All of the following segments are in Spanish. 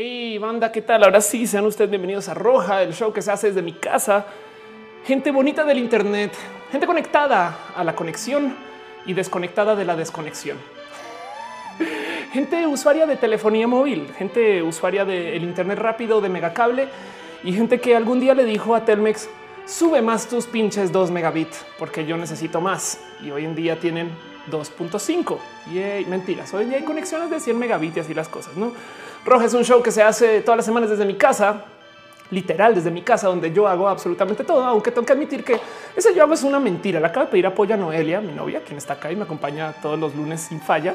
Hey, banda, ¿qué tal? Ahora sí, sean ustedes bienvenidos a Roja, el show que se hace desde mi casa. Gente bonita del Internet, gente conectada a la conexión y desconectada de la desconexión. Gente usuaria de telefonía móvil, gente usuaria del Internet rápido de megacable y gente que algún día le dijo a Telmex, sube más tus pinches 2 megabit porque yo necesito más. Y hoy en día tienen 2.5. Y mentiras. Hoy en día hay conexiones de 100 megabits y así las cosas, no? Roja es un show que se hace todas las semanas desde mi casa, literal desde mi casa, donde yo hago absolutamente todo, aunque tengo que admitir que ese yo hago es una mentira. Le acabo de pedir apoyo a Noelia, mi novia, quien está acá y me acompaña todos los lunes sin falla,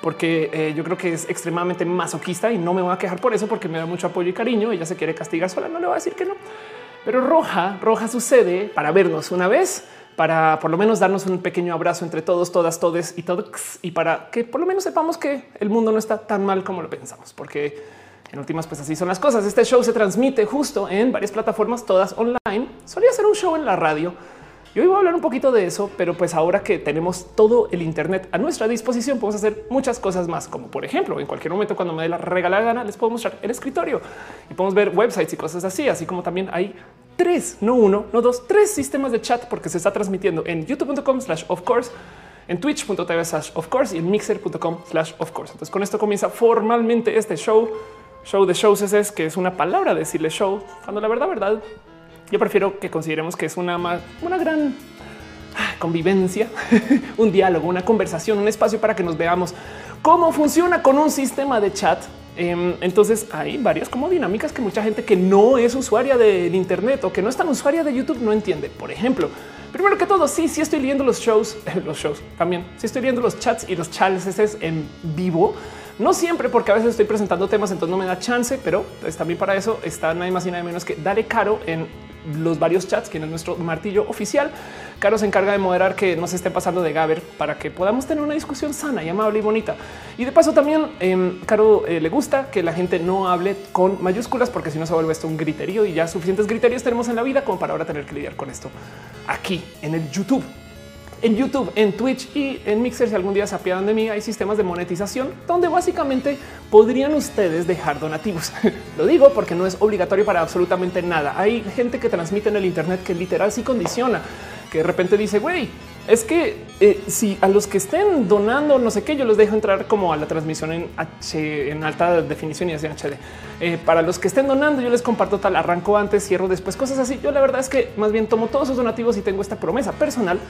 porque eh, yo creo que es extremadamente masoquista y no me voy a quejar por eso, porque me da mucho apoyo y cariño. Ella se quiere castigar sola, no le voy a decir que no. Pero roja, roja sucede para vernos una vez para por lo menos darnos un pequeño abrazo entre todos, todas, todes y todos, y para que por lo menos sepamos que el mundo no está tan mal como lo pensamos, porque en últimas, pues así son las cosas. Este show se transmite justo en varias plataformas, todas online. Solía ser un show en la radio. Y hoy voy a hablar un poquito de eso, pero pues ahora que tenemos todo el Internet a nuestra disposición, podemos hacer muchas cosas más, como por ejemplo, en cualquier momento cuando me dé la regalada gana, les puedo mostrar el escritorio y podemos ver websites y cosas así, así como también hay tres, no uno, no dos, tres sistemas de chat porque se está transmitiendo en youtube.com slash of course, en twitch.tv slash of course y en mixer.com slash of course. Entonces con esto comienza formalmente este show, show de shows es que es una palabra decirle show, cuando la verdad, verdad, yo prefiero que consideremos que es una, una gran convivencia, un diálogo, una conversación, un espacio para que nos veamos cómo funciona con un sistema de chat entonces hay varias como dinámicas que mucha gente que no es usuaria del Internet o que no es tan usuaria de YouTube no entiende. Por ejemplo, primero que todo, sí, sí estoy leyendo los shows, los shows también. Sí estoy viendo los chats y los chats en vivo. No siempre, porque a veces estoy presentando temas, entonces no me da chance, pero pues, también para eso está nada más y nada menos que Dale Caro en los varios chats, quien es nuestro martillo oficial. Caro se encarga de moderar que no se esté pasando de Gaber para que podamos tener una discusión sana y amable y bonita. Y de paso también eh, Caro eh, le gusta que la gente no hable con mayúsculas porque si no se vuelve esto un griterío y ya suficientes criterios tenemos en la vida como para ahora tener que lidiar con esto aquí en el YouTube en YouTube, en Twitch y en Mixer. Si algún día se apiadan de mí, hay sistemas de monetización donde básicamente podrían ustedes dejar donativos. Lo digo porque no es obligatorio para absolutamente nada. Hay gente que transmite en el Internet que literal sí condiciona, que de repente dice, güey, es que eh, si a los que estén donando no sé qué, yo les dejo entrar como a la transmisión en alta definición y así en HD. Eh, para los que estén donando, yo les comparto tal arranco antes, cierro después, cosas así. Yo la verdad es que más bien tomo todos esos donativos y tengo esta promesa personal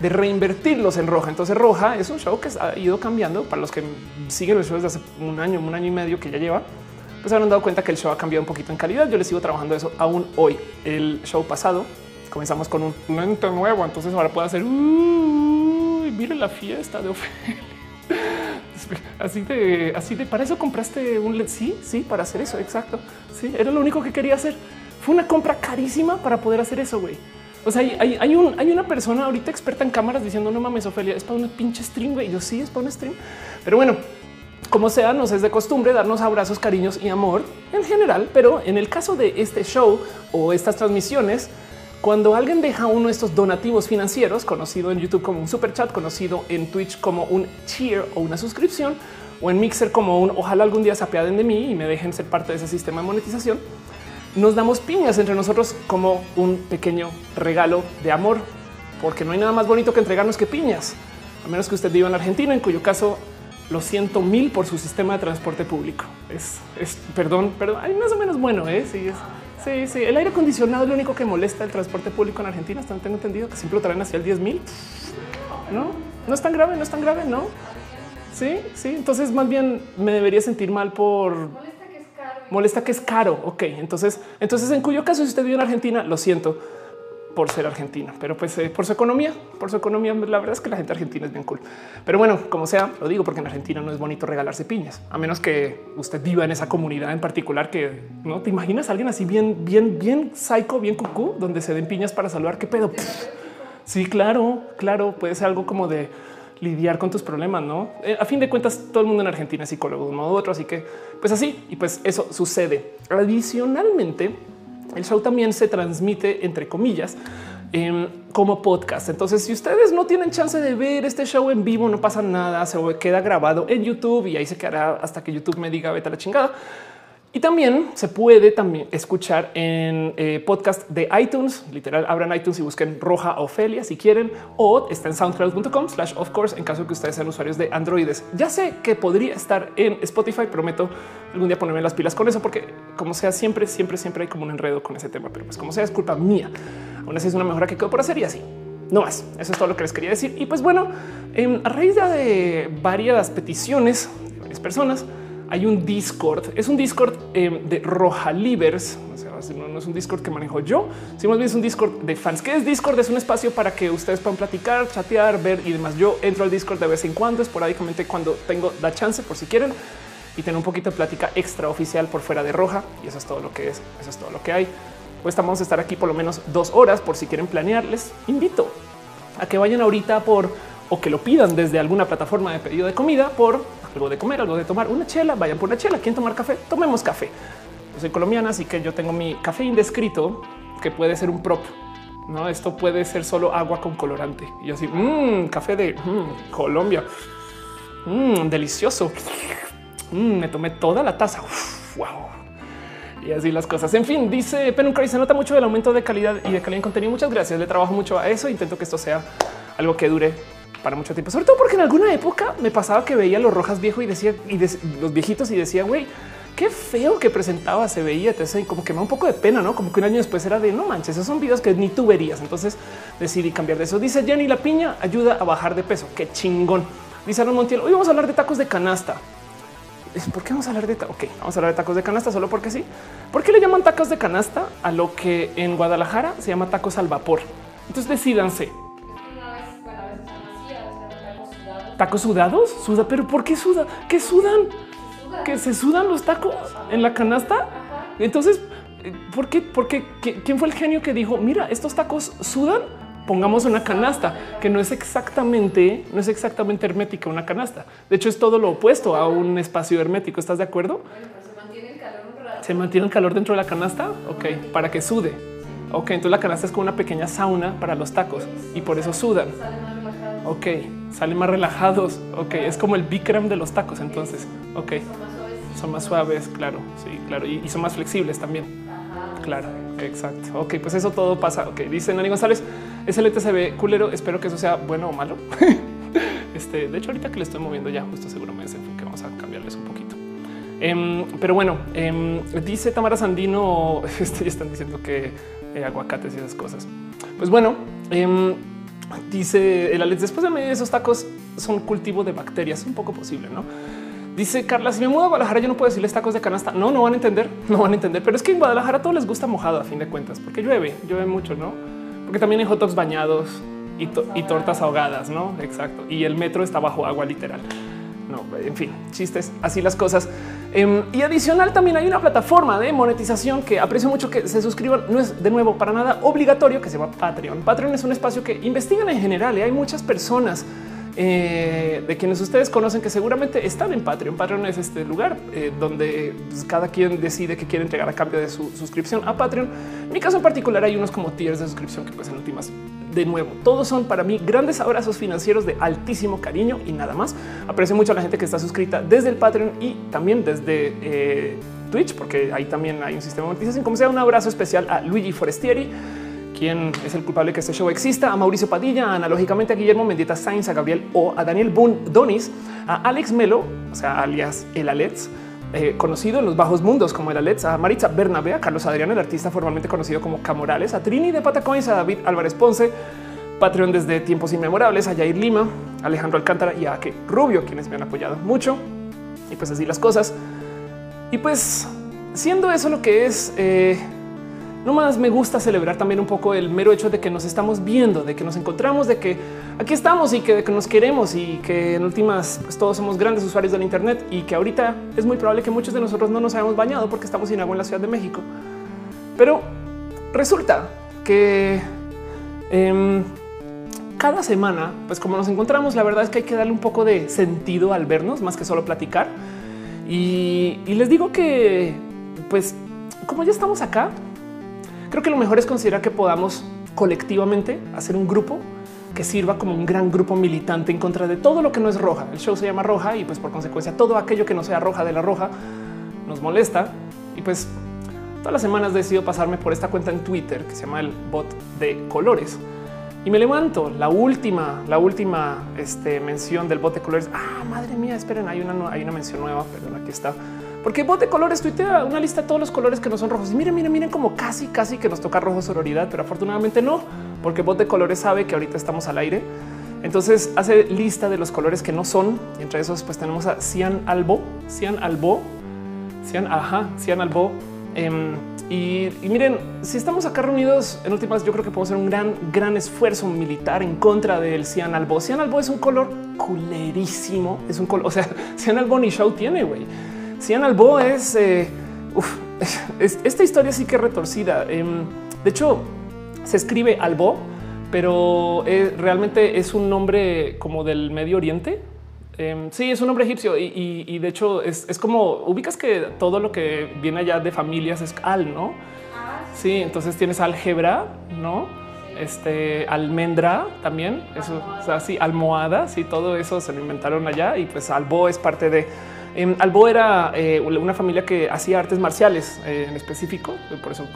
de reinvertirlos en Roja. Entonces Roja es un show que ha ido cambiando para los que siguen los shows desde hace un año, un año y medio que ya lleva. Pues habrán dado cuenta que el show ha cambiado un poquito en calidad. Yo les sigo trabajando eso aún hoy. El show pasado comenzamos con un lente nuevo, entonces ahora puedo hacer uy, mire la fiesta de Ofelia. Así de, así de para eso compraste un LED. Sí, sí, para hacer eso. Exacto. Sí, era lo único que quería hacer. Fue una compra carísima para poder hacer eso. Güey. O sea, hay, un, hay una persona ahorita experta en cámaras diciendo no mames, Ofelia, es para un pinche stream. Yo sí, es para un stream. Pero bueno, como sea, nos es de costumbre darnos abrazos, cariños y amor en general. Pero en el caso de este show o estas transmisiones, cuando alguien deja uno de estos donativos financieros, conocido en YouTube como un super chat, conocido en Twitch como un cheer o una suscripción, o en Mixer como un ojalá algún día se apiaden de mí y me dejen ser parte de ese sistema de monetización, nos damos piñas entre nosotros como un pequeño regalo de amor, porque no hay nada más bonito que entregarnos que piñas, a menos que usted viva en Argentina, en cuyo caso lo siento mil por su sistema de transporte público. Es, perdón, pero hay más o menos bueno. ¿eh? Sí, sí, sí. El aire acondicionado es lo único que molesta el transporte público en Argentina. Hasta tengo entendido que siempre lo traen hacia el 10 mil. No, no es tan grave, no es tan grave, no. Sí, sí. Entonces, más bien me debería sentir mal por molesta que es caro. Ok, entonces, entonces en cuyo caso, si usted vive en Argentina, lo siento por ser argentina, pero pues eh, por su economía, por su economía, la verdad es que la gente argentina es bien cool. Pero bueno, como sea, lo digo porque en Argentina no es bonito regalarse piñas, a menos que usted viva en esa comunidad en particular que no te imaginas a alguien así bien, bien, bien psycho, bien cucú, donde se den piñas para saludar. ¿Qué pedo? Sí, claro, claro, puede ser algo como de lidiar con tus problemas, ¿no? Eh, a fin de cuentas, todo el mundo en Argentina es psicólogo de un modo u otro, así que pues así, y pues eso sucede. Adicionalmente, el show también se transmite, entre comillas, em, como podcast. Entonces, si ustedes no tienen chance de ver este show en vivo, no pasa nada, se queda grabado en YouTube y ahí se quedará hasta que YouTube me diga vete a la chingada. Y también se puede también escuchar en eh, podcast de iTunes. Literal, abran iTunes y busquen Roja Ofelia si quieren, o está en soundcloud.com slash of course en caso de que ustedes sean usuarios de Androides. Ya sé que podría estar en Spotify, prometo algún día ponerme las pilas con eso, porque como sea, siempre, siempre, siempre hay como un enredo con ese tema, pero pues como sea, es culpa mía. Aún así es una mejora que quedó por hacer y así. No más. Eso es todo lo que les quería decir. Y pues bueno, em, a raíz de varias peticiones de varias personas, hay un Discord. Es un Discord em, de Roja Livers. O sea, no, es un Discord que manejo yo, sino más bien es un Discord de fans. ¿Qué es Discord? Es un espacio para que ustedes puedan platicar, chatear, ver y demás. Yo entro al Discord de vez en cuando, esporádicamente cuando tengo la chance, por si quieren, y tener un poquito de plática extra oficial por fuera de Roja. Y eso es todo lo que es. Eso es todo lo que hay. Pues estamos a estar aquí por lo menos dos horas por si quieren planear. Les invito a que vayan ahorita por o que lo pidan desde alguna plataforma de pedido de comida por algo de comer, algo de tomar, una chela, vayan por la chela. ¿Quieren tomar café? Tomemos café. Yo soy colombiana, así que yo tengo mi café indescrito que puede ser un prop. No, esto puede ser solo agua con colorante. Y yo así, mmm, café de mm, Colombia. Mmm, delicioso. Mm, me tomé toda la taza. wow. Y así las cosas. En fin, dice Penuncari, se nota mucho el aumento de calidad y de calidad en contenido. Muchas gracias. Le trabajo mucho a eso. Intento que esto sea algo que dure para mucho tiempo, sobre todo porque en alguna época me pasaba que veía los rojas viejos y decía y los viejitos y decía, güey, qué feo que presentaba, se veía, te como que me da un poco de pena, no como que un año después era de no manches, esos son videos que ni tú verías. Entonces decidí cambiar de eso. Dice Jenny, la piña ayuda a bajar de peso. Qué chingón. Dice Aaron Montiel, hoy vamos a hablar de tacos de canasta. ¿Por qué vamos a hablar de tacos? Ok, vamos a hablar de tacos de canasta solo porque sí. ¿Por qué le llaman tacos de canasta a lo que en Guadalajara se llama tacos al vapor? Entonces decídanse tacos sudados, suda, pero ¿por qué suda? ¿Qué sudan? Que se sudan los tacos en la canasta. Entonces, eh, ¿por qué? Porque quién fue el genio que dijo, mira, estos tacos sudan? Pongamos una canasta que no es exactamente, no es exactamente hermética una canasta. De hecho, es todo lo opuesto a un espacio hermético. ¿Estás de acuerdo? se mantiene el calor dentro de la canasta. Ok, para que sude. Ok, entonces la canasta es como una pequeña sauna para los tacos y por eso sudan. Ok, salen más relajados. Ok, es como el Bikram de los tacos. Entonces, ok, son más suaves. Claro, sí, claro, y, son más flexibles también. Claro, exacto. Ok, pues eso todo pasa. Ok, dice Nani González, ese lente se ve culero. Espero que eso sea bueno o malo. este, de hecho, ahorita que le estoy moviendo ya, justo seguro me que vamos a cambiarles un poquito. Em, pero bueno, em, dice Tamara Sandino, este, están diciendo que eh, aguacates y esas cosas. Pues bueno, eh, Dice el Alex, después de medir esos tacos son cultivo de bacterias, un poco posible, ¿no? Dice Carla, si me mudo a Guadalajara, yo no puedo decirles tacos de canasta. No, no van a entender, no van a entender. Pero es que en Guadalajara todo les gusta mojado a fin de cuentas, porque llueve, llueve mucho, ¿no? Porque también hay hot dogs bañados y, y tortas ahogadas, ¿no? Exacto. Y el metro está bajo agua literal. No, en fin, chistes, así las cosas. Em, y adicional también hay una plataforma de monetización que aprecio mucho que se suscriban. No es de nuevo para nada obligatorio que se llama Patreon. Patreon es un espacio que investigan en general y hay muchas personas eh, de quienes ustedes conocen que seguramente están en Patreon. Patreon es este lugar eh, donde pues, cada quien decide que quiere entregar a cambio de su suscripción a Patreon. En mi caso en particular hay unos como tiers de suscripción que pues en últimas de nuevo. Todos son para mí grandes abrazos financieros de altísimo cariño y nada más. Aprecio mucho a la gente que está suscrita desde el Patreon y también desde eh, Twitch, porque ahí también hay un sistema de monetización. Como sea, un abrazo especial a Luigi Forestieri, quien es el culpable que este show exista, a Mauricio Padilla, analógicamente a Guillermo Mendieta Sainz, a Gabriel o a Daniel Boone Donis, a Alex Melo, o sea, alias el Alex, eh, conocido en los bajos mundos como el Alex, a Maritza Bernabé, a Carlos Adrián, el artista formalmente conocido como Camorales, a Trini de Patacoins, a David Álvarez Ponce, Patreon desde tiempos inmemorables, a Yair Lima, Alejandro Alcántara y a que Rubio, quienes me han apoyado mucho. Y pues así las cosas. Y pues siendo eso lo que es, eh, no más me gusta celebrar también un poco el mero hecho de que nos estamos viendo, de que nos encontramos, de que aquí estamos y que, nos queremos y que en últimas pues, todos somos grandes usuarios del Internet y que ahorita es muy probable que muchos de nosotros no nos hayamos bañado porque estamos sin agua en la Ciudad de México. Pero resulta que em, cada semana, pues como nos encontramos, la verdad es que hay que darle un poco de sentido al vernos más que solo platicar. Y les digo que, pues como ya estamos acá, Creo que lo mejor es considerar que podamos colectivamente hacer un grupo que sirva como un gran grupo militante en contra de todo lo que no es roja. El show se llama roja y pues por consecuencia todo aquello que no sea roja de la roja nos molesta Y pues todas las semanas decido pasarme por esta cuenta en Twitter que se llama el bot de colores. Y me levanto la última, la última este, mención del bot de colores. Ah, madre mía, esperen, hay una, hay una mención nueva, perdón, aquí está. Porque bot de colores tuitea una lista de todos los colores que no son rojos. Y miren, miren, miren como casi, casi que nos toca rojo sororidad, pero afortunadamente no, porque bot de colores sabe que ahorita estamos al aire. Entonces hace lista de los colores que no son. Y entre esos, pues tenemos a Cian Albo, Cian Albo, Cian, ajá, Cian Albo. Em, y, miren, si estamos acá reunidos en últimas, yo creo que podemos hacer un gran, gran esfuerzo militar en contra del cian albo. Cian albo es un color culerísimo. Es un color, o sea, cian albo ni show tiene, güey. Cian albo es, eh, esta historia sí que es retorcida. Em, de hecho, se escribe albo, pero eh, realmente es un nombre como del Medio Oriente Em, sí, es un nombre egipcio y, de hecho es, como ubicas que todo lo que viene allá de familias es al, no? Sí, entonces tienes álgebra, no? Este almendra también, eso, o sea, sí, almohada, sí, todo eso se lo inventaron allá y pues Albo es parte de. Em, Albo era eh, una familia que hacía artes marciales eh, en específico, por eso,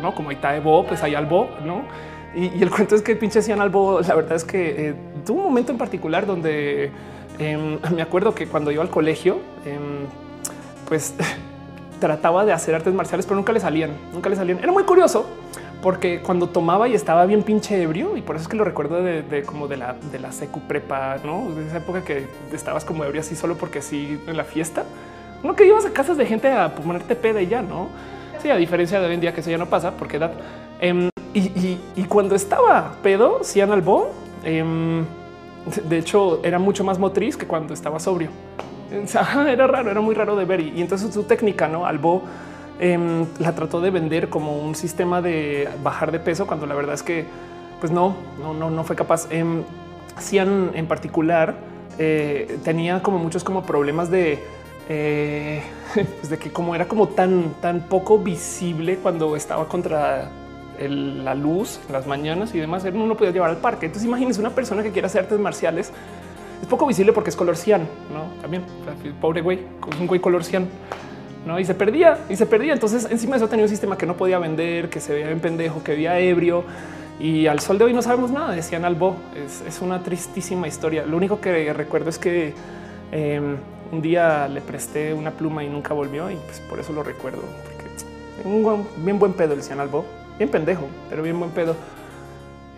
no como Itaebo, pues hay Albo, no? Y, el cuento es que pinche hacían Albo. La verdad es que eh, tuvo un momento en particular donde Em, me acuerdo que cuando iba al colegio, em, pues trataba de hacer artes marciales, pero nunca le salían, nunca le salían. Era muy curioso porque cuando tomaba y estaba bien pinche ebrio, y por eso es que lo recuerdo de, como de la, de la secu prepa, no de esa época que estabas como ebrio así solo porque sí en la fiesta, no que ibas a casas de gente a ponerte peda y ya no. Sí, a diferencia de hoy en día que eso ya no pasa porque edad. Em, y, cuando estaba pedo, si Albo, de hecho, era mucho más motriz que cuando estaba sobrio. Era raro, era muy raro de ver. Y entonces su técnica, no Albo em, la trató de vender como un sistema de bajar de peso, cuando la verdad es que, pues no, no, no, no fue capaz. Eh, Cian en particular eh, tenía como muchos como problemas de eh, pues de que como era como tan, tan poco visible cuando estaba contra la luz las mañanas y demás, uno podía llevar al parque. Entonces imagínense una persona que quiera hacer artes marciales. Es poco visible porque es color cian, no? También pobre güey, un güey color cian, no? Y se perdía y se perdía. Entonces, encima de eso tenía un sistema que no podía vender, que se veía en pendejo, que veía ebrio. Y al sol de hoy no sabemos nada. Decían Albo. Es, es una tristísima historia. Lo único que recuerdo es que em, un día le presté una pluma y nunca volvió. Y pues por eso lo recuerdo, porque un bien buen pedo el Cian Albo bien pendejo, pero bien buen pedo.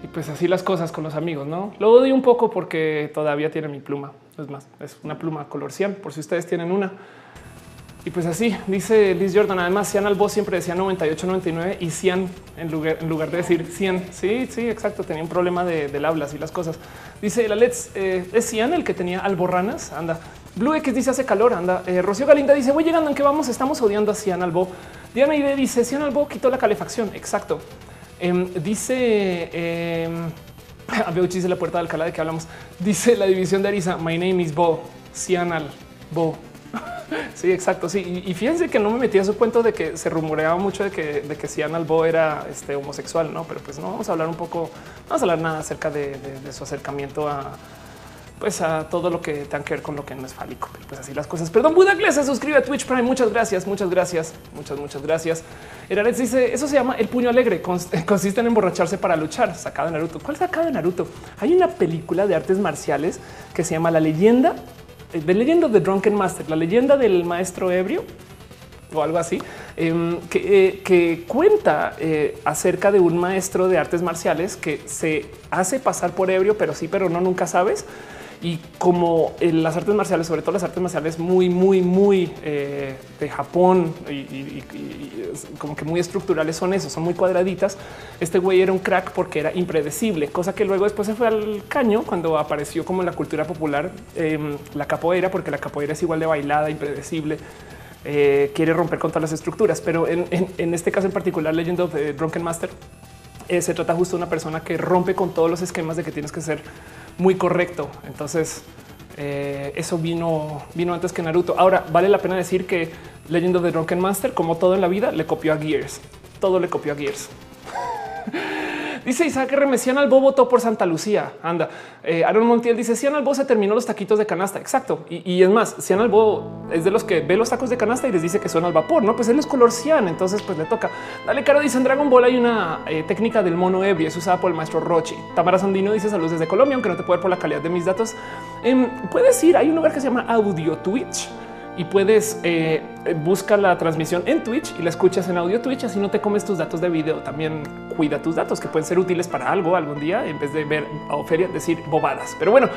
Y pues así las cosas con los amigos, ¿no? Lo odio un poco porque todavía tiene mi pluma. Es más, es una pluma color cian, por si ustedes tienen una. Y pues así, dice Liz Jordan, además Cian Albo siempre decía 98, 99 y Cian en lugar, en lugar de decir 100. Sí, sí, exacto, tenía un problema de, del habla y las cosas. Dice la Let's, eh, es Cian el que tenía alborranas, anda. Blue X dice hace calor, anda. Eh, Rocío Galinda dice, voy llegando, ¿en qué vamos? Estamos odiando a Cian Albo. Diana Ide dice Cian Albo quitó la calefacción. Exacto. Em, dice eh, veo chiste la puerta de Alcalá de que hablamos. Dice la división de Arisa. My name is Bo. Cian Bo. Sí, exacto. Sí, y, fíjense que no me metí a su cuento de que se rumoreaba mucho de que, de que Cian Albo era este, homosexual, no? Pero pues no vamos a hablar un poco, vamos a hablar nada acerca de su acercamiento a, pues a todo lo que tenga que ver con lo que no es fálico. Pero pues así las cosas. Perdón, Buda se suscribe a Twitch Prime. Muchas gracias, muchas gracias, muchas, muchas gracias. Eraret dice eso se llama el puño alegre. Consiste en emborracharse para luchar. Sacado de Naruto. ¿Cuál sacado de Naruto? Hay una película de artes marciales que se llama La leyenda de leyenda de Drunken Master, la leyenda del maestro ebrio o algo así, em, que, eh, cuenta eh, acerca de un maestro de artes marciales que se hace pasar por ebrio, pero sí, pero no, nunca sabes y como en las artes marciales, sobre todo las artes marciales muy, muy, muy eh, de Japón y, como que muy estructurales son eso, son muy cuadraditas. Este güey era un crack porque era impredecible, cosa que luego después se fue al caño cuando apareció como en la cultura popular em, la capoeira, porque la capoeira es igual de bailada, impredecible. Eh, quiere romper con todas las estructuras, pero en, este caso en particular, Legend of the Drunken Master, eh, se trata justo de una persona que rompe con todos los esquemas de que tienes que ser muy correcto. Entonces, eh, eso vino, vino antes que Naruto. Ahora vale la pena decir que Legend of the Drunken Master, como todo en la vida, le copió a Gears. Todo le copió a Gears. dice Isaac R. Mesian Albo votó por Santa Lucía. Anda. Eh, Aaron Montiel dice Cian Albo se terminó los taquitos de canasta. Exacto. Y, es más, Cian Albo es de los que ve los tacos de canasta y les dice que son al vapor. No, pues él es color cian. Entonces, pues le toca. Dale, caro. Dice en Dragon Ball hay una eh, técnica del mono ebrio. Es usada por el maestro Rochi. Tamara Sandino dice saludos desde Colombia, aunque no te puedo ver por la calidad de mis datos. Em, puedes ir. Hay un lugar que se llama Audio Twitch y puedes eh, buscar la transmisión en Twitch y la escuchas en audio Twitch. Así no te comes tus datos de video. También cuida tus datos que pueden ser útiles para algo algún día en vez de ver a Oferia decir bobadas. Pero bueno,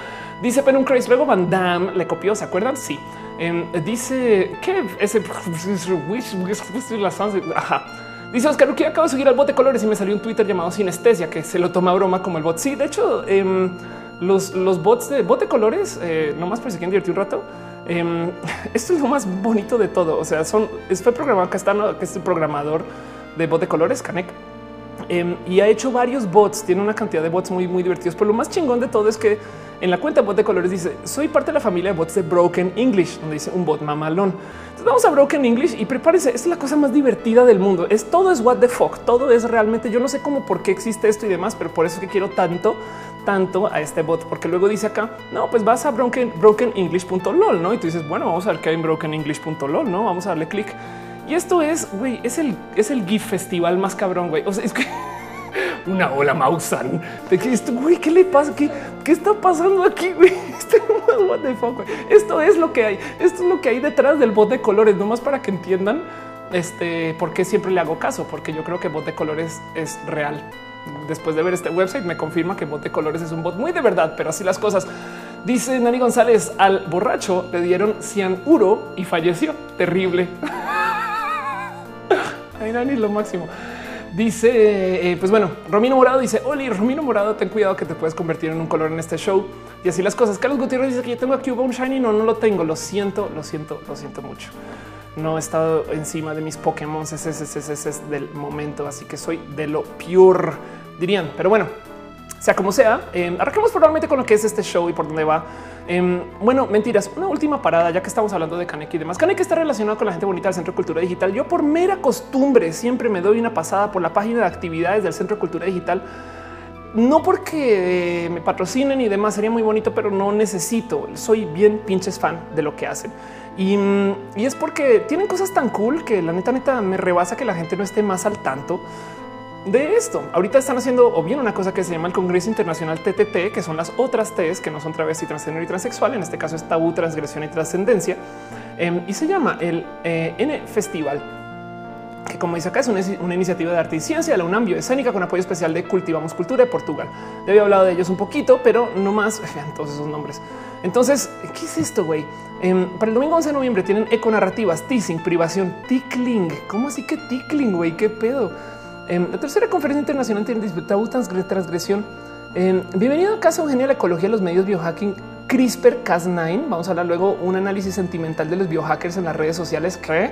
dice Penum Craze. Luego Van Damme le copió. Se acuerdan? Sí. Em, dice que ese Ajá. Dice Oscar que acabo de seguir al bot de colores y me salió un Twitter llamado Sinestesia que se lo toma a broma como el bot. Sí, de hecho, em, los, los bots de bot de colores, eh, nomás por si quieren divertir un rato, Em, esto es lo más bonito de todo. O sea, son fue programado está que es el programador de bot de colores, Canek, em, y ha hecho varios bots. Tiene una cantidad de bots muy, muy divertidos. Pero lo más chingón de todo es que en la cuenta bot de colores dice soy parte de la familia de bots de Broken English, donde dice un bot mamalón. Entonces vamos a Broken English y prepárense. Es la cosa más divertida del mundo. Es todo es what the fuck. Todo es realmente. Yo no sé cómo, por qué existe esto y demás, pero por eso es que quiero tanto tanto a este bot, porque luego dice acá, no, pues vas a broken, brokenenglish.lol, ¿no? Y tú dices, bueno, vamos a ver qué hay en brokenenglish.lol, ¿no? Vamos a darle clic. Y esto es, güey, es el, es el GIF festival más cabrón, güey. O sea, es que una ola Mausan. güey, ¿qué le pasa? ¿Qué, qué está pasando aquí? Este, güey. Esto es lo que hay. Esto es lo que hay detrás del bot de colores, nomás para que entiendan este por qué siempre le hago caso, porque yo creo que bot de colores es real después de ver este website me confirma que bot de colores es un bot muy de verdad, pero así las cosas. Dice Nani González al borracho le dieron cianuro y falleció. Terrible. Ay, Nani, lo máximo. Dice, eh, pues bueno, Romino Morado dice, Oli, Romino Morado, ten cuidado que te puedes convertir en un color en este show. Y así las cosas. Carlos Gutiérrez dice que yo tengo aquí un shiny. No, no lo tengo. Lo siento, lo siento, lo siento mucho. No he estado encima de mis Pokémon ese, es del momento, así que soy de lo pure dirían. Pero bueno, sea como sea, eh, arranquemos probablemente con lo que es este show y por dónde va. Em, bueno, mentiras. Una última parada, ya que estamos hablando de Kaneki y demás. Kaneki está relacionado con la gente bonita del Centro de Cultura Digital. Yo, por mera costumbre, siempre me doy una pasada por la página de actividades del Centro de Cultura Digital. No porque me patrocinen y demás, sería muy bonito, pero no necesito. Soy bien pinches fan de lo que hacen. Y, mm, y es porque tienen cosas tan cool que la neta, neta me rebasa que la gente no esté más al tanto de esto. Ahorita están haciendo o bien una cosa que se llama el Congreso Internacional TTT, que son las otras T's que no son travesti, transgénero y transexual. En este caso es tabú, transgresión y trascendencia. Em, y se llama el eh, N Festival que como dice acá es una, iniciativa de arte y ciencia de la UNAM bioescénica con apoyo especial de Cultivamos Cultura de Portugal. Ya había hablado de ellos un poquito, pero no más todos esos nombres. Entonces, ¿qué es esto, güey? Em, para el domingo 11 de noviembre tienen econarrativas, teasing, privación, tickling. ¿Cómo así que tickling, güey? ¿Qué pedo? En la tercera conferencia internacional tiene disputado transgresión. bienvenido a Casa Eugenia la ecología de los medios biohacking CRISPR-Cas9. Vamos a hablar luego un análisis sentimental de los biohackers en las redes sociales. Cree.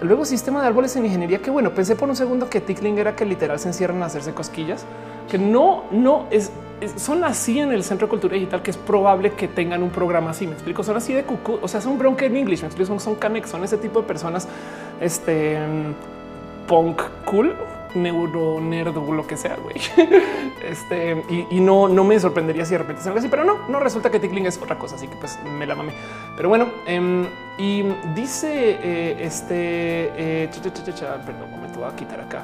luego sistema de árboles en ingeniería. Que bueno, pensé por un segundo que tickling era que literal se encierran a hacerse cosquillas, que no, no es, son así en el Centro de Cultura Digital, que es probable que tengan un programa así. Me explico, son así de cucú, o sea, son bronca en inglés. Me explico, son, son canex, son ese tipo de personas. Este punk cool, neuro nerd lo que sea, güey. Este y, no, no me sorprendería si de repente se algo así, pero no, no resulta que Tickling es otra cosa, así que pues me la mame. Pero bueno, em, y dice eh, este, eh, perdón, momento, voy a quitar acá.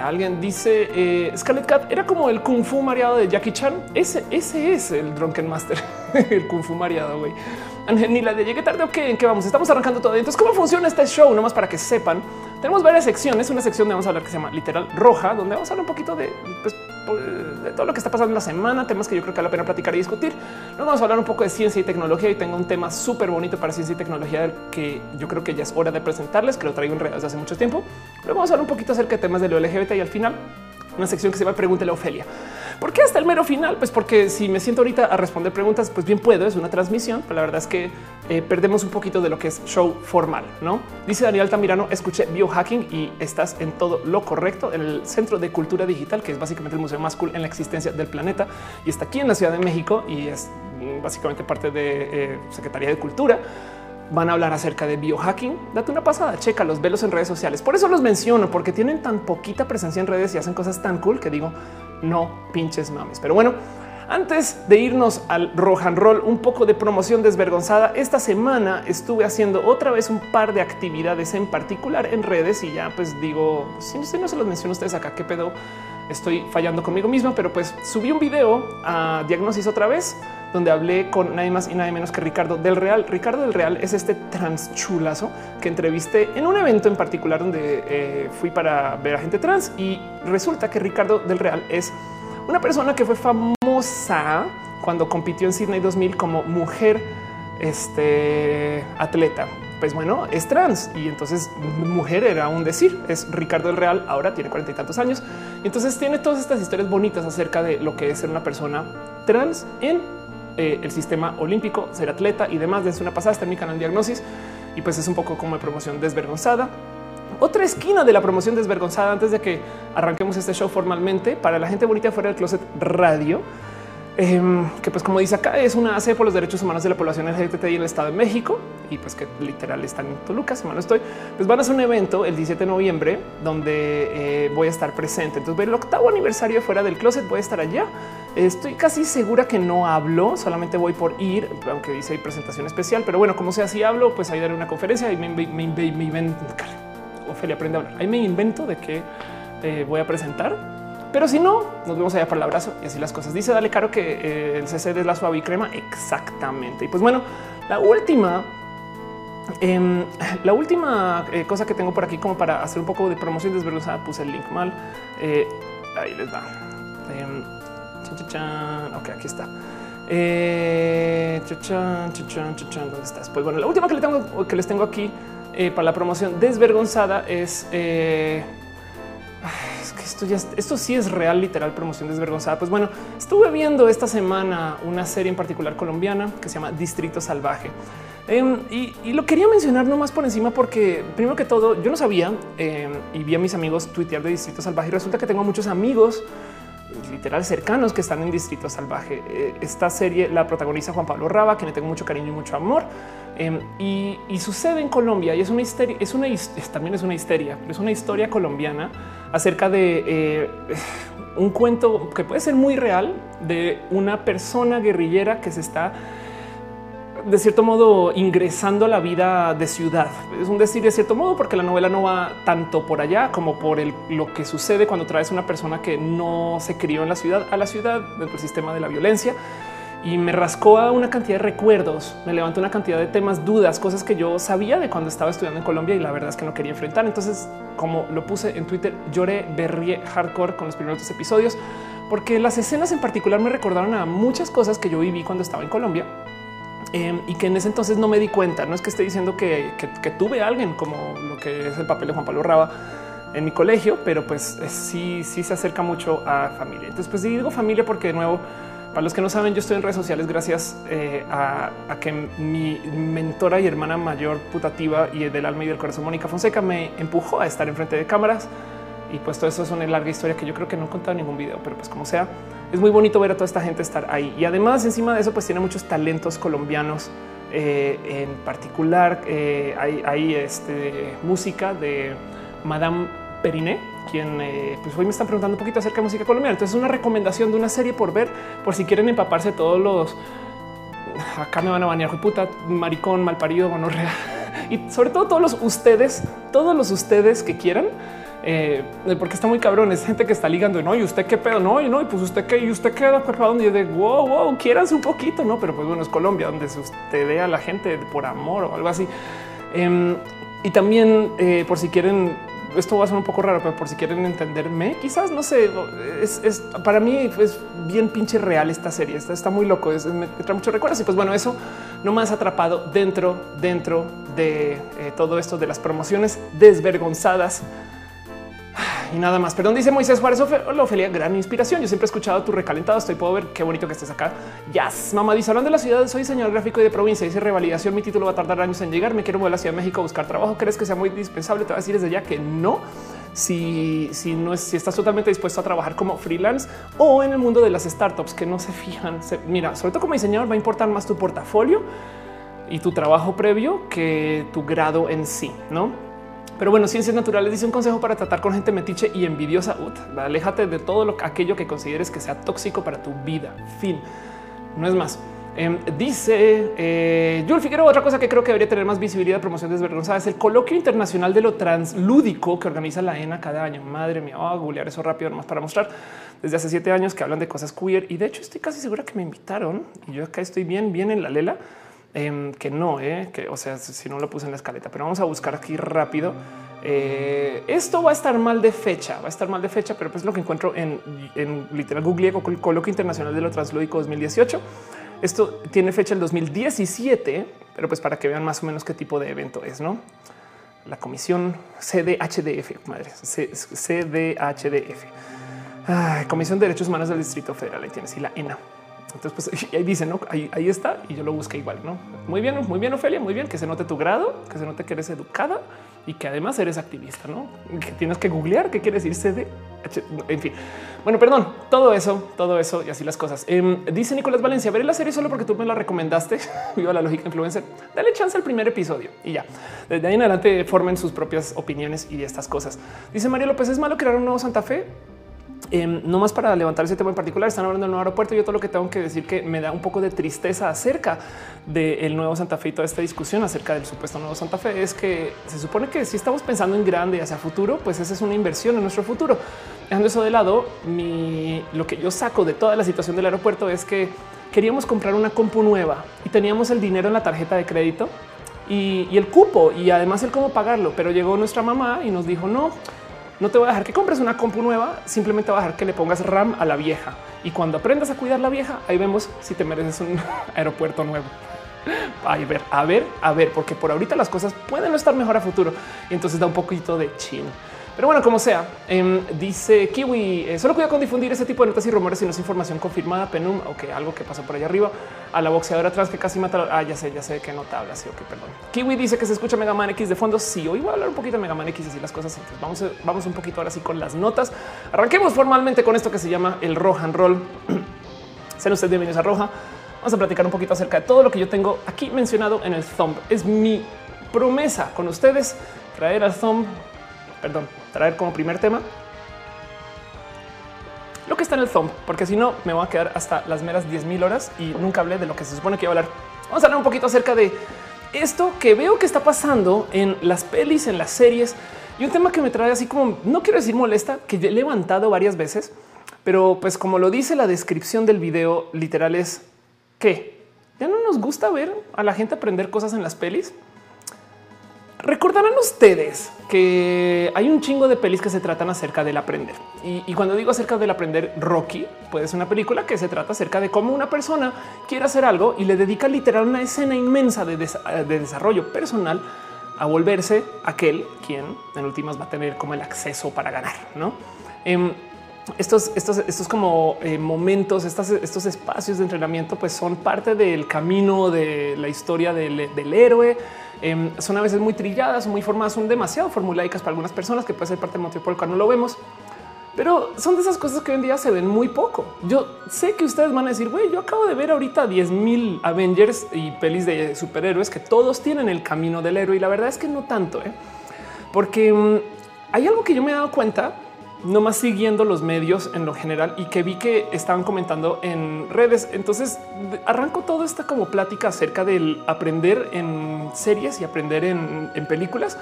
Alguien dice eh, Scarlet Cat era como el kung fu mareado de Jackie Chan. Ese, ese es el Drunken Master, el kung fu mareado. Güey, ni la de llegué tarde. Ok, en qué vamos? Estamos arrancando todo. Entonces, cómo funciona este show? Nomás para que sepan, tenemos varias secciones. Una sección de vamos a hablar que se llama literal roja, donde vamos a hablar un poquito de, pues, de todo lo que está pasando en la semana, temas que yo creo que vale la pena platicar y discutir. Nos vamos a hablar un poco de ciencia y tecnología y tengo un tema súper bonito para ciencia y tecnología que yo creo que ya es hora de presentarles, que lo traigo en redes hace mucho tiempo. Luego vamos a hablar un poquito acerca de temas de lo LGBT y al final una sección que se llama Pregúntale a Ofelia. ¿Por qué hasta el mero final? Pues porque si me siento ahorita a responder preguntas, pues bien puedo, es una transmisión, pero la verdad es que eh, perdemos un poquito de lo que es show formal, ¿no? Dice Daniel Altamirano, escuché biohacking y estás en todo lo correcto, en el Centro de Cultura Digital, que es básicamente el museo más cool en la existencia del planeta y está aquí en la Ciudad de México y es mm, básicamente parte de eh, Secretaría de Cultura van a hablar acerca de biohacking. Date una pasada, checa los velos en redes sociales. Por eso los menciono, porque tienen tan poquita presencia en redes y hacen cosas tan cool que digo, no pinches mames. Pero bueno, antes de irnos al rohan roll, un poco de promoción desvergonzada. Esta semana estuve haciendo otra vez un par de actividades en particular en redes y ya pues digo, si no se los menciono a ustedes acá, qué pedo estoy fallando conmigo mismo, pero pues subí un video a Diagnosis otra vez donde hablé con nadie más y nadie menos que Ricardo del Real. Ricardo del Real es este trans chulazo que entrevisté en un evento en particular donde eh, fui para ver a gente trans y resulta que Ricardo del Real es una persona que fue famosa cuando compitió en Sydney 2000 como mujer este, atleta. Pues bueno, es trans y entonces mujer era un decir. Es Ricardo del Real, ahora tiene cuarenta y tantos años. Entonces tiene todas estas historias bonitas acerca de lo que es ser una persona trans en eh, el sistema olímpico, ser atleta y demás. Desde una pasada está en mi canal Diagnosis y pues es un poco como de promoción desvergonzada otra esquina de la promoción desvergonzada antes de que arranquemos este show formalmente para la gente bonita fuera del closet radio. Em, que pues como dice acá es una AC por los derechos humanos de la población LGBTI en el Estado de México y pues que literal están en Toluca, si no estoy, pues van a hacer un evento el 17 de noviembre donde eh, voy a estar presente. Entonces, el octavo aniversario fuera del closet, voy a estar allá. Estoy casi segura que no hablo, solamente voy por ir, aunque dice presentación especial, pero bueno, como sea, si hablo, pues ahí daré una conferencia y me, me, me, me Ophelia aprende a hablar. Ahí me invento de que eh, voy a presentar, pero si no, nos vemos allá para el abrazo y así las cosas. Dice Dale Caro que eh, el CC de la suave y crema. Exactamente. Y pues bueno, la última, em, la última eh, cosa que tengo por aquí como para hacer un poco de promoción desvergonzada, puse el link mal. ahí les va. Em, ok, aquí está. ¿Dónde estás? Pues bueno, la última que, les tengo aquí eh, para la promoción desvergonzada es, eh, es que esto ya esto sí es real, literal promoción desvergonzada. Pues bueno, estuve viendo esta semana una serie en particular colombiana que se llama Distrito Salvaje. Em, y, lo quería mencionar nomás por encima porque primero que todo yo no sabía em, y vi a mis amigos tuitear de Distrito Salvaje y resulta que tengo muchos amigos literal cercanos que están en Distrito Salvaje. Eh, esta serie la protagoniza Juan Pablo Raba, quien le tengo mucho cariño y mucho amor. Em, y, sucede en Colombia y es una histeria, es una también es una histeria, es una historia colombiana acerca de eh, un cuento que puede ser muy real de una persona guerrillera que se está de cierto modo ingresando a la vida de ciudad. Es un decir de cierto modo porque la novela no va tanto por allá como por lo que sucede cuando traes una persona que no se crió en la ciudad a la ciudad dentro del sistema de la violencia y me rascó a una cantidad de recuerdos, me levantó una cantidad de temas, dudas, cosas que yo sabía de cuando estaba estudiando en Colombia y la verdad es que no quería enfrentar. Entonces, como lo puse en Twitter, lloré, berrié hardcore con los primeros episodios, porque las escenas en particular me recordaron a muchas cosas que yo viví cuando estaba en Colombia em, y que en ese entonces no me di cuenta. No es que esté diciendo que, tuve a alguien como lo que es el papel de Juan Pablo Raba en mi colegio, pero pues sí, sí se acerca mucho a familia. Entonces, pues digo familia porque de nuevo para los que no saben, yo estoy en redes sociales gracias eh, a, que mi mentora y hermana mayor putativa y del alma y del corazón, Mónica Fonseca, me empujó a estar enfrente de cámaras. Y pues todo eso es una larga historia que yo creo que no he contado en ningún video, pero pues como sea, es muy bonito ver a toda esta gente estar ahí. Y además, encima de eso, pues tiene muchos talentos colombianos. Eh, en particular, eh, hay, hay este, música de Madame Periné, quien eh, pues hoy me están preguntando un poquito acerca de música colombiana. Entonces, es una recomendación de una serie por ver, por si quieren empaparse todos los acá me van a banear, puta, maricón, malparido, real y sobre todo todos los ustedes, todos los ustedes que quieran. Eh, porque está muy cabrón. Es gente que está ligando. No, y usted qué pedo, no, y no, y pues usted qué, y usted queda para donde de wow, wow, quieras un poquito, no, pero pues bueno, es Colombia donde se usted ve a la gente por amor o algo así. Em, y también eh, por si quieren esto va a ser un poco raro, pero por si quieren entenderme, quizás no sé, es, para mí es bien pinche real esta serie. Está, está muy loco, es, me trae muchos recuerdos. Y pues bueno, eso no me has atrapado dentro, dentro de eh, todo esto de las promociones desvergonzadas y nada más. Perdón, dice Moisés Juárez. Hola, Ofelia, gran inspiración. Yo siempre he escuchado tu recalentado. Estoy puedo ver qué bonito que estés acá. Yes. mamá dice hablando de la ciudad. Soy diseñador gráfico y de provincia. Dice revalidación. Mi título va a tardar años en llegar. Me quiero mover a la Ciudad de México a buscar trabajo. ¿Crees que sea muy indispensable? Te voy a decir desde ya que no. Si, si no es, si estás totalmente dispuesto a trabajar como freelance o en el mundo de las startups que no se fijan. mira, sobre todo como diseñador va a importar más tu portafolio y tu trabajo previo que tu grado en sí, no? Pero bueno, ciencias naturales dice un consejo para tratar con gente metiche y envidiosa. Ut, aléjate de todo lo, aquello que consideres que sea tóxico para tu vida. Fin. No es más. Em, dice eh, Figueroa, otra cosa que creo que debería tener más visibilidad, promoción desvergonzada, es el coloquio internacional de lo translúdico que organiza la ENA cada año. Madre mía, voy a googlear eso rápido nomás para mostrar. Desde hace siete años que hablan de cosas queer y de hecho estoy casi segura que me invitaron y yo acá estoy bien, bien en la lela. Em, que no, eh, que o sea, si no lo puse en la escaleta, pero vamos a buscar aquí rápido. Eh, esto va a estar mal de fecha, va a estar mal de fecha, pero pues lo que encuentro en, literal Google, el coloquio internacional de lo translúdico 2018 esto tiene fecha el 2017, pero pues para que vean más o menos qué tipo de evento es, ¿no? La comisión CDHDF, madre, CDHDF. comisión de Derechos Humanos del Distrito Federal, ahí tienes, y la ENA. Entonces, pues ahí dice, no, ahí, ahí, está. Y yo lo busqué igual, no? Muy bien, muy bien, Ofelia, muy bien. Que se note tu grado, que se note que eres educada y que además eres activista, no? Que tienes que googlear qué quiere decir CD. En fin, bueno, perdón, todo eso, todo eso y así las cosas. Em, dice Nicolás Valencia, veré la serie solo porque tú me la recomendaste. Viva la lógica influencer. Dale chance al primer episodio y ya. Desde ahí en adelante formen sus propias opiniones y estas cosas. Dice María López, ¿es malo crear un nuevo Santa Fe? Em, no más para levantar ese tema en particular, están hablando del nuevo aeropuerto. Yo todo lo que tengo que decir que me da un poco de tristeza acerca del nuevo Santa Fe y toda esta discusión acerca del supuesto nuevo Santa Fe es que se supone que si estamos pensando en grande hacia futuro, pues esa es una inversión en nuestro futuro. Dejando eso de lado, lo que yo saco de toda la situación del aeropuerto es que queríamos comprar una compu nueva y teníamos el dinero en la tarjeta de crédito y el cupo y además el cómo pagarlo. Pero llegó nuestra mamá y nos dijo no no te voy a dejar que compres una compu nueva, simplemente voy a dejar que le pongas RAM a la vieja. Y cuando aprendas a cuidar la vieja, ahí vemos si te mereces un aeropuerto nuevo. A ver, a ver, a ver, porque por ahorita las cosas pueden no estar mejor a futuro. Y entonces da un poquito de chin. Pero bueno, como sea, em, dice Kiwi, eh, solo cuida con difundir ese tipo de notas y rumores si no es información confirmada, Penum, o que algo que pasó por allá arriba, a la boxeadora atrás que casi mata. Ah, ya sé, ya sé que nota habla, sí, ok, perdón. Kiwi dice que se escucha Mega Man X de fondo. Sí, hoy voy a hablar un poquito de Mega Man X y así las cosas. Entonces vamos, vamos un poquito ahora sí con las notas. Arranquemos formalmente con esto que se llama el Rohan Roll. Sean ustedes bienvenidos a Roja. Vamos a platicar un poquito acerca de todo lo que yo tengo aquí mencionado en el Thumb. Es mi promesa con ustedes traer al Thumb perdón, traer como primer tema lo que está en el thumb, porque si no me voy a quedar hasta las meras 10 mil horas y nunca hablé de lo que se supone que iba a hablar. Vamos a hablar un poquito acerca de esto que veo que está pasando en las pelis, en las series y un tema que me trae así como no quiero decir molesta, que he levantado varias veces, pero pues como lo dice la descripción del video, literal es que ya no nos gusta ver a la gente aprender cosas en las pelis. Recordarán ustedes que hay un chingo de pelis que se tratan acerca del aprender. Y, cuando digo acerca del aprender, Rocky puede ser una película que se trata acerca de cómo una persona quiere hacer algo y le dedica literal una escena inmensa de, desarrollo personal a volverse aquel quien en últimas va a tener como el acceso para ganar. No em, estos, estos, estos como eh, momentos, estos espacios de entrenamiento, pues son parte del camino de la historia del, del héroe Em, son a veces muy trilladas, muy formadas, son demasiado formulaicas para algunas personas que puede ser parte del motivo por el cual no lo vemos. Pero son de esas cosas que hoy en día se ven muy poco. Yo sé que ustedes van a decir, güey, yo acabo de ver ahorita 10 mil Avengers y pelis de superhéroes que todos tienen el camino del héroe y la verdad es que no tanto, ¿eh? porque mm, hay algo que yo me he dado cuenta no más siguiendo los medios en lo general y que vi que estaban comentando en redes. Entonces arranco toda esta como plática acerca del aprender en series y aprender en, películas.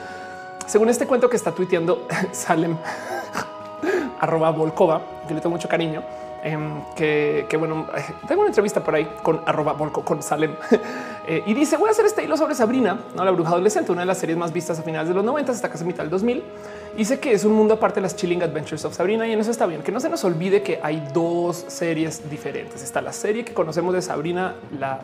Según este cuento que está tuiteando Salem arroba Volkova, que le tengo mucho cariño. Em, que, bueno, tengo una entrevista por ahí con arroba Volko con Salem eh, y dice voy a hacer este hilo sobre Sabrina, ¿no? la bruja adolescente, una de las series más vistas a finales de los 90 hasta casi mitad del 2000 y sé que es un mundo aparte de las Chilling Adventures of Sabrina y en eso está bien. Que no se nos olvide que hay dos series diferentes. Está la serie que conocemos de Sabrina, la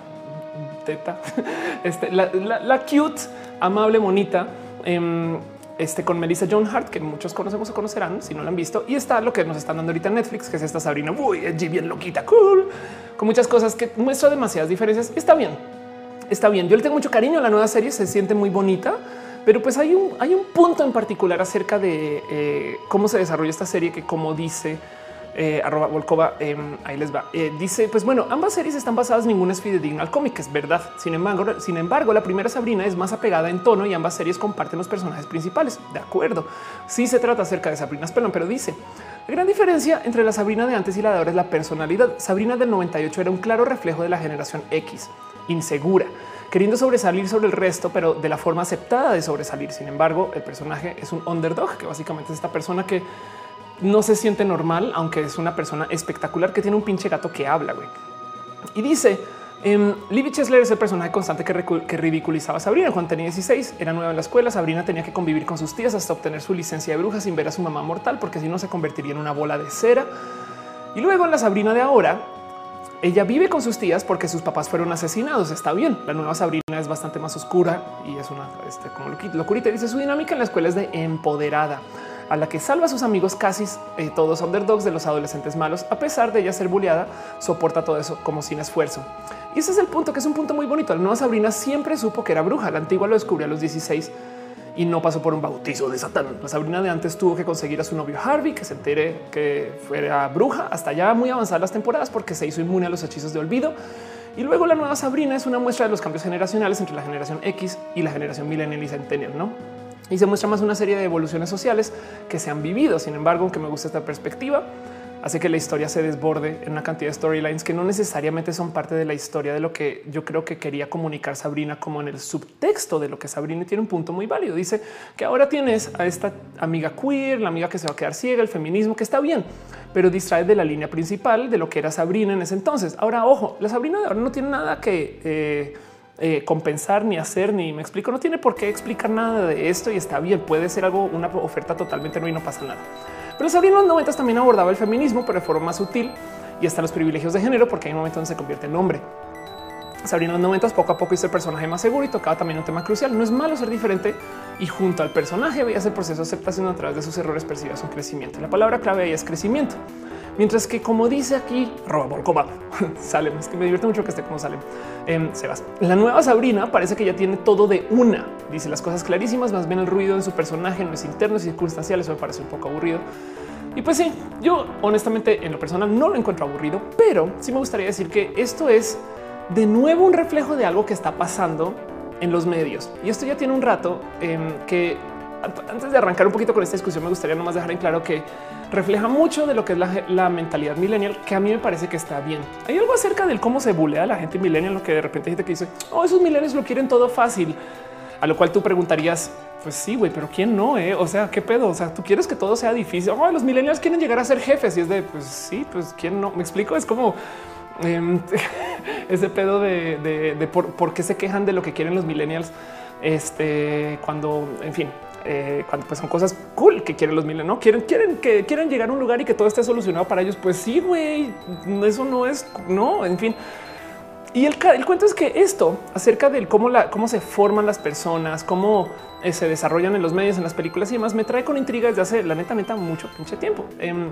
teta, este, la, cute, amable, bonita. Em, este con Melissa John Hart, que muchos conocemos o conocerán si no la han visto. Y está lo que nos están dando ahorita en Netflix, que es esta Sabrina, muy bien loquita, cool, con muchas cosas que muestra demasiadas diferencias. Está bien, está bien. Yo le tengo mucho cariño a la nueva serie, se siente muy bonita. Pero pues hay un, hay un punto en particular acerca de eh, cómo se desarrolla esta serie que como dice eh, arroba Volkova, em, ahí les va. Eh, dice, pues bueno, ambas series están basadas, ninguna es fidedigna al cómic, es verdad. Sin embargo, sin embargo, la primera Sabrina es más apegada en tono y ambas series comparten los personajes principales. De acuerdo. Sí se trata acerca de Sabrina Spellman, pero dice, la gran diferencia entre la Sabrina de antes y la de ahora es la personalidad. Sabrina del 98 era un claro reflejo de la generación X, insegura, queriendo sobresalir sobre el resto, pero de la forma aceptada de sobresalir. Sin embargo, el personaje es un underdog, que básicamente es esta persona que no se siente normal, aunque es una persona espectacular que tiene un pinche gato que habla. güey. Y dice, eh, Libby Chesler es el personaje constante que, que, ridiculizaba a Sabrina cuando tenía 16. Era nueva en la escuela. Sabrina tenía que convivir con sus tías hasta obtener su licencia de bruja sin ver a su mamá mortal, porque si no se convertiría en una bola de cera. Y luego en la Sabrina de ahora, ella vive con sus tías porque sus papás fueron asesinados. Está bien. La nueva Sabrina es bastante más oscura y es una este, como locurita. Dice su dinámica en la escuela es de empoderada a la que salva a sus amigos casi eh, todos underdogs de los adolescentes malos. A pesar de ella ser bulleada, soporta todo eso como sin esfuerzo. Y ese es el punto, que es un punto muy bonito. La nueva Sabrina siempre supo que era bruja. La antigua lo descubrió a los 16 y no pasó por un bautizo de Satán. La Sabrina de antes tuvo que conseguir a su novio Harvey, que se entere que fuera bruja hasta ya muy avanzadas las temporadas porque se hizo inmune a los hechizos de olvido. Y luego la nueva Sabrina es una muestra de los cambios generacionales entre la generación X y la generación millennial y centennial, ¿no? Y se muestra más una serie de evoluciones sociales que se han vivido. Sin embargo, aunque me gusta esta perspectiva, hace que la historia se desborde en una cantidad de storylines que no necesariamente son parte de la historia de lo que yo creo que quería comunicar Sabrina como en el subtexto de lo que Sabrina tiene un punto muy válido. Dice que ahora tienes a esta amiga queer, la amiga que se va a quedar ciega, el feminismo que está bien, pero distrae de la línea principal de lo que era Sabrina en ese entonces. Ahora, ojo, la Sabrina de ahora no tiene nada que... Eh, eh, compensar ni hacer, ni me explico. No tiene por qué explicar nada de esto y está bien. Puede ser algo, una oferta totalmente no y no pasa nada. Pero Sabrina en los 90 también abordaba el feminismo, pero de forma más sutil y hasta los privilegios de género, porque hay un momento donde se convierte en hombre. Sabrina en los 90 poco a poco hizo el personaje más seguro y tocaba también un tema crucial. No es malo ser diferente y junto al personaje veías el proceso de aceptación a través de sus errores percibías un crecimiento. La palabra clave ahí es crecimiento. Mientras que como dice aquí, roba sale, es que me divierte mucho que esté como sale. Eh, Sebas, la nueva Sabrina parece que ya tiene todo de una. Dice las cosas clarísimas, más bien el ruido en su personaje no es interno, es circunstancial. Eso me parece un poco aburrido. Y pues sí, yo honestamente en lo personal no lo encuentro aburrido, pero sí me gustaría decir que esto es de nuevo un reflejo de algo que está pasando en los medios. Y esto ya tiene un rato em, que antes de arrancar un poquito con esta discusión, me gustaría nomás dejar en claro que refleja mucho de lo que es la, mentalidad millennial, que a mí me parece que está bien. Hay algo acerca del cómo se bulea la gente millennial, lo que de repente hay gente que dice, oh, esos millennials lo quieren todo fácil. A lo cual tú preguntarías, pues sí, güey, pero quién no? Eh? O sea, qué pedo? O sea, tú quieres que todo sea difícil. Oh, los millennials quieren llegar a ser jefes y es de, pues sí, pues quién no? Me explico. Es como em, ese pedo de, por, qué se quejan de lo que quieren los millennials. Este, cuando, en fin, eh, cuando pues son cosas cool que quieren los miles, no quieren, quieren que quieren llegar a un lugar y que todo esté solucionado para ellos. Pues sí, güey, eso no es, no, en fin. Y el, cuento es que esto acerca del cómo, se forman las personas, cómo eh, se desarrollan en los medios, en las películas y demás, me trae con intriga desde hace la neta, neta, mucho pinche tiempo. Em,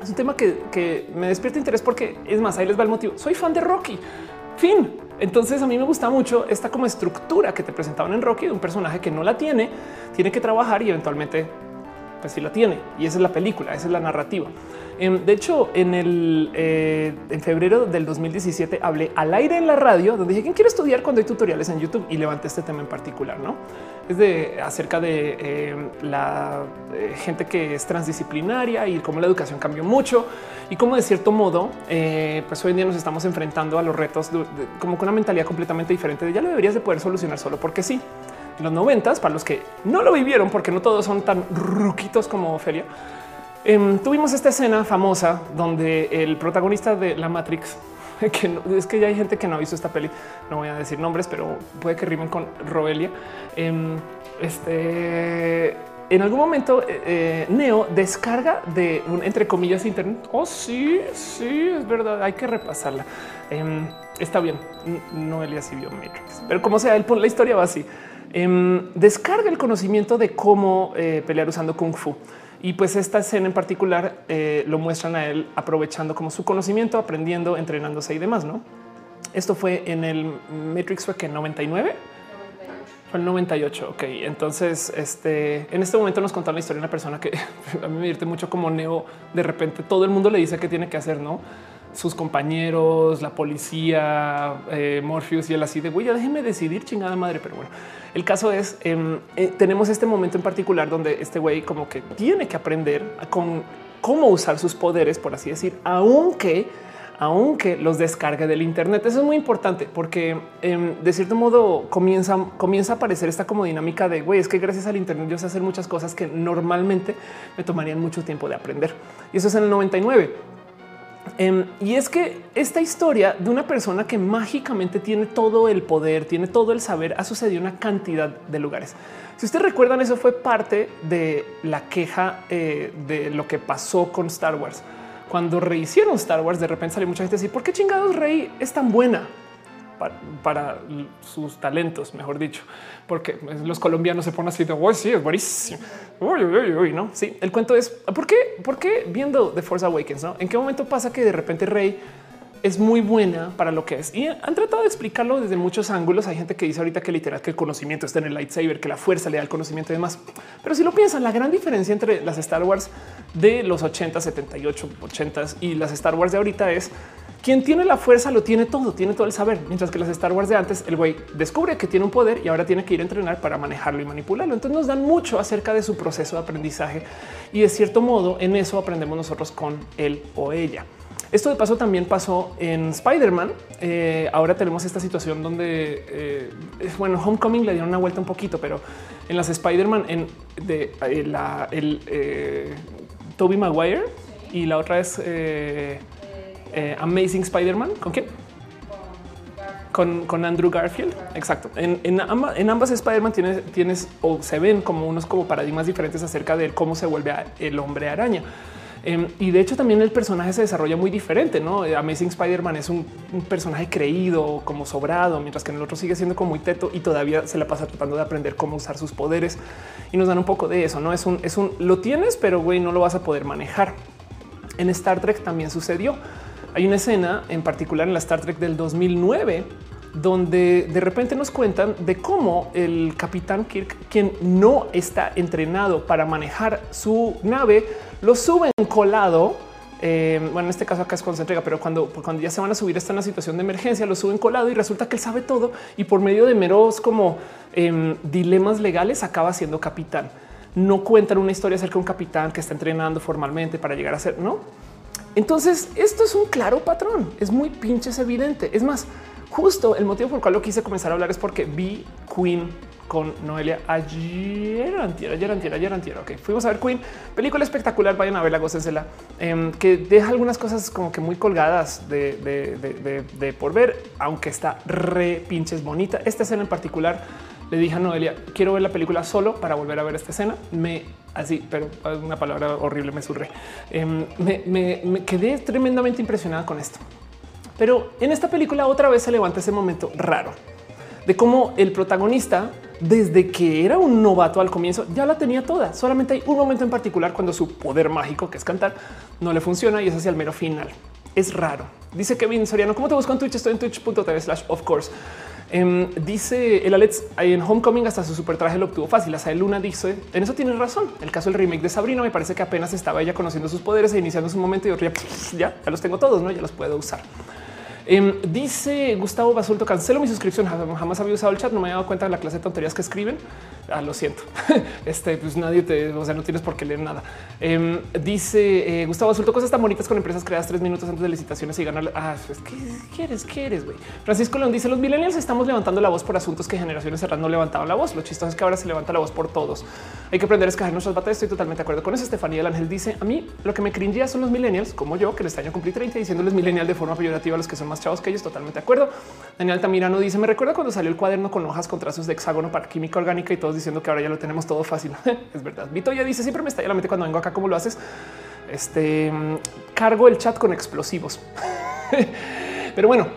es un tema que me despierta interés porque es más, ahí les va el motivo. Soy fan de Rocky. Fin. Entonces a mí me gusta mucho esta como estructura que te presentaban en Rocky de un personaje que no la tiene, tiene que trabajar y eventualmente pues sí la tiene. Y esa es la película, esa es la narrativa. Em, de hecho, en el eh, en febrero del 2017 hablé al aire en la radio donde dije quién quiere estudiar cuando hay tutoriales en YouTube y levanté este tema en particular, no es de acerca de em, la eh, gente que es transdisciplinaria y cómo la educación cambió mucho y cómo de cierto modo, eh, pues hoy en día nos estamos enfrentando a los retos como con una mentalidad completamente diferente de ya lo deberías de poder solucionar solo porque sí. En los noventas, para los que no lo vivieron, porque no todos son tan ruquitos como Ofelia, em, tuvimos esta escena famosa donde el protagonista de la Matrix, es que ya hay gente que no ha visto esta peli, no voy a decir nombres, pero puede que rimen con Robelia. Em, este en algún momento eh, eh, Neo descarga de un entre comillas internet. Oh, sí, sí, es verdad. Hay que repasarla. Em, está bien. No Elias y vio Matrix, pero como sea, el, la historia va así. Em, descarga el conocimiento de cómo eh, pelear usando Kung Fu. Y pues esta escena en particular lo muestran a él aprovechando como su conocimiento, aprendiendo, entrenándose y demás. No, esto fue en el Matrix fue que 99. Fue el 98. Ok, entonces este en este momento nos contaron la historia de una persona que a mí me divierte mucho como Neo. De repente todo el mundo le dice qué tiene que hacer, no? Sus compañeros, la policía, eh, Morpheus y él así de güey, ya déjeme decidir chingada madre. Pero bueno, el caso es em, eh, tenemos este momento en particular donde este güey como que tiene que aprender con cómo usar sus poderes, por así decir, aunque aunque los descargue del Internet. Eso es muy importante porque em, de cierto modo comienza, comienza a aparecer esta como dinámica de güey, es que gracias al Internet yo sé hacer muchas cosas que normalmente me tomarían mucho tiempo de aprender. Y eso es en el 99. Em, y es que esta historia de una persona que mágicamente tiene todo el poder, tiene todo el saber, ha sucedido en una cantidad de lugares. Si ustedes recuerdan, eso fue parte de la queja eh, de lo que pasó con Star Wars. Cuando rehicieron Star Wars, de repente salió mucha gente a decir, ¿por qué chingados Rey es tan buena? Para, sus talentos, mejor dicho, porque los colombianos se ponen así de hoy sí, es buenísimo. No, sí. El cuento es por qué, por qué viendo The Force Awakens, no? En qué momento pasa que de repente Rey es muy buena para lo que es y han tratado de explicarlo desde muchos ángulos. Hay gente que dice ahorita que literal que el conocimiento está en el lightsaber, que la fuerza le da el conocimiento y demás. Pero si lo piensan, la gran diferencia entre las Star Wars de los 80, 78, 80 y las Star Wars de ahorita es quien tiene la fuerza lo tiene todo, tiene todo el saber, mientras que las Star Wars de antes, el güey descubre que tiene un poder y ahora tiene que ir a entrenar para manejarlo y manipularlo. Entonces nos dan mucho acerca de su proceso de aprendizaje y de cierto modo en eso aprendemos nosotros con él o ella. Esto de paso también pasó en Spider-Man. Eh, ahora tenemos esta situación donde, eh, bueno, Homecoming le dieron una vuelta un poquito, pero en las Spider-Man, en eh, la, el Toby Maguire y la otra es eh, Amazing Spider-Man. ¿Con quién? Con, Andrew Garfield. Exacto. En, ambas Spider-Man tienes, tienes o se ven como unos como paradigmas diferentes acerca de cómo se vuelve el hombre araña. Em, y de hecho también el personaje se desarrolla muy diferente, ¿no? Amazing Spider-Man es un, personaje creído, como sobrado, mientras que en el otro sigue siendo como muy teto y todavía se la pasa tratando de aprender cómo usar sus poderes. Y nos dan un poco de eso, ¿no? Es un, es un, lo tienes, pero güey, no lo vas a poder manejar. En Star Trek también sucedió. Hay una escena en particular en la Star Trek del 2009 donde de repente nos cuentan de cómo el capitán Kirk, quien no está entrenado para manejar su nave, lo suben colado. Eh, bueno, en este caso acá es cuando se entrega, pero cuando, ya se van a subir, está en una situación de emergencia, lo suben colado y resulta que él sabe todo y por medio de meros como em, dilemas legales acaba siendo capitán. No cuentan una historia acerca de un capitán que está entrenando formalmente para llegar a ser, no? Entonces, esto es un claro patrón, es muy pinches evidente. Es más, justo el motivo por el cual lo quise comenzar a hablar es porque vi Queen con Noelia ayer, antier, ayer, antier, ayer, antier. Ok, fuimos a ver Queen, película espectacular. Vayan a verla, gócensela, eh, que deja algunas cosas como que muy colgadas de, por ver, aunque está re pinches bonita. Esta escena en particular le dije a Noelia, quiero ver la película solo para volver a ver esta escena. Me así, pero una palabra horrible me surre. Em, me, quedé tremendamente impresionada con esto. Pero en esta película otra vez se levanta ese momento raro de cómo el protagonista, desde que era un novato al comienzo, ya la tenía toda. Solamente hay un momento en particular cuando su poder mágico, que es cantar, no le funciona y es hacia el mero final. Es raro. Dice Kevin Soriano, ¿cómo te busco en Twitch? Estoy en twitch.tv slash of course. Em, dice el Alex en Homecoming hasta su super traje lo obtuvo fácil. Hasta Luna dice en eso tienes razón. El caso del remake de Sabrina me parece que apenas estaba ella conociendo sus poderes e iniciando su momento y ya, ya, ya los tengo todos, no? Ya los puedo usar. Em, dice Gustavo Basulto, cancelo mi suscripción. Jamás había usado el chat, no me había dado cuenta de la clase de tonterías que escriben. Ah, lo siento. este, pues nadie te, o sea, no tienes por qué leer nada. Em, dice eh, Gustavo Basulto, cosas tan bonitas con empresas creadas tres minutos antes de licitaciones y ganar. Ah, pues, ¿qué quieres? ¿Quieres, güey? Francisco León dice, los millennials estamos levantando la voz por asuntos que generaciones atrás no levantaban la voz. Lo chistoso es que ahora se levanta la voz por todos. Hay que aprender a escoger nuestras batallas. Estoy totalmente de acuerdo con eso. Estefanía del Ángel dice, a mí lo que me cringía son los millennials, como yo, que en este año cumplí 30 diciéndoles millennial de forma peyorativa a los que son más chavos que ellos. Totalmente de acuerdo. Daniel Tamirano dice: Me recuerda cuando salió el cuaderno con hojas con trazos de hexágono para química orgánica y todos diciendo que ahora ya lo tenemos todo fácil. es verdad. Vito ya dice: Siempre me está la mente cuando vengo acá. ¿Cómo lo haces? Este cargo el chat con explosivos. Pero bueno,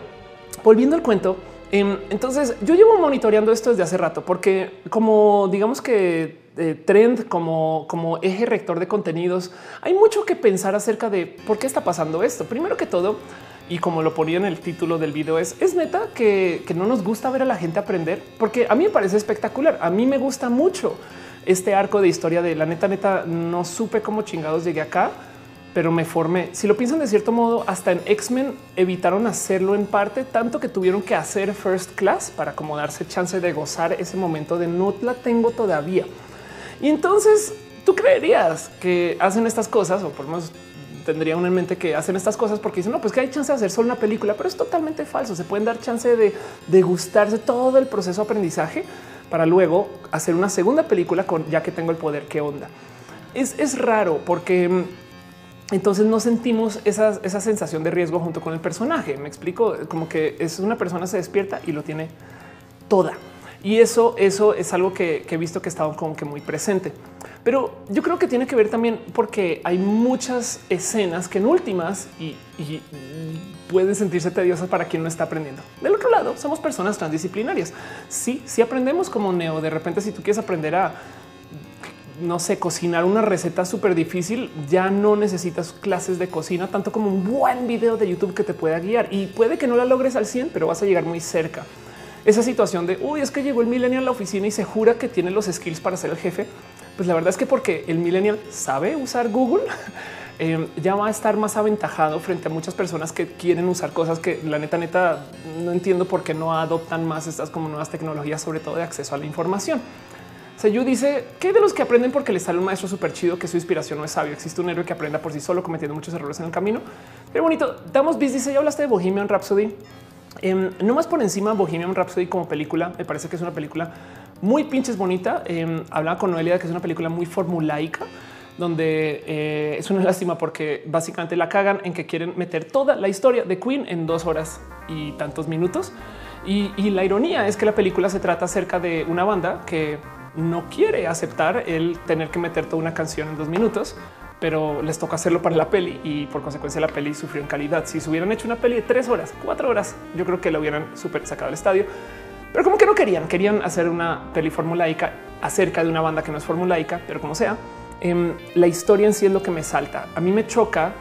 volviendo al cuento, Em, entonces yo llevo monitoreando esto desde hace rato porque como digamos que eh, trend como, como eje rector de contenidos, hay mucho que pensar acerca de por qué está pasando esto. Primero que todo, y como lo ponía en el título del video, es, es neta que, que no nos gusta ver a la gente aprender, porque a mí me parece espectacular. A mí me gusta mucho este arco de historia de la neta, neta, no supe cómo chingados llegué acá pero me formé. Si lo piensan de cierto modo, hasta en X-Men evitaron hacerlo en parte, tanto que tuvieron que hacer First Class para como darse chance de gozar ese momento de no la tengo todavía. Y entonces tú creerías que hacen estas cosas, o por lo menos tendría una en mente que hacen estas cosas porque dicen no, pues que hay chance de hacer solo una película, pero es totalmente falso. Se pueden dar chance de degustarse todo el proceso de aprendizaje para luego hacer una segunda película con ya que tengo el poder. Qué onda? Es, es raro porque mm, entonces no sentimos esa, esa sensación de riesgo junto con el personaje. Me explico como que es una persona se despierta y lo tiene toda. Y eso, eso es algo que, he visto que estaba como que muy presente. Pero yo creo que tiene que ver también porque hay muchas escenas que en últimas y, pueden sentirse tediosas para quien no está aprendiendo. Del otro lado, somos personas transdisciplinarias. Sí, si aprendemos como Neo, de repente si tú quieres aprender a no sé, cocinar una receta súper difícil, ya no necesitas clases de cocina, tanto como un buen video de YouTube que te pueda guiar. Y puede que no la logres al 100, pero vas a llegar muy cerca. Esa situación de, uy, es que llegó el millennial a la oficina y se jura que tiene los skills para ser el jefe. Pues la verdad es que porque el millennial sabe usar Google, eh, ya va a estar más aventajado frente a muchas personas que quieren usar cosas que la neta, neta, no entiendo por qué no adoptan más estas como nuevas tecnologías, sobre todo de acceso a la información. Seyu dice que de los que aprenden porque les sale un maestro súper chido que su inspiración no es sabio. Existe un héroe que aprenda por sí solo cometiendo muchos errores en el camino. Qué bonito. Damos bis dice ya hablaste de Bohemian Rhapsody. Eh, no más por encima Bohemian Rhapsody como película. Me parece que es una película muy pinches bonita. Em, hablaba con Noelia que es una película muy formulaica donde eh, es una lástima porque básicamente la cagan en que quieren meter toda la historia de Queen en dos horas y tantos minutos. Y, y la ironía es que la película se trata acerca de una banda que no quiere aceptar el tener que meter toda una canción en dos minutos, pero les toca hacerlo para la peli y por consecuencia la peli sufrió en calidad. Si se hubieran hecho una peli de tres horas, cuatro horas, yo creo que la hubieran súper sacado del estadio. Pero como que no querían, querían hacer una peli formulaica acerca de una banda que no es formulaica, pero como sea, em, la historia en sí es lo que me salta. A mí me choca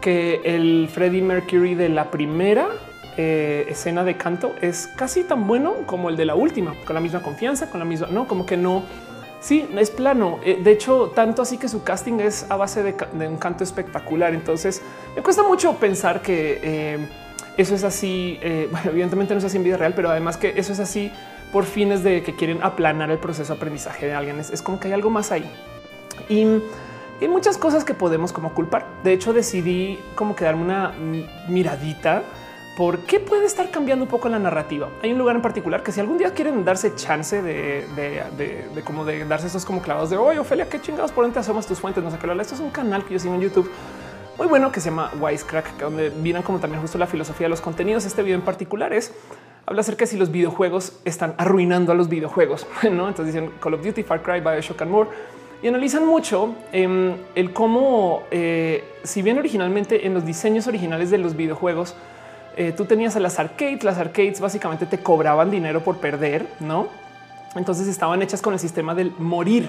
que el Freddie Mercury de la primera eh, escena de canto es casi tan bueno como el de la última, con la misma confianza, con la misma, no, como que no. Sí, es plano. Eh, de hecho, tanto así que su casting es a base de, un canto espectacular. Entonces me cuesta mucho pensar que eh, eso es así. bueno, evidentemente no es así en vida real, pero además que eso es así por fines de que quieren aplanar el proceso de aprendizaje de alguien. Es, es como que hay algo más ahí. Y hay muchas cosas que podemos como culpar. De hecho, decidí como quedarme una miradita por qué puede estar cambiando un poco la narrativa. Hay un lugar en particular que si algún día quieren darse chance de, de, como de darse esos como clavados de hoy, Ofelia, qué chingados por dónde asomas tus fuentes. No sé qué. Esto es un canal que yo sigo en YouTube muy bueno que se llama Wisecrack, donde miran como también justo la filosofía de los contenidos. Este video en particular es habla acerca de si los videojuegos están arruinando a los videojuegos. ¿no? Entonces dicen Call of Duty, Far Cry, Bioshock and more y analizan mucho em, el cómo, eh, si bien originalmente en los diseños originales de los videojuegos eh, tú tenías a las arcades, las arcades básicamente te cobraban dinero por perder, ¿no? Entonces estaban hechas con el sistema del morir.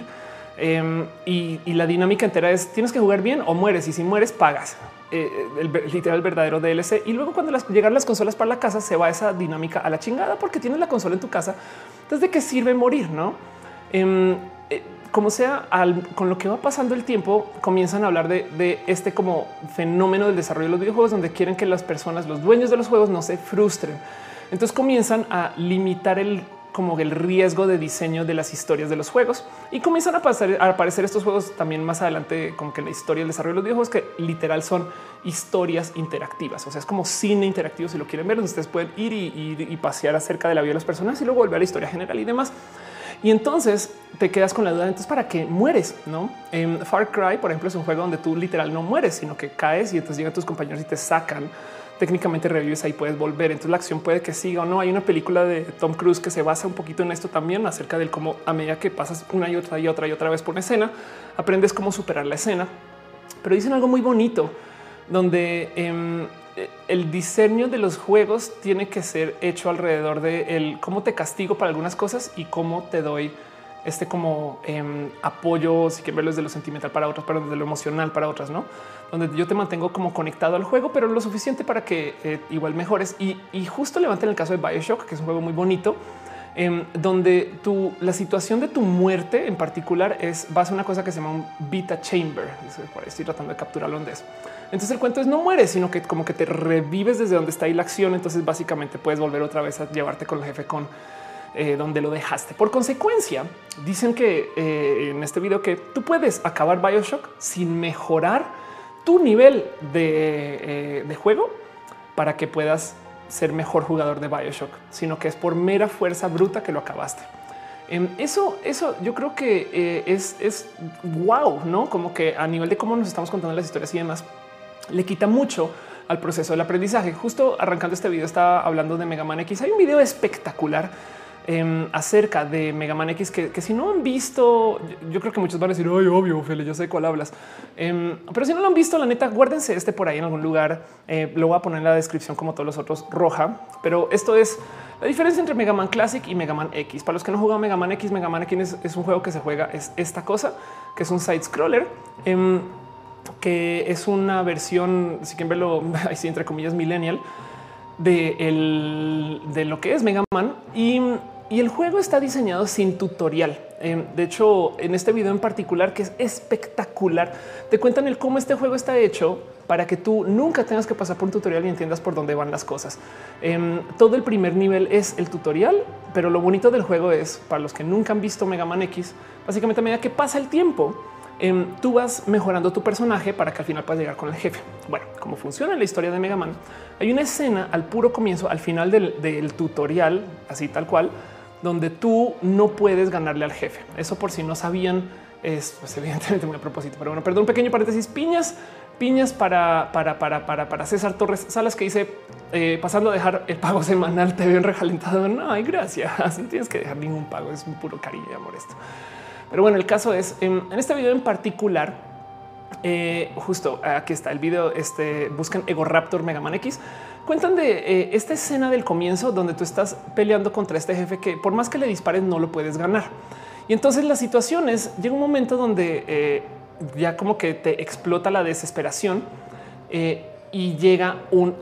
Em, y, la dinámica entera es tienes que jugar bien o mueres y si mueres pagas eh, el, literal verdadero DLC y luego cuando llegan las consolas para la casa se va esa dinámica a la chingada porque tienes la consola en tu casa desde que sirve morir no em, como sea, con lo que va pasando el tiempo, comienzan a hablar de, este como fenómeno del desarrollo de los videojuegos, donde quieren que las personas, los dueños de los juegos, no se frustren. Entonces comienzan a limitar el como el riesgo de diseño de las historias de los juegos y comienzan a, aparecer estos juegos también más adelante, como que la historia del desarrollo de los videojuegos, que literal son historias interactivas. O sea, es como cine interactivo. Si lo quieren ver, ustedes pueden ir y, y pasear acerca de la vida de las personas y luego volver a la historia general y demás. Y entonces te quedas con la duda. Entonces, ¿para qué mueres? No en Far Cry, por ejemplo, es un juego donde tú literal no mueres, sino que caes y entonces llegan tus compañeros y te sacan. Técnicamente revives ahí, puedes volver. Entonces la acción puede que siga o no. Hay una película de Tom Cruise que se basa un poquito en esto también, acerca del cómo a medida que pasas una y otra y otra y otra vez por una escena, aprendes cómo superar la escena. Pero dicen algo muy bonito donde em, el diseño de los juegos tiene que ser hecho alrededor de el cómo te castigo para algunas cosas y cómo te doy este como em, apoyo, si que verlo desde lo sentimental para otros, pero desde lo emocional para otras, no? Donde yo te mantengo como conectado al juego, pero lo suficiente para que eh, igual mejores. Y, y justo levanten el caso de Bioshock, que es un juego muy bonito, em, donde la situación de tu muerte en particular es vas a una cosa que se llama un Vita Chamber. Estoy tratando de capturarlo en eso. Entonces el cuento es no mueres, sino que como que te revives desde donde está ahí la acción. Entonces básicamente puedes volver otra vez a llevarte con el jefe con eh, donde lo dejaste. Por consecuencia, dicen que eh, en este video que tú puedes acabar Bioshock sin mejorar tu nivel de, eh, juego para que puedas ser mejor jugador de Bioshock, sino que es por mera fuerza bruta que lo acabaste. Em, eso, eso yo creo que es, es wow, no como que a nivel de cómo nos estamos contando las historias y demás, le quita mucho al proceso del aprendizaje. Justo arrancando este video, estaba hablando de Mega Man X. Hay un video espectacular Em, acerca de Mega Man X que, si no han visto, yo creo que muchos van a decir, ay, obvio, Feli, yo sé cuál hablas. Em, pero si no lo han visto, la neta, guárdense este por ahí en algún lugar. Eh, lo voy a poner en la descripción como todos los otros roja, pero esto es la diferencia entre Mega Man Classic y Mega Man X. Para los que no juegan Mega Man X, Mega Man X es, un juego que se juega, es esta cosa, que es un side scroller. Em, que es una versión, si quieren verlo así entre comillas, millennial de, el, de lo que es Mega Man. Y y el juego está diseñado sin tutorial. De hecho, en este video en particular, que es espectacular, te cuentan el cómo este juego está hecho para que tú nunca tengas que pasar por un tutorial y entiendas por dónde van las cosas. Em, todo el primer nivel es el tutorial, pero lo bonito del juego es para los que nunca han visto Mega Man X, básicamente a medida que pasa el tiempo, em, tú vas mejorando tu personaje para que al final puedas llegar con el jefe. Bueno, cómo funciona la historia de Mega Man. Hay una escena al puro comienzo, al final del tutorial, así tal cual, donde tú no puedes ganarle al jefe. Eso por si no sabían es pues, evidentemente muy a propósito. Pero bueno, perdón, un pequeño paréntesis. Piñas, piñas para, para, para, para, para César Torres Salas que dice eh, pasando a dejar el pago semanal. Te veo rejalentado. No hay gracias. No tienes que dejar ningún pago. Es un puro cariño y amor esto. Pero bueno, el caso es en, este video en particular. Eh, justo aquí está el video. Este buscan Ego Raptor Mega Man X Cuentan de eh, esta escena del comienzo donde tú estás peleando contra este jefe que por más que le dispares no lo puedes ganar. Y entonces las situaciones llega un momento donde eh, ya como que te explota la desesperación y llega un,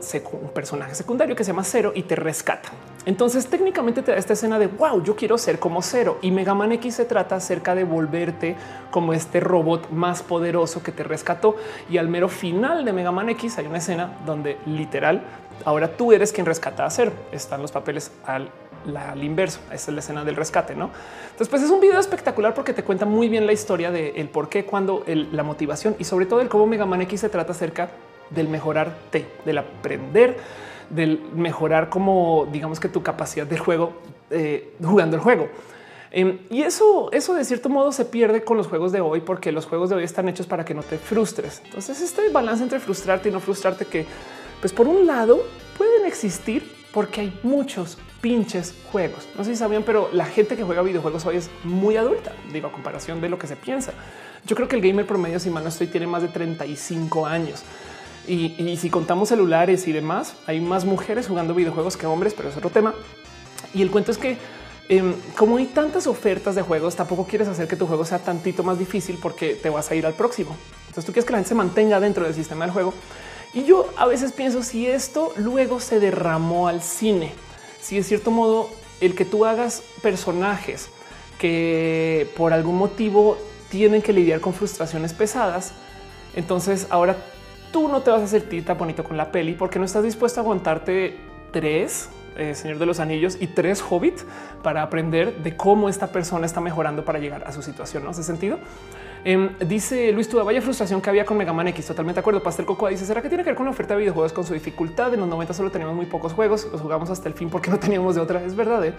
personaje secundario que se llama Cero y te rescata. Entonces técnicamente te da esta escena de wow, yo quiero ser como Cero y Mega Man X se trata acerca de volverte como este robot más poderoso que te rescató y al mero final de Mega Man X hay una escena donde literal ahora tú eres quien rescata a Cero. Están los papeles al, inverso. Esa es la escena del rescate, ¿no? Entonces, pues es un video espectacular porque te cuenta muy bien la historia del por qué, cuando la motivación y sobre todo el cómo Mega Man X se trata acerca del mejorarte, del aprender, del mejorar como digamos que tu capacidad de juego eh, jugando el juego. Em, y eso, eso de cierto modo se pierde con los juegos de hoy, porque los juegos de hoy están hechos para que no te frustres. Entonces, este balance entre frustrarte y no frustrarte, que pues por un lado pueden existir porque hay muchos pinches juegos. No sé si sabían, pero la gente que juega videojuegos hoy es muy adulta, digo, a comparación de lo que se piensa. Yo creo que el gamer promedio, si mal no estoy, tiene más de 35 años. Y, si contamos celulares y demás, hay más mujeres jugando videojuegos que hombres, pero es otro tema. Y el cuento es que em, como hay tantas ofertas de juegos, tampoco quieres hacer que tu juego sea tantito más difícil porque te vas a ir al próximo. Entonces tú quieres que la gente se mantenga dentro del sistema del juego. Y yo a veces pienso si esto luego se derramó al cine, si de cierto modo el que tú hagas personajes que por algún motivo tienen que lidiar con frustraciones pesadas, entonces ahora tú no te vas a sentir tan bonito con la peli porque no estás dispuesto a aguantarte tres eh, Señor de los Anillos y tres Hobbit para aprender de cómo esta persona está mejorando para llegar a su situación. ¿No hace sentido? Em, dice Luis Tuda, vaya frustración que había con Mega Man X. Totalmente de acuerdo. Pastel Cocoa dice: ¿Será que tiene que ver con la oferta de videojuegos con su dificultad? En los 90 solo teníamos muy pocos juegos, los jugamos hasta el fin porque no teníamos de otra. Es verdad. ¿eh?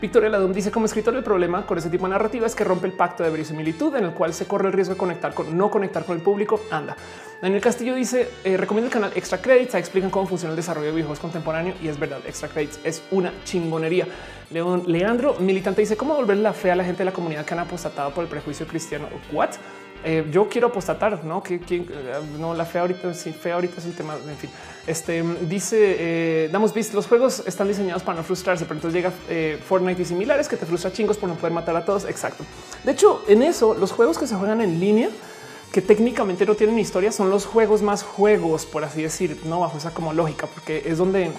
Victoria Ladum dice: Como escritor, el problema con ese tipo de narrativa es que rompe el pacto de verisimilitud en el cual se corre el riesgo de conectar con no conectar con el público. Anda. Daniel Castillo dice: eh, Recomiendo el canal Extra Credits. explican cómo funciona el desarrollo de videojuegos contemporáneo y es verdad. Extra Credits es una chingonería. Leandro Militante dice: ¿Cómo volver la fe a la gente de la comunidad que han apostatado por el prejuicio cristiano? What? eh, yo quiero apostatar, no que no la fe ahorita, sí, fe ahorita es el tema. En fin, este dice eh, damos. Los juegos están diseñados para no frustrarse, pero entonces llega eh, Fortnite y similares que te frustra chingos por no poder matar a todos. Exacto. De hecho, en eso, los juegos que se juegan en línea, que técnicamente no tienen historia, son los juegos más juegos, por así decir, no bajo esa como lógica, porque es donde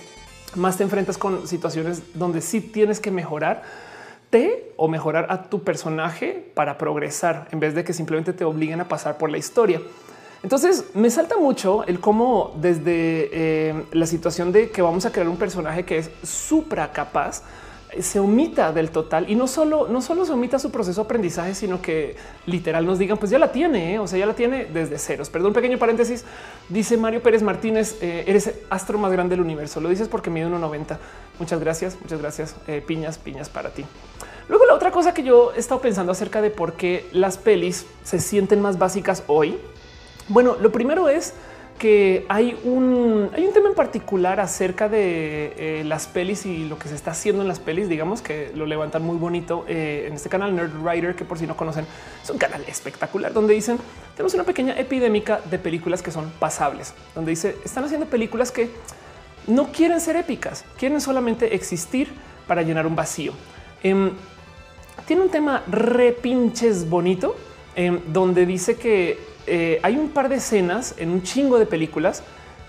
más te enfrentas con situaciones donde sí tienes que mejorar o mejorar a tu personaje para progresar en vez de que simplemente te obliguen a pasar por la historia. Entonces me salta mucho el cómo desde eh, la situación de que vamos a crear un personaje que es supra capaz se omita del total y no solo, no solo se omita su proceso de aprendizaje, sino que literal nos digan, pues ya la tiene, ¿eh? o sea, ya la tiene desde ceros. Perdón, pequeño paréntesis. Dice Mario Pérez Martínez, eh, eres astro más grande del universo. Lo dices porque mide 1,90. Muchas gracias, muchas gracias. Eh, piñas, piñas para ti. Luego la otra cosa que yo he estado pensando acerca de por qué las pelis se sienten más básicas hoy. Bueno, lo primero es que hay un, hay un tema en particular acerca de eh, las pelis y lo que se está haciendo en las pelis, digamos que lo levantan muy bonito eh, en este canal Nerd Writer, que por si no conocen, es un canal espectacular donde dicen tenemos una pequeña epidémica de películas que son pasables, donde dice están haciendo películas que no quieren ser épicas, quieren solamente existir para llenar un vacío. Em, tiene un tema repinches bonito em, donde dice que eh, hay un par de escenas en un chingo de películas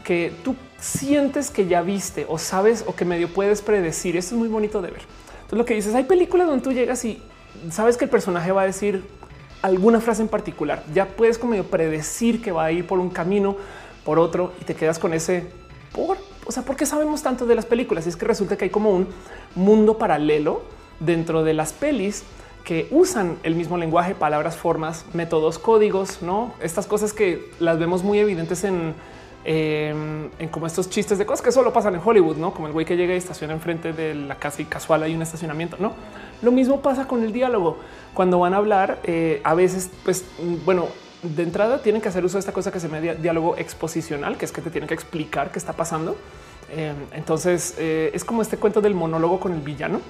que tú sientes que ya viste o sabes o que medio puedes predecir. Eso es muy bonito de ver. Entonces lo que dices, hay películas donde tú llegas y sabes que el personaje va a decir alguna frase en particular. Ya puedes como medio predecir que va a ir por un camino, por otro y te quedas con ese por, o sea, ¿por qué sabemos tanto de las películas? Y es que resulta que hay como un mundo paralelo dentro de las pelis que usan el mismo lenguaje, palabras, formas, métodos, códigos, no estas cosas que las vemos muy evidentes en, em, en como estos chistes de cosas que solo pasan en Hollywood, no como el güey que llega y estaciona enfrente de la casa y casual hay un estacionamiento. No lo mismo pasa con el diálogo cuando van a hablar. Eh, a veces, pues bueno, de entrada tienen que hacer uso de esta cosa que se llama diálogo exposicional, que es que te tienen que explicar qué está pasando. Em, entonces eh, es como este cuento del monólogo con el villano,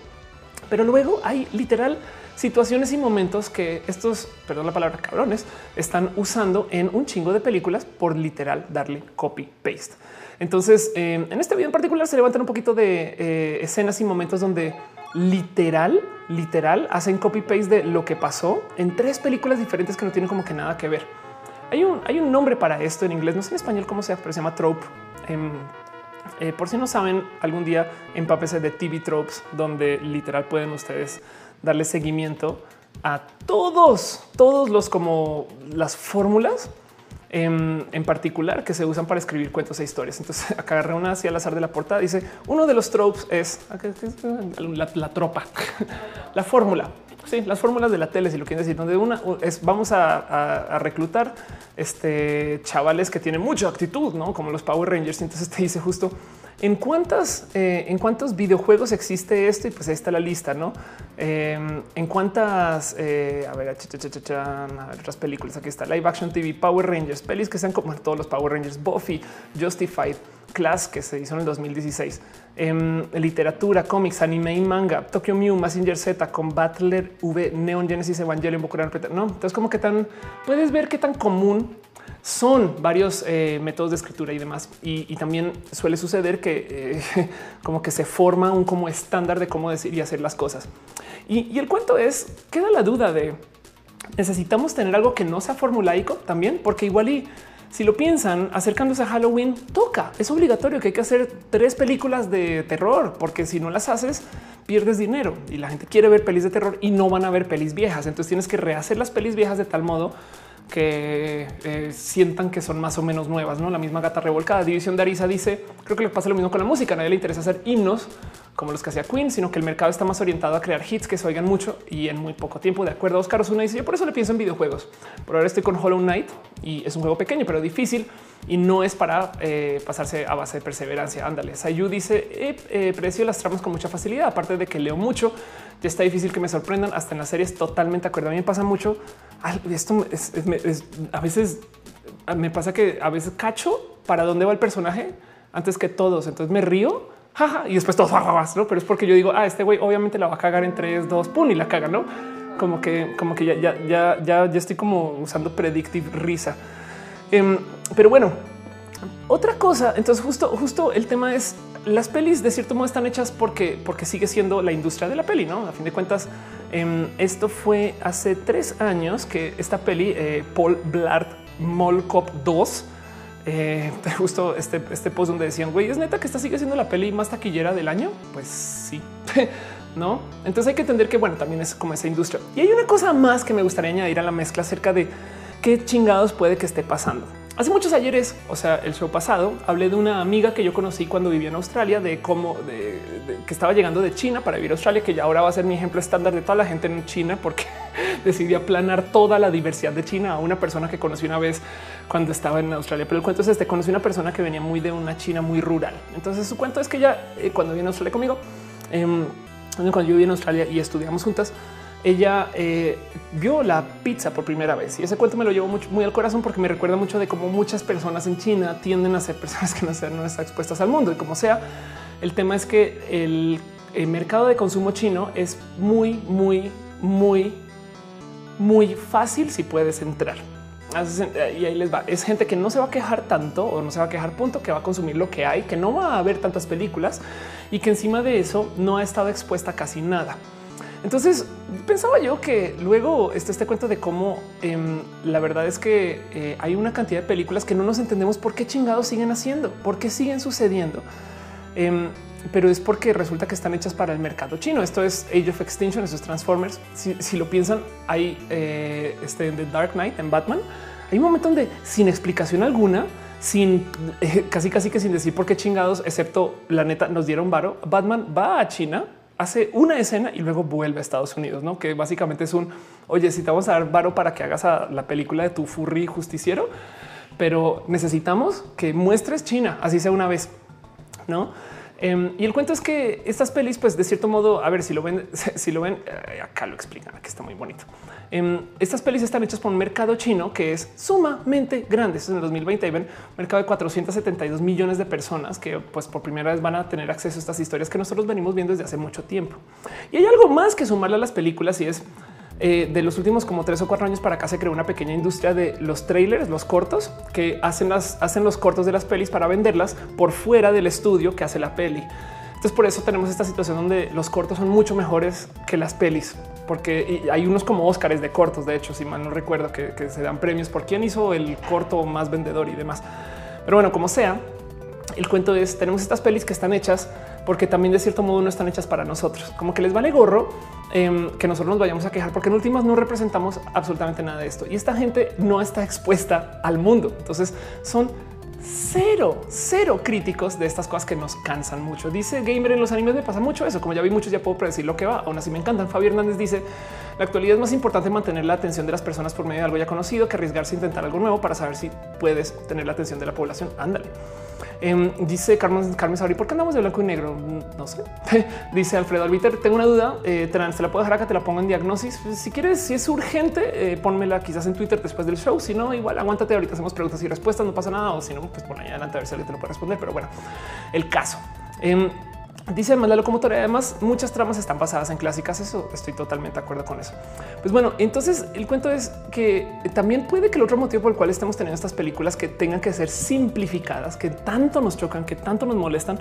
pero luego hay literal situaciones y momentos que estos, perdón la palabra cabrones, están usando en un chingo de películas por literal darle copy paste. Entonces, en este video en particular se levantan un poquito de eh, escenas y momentos donde literal, literal hacen copy paste de lo que pasó en tres películas diferentes que no tienen como que nada que ver. Hay un, hay un nombre para esto en inglés, no sé en español cómo sea, pero se llama trope. Em, eh, por si no saben, algún día empápese de TV tropes, donde literal pueden ustedes darle seguimiento a todos, todos los como las fórmulas en, particular que se usan para escribir cuentos e historias. Entonces acá agarré una así al azar de la portada. Dice uno de los tropes es la, tropa, la fórmula. Sí, las fórmulas de la tele, si lo quieren decir, donde una es vamos a, reclutar este chavales que tienen mucha actitud, no como los Power Rangers. Entonces te dice justo en cuántas, eh, en cuántos videojuegos existe esto y pues ahí está la lista, no? Em, en cuántas, eh, a ver, otras películas. Aquí está live action TV, Power Rangers, pelis que sean como todos los Power Rangers, Buffy, Justified, Class, que se hizo en el 2016, em, literatura, cómics, anime y manga, Tokyo Mew, Messenger Z, Combatler V, Neon Genesis Evangelion, Bokuran, no? Entonces, como que tan puedes ver qué tan común son varios eh, métodos de escritura y demás. Y, también suele suceder que eh, como que se forma un como estándar de cómo decir y hacer las cosas. Y, el cuento es, queda la duda de necesitamos tener algo que no sea formulaico también, porque igual y si lo piensan acercándose a Halloween, toca, es obligatorio que hay que hacer tres películas de terror, porque si no las haces, pierdes dinero y la gente quiere ver pelis de terror y no van a ver pelis viejas. Entonces tienes que rehacer las pelis viejas de tal modo que eh, sientan que son más o menos nuevas. No la misma gata revolcada. División de Arisa dice: Creo que le pasa lo mismo con la música. A nadie le interesa hacer himnos como los que hacía Queen, sino que el mercado está más orientado a crear hits que se oigan mucho y en muy poco tiempo. De acuerdo, Oscar Osuna dice: Yo por eso le pienso en videojuegos. Por ahora estoy con Hollow Knight y es un juego pequeño, pero difícil y no es para eh, pasarse a base de perseverancia. Ándale. Sayu dice: eh, Precio las tramas con mucha facilidad. Aparte de que leo mucho, ya está difícil que me sorprendan. Hasta en las series, totalmente de acuerdo. A mí me pasa mucho. Esto es, a veces me pasa que a veces cacho para dónde va el personaje antes que todos. Entonces me río jaja, y después todos, ¿no? Pero es porque yo digo, ah, este güey obviamente la va a cagar en tres, dos, pum, y la caga, ¿no? como que, como que ya, ya, ya, ya, ya estoy como usando predictive risa. Em, pero bueno, otra cosa. Entonces, justo, justo el tema es las pelis de cierto modo están hechas porque, porque sigue siendo la industria de la peli. No, a fin de cuentas, em, esto fue hace tres años que esta peli eh, Paul Blart Mall Cop 2 eh, justo este, este post donde decían, güey, es neta que esta sigue siendo la peli más taquillera del año. Pues sí, no? Entonces hay que entender que, bueno, también es como esa industria. Y hay una cosa más que me gustaría añadir a la mezcla acerca de qué chingados puede que esté pasando. Hace muchos ayeres, o sea, el show pasado, hablé de una amiga que yo conocí cuando vivía en Australia, de cómo que estaba llegando de China para vivir a Australia, que ya ahora va a ser mi ejemplo estándar de toda la gente en China, porque decidí aplanar toda la diversidad de China a una persona que conocí una vez cuando estaba en Australia. Pero el cuento es este: conocí una persona que venía muy de una China muy rural. Entonces, su cuento es que ya eh, cuando vino a Australia conmigo, eh, cuando yo viví en Australia y estudiamos juntas, ella eh, vio la pizza por primera vez y ese cuento me lo mucho, muy al corazón porque me recuerda mucho de cómo muchas personas en China tienden a ser personas que no, no están expuestas al mundo y como sea. El tema es que el, el mercado de consumo chino es muy, muy, muy, muy fácil si puedes entrar. Y ahí les va. Es gente que no se va a quejar tanto o no se va a quejar punto, que va a consumir lo que hay, que no va a ver tantas películas y que encima de eso no ha estado expuesta a casi nada. Entonces pensaba yo que luego este, este cuento de cómo em, la verdad es que eh, hay una cantidad de películas que no nos entendemos por qué chingados siguen haciendo, por qué siguen sucediendo. Em, pero es porque resulta que están hechas para el mercado chino. Esto es Age of Extinction, esos Transformers. Si, lo piensan, hay eh, este en The Dark Knight en Batman. Hay un momento donde sin explicación alguna, sin casi casi que sin decir por qué chingados, excepto la neta nos dieron varo. Batman va a China hace una escena y luego vuelve a Estados Unidos, ¿no? Que básicamente es un, oye, si te vamos a dar varo para que hagas la película de tu furry justiciero, pero necesitamos que muestres China, así sea una vez, ¿no? Em, y el cuento es que estas pelis, pues de cierto modo, a ver si lo ven, si lo ven, eh, acá lo explican, que está muy bonito. Em, estas pelis están hechas por un mercado chino que es sumamente grande. es en el 2020 y ven mercado de 472 millones de personas que pues por primera vez van a tener acceso a estas historias que nosotros venimos viendo desde hace mucho tiempo. Y hay algo más que sumarle a las películas y es eh, de los últimos como tres o cuatro años para acá se creó una pequeña industria de los trailers, los cortos que hacen hacen los cortos de las pelis para venderlas por fuera del estudio que hace la peli. Entonces por eso tenemos esta situación donde los cortos son mucho mejores que las pelis, porque hay unos como Óscares de cortos, de hecho, si mal no recuerdo, que, se dan premios por quién hizo el corto más vendedor y demás. Pero bueno, como sea, el cuento es tenemos estas pelis que están hechas porque también de cierto modo no están hechas para nosotros, como que les vale gorro em, que nosotros nos vayamos a quejar porque en últimas no representamos absolutamente nada de esto y esta gente no está expuesta al mundo. Entonces son cero, cero críticos de estas cosas que nos cansan mucho. Dice Gamer en los animes me pasa mucho eso. Como ya vi muchos, ya puedo predecir lo que va. Aún así me encantan. Fabi Hernández dice la actualidad es más importante mantener la atención de las personas por medio de algo ya conocido que arriesgarse a intentar algo nuevo para saber si puedes tener la atención de la población. Ándale. Em, dice Carmen, Carmen Sabri, ¿por qué andamos de blanco y negro? No sé. dice Alfredo Albiter, tengo una duda, eh, te, la, puedo dejar acá, te la pongo en diagnosis. Pues, si quieres, si es urgente, eh, pónmela quizás en Twitter después del show. Si no, igual aguántate, ahorita hacemos preguntas y respuestas, no pasa nada. O si no, pues por ahí adelante a ver si alguien te lo puede responder. Pero bueno, el caso. Dice la locomotora. Además, muchas tramas están basadas en clásicas. Eso estoy totalmente de acuerdo con eso. Pues bueno, entonces el cuento es que también puede que el otro motivo por el cual estamos teniendo estas películas que tengan que ser simplificadas, que tanto nos chocan, que tanto nos molestan,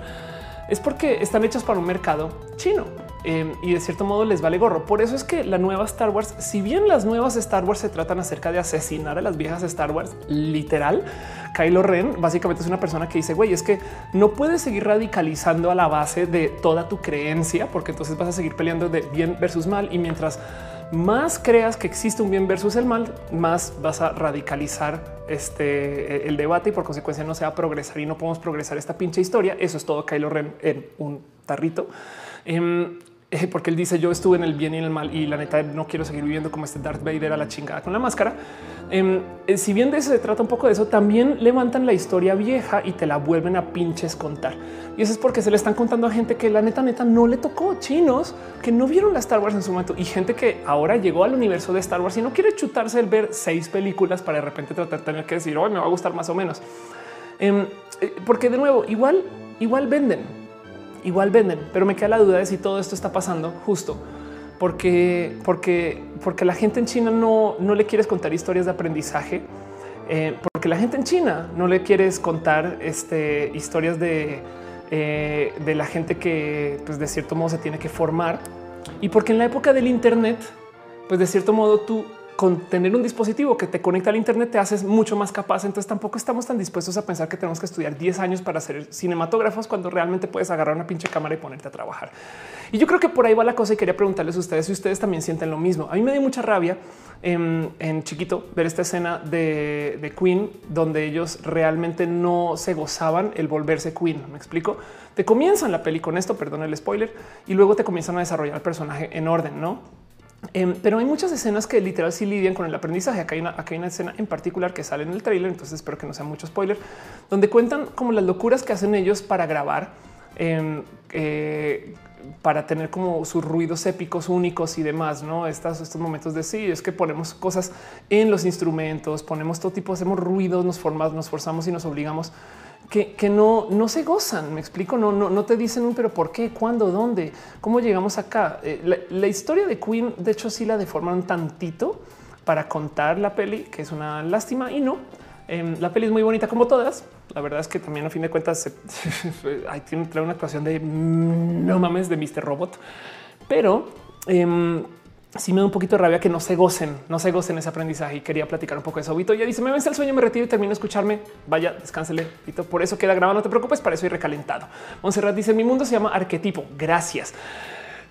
es porque están hechas para un mercado chino. Em, y de cierto modo les vale gorro. Por eso es que la nueva Star Wars, si bien las nuevas Star Wars se tratan acerca de asesinar a las viejas Star Wars, literal, Kylo Ren básicamente es una persona que dice, güey, es que no puedes seguir radicalizando a la base de toda tu creencia, porque entonces vas a seguir peleando de bien versus mal. Y mientras más creas que existe un bien versus el mal, más vas a radicalizar este el debate y por consecuencia no se va a progresar y no podemos progresar esta pinche historia. Eso es todo Kylo Ren en un tarrito. Em, eh, porque él dice yo estuve en el bien y en el mal y la neta no quiero seguir viviendo como este Darth Vader a la chingada con la máscara. Em, eh, si bien de eso se trata un poco de eso, también levantan la historia vieja y te la vuelven a pinches contar. Y eso es porque se le están contando a gente que la neta neta no le tocó chinos que no vieron la Star Wars en su momento y gente que ahora llegó al universo de Star Wars y no quiere chutarse el ver seis películas para de repente tratar de tener que decir hoy me va a gustar más o menos. Em, eh, porque de nuevo igual igual venden igual venden, pero me queda la duda de si todo esto está pasando justo porque, porque, porque la gente en China no, no le quieres contar historias de aprendizaje, eh, porque la gente en China no le quieres contar este, historias de, eh, de la gente que pues, de cierto modo se tiene que formar y porque en la época del Internet, pues de cierto modo tú con tener un dispositivo que te conecta al Internet te haces mucho más capaz. Entonces tampoco estamos tan dispuestos a pensar que tenemos que estudiar 10 años para ser cinematógrafos cuando realmente puedes agarrar una pinche cámara y ponerte a trabajar. Y yo creo que por ahí va la cosa y quería preguntarles a ustedes si ustedes también sienten lo mismo. A mí me dio mucha rabia en, chiquito ver esta escena de, de, Queen donde ellos realmente no se gozaban el volverse Queen. Me explico. Te comienzan la peli con esto, perdón el spoiler, y luego te comienzan a desarrollar el personaje en orden, no? Em, pero hay muchas escenas que literal sí lidian con el aprendizaje. Acá hay, una, acá hay una escena en particular que sale en el tráiler, entonces espero que no sea mucho spoiler, donde cuentan como las locuras que hacen ellos para grabar, em, eh, para tener como sus ruidos épicos únicos y demás, ¿no? Estos, estos momentos de sí, es que ponemos cosas en los instrumentos, ponemos todo tipo, hacemos ruidos, nos formamos, nos forzamos y nos obligamos que, no, no se gozan. Me explico, no, no, no te dicen un pero por qué, cuándo, dónde, cómo llegamos acá. Eh, la, historia de Queen, de hecho, sí la deforman tantito para contar la peli, que es una lástima y no. Em, la peli es muy bonita como todas. La verdad es que también a fin de cuentas hay tiene una actuación de mm, no mames de Mr. Robot, pero em, sí me da un poquito de rabia que no se gocen, no se gocen ese aprendizaje y quería platicar un poco de eso. Vito ya dice me vence el sueño, me retiro y termino de escucharme. Vaya, descánsele. Vito, por eso queda grabado. No te preocupes, para eso y recalentado. Monserrat dice mi mundo se llama arquetipo. Gracias.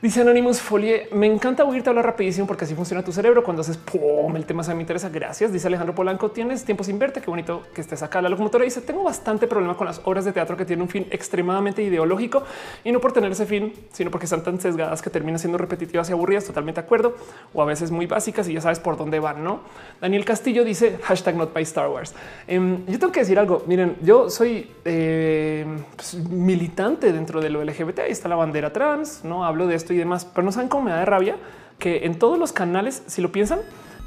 Dice Anonymous Folie, me encanta oírte hablar rapidísimo porque así funciona tu cerebro cuando haces pum, el tema se me interesa. Gracias. Dice Alejandro Polanco, tienes tiempo sin verte. Qué bonito que estés acá. La locomotora dice, tengo bastante problema con las obras de teatro que tienen un fin extremadamente ideológico y no por tener ese fin, sino porque están tan sesgadas que terminan siendo repetitivas y aburridas. Totalmente de acuerdo. O a veces muy básicas y ya sabes por dónde van, ¿no? Daniel Castillo dice hashtag not by Star Wars. Em, yo tengo que decir algo. Miren, yo soy eh, pues, militante dentro de lo LGBT. Ahí está la bandera trans, no hablo de esto y demás, pero no saben cómo me da de rabia que en todos los canales, si lo piensan,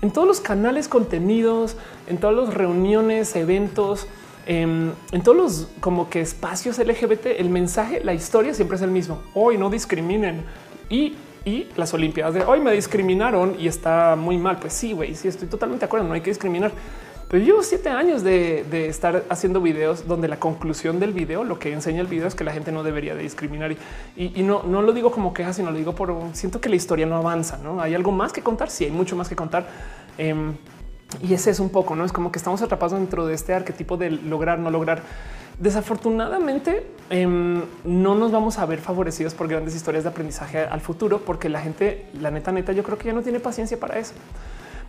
en todos los canales, contenidos, en todas las reuniones, eventos, en, en, todos los como que espacios LGBT, el mensaje, la historia siempre es el mismo. Hoy no discriminen y, y las Olimpiadas de hoy me discriminaron y está muy mal. Pues sí, güey, sí, estoy totalmente de acuerdo. No hay que discriminar. Pero llevo siete años de, estar haciendo videos donde la conclusión del video, lo que enseña el video es que la gente no debería de discriminar y, no, no lo digo como queja, sino lo digo por siento que la historia no avanza. No hay algo más que contar. Sí, hay mucho más que contar. Em, y ese es un poco, no es como que estamos atrapados dentro de este arquetipo de lograr, no lograr. Desafortunadamente, em, no nos vamos a ver favorecidos por grandes historias de aprendizaje al futuro, porque la gente, la neta, neta, yo creo que ya no tiene paciencia para eso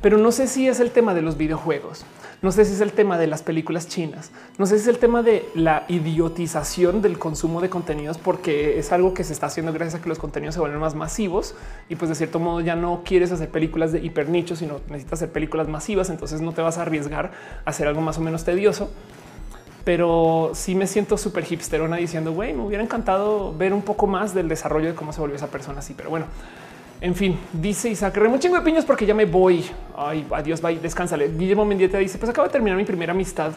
pero no sé si es el tema de los videojuegos, no sé si es el tema de las películas chinas, no sé si es el tema de la idiotización del consumo de contenidos, porque es algo que se está haciendo gracias a que los contenidos se vuelven más masivos y pues de cierto modo ya no quieres hacer películas de hiper nicho, sino necesitas hacer películas masivas, entonces no te vas a arriesgar a hacer algo más o menos tedioso. Pero sí me siento súper hipsterona diciendo, güey, me hubiera encantado ver un poco más del desarrollo de cómo se volvió esa persona así. Pero bueno, en fin, dice Isaac, un chingo de piños porque ya me voy. Ay, adiós, bye, descánsale. Guillermo Mendieta dice, pues acabo de terminar mi primera amistad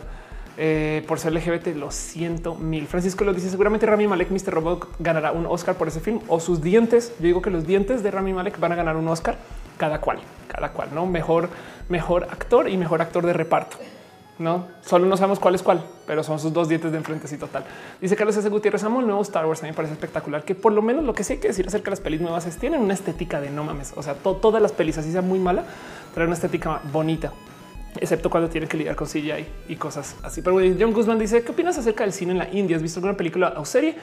eh, por ser LGBT. Lo siento mil. Francisco lo dice, seguramente Rami Malek, Mr. Robot, ganará un Oscar por ese film o sus dientes. Yo digo que los dientes de Rami Malek van a ganar un Oscar cada cual, cada cual, no mejor, mejor actor y mejor actor de reparto. No, solo no sabemos cuál es cuál, pero son sus dos dientes de enfrente. y total. Dice Carlos S. Gutiérrez, amo el nuevo Star Wars. También parece espectacular que por lo menos lo que sí hay que decir acerca de las pelis nuevas es tienen una estética de no mames. O sea, todas las pelis, así sea muy mala, traen una estética bonita, excepto cuando tienen que lidiar con CGI y cosas así. Pero John Guzman dice, ¿qué opinas acerca del cine en la India? ¿Has visto alguna película o serie?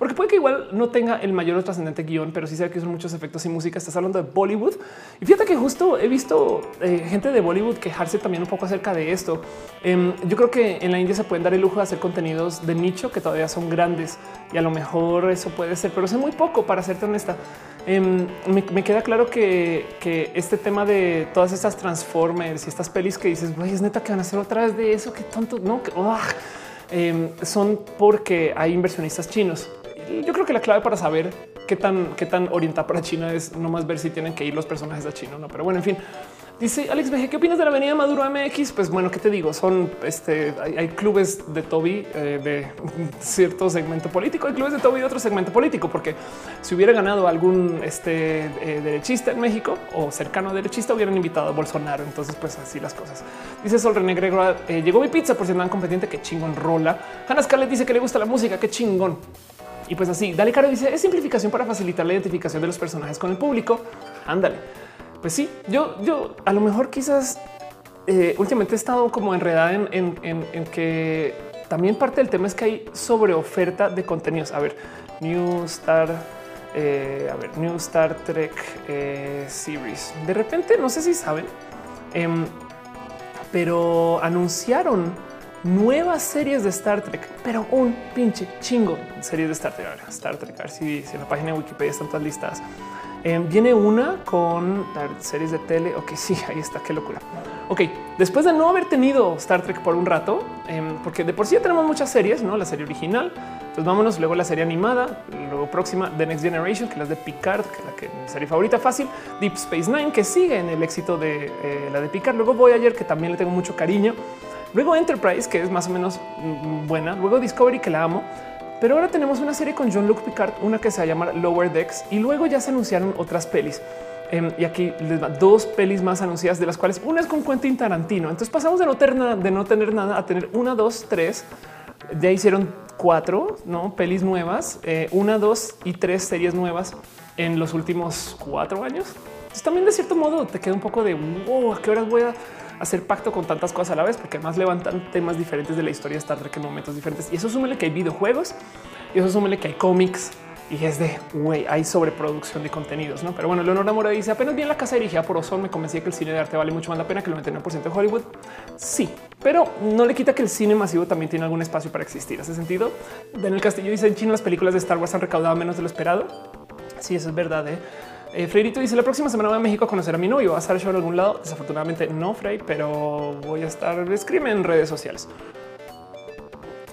Porque puede que igual no tenga el mayor trascendente guion, pero sí sabe que son muchos efectos y música. Estás hablando de Bollywood y fíjate que justo he visto eh, gente de Bollywood quejarse también un poco acerca de esto. Em, yo creo que en la India se pueden dar el lujo de hacer contenidos de nicho que todavía son grandes y a lo mejor eso puede ser, pero es muy poco para serte honesta. Em, me, queda claro que, este tema de todas estas Transformers y estas pelis que dices, es neta que van a hacer otra vez de eso, que tonto, no, em, son porque hay inversionistas chinos yo creo que la clave para saber qué tan, qué tan orientada para China es no más ver si tienen que ir los personajes a China. No, pero bueno, en fin, Dice Alex BG, ¿qué opinas de la avenida Maduro MX? Pues bueno, ¿qué te digo? Son este, hay, clubes de Toby eh, de cierto segmento político, hay clubes de Toby de otro segmento político, porque si hubiera ganado algún este, eh, derechista en México o cercano a derechista, hubieran invitado a Bolsonaro. Entonces, pues así las cosas. Dice Sol René Gregor, eh, llegó mi pizza por si andan competente, qué chingón rola. Hannah Scarlett dice que le gusta la música, qué chingón. Y pues así, Dale Caro dice, es simplificación para facilitar la identificación de los personajes con el público. Ándale. Pues sí, yo, yo a lo mejor quizás eh, últimamente he estado como enredada en, que también parte del tema es que hay sobre oferta de contenidos. A ver, New Star, eh, a ver, New Star Trek eh, Series. De repente, no sé si saben, em, pero anunciaron nuevas series de Star Trek, pero un pinche chingo series de Star Trek. A ver, Star Trek, a ver si, en la página de Wikipedia están todas listas. Em, viene una con series de tele. Ok, sí, ahí está. Qué locura. Ok, después de no haber tenido Star Trek por un rato, em, porque de por sí ya tenemos muchas series, no la serie original. Entonces vámonos luego la serie animada, luego próxima The Next Generation, que es de Picard, que es la serie favorita fácil, Deep Space Nine, que sigue en el éxito de eh, la de Picard. Luego Voyager, que también le tengo mucho cariño. Luego Enterprise, que es más o menos mm, buena. Luego Discovery, que la amo. Pero ahora tenemos una serie con John Luke Picard, una que se llama Lower Decks y luego ya se anunciaron otras pelis. Em, y aquí les va dos pelis más anunciadas, de las cuales una es con Quentin Tarantino. Entonces pasamos de no tener nada, de no tener nada a tener una, dos, tres. Ya hicieron cuatro ¿no? pelis nuevas, eh, una, dos y tres series nuevas en los últimos cuatro años. Entonces también de cierto modo te queda un poco de wow, a qué horas voy a hacer pacto con tantas cosas a la vez, porque además levantan temas diferentes de la historia de Star Trek en momentos diferentes. Y eso súmele que hay videojuegos y eso súmele que hay cómics y es de güey, hay sobreproducción de contenidos, no? Pero bueno, Leonora Mora dice apenas vi en la casa dirigida por Ozon. Me convencí que el cine de arte vale mucho más la pena que el 99% de Hollywood. Sí, pero no le quita que el cine masivo también tiene algún espacio para existir. Hace sentido. Daniel Castillo dice en China las películas de Star Wars han recaudado menos de lo esperado. Sí, eso es verdad. ¿eh? Eh, Freirito dice la próxima semana voy a México a conocer a mi novio. ¿Va a estar show en algún lado? Desafortunadamente no, Frey, pero voy a estar escribe en redes sociales.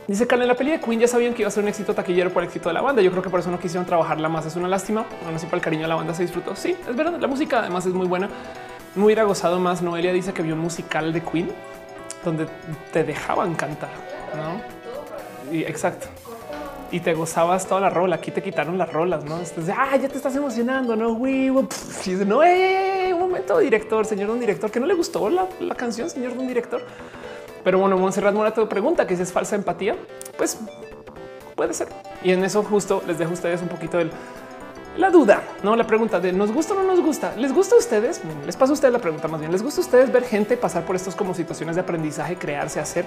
Dice Carla, en la peli de Queen ya sabían que iba a ser un éxito taquillero por el éxito de la banda. Yo creo que por eso no quisieron trabajarla más. Es una lástima. No sé si para el cariño de la banda se disfrutó. Sí, es verdad. La música además es muy buena. Me hubiera gozado más. Noelia dice que vio un musical de Queen donde te dejaban cantar. ¿no? Y exacto y te gozabas toda la rola. Aquí te quitaron las rolas, no? Entonces, ah, ya te estás emocionando, no? Güey, no, un momento, director, señor, un director que no le gustó la, canción, señor, un director. Pero bueno, Monserrat Morato pregunta que si es falsa empatía, pues puede ser. Y en eso justo les dejo a ustedes un poquito de la duda, no la pregunta de nos gusta o no nos gusta. Les gusta a ustedes. Les paso a ustedes la pregunta más bien. Les gusta a ustedes ver gente pasar por estos como situaciones de aprendizaje, crearse, hacer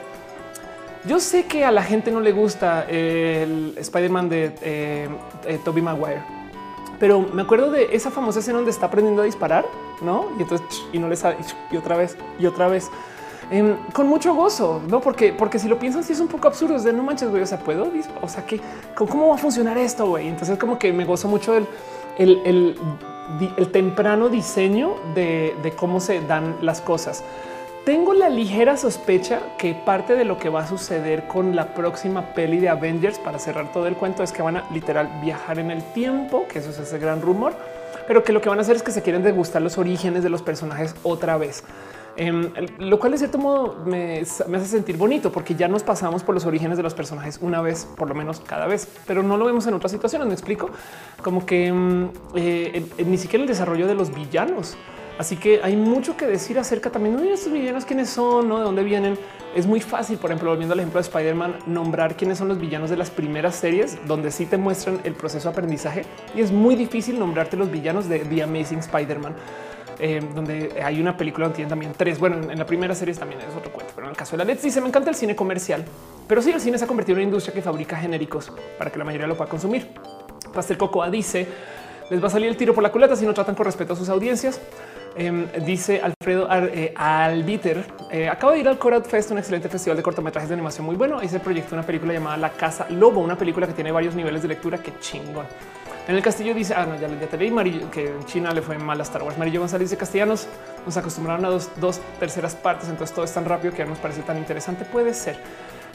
yo sé que a la gente no le gusta el Spider-Man de eh, eh, Toby Maguire, pero me acuerdo de esa famosa escena donde está aprendiendo a disparar, no? Y entonces y no le sale y otra vez y otra vez em, con mucho gozo, no? Porque, porque si lo piensan, sí es un poco absurdo. Es de no manches, güey. O sea, puedo, o sea, que cómo va a funcionar esto, güey. Entonces, como que me gozo mucho el, el, temprano diseño de cómo se dan las cosas. Tengo la ligera sospecha que parte de lo que va a suceder con la próxima peli de Avengers para cerrar todo el cuento es que van a literal viajar en el tiempo, que eso es ese gran rumor, pero que lo que van a hacer es que se quieren degustar los orígenes de los personajes otra vez. Em, lo cual de cierto modo me, hace sentir bonito porque ya nos pasamos por los orígenes de los personajes una vez, por lo menos cada vez, pero no lo vemos en otras situaciones. Me explico como que em, eh, ni siquiera el desarrollo de los villanos. Así que hay mucho que decir acerca también de estos villanos, quiénes son, ¿no? de dónde vienen. Es muy fácil, por ejemplo, volviendo al ejemplo de Spider-Man, nombrar quiénes son los villanos de las primeras series donde sí te muestran el proceso de aprendizaje y es muy difícil nombrarte los villanos de The Amazing Spider-Man. Eh, donde hay una película donde tienen también tres. Bueno, en, la primera serie también es otro cuento, pero en el caso de la Let's dice: Me encanta el cine comercial, pero sí, el cine se ha convertido en una industria que fabrica genéricos para que la mayoría lo pueda consumir. Pastel Cocoa dice: Les va a salir el tiro por la culata si no tratan con respeto a sus audiencias. Em, dice Alfredo eh, Albiter. Eh, acabo de ir al Coral Fest, un excelente festival de cortometrajes de animación muy bueno. Hice proyecto una película llamada La Casa Lobo, una película que tiene varios niveles de lectura. Qué chingón. En el castillo dice, ah, no, ya, ya te leí, Marillo, que en China le fue mal a Star Wars. Marillo González de castellanos nos acostumbraron a dos, dos terceras partes, entonces todo es tan rápido que nos parece tan interesante. Puede ser.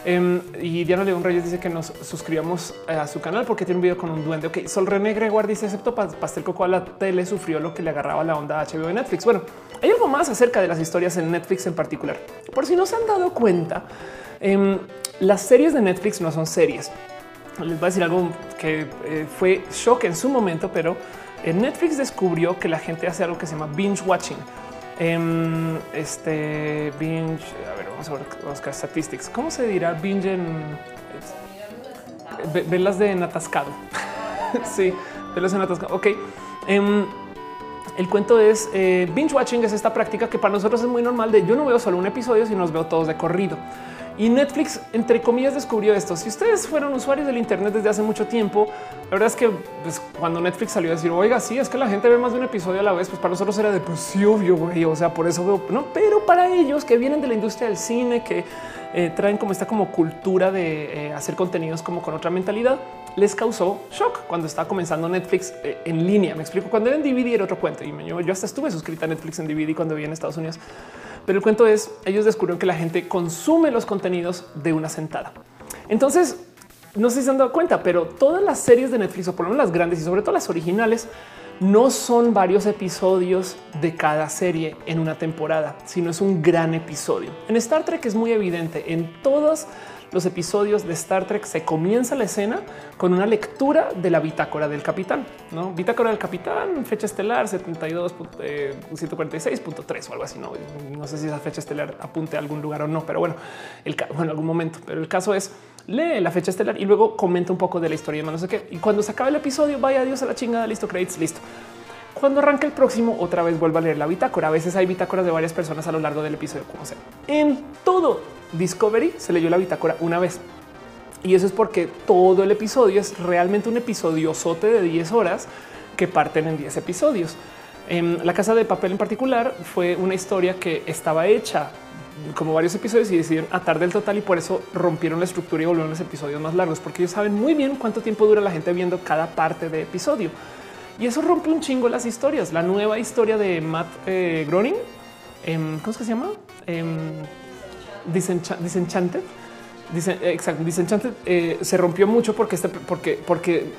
Em, y Diana León Reyes dice que nos suscribamos a su canal porque tiene un video con un duende. Ok, Sol René Gregoire dice, excepto Pastel Coco a la tele sufrió lo que le agarraba la onda HBO de Netflix. Bueno, hay algo más acerca de las historias en Netflix en particular. Por si no se han dado cuenta, em, las series de Netflix no son series. Les voy a decir algo que eh, fue shock en su momento, pero en Netflix descubrió que la gente hace algo que se llama binge watching. Em, este binge, a ver, vamos a ver, buscar statistics. ¿Cómo se dirá binge en velas de natascado? sí, velas de natascado. Ok. Em, el cuento es eh, binge watching es esta práctica que para nosotros es muy normal de yo no veo solo un episodio, sino los veo todos de corrido. Y Netflix, entre comillas, descubrió esto. Si ustedes fueron usuarios del Internet desde hace mucho tiempo, la verdad es que pues, cuando Netflix salió a decir, oiga, sí, es que la gente ve más de un episodio a la vez, pues para nosotros era de, pues sí, obvio, güey. O sea, por eso veo, no, pero para ellos que vienen de la industria del cine, que eh, traen como esta como cultura de eh, hacer contenidos como con otra mentalidad, les causó shock cuando estaba comenzando Netflix eh, en línea. Me explico, cuando era en DVD era otro cuento y yo, yo hasta estuve suscrita a Netflix en DVD cuando vivía en Estados Unidos. Pero el cuento es, ellos descubrieron que la gente consume los contenidos de una sentada. Entonces, no sé si se han dado cuenta, pero todas las series de Netflix, o por lo menos las grandes y sobre todo las originales, no son varios episodios de cada serie en una temporada, sino es un gran episodio. En Star Trek es muy evidente en todas los episodios de Star Trek se comienza la escena con una lectura de la bitácora del capitán, no bitácora del capitán, fecha estelar 72, 146.3 o algo así. No, no sé si esa fecha estelar apunte a algún lugar o no, pero bueno, el, en algún momento. Pero el caso es lee la fecha estelar y luego comenta un poco de la historia de no sé qué. Y cuando se acaba el episodio, vaya Dios a la chingada, listo, credits, listo. Cuando arranca el próximo, otra vez vuelva a leer la bitácora. A veces hay bitácoras de varias personas a lo largo del episodio, como sea. En todo Discovery se leyó la bitácora una vez. Y eso es porque todo el episodio es realmente un episodio sote de 10 horas que parten en 10 episodios. En la casa de papel en particular fue una historia que estaba hecha como varios episodios y decidieron atar del total y por eso rompieron la estructura y volvieron los episodios más largos porque ellos saben muy bien cuánto tiempo dura la gente viendo cada parte de episodio. Y eso rompe un chingo las historias. La nueva historia de Matt eh, Groening, em, ¿cómo es que se llama? Em, Disenchanted. Dice, exacto, Disenchanted eh, se rompió mucho porque este,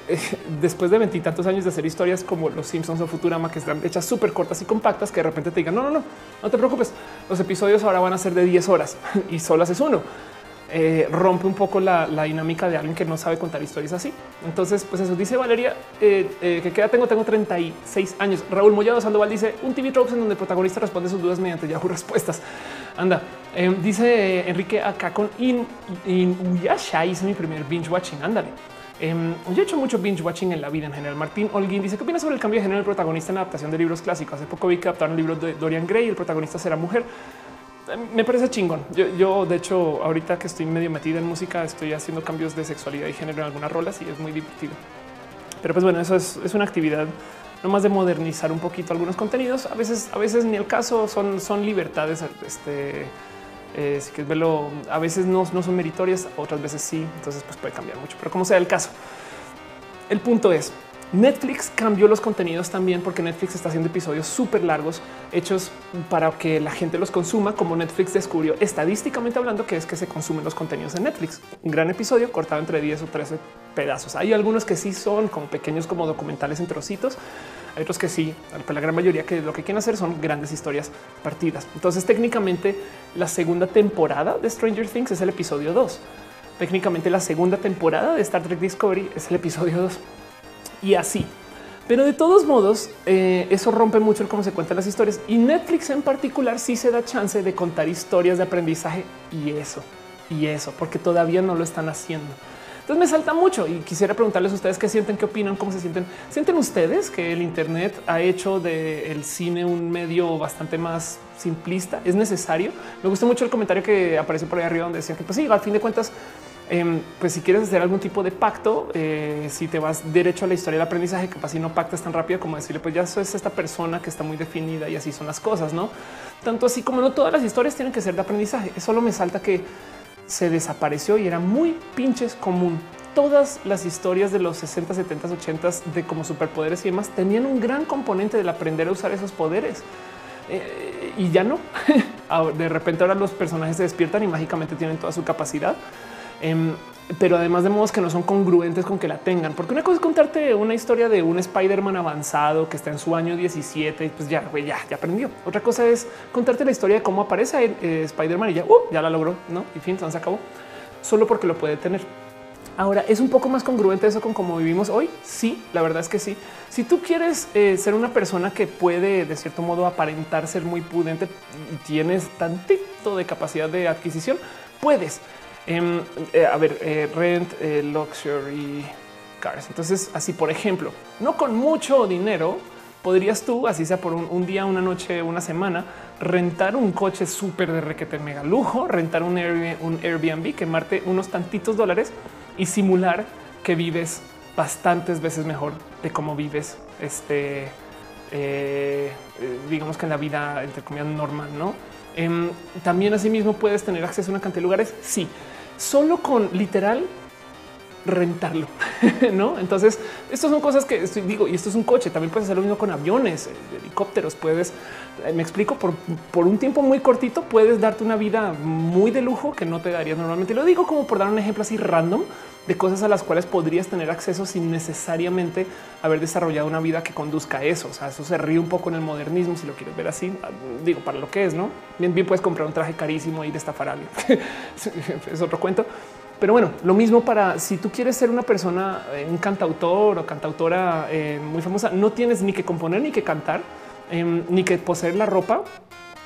eh, después de veintitantos años de hacer historias como los Simpsons o Futurama, que están hechas súper cortas y compactas, que de repente te digan no, no, no, no te preocupes. Los episodios ahora van a ser de 10 horas y solo haces uno. Eh, rompe un poco la, dinámica de alguien que no sabe contar historias así. Entonces, pues eso dice Valeria, que queda tengo, tengo 36 años. Raúl Mollado Sandoval dice un TV Tropes en donde el protagonista responde sus dudas mediante Yahoo Respuestas. Anda, em, dice Enrique acá con In, Uyasha hice mi primer binge watching. Ándale. Em, yo he hecho mucho binge watching en la vida en general. Martín Olguín dice qué opinas sobre el cambio de género del protagonista en la adaptación de libros clásicos. Hace poco vi que adaptaron un libro de Dorian Gray y el protagonista será mujer. Em, me parece chingón. Yo, de hecho, ahorita que estoy medio metida en música, estoy haciendo cambios de sexualidad y género en algunas rolas y es muy divertido. Pero pues bueno, eso es, es una actividad no más de modernizar un poquito algunos contenidos. A veces, a veces ni el caso son, son libertades. Este, eh, si quieres verlo, a veces no, no son meritorias, otras veces sí. Entonces, pues puede cambiar mucho, pero como sea el caso, el punto es Netflix cambió los contenidos también porque Netflix está haciendo episodios súper largos hechos para que la gente los consuma, como Netflix descubrió estadísticamente hablando que es que se consumen los contenidos en Netflix. Un gran episodio cortado entre 10 o 13 pedazos. Hay algunos que sí son como pequeños, como documentales en trocitos. Hay otros que sí, pero la gran mayoría que lo que quieren hacer son grandes historias partidas. Entonces, técnicamente, la segunda temporada de Stranger Things es el episodio 2. Técnicamente, la segunda temporada de Star Trek Discovery es el episodio 2 y así. Pero de todos modos, eh, eso rompe mucho el cómo se cuentan las historias y Netflix en particular sí se da chance de contar historias de aprendizaje y eso y eso, porque todavía no lo están haciendo. Entonces me salta mucho y quisiera preguntarles a ustedes qué sienten, qué opinan, cómo se sienten. ¿Sienten ustedes que el Internet ha hecho del cine un medio bastante más simplista? ¿Es necesario? Me gusta mucho el comentario que apareció por ahí arriba donde decía que pues sí, al fin de cuentas Em, pues si quieres hacer algún tipo de pacto, eh, si te vas derecho a la historia del aprendizaje, capaz si no pactas tan rápido como decirle, pues ya es esta persona que está muy definida y así son las cosas, no tanto así como no todas las historias tienen que ser de aprendizaje. Solo me salta que se desapareció y era muy pinches común. Todas las historias de los 60, 70, 80 de como superpoderes y demás tenían un gran componente del aprender a usar esos poderes. Eh, y ya no. de repente ahora los personajes se despiertan y mágicamente tienen toda su capacidad Em, pero además de modos que no son congruentes con que la tengan. Porque una cosa es contarte una historia de un Spider-Man avanzado que está en su año 17, pues ya, ya, ya aprendió. Otra cosa es contarte la historia de cómo aparece eh, Spider-Man y ya, uh, ya la logró, ¿no? Y fin, se acabó. Solo porque lo puede tener. Ahora, ¿es un poco más congruente eso con cómo vivimos hoy? Sí, la verdad es que sí. Si tú quieres eh, ser una persona que puede, de cierto modo, aparentar ser muy prudente y tienes tantito de capacidad de adquisición, puedes. Em, eh, a ver, eh, rent, eh, luxury cars. Entonces, así por ejemplo, no con mucho dinero, podrías tú, así sea por un, día, una noche, una semana, rentar un coche súper de requete mega lujo, rentar un Airbnb, un Airbnb, quemarte unos tantitos dólares y simular que vives bastantes veces mejor de cómo vives este, digamos que en la vida entre comillas normal, no? Em, también asimismo puedes tener acceso a una cantidad de lugares. Sí, solo con literal rentarlo, no? Entonces, estas son cosas que digo, y esto es un coche. También puedes hacer lo mismo con aviones, eh, helicópteros. Puedes, eh, me explico, por, por un tiempo muy cortito, puedes darte una vida muy de lujo que no te darías normalmente. lo digo como por dar un ejemplo así random de cosas a las cuales podrías tener acceso sin necesariamente haber desarrollado una vida que conduzca a eso. O sea, eso se ríe un poco en el modernismo, si lo quieres ver así, digo, para lo que es, ¿no? Bien, bien puedes comprar un traje carísimo y de estafar a es otro cuento. Pero bueno, lo mismo para si tú quieres ser una persona, eh, un cantautor o cantautora eh, muy famosa, no tienes ni que componer ni que cantar, em, ni que poseer la ropa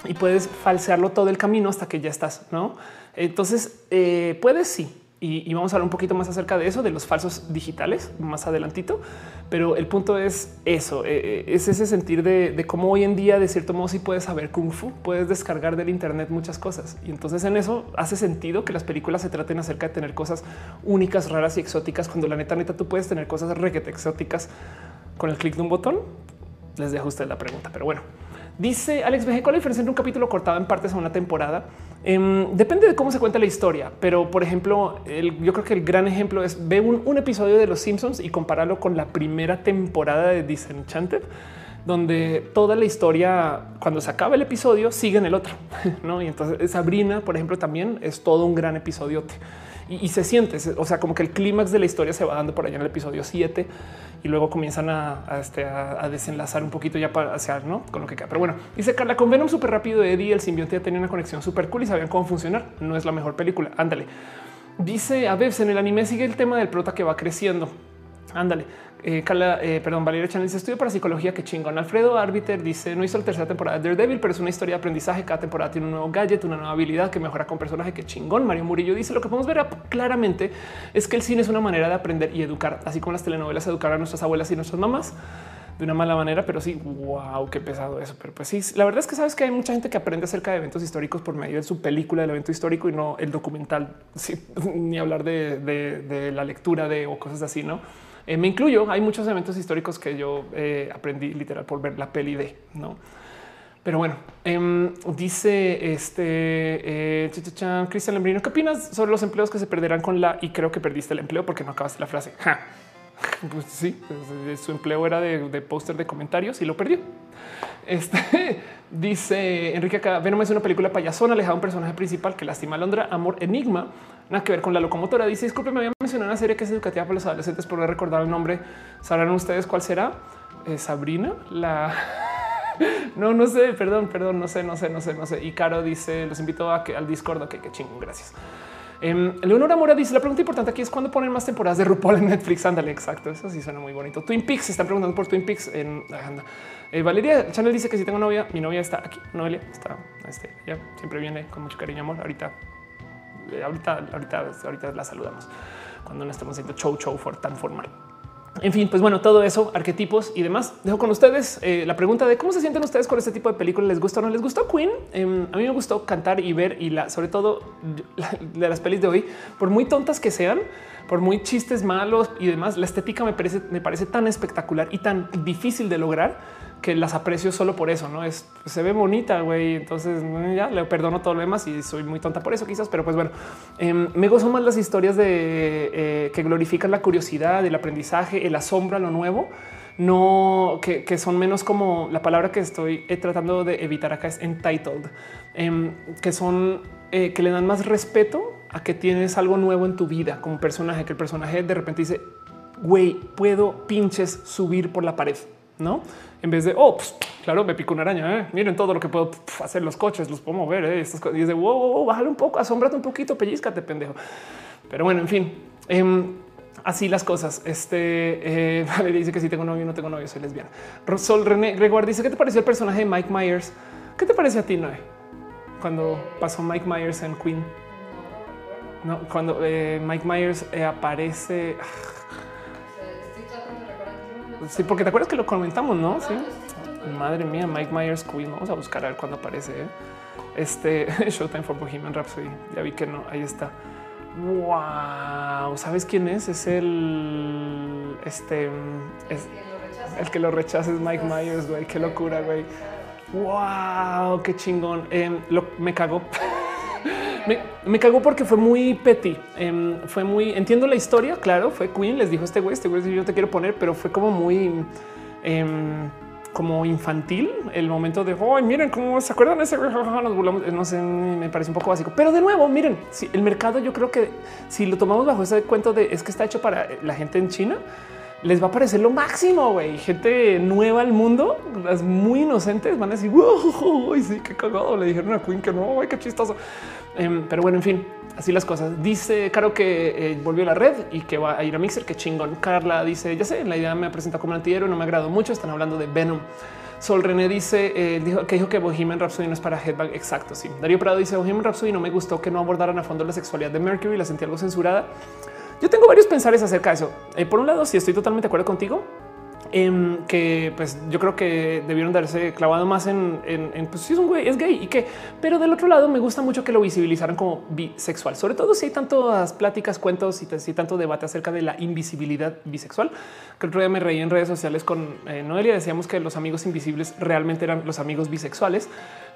y puedes falsearlo todo el camino hasta que ya estás, ¿no? Entonces, eh, puedes sí, y, vamos a hablar un poquito más acerca de eso, de los falsos digitales más adelantito. Pero el punto es eso, eh, eh, es ese sentir de, cómo hoy en día, de cierto modo, sí puedes saber kung fu, puedes descargar del Internet muchas cosas. Y entonces en eso hace sentido que las películas se traten acerca de tener cosas únicas, raras y exóticas, cuando la neta, neta, tú puedes tener cosas requete exóticas con el clic de un botón. Les dejo a la pregunta, pero bueno. Dice Alex BG, ¿cuál la diferencia entre un capítulo cortado en partes a una temporada? Em, depende de cómo se cuenta la historia, pero por ejemplo, yo creo que el gran ejemplo es ve un, episodio de Los Simpsons y compáralo con la primera temporada de Disenchanted, donde toda la historia, cuando se acaba el episodio, sigue en el otro. ¿no? Y entonces Sabrina, por ejemplo, también es todo un gran episodio y, se siente, o sea, como que el clímax de la historia se va dando por allá en el episodio 7 y luego comienzan este, a, desenlazar un poquito ya para hacia no con lo que queda. Pero bueno, dice Carla con Venom súper rápido. Eddie, el simbionte ya tenía una conexión súper cool y sabían cómo funcionar. No es la mejor película. Ándale. Dice a veces en el anime sigue el tema del prota que va creciendo. Ándale. Eh, eh, perdón, Valeria Chan dice estudio para psicología. Que chingón. Alfredo Arbiter dice no hizo la tercera temporada de Daredevil, pero es una historia de aprendizaje. Cada temporada tiene un nuevo gadget, una nueva habilidad que mejora con personaje. Que chingón. Mario Murillo dice lo que podemos ver claramente es que el cine es una manera de aprender y educar, así como las telenovelas educar a nuestras abuelas y nuestras mamás de una mala manera, pero sí, wow, qué pesado eso. Pero pues sí, la verdad es que sabes que hay mucha gente que aprende acerca de eventos históricos por medio de su película del evento histórico y no el documental, ni hablar de, de la lectura de o cosas así, no? Eh, me incluyo. Hay muchos eventos históricos que yo eh, aprendí literal por ver la peli de no. Pero bueno, em, dice este eh, Cristian Lembrino, ¿qué opinas sobre los empleos que se perderán con la y creo que perdiste el empleo porque no acabaste la frase? Pues sí, su empleo era de, de póster de comentarios y lo perdió. Este dice Enrique acá, Venom es una película payasona, alejada un personaje principal que lastima a Londra, amor, enigma, nada que ver con la locomotora. Dice, disculpe, me había mencionado una serie que es educativa para los adolescentes, por recordar el nombre. ¿Sabrán ustedes cuál será? Eh, Sabrina, la... no, no sé, perdón, perdón, no sé, no sé, no sé, no sé. Y Caro dice, los invito a que al Discord, que qué chingón, gracias. Eh, Leonora Mora dice la pregunta importante aquí es cuándo ponen más temporadas de RuPaul en Netflix. Ándale, exacto. Eso sí suena muy bonito. Twin Peaks están preguntando por Twin Peaks en eh, Valeria Chanel dice que si tengo novia, mi novia está aquí. Noelia está este, ya siempre viene con mucho cariño, amor. Ahorita, eh, ahorita, ahorita, ahorita la saludamos cuando no estamos haciendo show, show for tan formal. En fin, pues bueno, todo eso, arquetipos y demás. Dejo con ustedes eh, la pregunta de cómo se sienten ustedes con este tipo de películas. ¿Les gusta o no les gustó Queen? Em, a mí me gustó cantar y ver y sobre todo de las pelis de hoy, por muy tontas que sean, por muy chistes malos y demás, la estética me parece, me parece tan espectacular y tan difícil de lograr que las aprecio solo por eso, no es se ve bonita, güey. Entonces ya le perdono todo lo demás y soy muy tonta por eso, quizás, pero pues bueno, em, me gozo más las historias de eh, que glorifican la curiosidad, el aprendizaje, el asombro a lo nuevo, no que, son menos como la palabra que estoy eh, tratando de evitar acá es entitled, em, que son eh, que le dan más respeto a que tienes algo nuevo en tu vida como personaje, que el personaje de repente dice, güey, puedo pinches subir por la pared, ¿no? En vez de, oh, pues, claro, me pico una araña, ¿eh? miren todo lo que puedo hacer los coches, los puedo mover, ¿eh? Estas cosas. Y dice, wow, wow, bájale un poco, asómbrate un poquito, pellizcate, pendejo. Pero bueno, en fin, em, así las cosas. Este eh, dice que si tengo novio, no tengo novio, soy lesbiana. Sol René Gregoire dice que te pareció el personaje de Mike Myers. ¿Qué te parece a ti, Noé? Cuando pasó Mike Myers en Queen. No, cuando eh, Mike Myers aparece. Sí, porque te acuerdas que lo comentamos, no? Sí. Madre mía, Mike Myers Queen. Vamos a buscar a ver cuándo aparece. ¿eh? Este Showtime for Bohemian Rhapsody. Ya vi que no. Ahí está. Wow, ¿sabes quién es? Es el este es, el que lo rechaza es Mike Myers, güey. Qué locura, güey. Wow, qué chingón. Em, me cagó. me, cagó porque fue muy petty. Em, fue muy entiendo la historia. Claro, fue Queen. Les dijo este güey, este güey, yo te quiero poner, pero fue como muy em, como infantil el momento de hoy. miren cómo se acuerdan de ese nos burlamos. No sé, me parece un poco básico, pero de nuevo, miren, si el mercado, yo creo que si lo tomamos bajo ese cuento de es que está hecho para la gente en China, les va a parecer lo máximo. Güey, gente nueva al mundo, las muy inocentes van a decir, wow, sí, qué cagado. Le dijeron a Queen que no, qué chistoso. Em, pero bueno, en fin, así las cosas. Dice Caro que eh, volvió a la red y que va a ir a Mixer. Qué chingón. Carla dice, ya sé, la idea me presenta como antihéroe, no me agrado mucho. Están hablando de Venom. Sol René dice eh, dijo, que dijo que Bohemian Rhapsody no es para Headbang. Exacto. Sí. Darío Prado dice Bohemian Rhapsody no me gustó que no abordaran a fondo la sexualidad de Mercury. La sentí algo censurada. Yo tengo varios pensares acerca de eso. Eh, por un lado, si estoy totalmente de acuerdo contigo, Em, que pues yo creo que debieron darse clavado más en, pues si es un güey, es gay y que, pero del otro lado me gusta mucho que lo visibilizaran como bisexual, sobre todo si hay tantas pláticas, cuentos y si tanto debate acerca de la invisibilidad bisexual. Que el otro día me reí en redes sociales con eh, Noelia, decíamos que los amigos invisibles realmente eran los amigos bisexuales,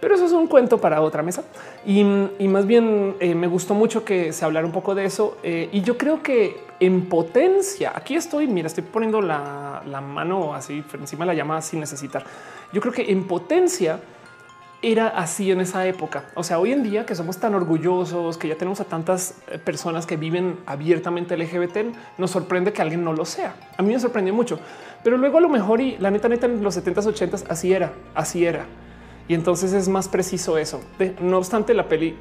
pero eso es un cuento para otra mesa. Y, más bien eh, me gustó mucho que se hablara un poco de eso eh, y yo creo que en potencia. Aquí estoy, mira, estoy poniendo la, mano así encima de la llama sin necesitar. Yo creo que en potencia era así en esa época. O sea, hoy en día que somos tan orgullosos, que ya tenemos a tantas eh, personas que viven abiertamente LGBT, nos sorprende que alguien no lo sea. A mí me sorprendió mucho, pero luego a lo mejor y la neta, neta, en los 70s, 80s, así era, así era. Y entonces es más preciso eso. no obstante, la peli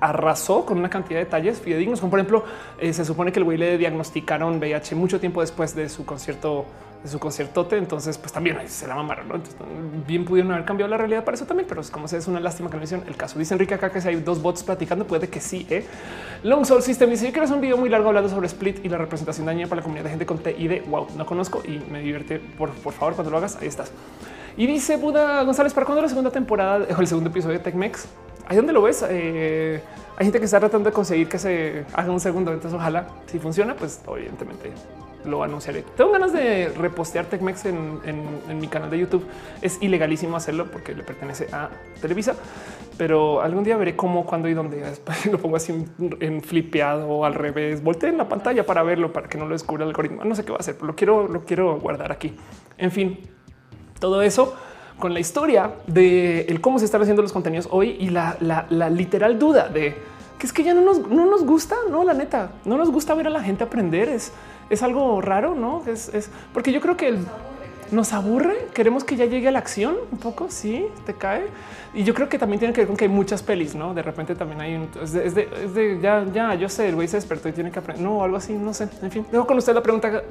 arrasó con una cantidad de detalles fidedignos, como por ejemplo, eh, se supone que el güey le diagnosticaron VIH mucho tiempo después de su concierto, de su conciertote. Entonces, pues también se la mamaron. bien pudieron haber cambiado la realidad para eso también, pero es como se es una lástima que no hicieron el caso. Dice Enrique acá que si hay dos bots platicando, puede que sí. ¿eh? Long Soul System dice: Yo quiero hacer un video muy largo hablando sobre Split y la representación dañina para la comunidad de gente con TID. Wow, no conozco y me divierte. Por, por favor, cuando lo hagas, ahí estás. Y dice Buda González, ¿para cuándo la segunda temporada o el segundo episodio de TechMex? Ahí donde lo ves. Eh, hay gente que está tratando de conseguir que se haga un segundo. Entonces, ojalá si funciona, pues evidentemente lo anunciaré. Tengo ganas de repostear TechMex en, en, mi canal de YouTube. Es ilegalísimo hacerlo porque le pertenece a Televisa, pero algún día veré cómo, cuándo y dónde. lo pongo así en, flipeado o al revés. Volteé en la pantalla para verlo, para que no lo descubra el algoritmo. No sé qué va a hacer, pero lo quiero, lo quiero guardar aquí. En fin, todo eso con la historia de el cómo se están haciendo los contenidos hoy y la, literal duda de que es que ya no nos, no nos gusta, no, la neta, no nos gusta ver a la gente aprender. Es, es algo raro, no es, es porque yo creo que nos aburre. Queremos que ya llegue a la acción un poco. Sí, te cae. Y yo creo que también tiene que ver con que hay muchas pelis, no? De repente también hay un es ya, ya, yo sé, el güey se despertó y tiene que aprender. No, algo así, no sé. En fin, dejo con usted la pregunta.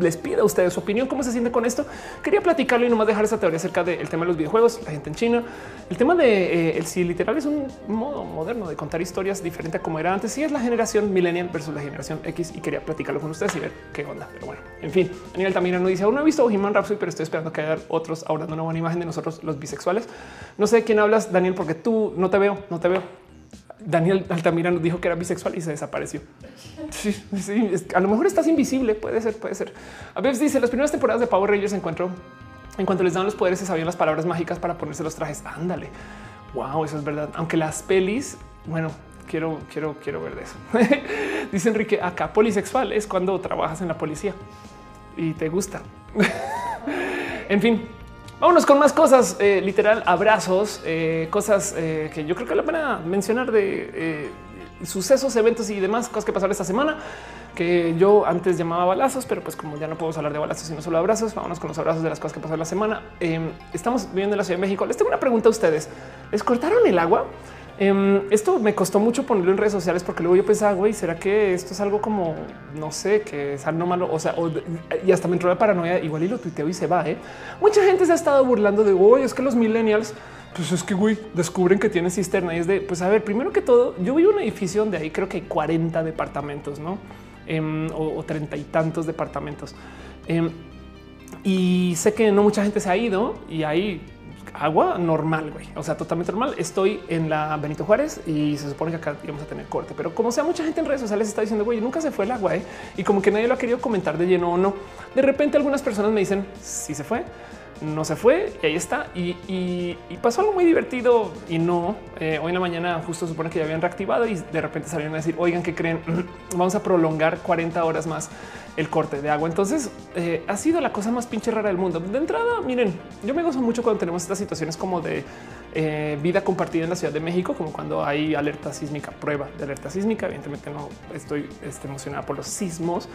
Les pido a ustedes su opinión, cómo se siente con esto. Quería platicarlo y nomás dejar esa teoría acerca del tema de los videojuegos, la gente en China, el tema de eh, el si literal es un modo moderno de contar historias diferente a como era antes. Si es la generación millennial versus la generación X y quería platicarlo con ustedes y ver qué onda. Pero bueno, en fin, Daniel también no dice aún no he visto Bohemian Rhapsody, pero estoy esperando que haya otros ahora una buena imagen de nosotros, los bisexuales. No sé quién hablas, Daniel, porque tú no te veo, no te veo. Daniel Altamira nos dijo que era bisexual y se desapareció. Sí, sí, a lo mejor estás invisible. Puede ser, puede ser. A veces dice las primeras temporadas de Power Rangers encuentro en cuanto les dan los poderes, se sabían las palabras mágicas para ponerse los trajes. Ándale. Wow, eso es verdad. Aunque las pelis, bueno, quiero, quiero, quiero ver de eso. dice Enrique acá polisexual es cuando trabajas en la policía y te gusta. en fin, vámonos con más cosas. Eh, literal, abrazos, eh, cosas eh, que yo creo que la pena mencionar de sucesos, eventos y demás cosas que pasaron esta semana que yo antes llamaba balazos, pero pues como ya no podemos hablar de balazos, sino solo abrazos, vámonos con los abrazos de las cosas que pasaron la semana. Em, estamos viviendo en la Ciudad de México. Les tengo una pregunta a ustedes. ¿Les cortaron el agua? Em, esto me costó mucho ponerlo en redes sociales porque luego yo pensaba, güey, ¿será que esto es algo como, no sé, que es algo malo? O sea, y hasta me entró de paranoia, igual y lo tuiteo y se va. ¿eh? Mucha gente se ha estado burlando de, hoy es que los millennials pues es que güey, descubren que tienen cisterna y es de, pues a ver, primero que todo, yo vivo en un edificio donde hay creo que hay 40 departamentos, no? Em, o treinta y tantos departamentos. Em, y sé que no mucha gente se ha ido y hay agua normal, güey. O sea, totalmente normal. Estoy en la Benito Juárez y se supone que acá íbamos a tener corte, pero como sea, mucha gente en redes sociales está diciendo, güey, nunca se fue el agua ¿eh? y como que nadie lo ha querido comentar de lleno o no. De repente, algunas personas me dicen si se fue no se fue y ahí está. Y, pasó algo muy divertido y no. Eh, hoy en la mañana justo supone que ya habían reactivado y de repente salieron a decir, oigan, que creen? Vamos a prolongar 40 horas más el corte de agua. Entonces eh, ha sido la cosa más pinche rara del mundo. De entrada, miren, yo me gozo mucho cuando tenemos estas situaciones como de eh, vida compartida en la Ciudad de México, como cuando hay alerta sísmica, prueba de alerta sísmica. Evidentemente no estoy este, emocionada por los sismos,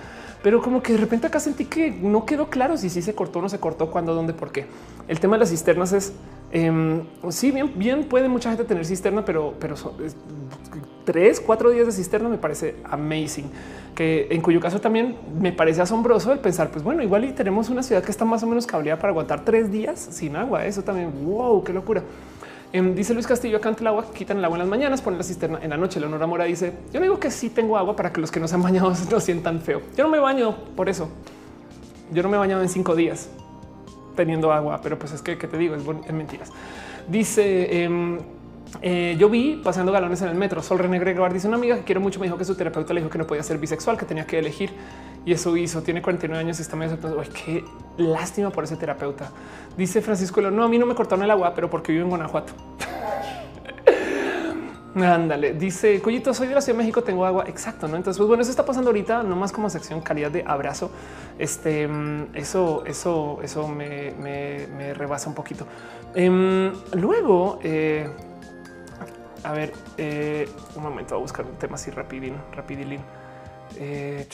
pero como que de repente acá sentí que no quedó claro si sí se cortó o no se cortó, cuándo, dónde, por qué. El tema de las cisternas es eh, sí, bien, bien puede mucha gente tener cisterna, pero, pero tres, cuatro días de cisterna me parece amazing, que en cuyo caso también me parece asombroso el pensar, pues bueno, igual y tenemos una ciudad que está más o menos cableada para aguantar tres días sin agua. Eso también, wow, qué locura. Em, dice Luis Castillo, acá el agua, quitan el agua en las mañanas, ponen la cisterna en la noche. Leonora Mora dice, yo no digo que sí tengo agua para que los que no se han bañado no sientan feo. Yo no me baño por eso. Yo no me he bañado en cinco días teniendo agua, pero pues es que, ¿qué te digo? Es, mentiras. Dice... Em, eh, yo vi pasando galones en el metro. Sol René Gregoire dice una amiga que quiero mucho. Me dijo que su terapeuta le dijo que no podía ser bisexual, que tenía que elegir y eso hizo. Tiene 49 años y está medio Uy, qué lástima por ese terapeuta. Dice Francisco, no, a mí no me cortaron el agua, pero porque vivo en Guanajuato. Ándale, dice Cuyito, soy de la Ciudad de México, tengo agua. Exacto, no? Entonces, pues bueno, eso está pasando ahorita, no más como sección calidad de abrazo. Este, mm, eso, eso, eso me, rebasa un poquito. Em, luego, eh, a ver, eh, un momento, voy a buscar un tema así rapidín, rapidilín. Eh,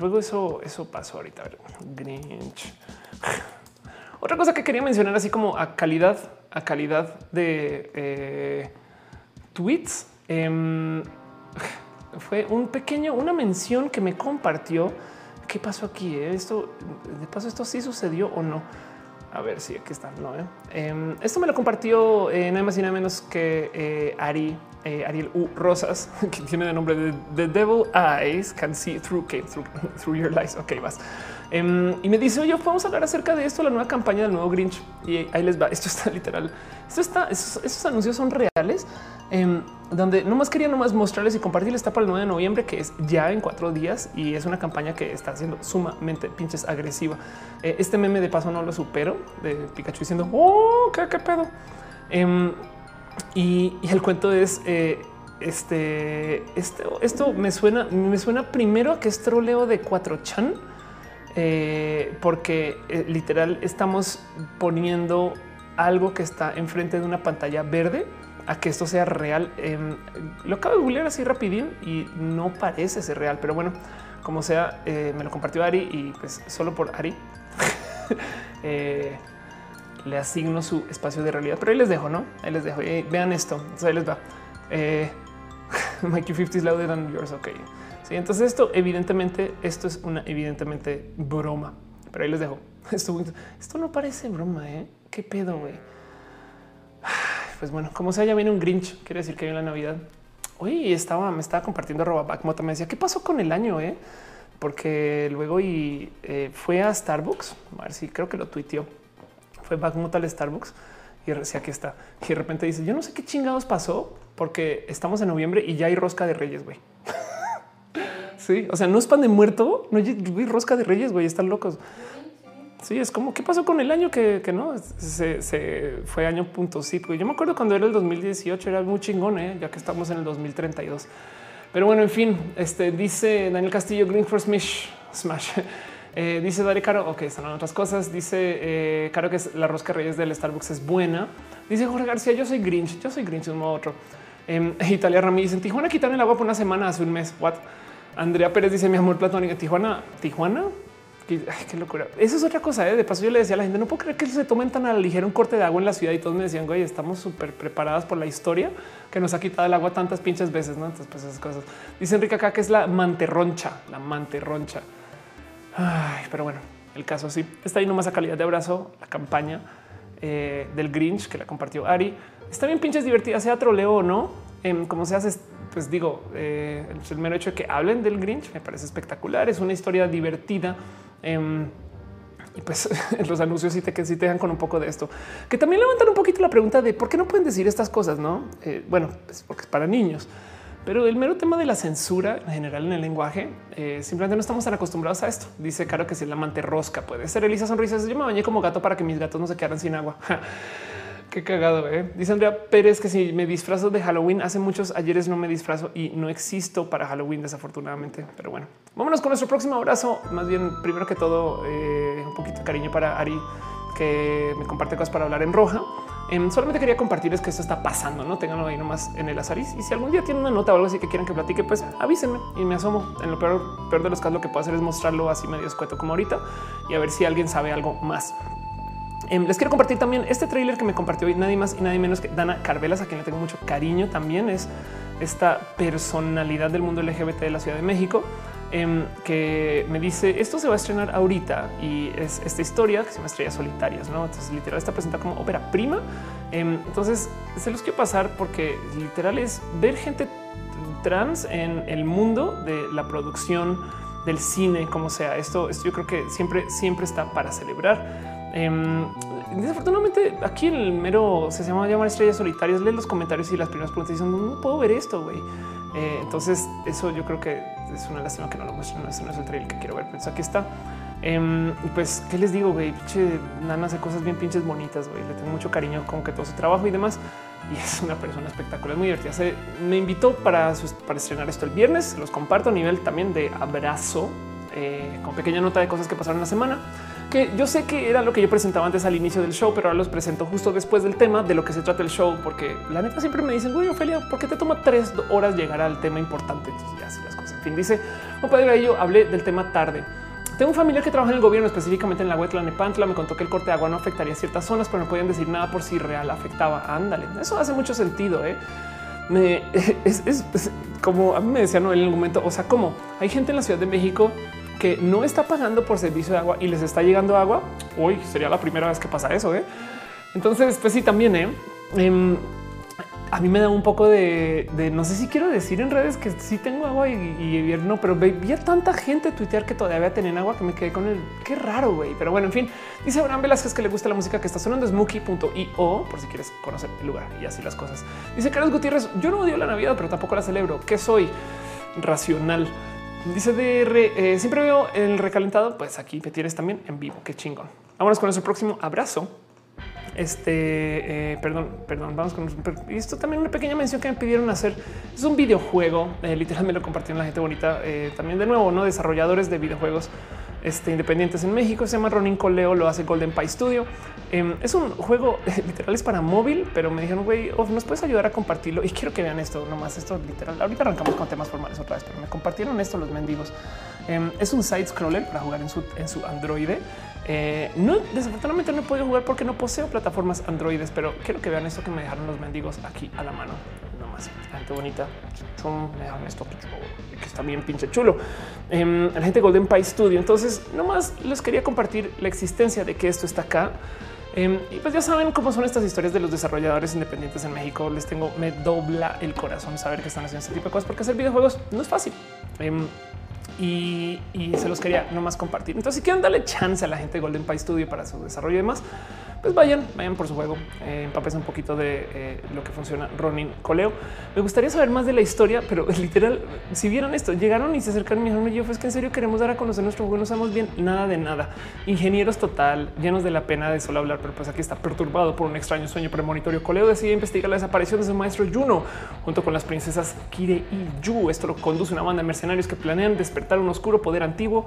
Luego eso, eso pasó ahorita. A ver, Grinch. Otra cosa que quería mencionar, así como a calidad, a calidad de eh, tweets, em, fue un pequeño, una mención que me compartió. ¿Qué pasó aquí? Eh? Esto de paso, esto sí sucedió o no? A ver si aquí está. Eh. em, esto me lo compartió eh, nada más y nada menos que eh, Ari, Ariel U Rosas, que tiene de nombre de The Devil Eyes Can See Through, through, Your Lies. Ok, vas. Em, y me dice, oye, vamos a hablar acerca de esto, la nueva campaña del nuevo Grinch. Y ahí les va. Esto está literal. Esto está, esos anuncios son reales. Em, donde no más quería nomás mostrarles y compartirles está para el 9 de noviembre, que es ya en cuatro días y es una campaña que está siendo sumamente pinches agresiva. Eh, este meme de paso no lo supero de Pikachu diciendo oh, qué, pedo. Em, y, el cuento es eh, este, este, esto me suena, me suena primero a que es troleo de 4chan, eh, porque literal estamos poniendo algo que está enfrente de una pantalla verde a que esto sea real. Em, lo acabo de googlear así rapidín y no parece ser real, pero bueno, como sea, eh, me lo compartió Ari y pues solo por Ari eh, le asigno su espacio de realidad. Pero ahí les dejo, no? Ahí les dejo. vean esto. ahí les va. Eh, Mikey 50 is louder than yours. Ok. Sí, entonces esto evidentemente, esto es una evidentemente broma, pero ahí les dejo. Esto, esto no parece broma, ¿eh? ¿Qué pedo, güey? Pues bueno, como sea, ya viene un Grinch, quiere decir que viene la Navidad. Hoy estaba, me estaba compartiendo arroba Mota, me decía, ¿qué pasó con el año? Eh? Porque luego y eh, fue a Starbucks, a ver si creo que lo tuiteó, fue Backmota al Starbucks y decía aquí está. Y de repente dice, yo no sé qué chingados pasó porque estamos en noviembre y ya hay rosca de reyes, güey. sí, o sea, no es pan de muerto, no hay rosca de reyes, güey, están locos. Sí, es como qué pasó con el año que, no se, fue año punto sí. Yo me acuerdo cuando era el 2018, era muy chingón, ¿eh? ya que estamos en el 2032. Pero bueno, en fin, este dice Daniel Castillo, Green for Smash. Smash. Eh, dice Dari Caro, ok, están otras cosas. Dice eh, Caro que es la rosca Reyes del Starbucks es buena. Dice Jorge García, yo soy Grinch, yo soy Grinch de un modo otro. En Italia Ramírez en Tijuana quitaron el agua por una semana hace un mes. What? Andrea Pérez dice mi amor platónico. Tijuana, Tijuana. Qué, locura. Eso es otra cosa. ¿eh? De paso, yo le decía a la gente, no puedo creer que se tomen tan a la ligera un corte de agua en la ciudad. Y todos me decían, güey, estamos súper preparadas por la historia que nos ha quitado el agua tantas pinches veces. No, entonces, pues esas cosas. Dice Enrique acá que es la manterroncha, la manterroncha. Ay, pero bueno, el caso sí está ahí nomás a calidad de abrazo. La campaña eh, del Grinch que la compartió Ari está bien pinches divertida, sea troleo o no. Em, como se hace pues digo, eh, el mero hecho de que hablen del Grinch me parece espectacular. Es una historia divertida. Em, y pues los anuncios sí te, que sí te dejan con un poco de esto, que también levantan un poquito la pregunta de por qué no pueden decir estas cosas, no? Eh, bueno, pues porque es para niños, pero el mero tema de la censura en general en el lenguaje, eh, simplemente no estamos tan acostumbrados a esto. Dice claro que si el amante rosca puede ser Elisa Sonrisas. Yo me bañé como gato para que mis gatos no se quedaran sin agua. Qué cagado, ¿eh? Dice Andrea Pérez que si me disfrazo de Halloween, hace muchos ayeres no me disfrazo y no existo para Halloween, desafortunadamente. Pero bueno, vámonos con nuestro próximo abrazo. Más bien, primero que todo, eh, un poquito de cariño para Ari, que me comparte cosas para hablar en roja. Em, solamente quería compartirles que esto está pasando, no tenganlo ahí nomás en el azar. Y si algún día tienen una nota o algo así que quieran que platique, pues avísenme y me asomo. En lo peor, peor de los casos, lo que puedo hacer es mostrarlo así medio escueto como ahorita y a ver si alguien sabe algo más. Em, les quiero compartir también este tráiler que me compartió hoy nadie más y nadie menos que Dana Carvelas, a quien le tengo mucho cariño también. Es esta personalidad del mundo LGBT de la Ciudad de México em, que me dice esto se va a estrenar ahorita y es esta historia que se llama Estrellas Solitarias. No, entonces literal está presentada como ópera prima. Em, entonces se los quiero pasar porque literal es ver gente trans en el mundo de la producción del cine, como sea. Esto, esto yo creo que siempre, siempre está para celebrar. Em, desafortunadamente, aquí el mero se llama llamar estrellas solitarias. Lee los comentarios y las primeras preguntas dicen no puedo ver esto. güey. Eh, entonces, eso yo creo que es una lástima que no lo muestren. No, no es el trailer que quiero ver, pero aquí está. Em, pues, ¿qué les digo? Güey, pinche Nana hace cosas bien pinches bonitas. Güey, le tengo mucho cariño con que todo su trabajo y demás. Y es una persona espectacular, muy divertida. Me invitó para, para estrenar esto el viernes. Los comparto a nivel también de abrazo, eh, con pequeña nota de cosas que pasaron la semana que yo sé que era lo que yo presentaba antes al inicio del show, pero ahora los presento justo después del tema de lo que se trata el show, porque la neta siempre me dicen, güey, ¿por qué te toma tres horas llegar al tema importante? Entonces, ya así las cosas. En fin, dice, no puede ello, hablé del tema tarde. Tengo un familiar que trabaja en el gobierno, específicamente en la web Nepantla. Me contó que el corte de agua no afectaría ciertas zonas, pero no podían decir nada por si real afectaba. Ándale, eso hace mucho sentido. ¿eh? Es, como a mí me decía Noel en el momento. O sea, como hay gente en la Ciudad de México que no está pagando por servicio de agua y les está llegando agua, hoy sería la primera vez que pasa eso. ¿eh? Entonces, pues sí, también ¿eh? Em, a mí me da un poco de, no sé si quiero decir en redes que sí tengo agua y, y, no, pero veía tanta gente tuitear que todavía tenían agua que me quedé con el qué raro, güey. Pero bueno, en fin, dice Abraham Velázquez que le gusta la música que está sonando es Mookie.io por si quieres conocer el lugar y así las cosas. Dice Carlos Gutiérrez, yo no odio la Navidad, pero tampoco la celebro. ¿Qué soy? Racional. Dice DR, eh, siempre veo el recalentado. Pues aquí me tienes también en vivo. Qué chingón. Vámonos con nuestro próximo abrazo. Este, eh, perdón, perdón, vamos con esto también una pequeña mención que me pidieron hacer. Es un videojuego, eh, literalmente lo compartieron la gente bonita. también de nuevo, no desarrolladores de videojuegos este, independientes en México. Se llama Ronin Coleo, lo hace Golden Pie Studio. Em, es un juego literal, es para móvil, pero me dijeron, güey, nos puedes ayudar a compartirlo. Y quiero que vean esto nomás. Esto literal. Ahorita arrancamos con temas formales otra vez, pero me compartieron esto los mendigos. Em, es un side scroller para jugar en su, en su Android. Eh, no, desafortunadamente no he podido jugar porque no poseo plataformas androides, pero quiero que vean esto que me dejaron los mendigos aquí a la mano. Nomás, gente bonita. Me dejaron esto que está bien pinche chulo. Em, la gente Golden Pie Studio. Entonces, nomás les quería compartir la existencia de que esto está acá. Em, y pues ya saben cómo son estas historias de los desarrolladores independientes en México. Les tengo, me dobla el corazón saber que están haciendo este tipo de cosas porque hacer videojuegos no es fácil. Em, y, se los quería nomás compartir. Entonces, si quieren darle chance a la gente de Golden Pie Studio para su desarrollo y demás, pues vayan, vayan por su juego, eh, empapes un poquito de eh, lo que funciona Ronin Coleo. Me gustaría saber más de la historia, pero literal, si vieron esto, llegaron y se acercaron y dijeron, yo, pues que en serio queremos dar a conocer nuestro juego, no sabemos bien nada de nada. Ingenieros total, llenos de la pena de solo hablar, pero pues aquí está perturbado por un extraño sueño premonitorio. Coleo decide investigar la desaparición de su maestro Juno junto con las princesas Kire y Yu. Esto lo conduce una banda de mercenarios que planean despertar un oscuro poder antiguo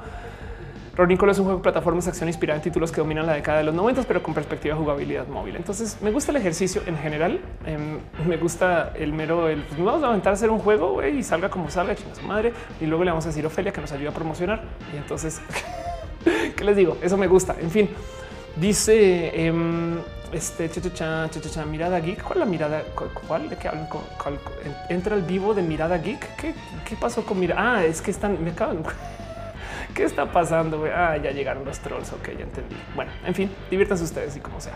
Ronicolo es un juego de plataformas acción inspirado en títulos que dominan la década de los 90, pero con perspectiva de jugabilidad móvil. Entonces me gusta el ejercicio en general. Em, me gusta el mero, pues, vamos a aventar a hacer un juego y salga como salga, chinga su madre. Y luego le vamos a decir Ofelia que nos ayuda a promocionar. Y entonces, ¿qué les digo? Eso me gusta. En fin, dice em, este cha, cha, mirada geek. ¿Cuál la mirada? ¿Cuál? ¿De qué hablan? Entra el vivo de mirada geek. ¿Qué, qué pasó con mirada? Ah, es que están, me acaban. ¿Qué está pasando? Ah, ya llegaron los trolls. Ok, ya entendí. Bueno, en fin, diviértanse ustedes y como sea.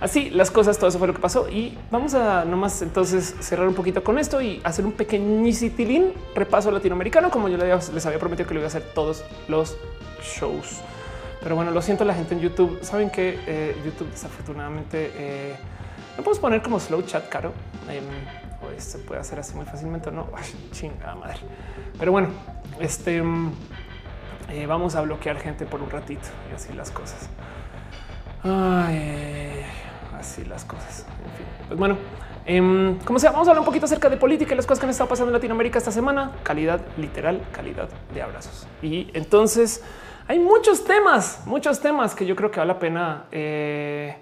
Así las cosas, todo eso fue lo que pasó. Y vamos a nomás entonces cerrar un poquito con esto y hacer un pequeñitilín repaso latinoamericano, como yo les había prometido que lo iba a hacer todos los shows. Pero bueno, lo siento la gente en YouTube. Saben que eh, YouTube desafortunadamente eh, no podemos poner como slow chat caro. Eh, se puede hacer así muy fácilmente. No, chingada madre. Pero bueno, este mm, eh, vamos a bloquear gente por un ratito y así las cosas. así las cosas. En fin, pues bueno, em, como sea, vamos a hablar un poquito acerca de política y las cosas que han estado pasando en Latinoamérica esta semana. Calidad literal, calidad de abrazos. Y entonces hay muchos temas, muchos temas que yo creo que vale la pena eh,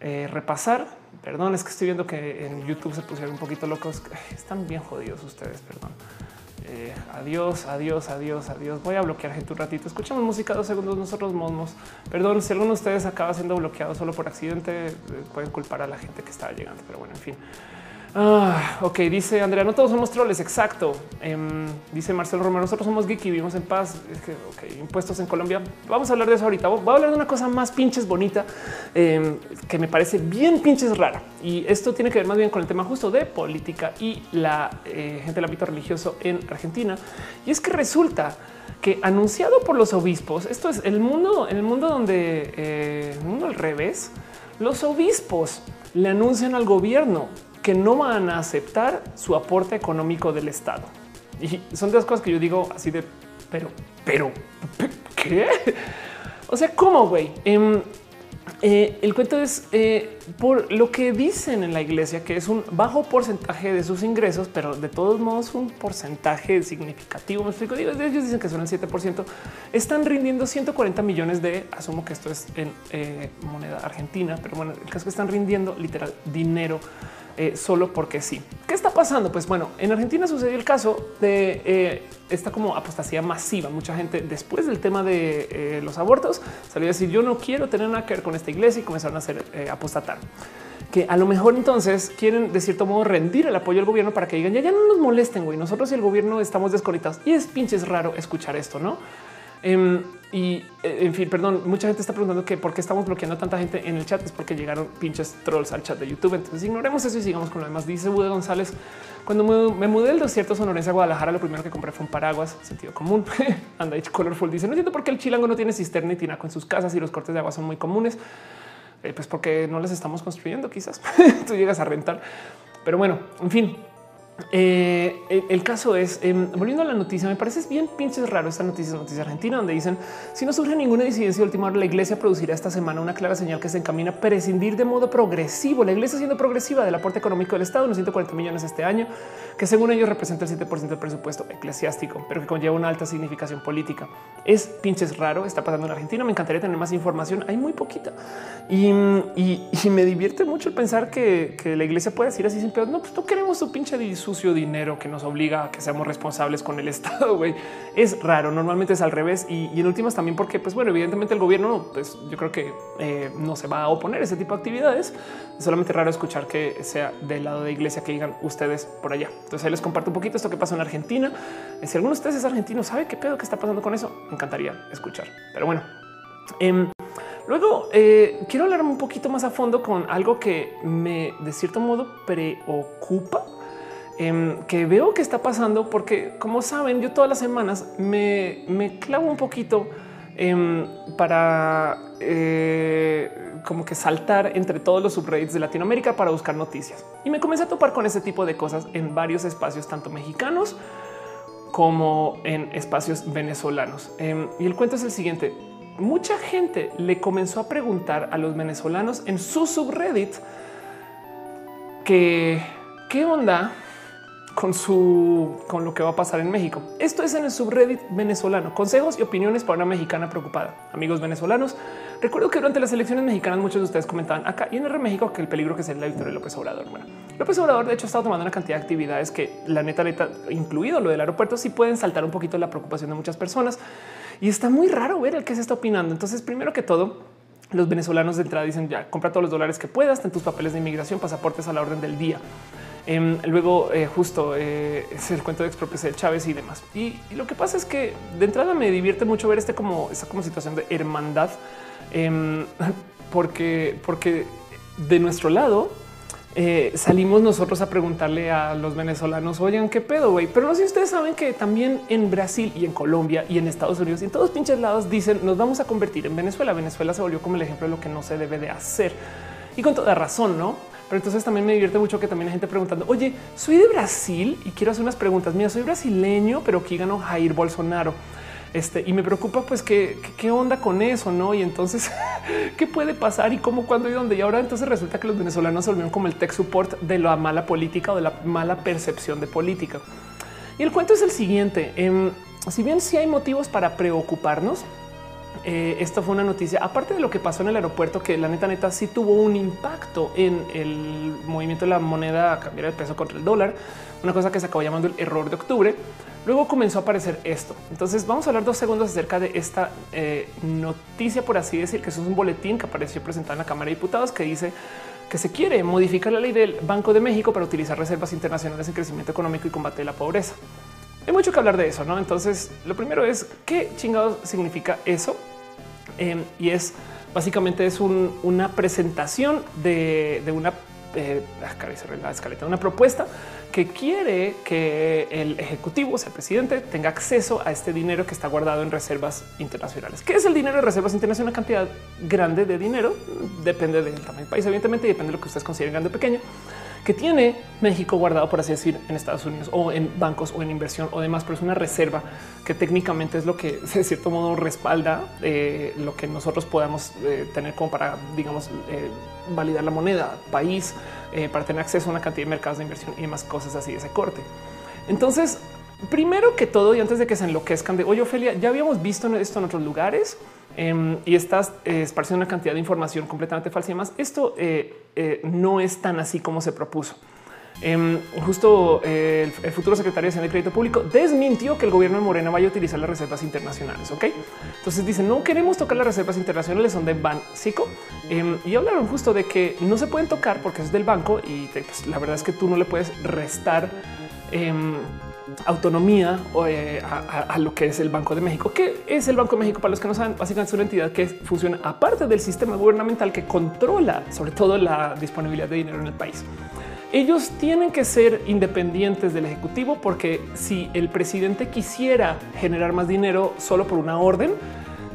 eh, repasar. Perdón, es que estoy viendo que en YouTube se pusieron un poquito locos. Están bien jodidos ustedes, perdón. Eh, adiós, adiós, adiós, adiós. Voy a bloquear gente un ratito. Escuchamos música dos segundos. Nosotros momos. Perdón si alguno de ustedes acaba siendo bloqueado solo por accidente, eh, pueden culpar a la gente que estaba llegando. Pero bueno, en fin. Ah, ok, dice Andrea, no todos somos troles, exacto. Em, dice Marcelo Romero, nosotros somos geek y vivimos en paz. impuestos en Colombia. Vamos a hablar de eso ahorita. Voy a hablar de una cosa más pinches bonita em, que me parece bien pinches rara. Y esto tiene que ver más bien con el tema justo de política y la eh, gente del ámbito religioso en Argentina. Y es que resulta que anunciado por los obispos, esto es el mundo, en el mundo donde eh, mundo al revés, los obispos le anuncian al gobierno que no van a aceptar su aporte económico del Estado. Y son de las cosas que yo digo así de, pero, pero, ¿qué? O sea, ¿cómo, güey? Em, eh, el cuento es eh, por lo que dicen en la iglesia, que es un bajo porcentaje de sus ingresos, pero de todos modos un porcentaje significativo. Me explico. Digo, ellos dicen que son el 7%. Están rindiendo 140 millones de, asumo que esto es en eh, moneda argentina, pero bueno, el caso es que están rindiendo literal dinero eh, solo porque sí. ¿Qué está pasando? Pues bueno, en Argentina sucedió el caso de eh, esta como apostasía masiva. Mucha gente después del tema de eh, los abortos salió a decir yo no quiero tener nada que ver con esta iglesia y comenzaron a hacer apostatar que a lo mejor entonces quieren de cierto modo rendir el apoyo al gobierno para que digan ya, ya no nos molesten, güey. Nosotros y el gobierno estamos desconectados y es pinches raro escuchar esto, no? Em, y eh, en fin, perdón, mucha gente está preguntando que por qué estamos bloqueando a tanta gente en el chat. Es porque llegaron pinches trolls al chat de YouTube. Entonces ignoremos eso y sigamos con lo demás. Dice Bude González: Cuando me mudé del desierto sonorense a Guadalajara, lo primero que compré fue un paraguas, sentido común. Anda Colorful dice: No entiendo por qué el chilango no tiene cisterna y tinaco en sus casas y los cortes de agua son muy comunes. Eh, pues porque no les estamos construyendo, quizás tú llegas a rentar. Pero bueno, en fin, eh, el caso es, em, volviendo a la noticia, me parece bien pinches raro esta noticia, noticia argentina, donde dicen, si no surge ninguna disidencia última hora, la iglesia producirá esta semana una clara señal que se encamina a prescindir de modo progresivo. La iglesia siendo progresiva del aporte económico del Estado, unos 140 millones este año, que según ellos representa el 7% del presupuesto eclesiástico, pero que conlleva una alta significación política. Es pinches raro, está pasando en Argentina, me encantaría tener más información, hay muy poquita. Y, me divierte mucho el pensar que, la iglesia puede decir así, pero no, pues no queremos su pinche sucio dinero que nos obliga a que seamos responsables con el Estado. Güey. Es raro. Normalmente es al revés. Y, en últimas también porque, pues bueno, evidentemente el gobierno, pues yo creo que eh, no se va a oponer a ese tipo de actividades. Es solamente raro escuchar que sea del lado de iglesia que digan ustedes por allá. Entonces ahí les comparto un poquito esto que pasó en Argentina. Si alguno de ustedes es argentino, sabe qué pedo que está pasando con eso. Me encantaría escuchar. Pero bueno, em, Luego eh, quiero hablar un poquito más a fondo con algo que me de cierto modo preocupa Em, que veo que está pasando porque, como saben, yo todas las semanas me, clavo un poquito em, para eh, como que saltar entre todos los subreddits de Latinoamérica para buscar noticias. Y me comencé a topar con ese tipo de cosas en varios espacios, tanto mexicanos como en espacios venezolanos. Em, y el cuento es el siguiente. Mucha gente le comenzó a preguntar a los venezolanos en su subreddit que qué onda con su con lo que va a pasar en México. Esto es en el subreddit venezolano. Consejos y opiniones para una mexicana preocupada. Amigos venezolanos, recuerdo que durante las elecciones mexicanas muchos de ustedes comentaban acá y en el México que el peligro que es la victoria de López Obrador. Bueno, López Obrador de hecho estado tomando una cantidad de actividades que la neta neta, incluido lo del aeropuerto, sí pueden saltar un poquito la preocupación de muchas personas y está muy raro ver el que se está opinando. Entonces, primero que todo, los venezolanos de entrada dicen ya compra todos los dólares que puedas, ten tus papeles de inmigración, pasaportes a la orden del día. Em, luego, eh, justo eh, es el cuento de expropiación de Chávez y demás. Y, lo que pasa es que de entrada me divierte mucho ver este como esta como situación de hermandad, em, porque, porque de nuestro lado eh, salimos nosotros a preguntarle a los venezolanos, oigan, qué pedo, güey. Pero no sé si ustedes saben que también en Brasil y en Colombia y en Estados Unidos y en todos pinches lados dicen nos vamos a convertir en Venezuela. Venezuela se volvió como el ejemplo de lo que no se debe de hacer y con toda razón, no? Pero entonces también me divierte mucho que también hay gente preguntando, oye, soy de Brasil y quiero hacer unas preguntas. Mira, soy brasileño, pero aquí ganó Jair Bolsonaro. Este, y me preocupa pues qué, qué onda con eso, ¿no? Y entonces, ¿qué puede pasar y cómo, cuándo y dónde? Y ahora entonces resulta que los venezolanos se volvieron como el tech support de la mala política o de la mala percepción de política. Y el cuento es el siguiente. Em, si bien sí hay motivos para preocuparnos, eh, esto fue una noticia, aparte de lo que pasó en el aeropuerto, que la neta neta sí tuvo un impacto en el movimiento de la moneda cambiar el peso contra el dólar, una cosa que se acabó llamando el error de octubre. Luego comenzó a aparecer esto. Entonces vamos a hablar dos segundos acerca de esta eh, noticia, por así decir, que es un boletín que apareció presentado en la Cámara de Diputados que dice que se quiere modificar la ley del Banco de México para utilizar reservas internacionales en crecimiento económico y combate la pobreza. Hay mucho que hablar de eso, ¿no? Entonces, lo primero es qué chingados significa eso. Em, y es básicamente es una presentación de, una eh, la escaleta, una propuesta que quiere que el ejecutivo, o sea, el presidente, tenga acceso a este dinero que está guardado en reservas internacionales. ¿Qué es el dinero de reservas internacionales? Una cantidad grande de dinero, depende del tamaño del país, evidentemente, y depende de lo que ustedes consideren grande o pequeño que tiene México guardado, por así decir, en Estados Unidos o en bancos o en inversión o demás, pero es una reserva que técnicamente es lo que de cierto modo respalda eh, lo que nosotros podamos eh, tener como para, digamos, eh, validar la moneda país, para tener acceso a una cantidad de mercados de inversión y demás cosas así de ese corte. Entonces, primero que todo, y antes de que se enloquezcan de oye, Ophelia, ya habíamos visto esto en otros lugares. Em, y estás eh, esparciendo una cantidad de información completamente falsa y más. Esto eh, eh, no es tan así como se propuso. Em, justo el, futuro secretario de Hacienda de Crédito Público desmintió que el gobierno de Morena vaya a utilizar las reservas internacionales. Ok, entonces dicen no queremos tocar las reservas internacionales, son de Bancico em, y hablaron justo de que no se pueden tocar porque es del banco y pues, la verdad es que tú no le puedes restar autonomía eh, a, lo que es el Banco de México. ¿Qué es el Banco de México? Para los que no saben, básicamente es una entidad que funciona aparte del sistema gubernamental que controla sobre todo la disponibilidad de dinero en el país. Ellos tienen que ser independientes del Ejecutivo porque si el presidente quisiera generar más dinero solo por una orden,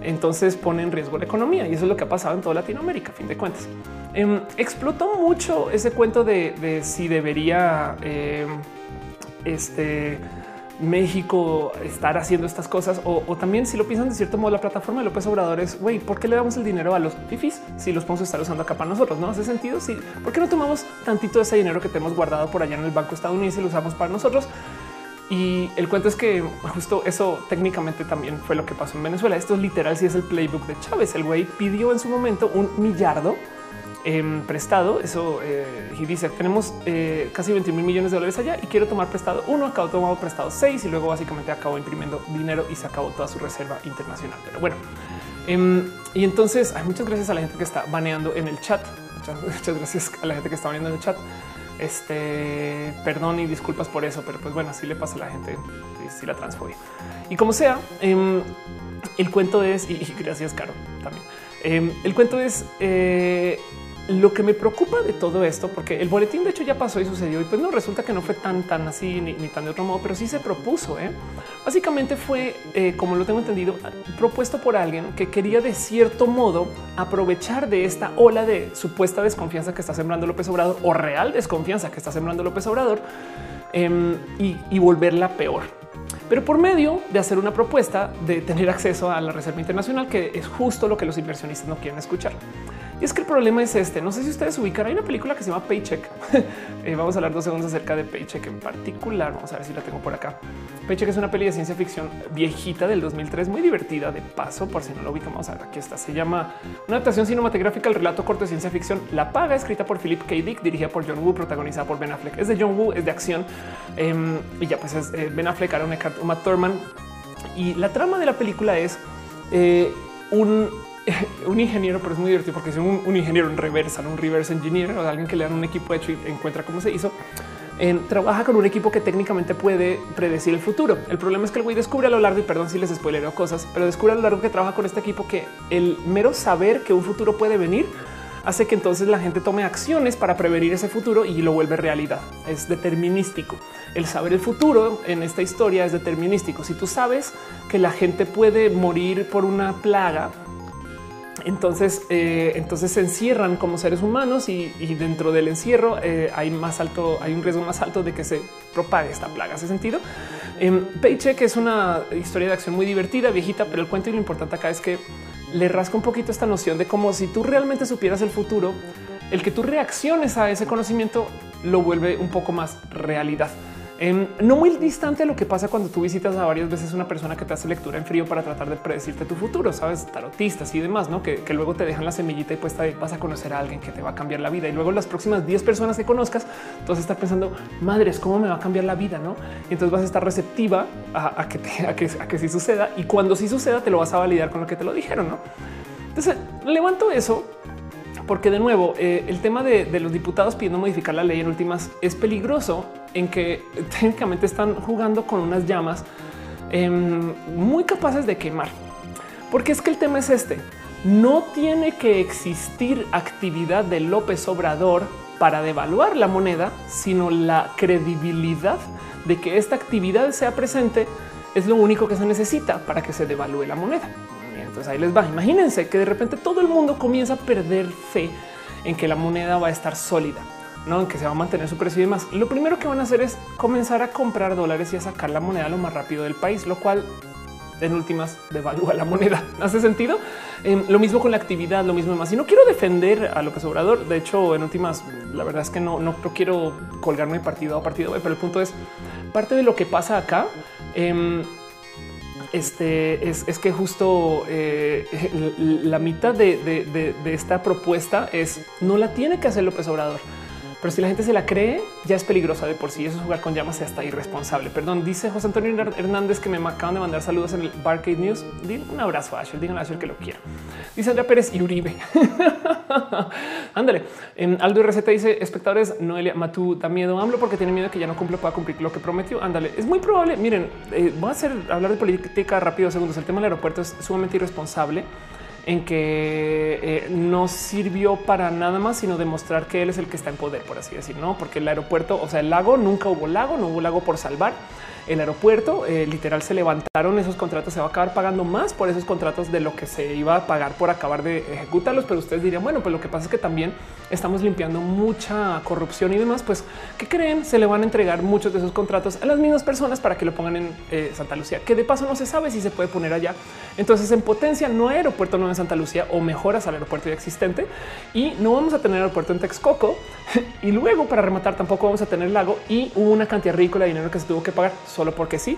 entonces pone en riesgo la economía y eso es lo que ha pasado en toda Latinoamérica. A fin de cuentas, em, explotó mucho ese cuento de, si debería em, este México estar haciendo estas cosas o, también si lo piensan de cierto modo la plataforma de López Obrador es güey, ¿por qué le damos el dinero a los fifis si los podemos estar usando acá para nosotros? No hace sentido. Sí, ¿por qué no tomamos tantito de ese dinero que tenemos guardado por allá en el banco estadounidense y lo usamos para nosotros? Y el cuento es que justo eso técnicamente también fue lo que pasó en Venezuela. Esto es literal. Si es el playbook de Chávez, el güey pidió en su momento un millardo prestado. Eso eh, y dice tenemos eh, casi 20 mil millones de dólares allá y quiero tomar prestado uno. Acabo tomado prestado seis y luego básicamente acabó imprimiendo dinero y se acabó toda su reserva internacional. Pero bueno, em, y entonces hay muchas gracias a la gente que está baneando en el chat. Muchas, gracias a la gente que está baneando en el chat. Este perdón y disculpas por eso, pero pues bueno, así le pasa a la gente si la transfobia y como sea. Em, el cuento es y, gracias, Caro también. El cuento es eh, lo que me preocupa de todo esto, porque el boletín de hecho ya pasó y sucedió y pues no resulta que no fue tan tan así ni, tan de otro modo, pero sí se propuso. ¿eh? Básicamente fue, eh, como lo tengo entendido, propuesto por alguien que quería de cierto modo aprovechar de esta ola de supuesta desconfianza que está sembrando López Obrador o real desconfianza que está sembrando López Obrador em, y, y volverla peor pero por medio de hacer una propuesta de tener acceso a la Reserva Internacional, que es justo lo que los inversionistas no quieren escuchar. Y es que el problema es este. No sé si ustedes ubican. Hay una película que se llama Paycheck. Eh, vamos a hablar dos segundos acerca de Paycheck en particular. Vamos a ver si la tengo por acá. Paycheck es una peli de ciencia ficción viejita del 2003, muy divertida de paso. Por si no lo ubican, vamos a ver. Aquí está. Se llama una adaptación cinematográfica al relato corto de ciencia ficción. La paga, escrita por Philip K. Dick, dirigida por John Woo, protagonizada por Ben Affleck. Es de John Woo, es de acción em, y ya pues es eh, Ben Affleck, Aaron Eckhart, Thurman. Y la trama de la película es eh, un un ingeniero, pero es muy divertido porque es un, ingeniero en reversa, un reverse engineer o alguien que le dan un equipo hecho y encuentra cómo se hizo. trabaja con un equipo que técnicamente puede predecir el futuro. El problema es que el güey descubre a lo largo, y perdón si les spoilero cosas, pero descubre a lo largo que trabaja con este equipo que el mero saber que un futuro puede venir hace que entonces la gente tome acciones para prevenir ese futuro y lo vuelve realidad. Es determinístico. El saber el futuro en esta historia es determinístico. Si tú sabes que la gente puede morir por una plaga, entonces, eh, entonces se encierran como seres humanos y, dentro del encierro eh, hay más alto, hay un riesgo más alto de que se propague esta plaga. Hace sentido. En Paycheck es una historia de acción muy divertida, viejita, pero el cuento y lo importante acá es que le rasca un poquito esta noción de cómo si tú realmente supieras el futuro, el que tú reacciones a ese conocimiento lo vuelve un poco más realidad. Em, no muy distante a lo que pasa cuando tú visitas a varias veces una persona que te hace lectura en frío para tratar de predecirte tu futuro, sabes, tarotistas y demás, ¿no? Que, luego te dejan la semillita y pues vas a conocer a alguien que te va a cambiar la vida y luego las próximas 10 personas que conozcas, a estar pensando, madres, ¿cómo me va a cambiar la vida? ¿no? Y entonces vas a estar receptiva a, que, a, que, a que suceda y cuando sí suceda te lo vas a validar con lo que te lo dijeron, ¿no? Entonces levanto eso porque de nuevo eh, el tema de, los diputados pidiendo modificar la ley en últimas es peligroso en que técnicamente están jugando con unas llamas em, muy capaces de quemar. Porque es que el tema es este. No tiene que existir actividad de López Obrador para devaluar la moneda, sino la credibilidad de que esta actividad sea presente es lo único que se necesita para que se devalúe la moneda. Entonces ahí les va. Imagínense que de repente todo el mundo comienza a perder fe en que la moneda va a estar sólida, no en que se va a mantener su precio y demás. Lo primero que van a hacer es comenzar a comprar dólares y a sacar la moneda lo más rápido del país, lo cual en últimas devalúa la moneda. ¿Hace sentido? Em, lo mismo con la actividad, lo mismo más. Y no quiero defender a López Obrador. De hecho, en últimas, la verdad es que no, no, quiero colgarme partido a partido, pero el punto es parte de lo que pasa acá. Em, este es, que justo eh, la mitad de, esta propuesta es no la tiene que hacer López Obrador. Pero si la gente se la cree, ya es peligrosa de por sí. Eso es jugar con llamas y hasta irresponsable. Perdón, dice José Antonio Hernández que me acaban de mandar saludos en el Barcade News. un abrazo a Asher, díganle a Asher que lo quiera. Dice Andrea Pérez y Uribe. Ándale. En Aldo RZ dice espectadores Noelia Matú da miedo AMLO porque tiene miedo que ya no cumpla, pueda cumplir lo que prometió. Ándale. Es muy probable. Miren, eh, voy a hacer hablar de política rápido segundos. El tema del aeropuerto es sumamente irresponsable en que eh, no sirvió para nada más, sino demostrar que él es el que está en poder, por así decir, no? Porque el aeropuerto, o sea, el lago nunca hubo lago, no hubo lago por salvar el aeropuerto. Eh, literal se levantaron esos contratos, se va a acabar pagando más por esos contratos de lo que se iba a pagar por acabar de ejecutarlos. Pero ustedes dirían, bueno, pues lo que pasa es que también estamos limpiando mucha corrupción y demás. Pues, ¿qué creen? Se le van a entregar muchos de esos contratos a las mismas personas para que lo pongan en eh, Santa Lucía, que de paso no se sabe si se puede poner allá. Entonces, en potencia, no hay aeropuerto nuevo en Santa Lucía o mejoras al aeropuerto ya existente y no vamos a tener aeropuerto en Texcoco. y luego, para rematar, tampoco vamos a tener lago y una cantidad ridícula de dinero que se tuvo que pagar solo porque sí,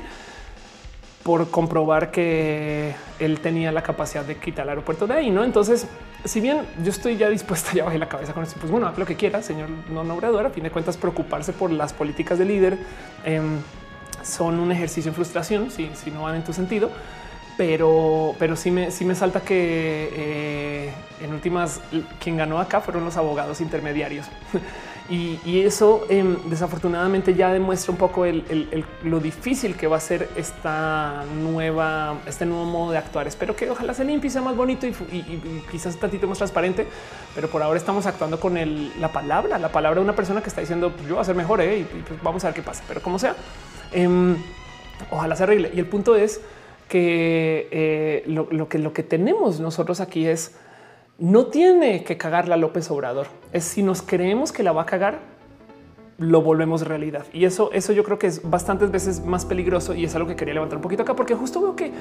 por comprobar que él tenía la capacidad de quitar el aeropuerto de ahí, ¿no? Entonces, si bien yo estoy ya dispuesta, ya bajé la cabeza con esto, pues bueno, lo que quiera, señor no obrador, a fin de cuentas, preocuparse por las políticas del líder em, son un ejercicio en frustración, si, si no van en tu sentido, pero, pero sí me, sí me salta que eh, en últimas quien ganó acá fueron los abogados intermediarios. Y, eso em, desafortunadamente ya demuestra un poco lo difícil que va a ser esta nueva, este nuevo modo de actuar. Espero que ojalá se limpie, sea más bonito y, quizás un tantito más transparente, pero por ahora estamos actuando con la palabra, la palabra de una persona que está diciendo pues, yo voy a ser mejor ¿eh? y, pues vamos a ver qué pasa. Pero como sea, em, ojalá se arregle. Y el punto es que, eh, lo, que lo que tenemos nosotros aquí es no tiene que cagarla López Obrador. Es si nos creemos que la va a cagar, lo volvemos realidad. Y eso, eso yo creo que es bastantes veces más peligroso y es algo que quería levantar un poquito acá, porque justo veo que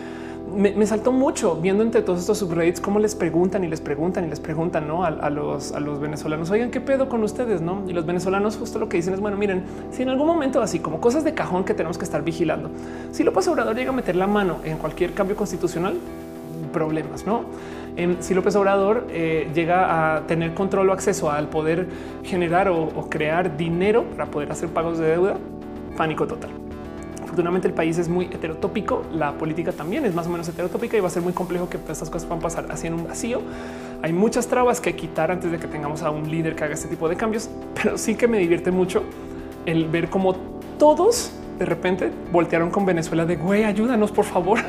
me, saltó mucho viendo entre todos estos subreddits cómo les preguntan y les preguntan y les preguntan ¿no? a, los, a los venezolanos, oigan, ¿qué pedo con ustedes? ¿no? Y los venezolanos justo lo que dicen es, bueno, miren, si en algún momento así como cosas de cajón que tenemos que estar vigilando, si López Obrador llega a meter la mano en cualquier cambio constitucional, problemas, ¿no? Si López Obrador eh, llega a tener control o acceso al poder generar o, o crear dinero para poder hacer pagos de deuda, pánico total. Afortunadamente el país es muy heterotópico, la política también es más o menos heterotópica y va a ser muy complejo que estas cosas a pasar así en un vacío. Hay muchas trabas que quitar antes de que tengamos a un líder que haga este tipo de cambios, pero sí que me divierte mucho el ver cómo todos de repente voltearon con Venezuela de güey, ayúdanos por favor.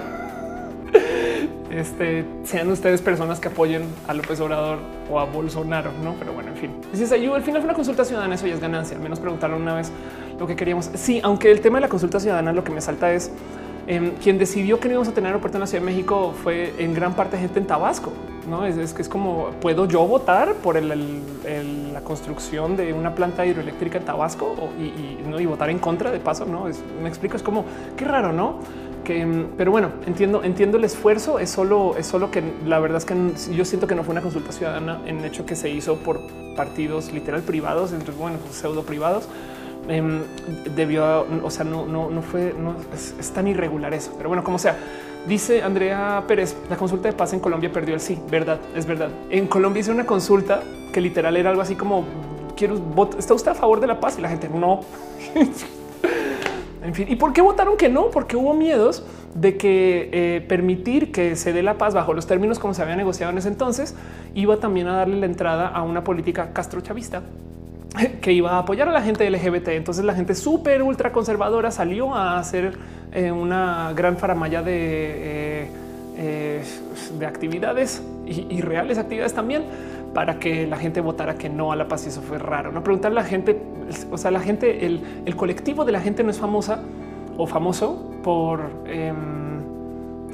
Este, sean ustedes personas que apoyen a López Obrador o a Bolsonaro, no? Pero bueno, en fin, si es ayuda, al final fue una consulta ciudadana, eso ya es ganancia. Al menos preguntaron una vez lo que queríamos. Sí, aunque el tema de la consulta ciudadana lo que me salta es eh, quien decidió que no íbamos a tener aeropuerto en la Ciudad de México fue en gran parte gente en Tabasco. No es, que es como puedo yo votar por la construcción de una planta hidroeléctrica en Tabasco y, ¿no? y votar en contra de paso. No es, me explico, es como qué raro, no? Que, pero bueno, entiendo, entiendo el esfuerzo. Es solo, es solo que la verdad es que yo siento que no fue una consulta ciudadana en hecho que se hizo por partidos literal privados, entre bueno, pseudo privados Em, debió, o sea, no, no, no fue, es, tan irregular eso. Pero bueno, como sea, dice Andrea Pérez, la consulta de paz en Colombia perdió el sí. Verdad, es verdad. En Colombia hice una consulta que literal era algo así como quiero ¿Está usted a favor de la paz? Y la gente no. en fin, ¿y por qué votaron que no? Porque hubo miedos de que eh, permitir que se dé la paz bajo los términos como se había negociado en ese entonces iba también a darle la entrada a una política castrochavista que iba a apoyar a la gente LGBT. Entonces la gente súper ultra conservadora salió a hacer eh, una gran faramaya de, eh, eh, de actividades y, reales actividades también para que la gente votara que no a la paz. Y eso fue raro. No preguntar a la gente, o sea, la gente, el, el colectivo de la gente no es famosa o famoso por em,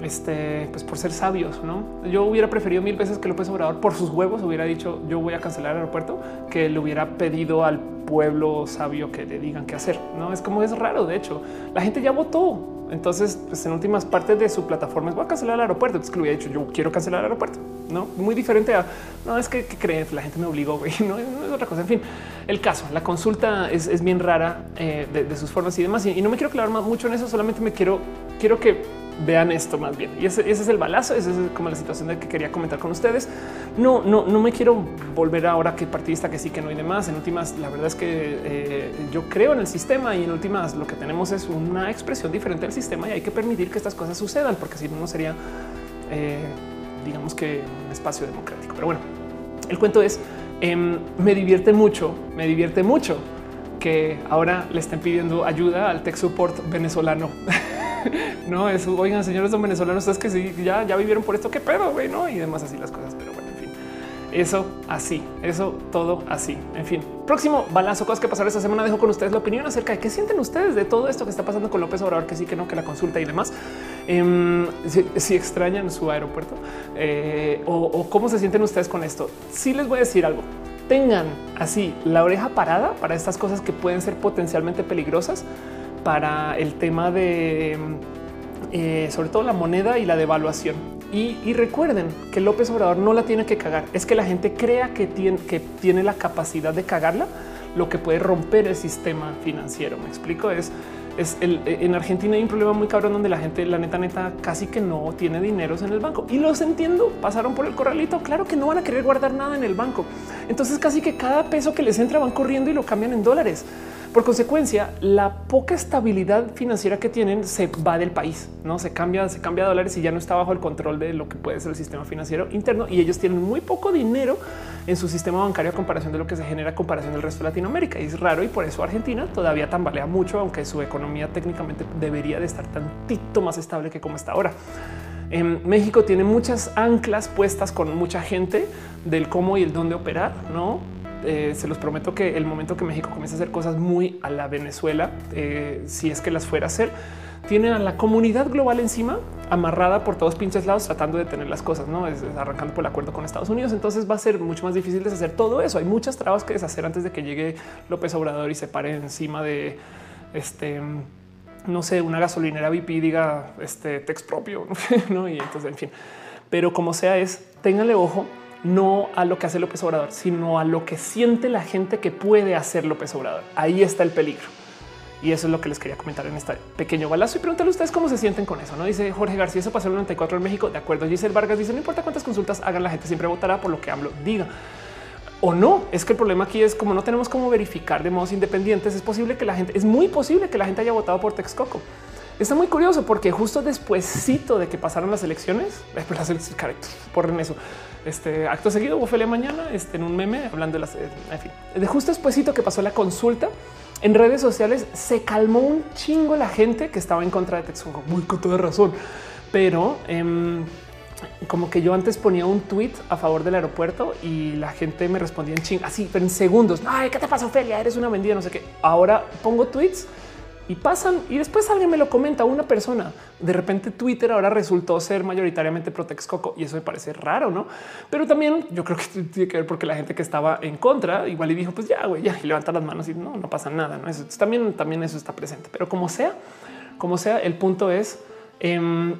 este, pues por ser sabios. No, yo hubiera preferido mil veces que López Obrador por sus huevos hubiera dicho yo voy a cancelar el aeropuerto que le hubiera pedido al pueblo sabio que le digan qué hacer. No es como es raro. De hecho, la gente ya votó. Entonces, pues en últimas partes de su plataforma es voy a cancelar el aeropuerto. Entonces que lo hubiera dicho yo quiero cancelar el aeropuerto. No muy diferente a no es que, creen la gente me obligó. Güey. No, es otra cosa. En fin, el caso, la consulta es, bien rara eh, de, sus formas y demás. Y, y no me quiero clavar mucho en eso. Solamente me quiero, quiero que vean esto más bien. Y ese, es el balazo. Esa es como la situación de que quería comentar con ustedes. No, no, no me quiero volver ahora que partidista que sí, que no hay demás. En últimas, la verdad es que eh, yo creo en el sistema y en últimas lo que tenemos es una expresión diferente del sistema y hay que permitir que estas cosas sucedan, porque si no, no sería, eh, digamos que un espacio democrático. Pero bueno, el cuento es, em, me divierte mucho, me divierte mucho que ahora le estén pidiendo ayuda al tech support venezolano. no es oigan, señores son venezolanos, es que sí, ya, ya vivieron por esto, qué pedo, güey, no? Y demás así las cosas. Pero bueno, en fin, eso así, eso todo así. En fin, próximo balazo, cosas que pasaron esta semana. Dejo con ustedes la opinión acerca de qué sienten ustedes de todo esto que está pasando con López Obrador, que sí, que no, que la consulta y demás. Em, si, extrañan su aeropuerto eh, o, o cómo se sienten ustedes con esto. Sí les voy a decir algo tengan así la oreja parada para estas cosas que pueden ser potencialmente peligrosas para el tema de eh, sobre todo la moneda y la devaluación. Y, recuerden que López Obrador no la tiene que cagar. Es que la gente crea que tiene, que tiene la capacidad de cagarla, lo que puede romper el sistema financiero. Me explico. Es, es en Argentina hay un problema muy cabrón donde la gente, la neta, neta, casi que no tiene dineros en el banco y los entiendo. Pasaron por el corralito. Claro que no van a querer guardar nada en el banco. Entonces, casi que cada peso que les entra van corriendo y lo cambian en dólares. Por consecuencia, la poca estabilidad financiera que tienen se va del país, no se cambia, se cambia a dólares y ya no está bajo el control de lo que puede ser el sistema financiero interno. Y ellos tienen muy poco dinero en su sistema bancario a comparación de lo que se genera a comparación del resto de Latinoamérica. Y es raro y por eso Argentina todavía tambalea mucho, aunque su economía técnicamente debería de estar tantito más estable que como está ahora. En México tiene muchas anclas puestas con mucha gente del cómo y el dónde operar, no? Eh, se los prometo que el momento que México comience a hacer cosas muy a la Venezuela, eh, si es que las fuera a hacer, tiene a la comunidad global encima amarrada por todos pinches lados tratando de tener las cosas, no es arrancando por el acuerdo con Estados Unidos. Entonces va a ser mucho más difícil deshacer todo eso. Hay muchas trabas que deshacer antes de que llegue López Obrador y se pare encima de este no sé, una gasolinera VIP diga este text propio, no? Y entonces, en fin, pero como sea, es téngale ojo no a lo que hace López Obrador, sino a lo que siente la gente que puede hacer López Obrador. Ahí está el peligro. Y eso es lo que les quería comentar en este pequeño balazo y preguntarle a ustedes cómo se sienten con eso. No dice Jorge García, eso pasó el 94 en México. De acuerdo. Giselle Vargas dice: No importa cuántas consultas hagan, la gente siempre votará por lo que AMLO diga. O no, es que el problema aquí es como no tenemos cómo verificar de modos independientes. Es posible que la gente, es muy posible que la gente haya votado por Texcoco. Está muy curioso porque justo despuésito de que pasaron las elecciones, por eso, este acto seguido, Ofelia mañana este, en un meme hablando de las, eh, en fin, de justo despuésito que pasó la consulta, en redes sociales se calmó un chingo la gente que estaba en contra de Texcoco, muy con toda razón, pero em, como que yo antes ponía un tweet a favor del aeropuerto y la gente me respondía en ching así, pero en segundos. Ay, ¿qué te pasa, Ophelia? Eres una vendida, no sé qué. Ahora pongo tweets y pasan y después alguien me lo comenta una persona. De repente Twitter ahora resultó ser mayoritariamente pro Texcoco y eso me parece raro, no? Pero también yo creo que tiene que ver porque la gente que estaba en contra igual y dijo, pues ya, güey, ya y levanta las manos y no, no pasa nada. No eso también, también eso está presente, pero como sea, como sea, el punto es em,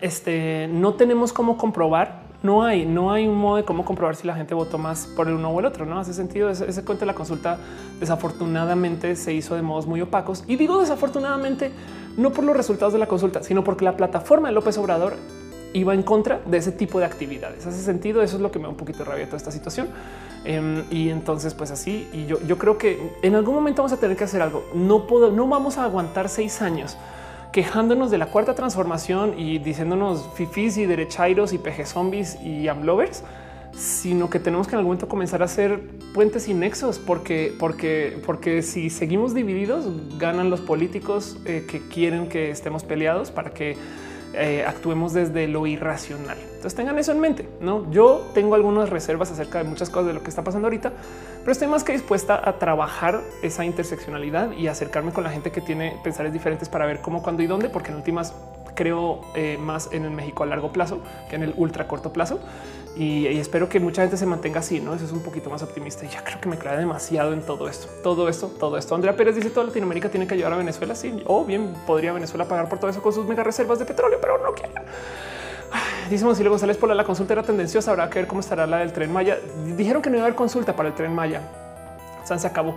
este no tenemos cómo comprobar no hay, no hay un modo de cómo comprobar si la gente votó más por el uno o el otro. No hace sentido. Ese, cuento de la consulta desafortunadamente se hizo de modos muy opacos y digo desafortunadamente no por los resultados de la consulta, sino porque la plataforma de López Obrador iba en contra de ese tipo de actividades. Hace sentido. Eso es lo que me da un poquito de rabia toda esta situación. Em, y entonces, pues así. Y yo, yo creo que en algún momento vamos a tener que hacer algo. No puedo, no vamos a aguantar seis años quejándonos de la cuarta transformación y diciéndonos fifis y derechairos y peje zombies y amlovers, sino que tenemos que en algún momento comenzar a hacer puentes y nexos, porque, porque, porque si seguimos divididos, ganan los políticos eh, que quieren que estemos peleados para que eh, actuemos desde lo irracional. Entonces tengan eso en mente. No, yo tengo algunas reservas acerca de muchas cosas de lo que está pasando ahorita, pero estoy más que dispuesta a trabajar esa interseccionalidad y acercarme con la gente que tiene pensares diferentes para ver cómo, cuándo y dónde, porque en últimas creo eh, más en el México a largo plazo que en el ultra corto plazo y, espero que mucha gente se mantenga así. No, eso es un poquito más optimista. Y ya creo que me clave demasiado en todo esto, todo esto, todo esto. Andrea Pérez dice toda Latinoamérica tiene que ayudar a Venezuela. Sí, o bien podría Venezuela pagar por todo eso con sus mega reservas de petróleo, pero no quieren. Dice Monsilio González por la consulta era tendenciosa. Habrá que ver cómo estará la del tren Maya. Dijeron que no iba a haber consulta para el tren Maya. San se acabó.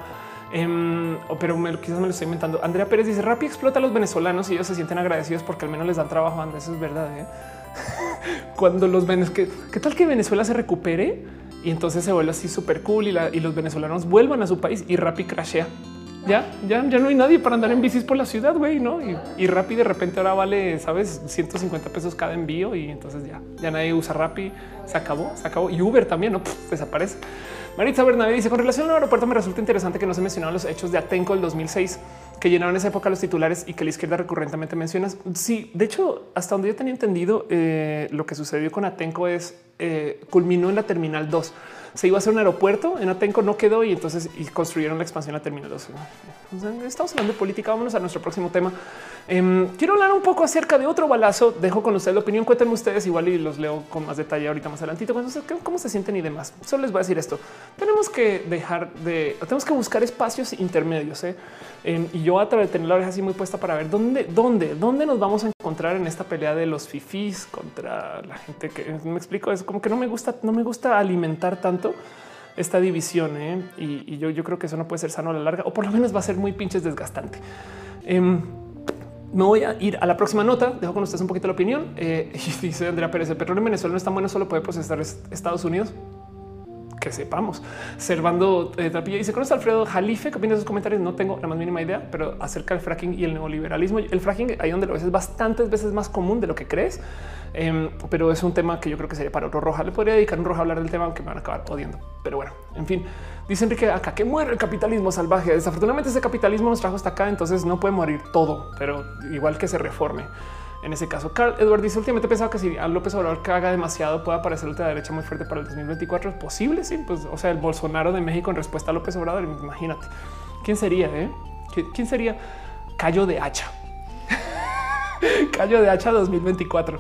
Em, pero quizás me lo estoy inventando. Andrea Pérez dice Rappi explota a los venezolanos y ellos se sienten agradecidos porque al menos les dan trabajo. Eso es verdad. ¿eh? cuando los venezolanos, ¿qué tal que Venezuela se recupere y entonces se vuelve así súper cool y, los venezolanos vuelvan a su país y Rappi crashea? Ya, ya, ya no hay nadie para andar en bicis por la ciudad, güey, ¿no? Y, y Rappi de repente ahora vale, sabes, 150 pesos cada envío y entonces ya, ya nadie usa Rappi, se acabó, se acabó. Y Uber también, ¿no? desaparece. Maritza Bernabé dice, con relación al aeropuerto me resulta interesante que no se mencionaron los hechos de Atenco del 2006 que llenaron esa época los titulares y que la izquierda recurrentemente mencionas. Sí, de hecho, hasta donde yo tenía entendido, eh, lo que sucedió con Atenco es eh, culminó en la terminal 2 se iba a hacer un aeropuerto en Atenco, no quedó y entonces construyeron la expansión a Terminal 2. Estamos hablando de política. Vámonos a nuestro próximo tema. Em, quiero hablar un poco acerca de otro balazo. Dejo con ustedes la opinión. Cuéntenme ustedes igual y los leo con más detalle ahorita más adelantito. cómo se sienten y demás. Solo les voy a decir esto. Tenemos que dejar de, tenemos que buscar espacios intermedios. ¿eh? Em, y yo a través de tener la oreja así muy puesta para ver dónde, dónde, dónde nos vamos a encontrar en esta pelea de los fifís contra la gente que me explico. Es como que no me gusta, no me gusta alimentar tanto esta división ¿eh? y, yo, yo, creo que eso no puede ser sano a la larga o por lo menos va a ser muy pinches desgastante. Em, me voy a ir a la próxima nota. Dejo con ustedes un poquito la opinión. Eh, y dice Andrea Pérez: el petróleo en Venezuela no es tan bueno, solo puede procesar Estados Unidos que sepamos. Servando eh, Trapilla dice conoce Alfredo Jalife. ¿Qué opinas de sus comentarios? No tengo la más mínima idea, pero acerca del fracking y el neoliberalismo. El fracking ahí donde lo ves es bastantes veces más común de lo que crees, em, pero es un tema que yo creo que sería para otro roja. Le podría dedicar un roja a hablar del tema, aunque me van a acabar odiando. Pero bueno, en fin, dice Enrique acá que muere el capitalismo salvaje. Desafortunadamente, ese capitalismo nos trajo hasta acá, entonces no puede morir todo, pero igual que se reforme. En ese caso, Carl Edward dice últimamente pensaba que si a López Obrador caga demasiado puede aparecer la derecha muy fuerte para el 2024. ¿Es posible? Sí, pues o sea, el Bolsonaro de México en respuesta a López Obrador. Imagínate quién sería, eh? quién sería Cayo de Hacha. Cayo de Hacha 2024.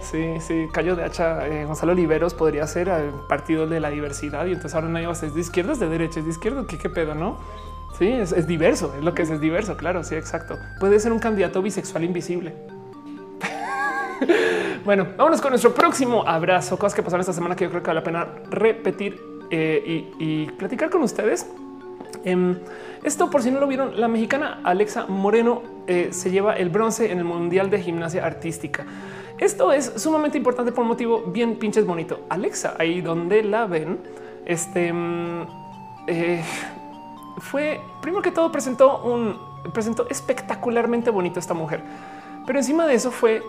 Sí, sí, Cayo de Hacha, eh, Gonzalo Oliveros podría ser el partido de la diversidad y entonces ahora nadie va a ser de izquierdas, de derechas, de izquierda, ¿qué, qué pedo, no? Sí, es, diverso, es lo que es, es diverso, claro, sí, exacto. Puede ser un candidato bisexual invisible. bueno, vámonos con nuestro próximo abrazo, cosas que pasaron esta semana que yo creo que vale la pena repetir eh, y, platicar con ustedes. Em, esto, por si no lo vieron, la mexicana Alexa Moreno eh, se lleva el bronce en el Mundial de Gimnasia Artística. Esto es sumamente importante por un motivo bien pinches bonito. Alexa, ahí donde la ven, este mm, eh, fue primero que todo presentó un presentó espectacularmente bonito esta mujer, pero encima de eso fue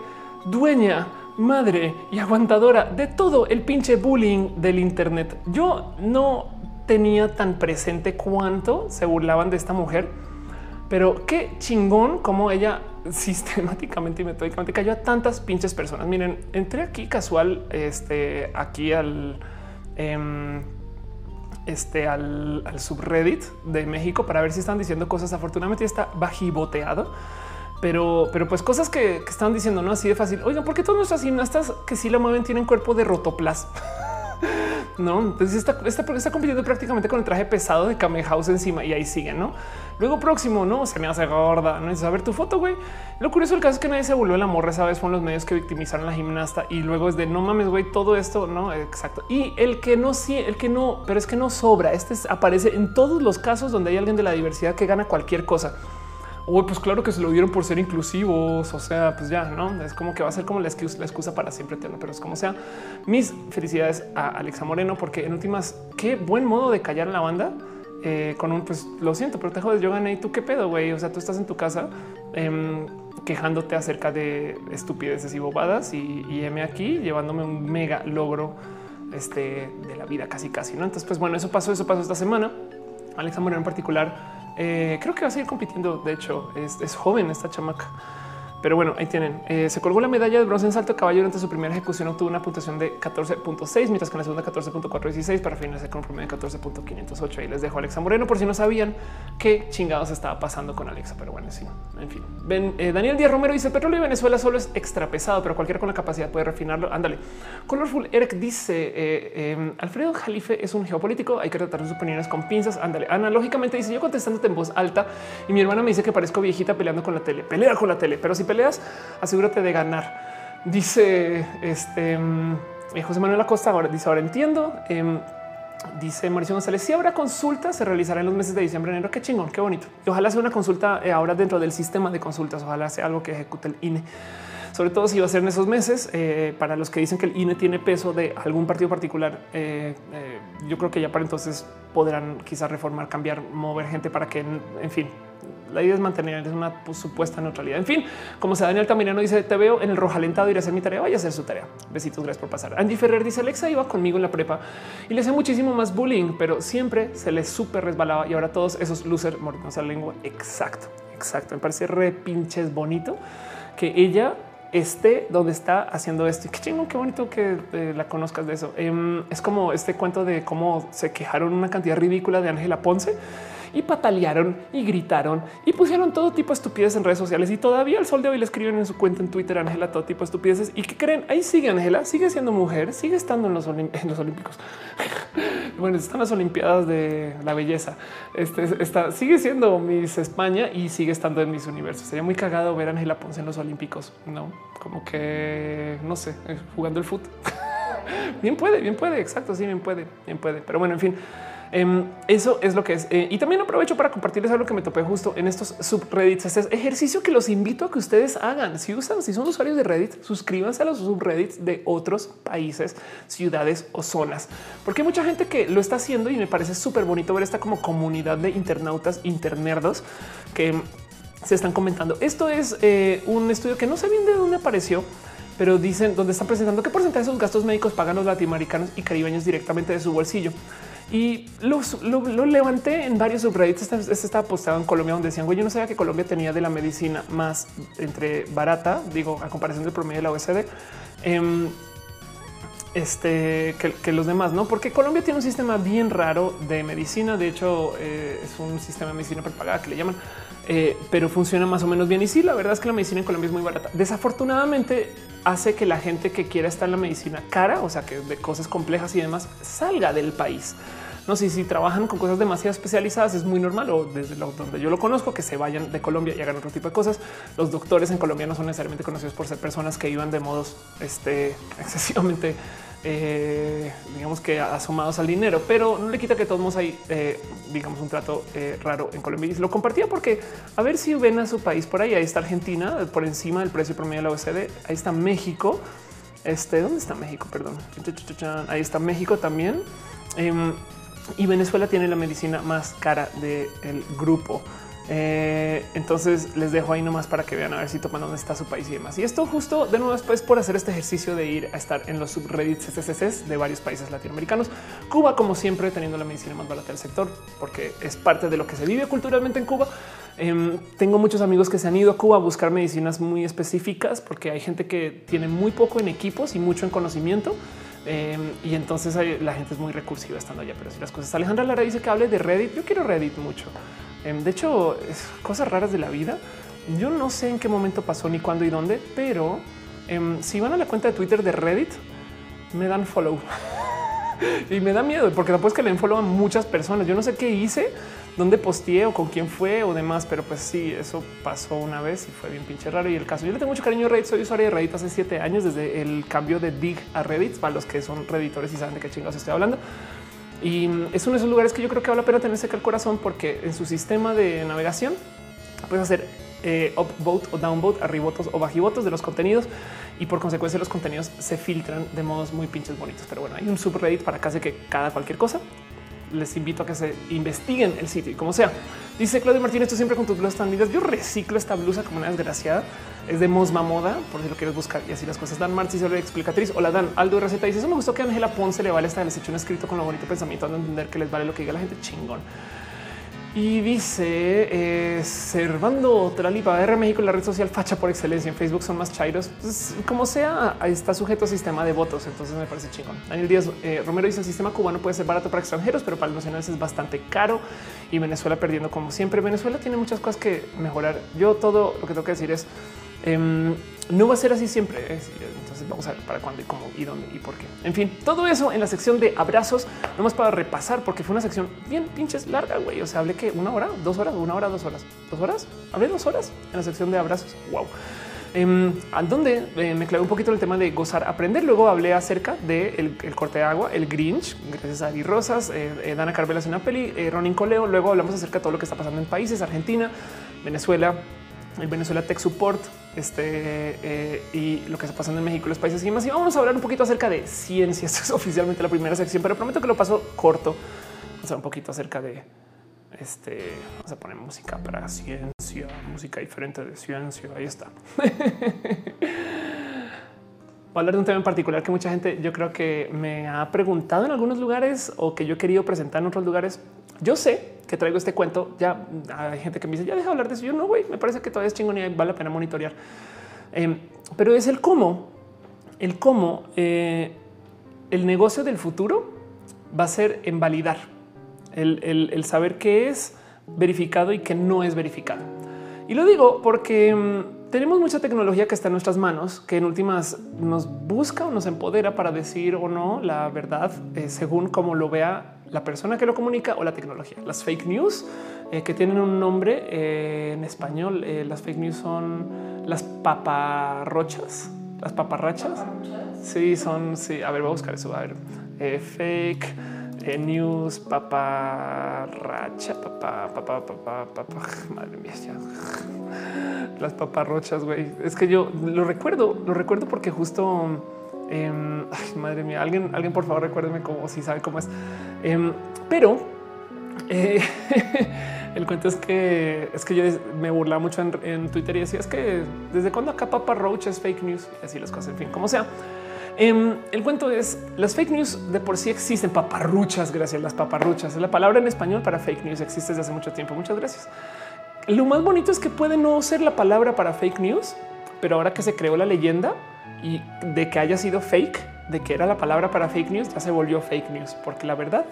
dueña, madre y aguantadora de todo el pinche bullying del Internet. Yo no tenía tan presente cuánto se burlaban de esta mujer, pero qué chingón como ella sistemáticamente y metódicamente cayó a tantas pinches personas. Miren, entré aquí casual, este, aquí al, em, este, al, subreddit de México para ver si están diciendo cosas. Afortunadamente está bajiboteado, pero, pero pues cosas que, están diciendo no así de fácil. Oigan, ¿por qué todas nuestras gimnastas que sí la mueven tienen cuerpo de rotoplas? no, entonces está, está, está, compitiendo prácticamente con el traje pesado de Kame House encima y ahí sigue, no? Luego próximo, no se me hace gorda. No necesitas ver tu foto, güey. Lo curioso del caso es que nadie se volvió la morra. Sabes, fueron los medios que victimizaron a la gimnasta y luego es de no mames, güey, todo esto, no exacto. Y el que no, sí, el que no, pero es que no sobra. Este aparece en todos los casos donde hay alguien de la diversidad que gana cualquier cosa. O pues claro que se lo dieron por ser inclusivos. O sea, pues ya no es como que va a ser como la excusa, para siempre eterno, pero es como sea. Mis felicidades a Alexa Moreno, porque en últimas, qué buen modo de callar la banda eh, con un pues lo siento, pero te jodes. Yo gané y tú qué pedo, güey. O sea, tú estás en tu casa em, quejándote acerca de estupideces y bobadas y, y M aquí llevándome un mega logro este, de la vida casi casi. No, entonces, pues bueno, eso pasó, eso pasó esta semana. Alexa Moreno en particular, eh, creo que va a seguir compitiendo. De hecho, es, es joven esta chamaca. Pero bueno, ahí tienen. Eh, se colgó la medalla de bronce en salto de caballo durante su primera ejecución. Obtuvo una puntuación de 14.6, mientras que en la segunda 14.416 para finalizar con un promedio de 14.508. Ahí les dejo a Alexa Moreno por si no sabían qué chingados estaba pasando con Alexa. Pero bueno, sí, en fin. Ven, eh, Daniel Díaz Romero dice: petróleo de Venezuela solo es extra pesado, pero cualquiera con la capacidad puede refinarlo. Ándale. Colorful Eric dice: eh, em, Alfredo Jalife es un geopolítico. Hay que tratar sus opiniones con pinzas. Ándale. Analógicamente dice: Yo contestándote en voz alta y mi hermana me dice que parezco viejita peleando con la tele. Pelea con la tele, pero si peleas, asegúrate de ganar. Dice este mm, eh, José Manuel Acosta. Ahora dice: Ahora entiendo. Em, dice Mauricio González, si habrá consulta, se realizará en los meses de diciembre, enero. Qué chingón, qué bonito. Y ojalá sea una consulta eh, ahora dentro del sistema de consultas. Ojalá sea algo que ejecute el INE. Sobre todo si va a ser en esos meses, eh, para los que dicen que el INE tiene peso de algún partido particular, yo creo que ya para entonces podrán quizás reformar, cambiar, mover gente para que, en fin, la idea es mantener una pues, supuesta neutralidad. En fin, como se Daniel Caminano dice, te veo en el rojo alentado, ir a hacer mi tarea, vaya a hacer su tarea. Besitos, gracias por pasar. Angie Ferrer dice, Alexa iba conmigo en la prepa y le hace muchísimo más bullying, pero siempre se le súper resbalaba y ahora todos esos losers mordidos a la lengua. Exacto, exacto. Me parece re pinches bonito que ella esté donde está haciendo esto. Y qué chingo, qué bonito que eh, la conozcas de eso. Em, es como este cuento de cómo se quejaron una cantidad ridícula de Ángela Ponce y patalearon y gritaron y pusieron todo tipo de estupideces en redes sociales. Y todavía el sol de hoy le escriben en su cuenta en Twitter, Ángela, todo tipo de estupideces. Y que creen, ahí sigue Ángela, sigue siendo mujer, sigue estando en los, en los Olímpicos. bueno, están las Olimpiadas de la belleza. Este está, sigue siendo Miss España y sigue estando en mis universos. Sería muy cagado ver a Ángela Ponce en los Olímpicos, no como que no sé, eh, jugando el fútbol. bien puede, bien puede. Exacto. Sí, bien puede, bien puede. Pero bueno, en fin. Em, eso es lo que es. Eh, y también aprovecho para compartirles algo que me topé justo en estos subreddits. Este ejercicio que los invito a que ustedes hagan. Si usan, si son usuarios de Reddit, suscríbanse a los subreddits de otros países, ciudades o zonas, porque hay mucha gente que lo está haciendo y me parece súper bonito ver esta como comunidad de internautas internerdos que se están comentando. Esto es eh, un estudio que no sé bien de dónde apareció, pero dicen donde están presentando qué porcentaje de sus gastos médicos pagan los latinoamericanos y caribeños directamente de su bolsillo. Y lo, levanté en varios subreddits. Este, este, estaba postado en Colombia donde decían, güey, yo no sabía que Colombia tenía de la medicina más entre barata, digo, a comparación del promedio de la OECD. Em, este que, los demás, no? Porque Colombia tiene un sistema bien raro de medicina. De hecho, eh, es un sistema de medicina prepagada que le llaman, eh, pero funciona más o menos bien. Y sí, la verdad es que la medicina en Colombia es muy barata. Desafortunadamente, hace que la gente que quiera estar en la medicina cara, o sea, que de cosas complejas y demás, salga del país. No sé si trabajan con cosas demasiado especializadas, es muy normal o desde donde yo lo conozco que se vayan de Colombia y hagan otro tipo de cosas. Los doctores en Colombia no son necesariamente conocidos por ser personas que iban de modos este, excesivamente eh, digamos que asomados al dinero, pero no le quita que todos hay, eh, digamos, un trato eh, raro en Colombia. Y lo compartía porque a ver si ven a su país por ahí. Ahí está Argentina por encima del precio promedio de la OECD. Ahí está México. Este, ¿dónde está México? Perdón. Ahí está México también. Y Venezuela tiene la medicina más cara del grupo. Eh, entonces les dejo ahí nomás para que vean a ver si toman dónde está su país y demás. Y esto justo de nuevo después por hacer este ejercicio de ir a estar en los subreddits CCCs de varios países latinoamericanos. Cuba, como siempre, teniendo la medicina más barata del sector, porque es parte de lo que se vive culturalmente en Cuba. Em, tengo muchos amigos que se han ido a Cuba a buscar medicinas muy específicas porque hay gente que tiene muy poco en equipos y mucho en conocimiento. Em, y entonces la gente es muy recursiva estando allá. Pero si las cosas, Alejandra Lara dice que hable de Reddit. Yo quiero Reddit mucho. Em, de hecho, es cosas raras de la vida. Yo no sé en qué momento pasó ni cuándo y dónde, pero em, si van a la cuenta de Twitter de Reddit, me dan follow y me da miedo porque después que le follow a muchas personas. Yo no sé qué hice, dónde posteé o con quién fue o demás, pero pues sí, eso pasó una vez y fue bien pinche raro. Y el caso, yo le tengo mucho cariño a Reddit. Soy usuario de Reddit hace siete años desde el cambio de Dig a Reddit para los que son redditores y saben de qué chingados estoy hablando. Y es uno de esos lugares que yo creo que vale la pena tenerse que al corazón porque en su sistema de navegación puedes hacer eh, upvote o downvote, arribotos o bajivotos de los contenidos y por consecuencia los contenidos se filtran de modos muy pinches bonitos. Pero bueno, hay un subreddit para casi que cada cualquier cosa les invito a que se investiguen el sitio y como sea. Dice Claudio Martínez, tú siempre con tus blusas tan lindas. Yo reciclo esta blusa como una desgraciada. Es de Mosma Moda, por si lo quieres buscar y así las cosas. Dan Martí se explicatriz. Hola Dan, Aldo Receta dice, eso me gustó que Ángela Ponce le vale esta, les hecho un escrito con lo bonito pensamiento, de entender que les vale lo que diga la gente chingón. Y dice eh, Servando Tralipa R México, la red social facha por excelencia. En Facebook son más chairos. Pues, como sea, está sujeto a sistema de votos. Entonces me parece chingón. Daniel Díaz eh, Romero dice: el sistema cubano puede ser barato para extranjeros, pero para los nacionales es bastante caro. Y Venezuela perdiendo como siempre. Venezuela tiene muchas cosas que mejorar. Yo todo lo que tengo que decir es em, no va a ser así siempre. Vamos a ver para cuándo y cómo y dónde y por qué. En fin, todo eso en la sección de abrazos, no más para repasar, porque fue una sección bien pinches larga, güey. O sea, hablé que una hora, dos horas, una hora, dos horas, dos horas. Hablé dos horas en la sección de abrazos. Wow. Eh, donde eh, me clavé un poquito el tema de gozar, aprender. Luego hablé acerca del de el corte de agua, el Grinch, gracias a Ari Rosas, eh, eh, Dana Carvela es una peli, Ronin Coleo. Luego hablamos acerca de todo lo que está pasando en países, Argentina, Venezuela, el Venezuela Tech Support este, eh, y lo que está pasando en México, los países y demás. Y vamos a hablar un poquito acerca de ciencia. Esto es oficialmente la primera sección, pero prometo que lo paso corto. Vamos a un poquito acerca de este. Vamos a poner música para ciencia, música diferente de ciencia. Ahí está. Voy a hablar de un tema en particular que mucha gente yo creo que me ha preguntado en algunos lugares o que yo he querido presentar en otros lugares. Yo sé que traigo este cuento. Ya hay gente que me dice, ya deja de hablar de eso. Yo no, güey, me parece que todavía es chingón y vale la pena monitorear. Em, pero es el cómo, el cómo eh, el negocio del futuro va a ser en validar, el, saber qué es verificado y qué no es verificado. Y lo digo porque em, tenemos mucha tecnología que está en nuestras manos, que en últimas nos busca o nos empodera para decir o no la verdad eh, según cómo lo vea la persona que lo comunica o la tecnología. Las fake news eh, que tienen un nombre eh, en español, las fake news son las paparrochas, las paparrachas. Sí, son, sí, a ver, voy a buscar eso, a ver, fake news, paparracha, papá, papá, papá, papá, madre mía, ya. las paparrochas, güey. Es que yo lo recuerdo, lo recuerdo porque justo Em, madre mía, alguien, alguien por favor recuérdeme cómo si sabe cómo es. Em, pero eh, el cuento es que es que yo me burlaba mucho en, Twitter y decía es que desde cuando acá Papa Roach es fake news y así las cosas. En fin, como sea. Em, el cuento es las fake news de por sí existen paparruchas. Gracias, las paparruchas. La palabra en español para fake news existe desde hace mucho tiempo. Muchas gracias. Lo más bonito es que puede no ser la palabra para fake news, pero ahora que se creó la leyenda, y de que haya sido fake, de que era la palabra para fake news, ya se volvió fake news, porque la verdad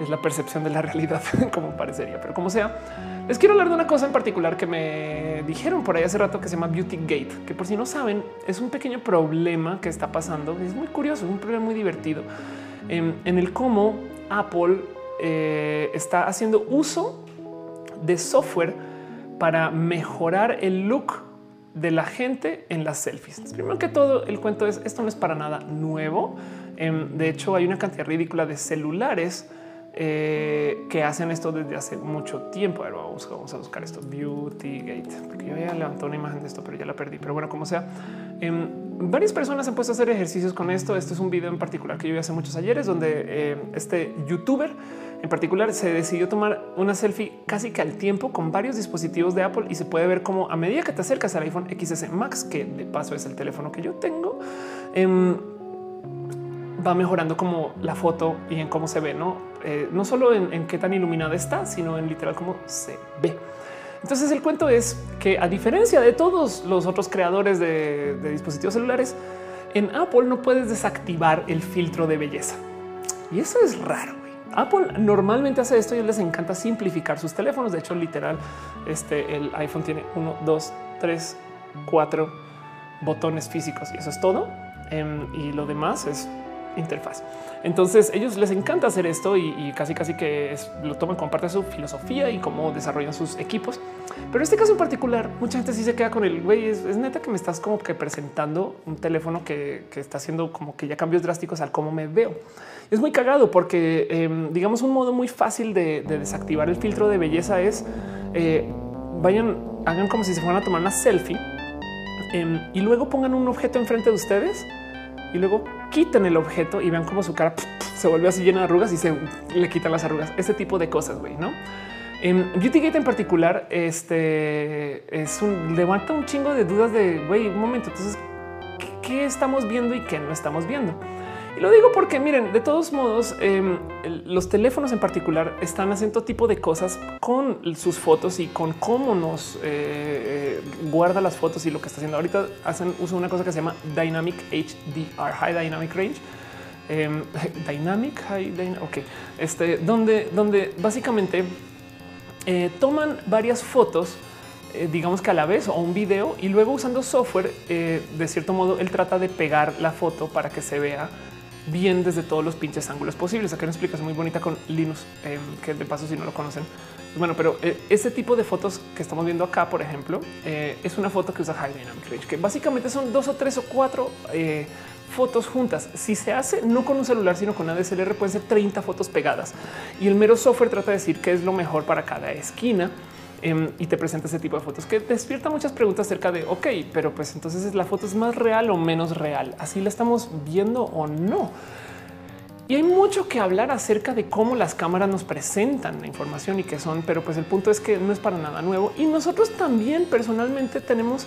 es la percepción de la realidad, como parecería. Pero como sea, les quiero hablar de una cosa en particular que me dijeron por ahí hace rato que se llama Beauty Gate, que por si no saben, es un pequeño problema que está pasando. Es muy curioso, es un problema muy divertido en, el cómo Apple eh, está haciendo uso de software para mejorar el look de la gente en las selfies. Primero que todo, el cuento es esto no es para nada nuevo. Em, de hecho, hay una cantidad ridícula de celulares eh, que hacen esto desde hace mucho tiempo. A ver, vamos, a buscar esto. Beauty Gate, yo había levantado una imagen de esto, pero ya la perdí. Pero bueno, como sea, eh, varias personas han puesto a hacer ejercicios con esto. Este es un video en particular que yo vi hace muchos ayeres, donde eh, este youtuber en particular se decidió tomar una selfie casi que al tiempo con varios dispositivos de Apple y se puede ver como a medida que te acercas al iPhone XS Max, que de paso es el teléfono que yo tengo, em, va mejorando como la foto y en cómo se ve, no, eh, no solo en, qué tan iluminada está, sino en literal cómo se ve. Entonces el cuento es que a diferencia de todos los otros creadores de, dispositivos celulares, en Apple no puedes desactivar el filtro de belleza. Y eso es raro. Apple normalmente hace esto y les encanta simplificar sus teléfonos. De hecho, literal, este el iPhone tiene uno, dos, tres, cuatro botones físicos y eso es todo. Em, y lo demás es interfaz. Entonces ellos les encanta hacer esto y, casi casi que lo toman como parte de su filosofía y cómo desarrollan sus equipos. Pero en este caso en particular, mucha gente sí se queda con el güey. Es, neta que me estás como que presentando un teléfono que, está haciendo como que ya cambios drásticos al cómo me veo. Es muy cagado porque em, digamos un modo muy fácil de, desactivar el filtro de belleza es eh, vayan, hagan como si se fueran a tomar una selfie em, y luego pongan un objeto enfrente de ustedes y luego quiten el objeto y vean cómo su cara se vuelve así llena de arrugas y se le quitan las arrugas. Ese tipo de cosas, güey, ¿no? En Beautygate en particular, este es un levanta un chingo de dudas de güey, un momento. Entonces, ¿qué estamos viendo y qué no estamos viendo? Y lo digo porque miren, de todos modos, em, los teléfonos en particular están haciendo tipo de cosas con sus fotos y con cómo nos eh, eh, guarda las fotos y lo que está haciendo. Ahorita hacen uso de una cosa que se llama Dynamic HDR, High Dynamic Range. Em, dynamic High ok, este donde, donde básicamente eh, toman varias fotos digamos que a la vez o un video y luego usando software, de cierto modo, él trata de pegar la foto para que se vea bien desde todos los pinches ángulos posibles. Acá una explicación muy bonita con Linus, em, que de paso si no lo conocen. Bueno, pero eh, ese tipo de fotos que estamos viendo acá, por ejemplo, eh, es una foto que usa High Dynamic Range, que básicamente son dos o tres o cuatro eh, fotos juntas. Si se hace no con un celular, sino con una DSLR, pueden ser 30 fotos pegadas. Y el mero software trata de decir qué es lo mejor para cada esquina Em, y te presenta ese tipo de fotos que despierta muchas preguntas acerca de, ok, pero pues entonces la foto es más real o menos real. Así la estamos viendo o no. Y hay mucho que hablar acerca de cómo las cámaras nos presentan la información y qué son, pero pues el punto es que no es para nada nuevo. Y nosotros también personalmente tenemos,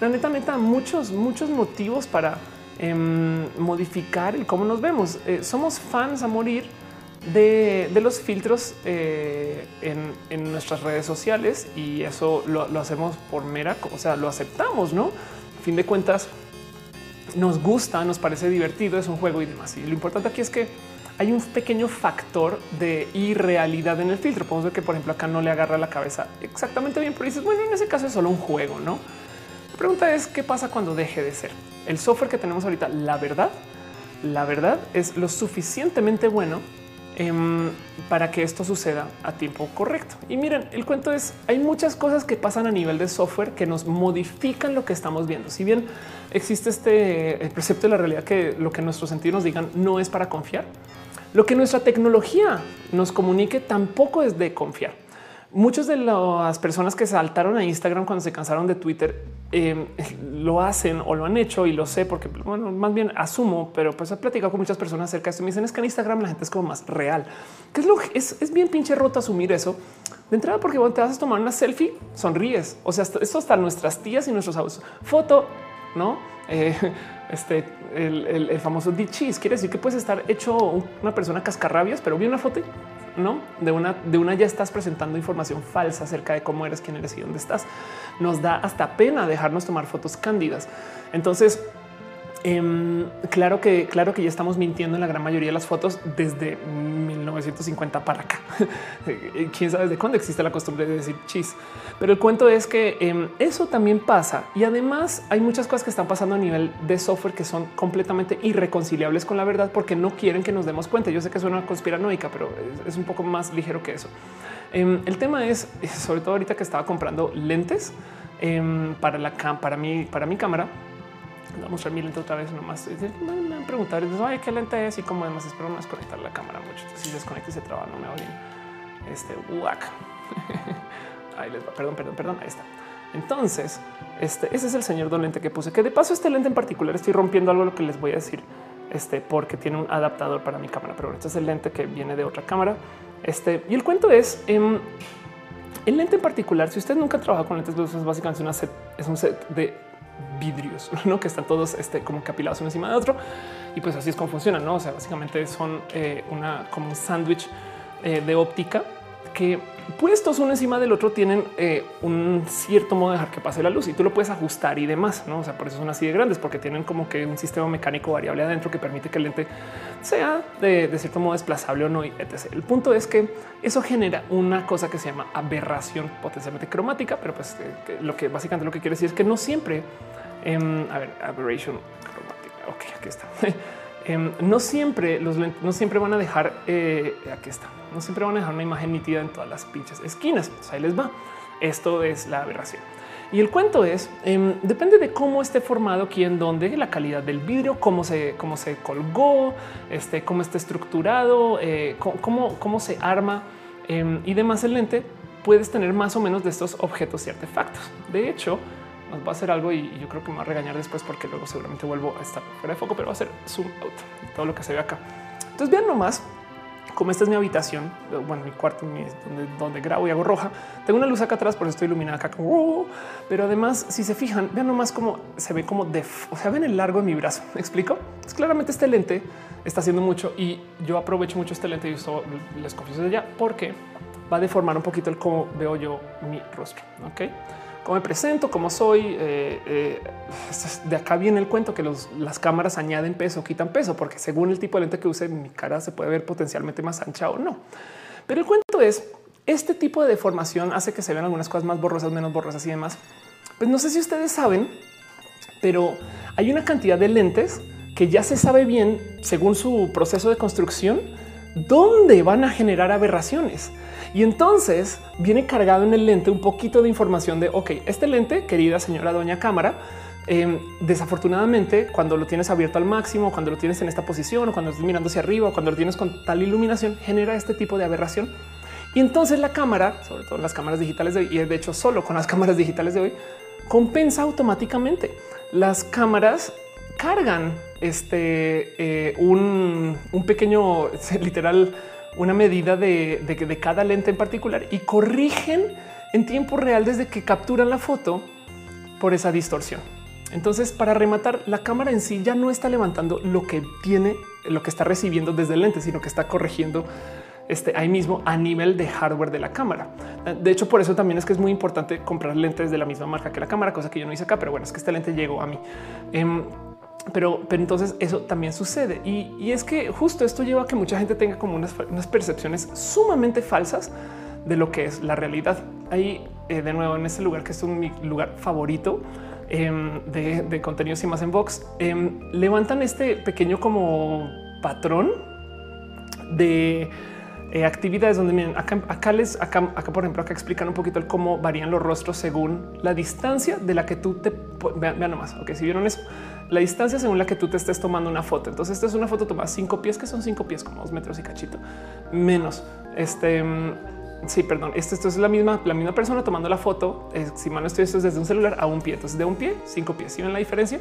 la neta, neta, muchos, muchos motivos para em, modificar el cómo nos vemos. Eh, somos fans a morir de, los filtros eh, en, nuestras redes sociales y eso lo, hacemos por mera, o sea, lo aceptamos, ¿no? A fin de cuentas, nos gusta, nos parece divertido, es un juego y demás. Y lo importante aquí es que hay un pequeño factor de irrealidad en el filtro. Podemos ver que, por ejemplo, acá no le agarra la cabeza exactamente bien, pero dices, bueno, en ese caso es solo un juego, ¿no? La pregunta es, ¿qué pasa cuando deje de ser? El software que tenemos ahorita, la verdad, la verdad es lo suficientemente bueno Em, para que esto suceda a tiempo correcto. Y miren, el cuento es, hay muchas cosas que pasan a nivel de software que nos modifican lo que estamos viendo. Si bien existe este precepto de la realidad que lo que nuestros sentidos nos digan no es para confiar, lo que nuestra tecnología nos comunique tampoco es de confiar. Muchas de las personas que saltaron a Instagram cuando se cansaron de Twitter em, lo hacen o lo han hecho y lo sé porque bueno, más bien asumo, pero pues he platicado con muchas personas acerca de esto. Me dicen es que en Instagram la gente es como más real, que es lo es, es bien pinche roto asumir eso de entrada, porque cuando te vas a tomar una selfie, sonríes. O sea, esto hasta nuestras tías y nuestros abuelos. Foto, no? Eh, este el, famoso de cheese quiere decir que puedes estar hecho una persona cascarrabias, pero vi una foto no de una de una ya estás presentando información falsa acerca de cómo eres, quién eres y dónde estás. Nos da hasta pena dejarnos tomar fotos cándidas. Entonces, Em, claro que, claro que ya estamos mintiendo en la gran mayoría de las fotos desde 1950 para acá. Quién sabe de cuándo existe la costumbre de decir chis, pero el cuento es que em, eso también pasa y además hay muchas cosas que están pasando a nivel de software que son completamente irreconciliables con la verdad porque no quieren que nos demos cuenta. Yo sé que suena conspiranoica, pero es, un poco más ligero que eso. Em, el tema es, sobre todo ahorita que estaba comprando lentes para la para para mi cámara Voy a mostrar mi lente otra vez nomás. Me han preguntado, ay, qué lente es y cómo además espero no desconectar la cámara mucho. Si desconecta y se traba, no me oyen. Este guac. Ahí les va. Perdón, perdón, perdón. Ahí está. Entonces, este ese es el señor don lente que puse. Que de paso, este lente en particular estoy rompiendo algo lo que les voy a decir, este porque tiene un adaptador para mi cámara. Pero este es el lente que viene de otra cámara. Este y el cuento es em, el lente en particular. Si usted nunca trabaja con lentes, es básicamente una set, es un set de vidrios, ¿no? que están todos este, como capilados uno encima de otro. Y pues así es como funciona, ¿no? O sea, básicamente son eh, una como un sándwich eh, de óptica que puestos uno encima del otro tienen eh, un cierto modo de dejar que pase la luz y tú lo puedes ajustar y demás. No, o sea, por eso son así de grandes, porque tienen como que un sistema mecánico variable adentro que permite que el lente sea de, cierto modo desplazable o no. Y etc. El punto es que eso genera una cosa que se llama aberración potencialmente cromática, pero pues lo que básicamente lo que quiere decir es que no siempre Em, a ver, aberration cromática. Ok, aquí está. Em, no siempre los no siempre van a dejar eh, aquí está. No siempre van a dejar una imagen nítida en todas las pinches esquinas. Pues ahí les va. Esto es la aberración. Y el cuento es em, depende de cómo esté formado, quién, dónde, la calidad del vidrio, cómo se, cómo se colgó, este, cómo está estructurado, eh, cómo, cómo se arma y demás. El lente puedes tener más o menos de estos objetos y artefactos. De hecho, nos va a hacer algo y yo creo que me va a regañar después porque luego seguramente vuelvo a estar fuera de foco, pero va a ser zoom out todo lo que se ve acá. Entonces vean nomás como esta es mi habitación, bueno, mi cuarto donde, grabo y hago roja. Tengo una luz acá atrás, por eso estoy iluminada acá. pero además, si se fijan, vean nomás cómo se ve como de, o sea, ven el largo de mi brazo. ¿Me explico? Es claramente este lente está haciendo mucho y yo aprovecho mucho este lente y uso les confieso ya porque va a deformar un poquito el cómo veo yo mi rostro. Ok cómo me presento, cómo soy. Eh, eh, de acá viene el cuento que las cámaras añaden peso, quitan peso, porque según el tipo de lente que use, mi cara se puede ver potencialmente más ancha o no. Pero el cuento es este tipo de deformación hace que se vean algunas cosas más borrosas, menos borrosas y demás. Pues no sé si ustedes saben, pero hay una cantidad de lentes que ya se sabe bien, según su proceso de construcción, dónde van a generar aberraciones. Y entonces viene cargado en el lente un poquito de información de, ok, este lente, querida señora doña cámara, em, desafortunadamente, cuando lo tienes abierto al máximo, cuando lo tienes en esta posición o cuando estás mirando hacia arriba o cuando lo tienes con tal iluminación, genera este tipo de aberración. Y entonces la cámara, sobre todo las cámaras digitales de hoy, y de hecho solo con las cámaras digitales de hoy, compensa automáticamente. Las cámaras cargan este eh, un, un pequeño literal una medida de, de, cada lente en particular y corrigen en tiempo real desde que capturan la foto por esa distorsión. Entonces, para rematar, la cámara en sí ya no está levantando lo que tiene, lo que está recibiendo desde el lente, sino que está corrigiendo este ahí mismo a nivel de hardware de la cámara. De hecho, por eso también es que es muy importante comprar lentes de la misma marca que la cámara, cosa que yo no hice acá, pero bueno, es que este lente llegó a mí. Em, pero, pero entonces eso también sucede. Y, es que justo esto lleva a que mucha gente tenga como unas, percepciones sumamente falsas de lo que es la realidad. Ahí, eh, de nuevo, en este lugar que es un, mi lugar favorito em, de, contenidos y más en Vox, em, levantan este pequeño como patrón de eh, actividades donde miren acá, les acá, acá, por ejemplo, acá explican un poquito cómo varían los rostros según la distancia de la que tú te vean, vean nomás. Ok, si vieron eso, la distancia según la que tú te estés tomando una foto. Entonces, esta es una foto tomada cinco pies, que son cinco pies, como dos metros y cachito menos. Este mm, sí, perdón. Esto, esto es la misma, la misma persona tomando la foto. Eh, si mal no estoy, esto es desde un celular a un pie. Entonces, de un pie, cinco pies. ¿Sí ven la diferencia?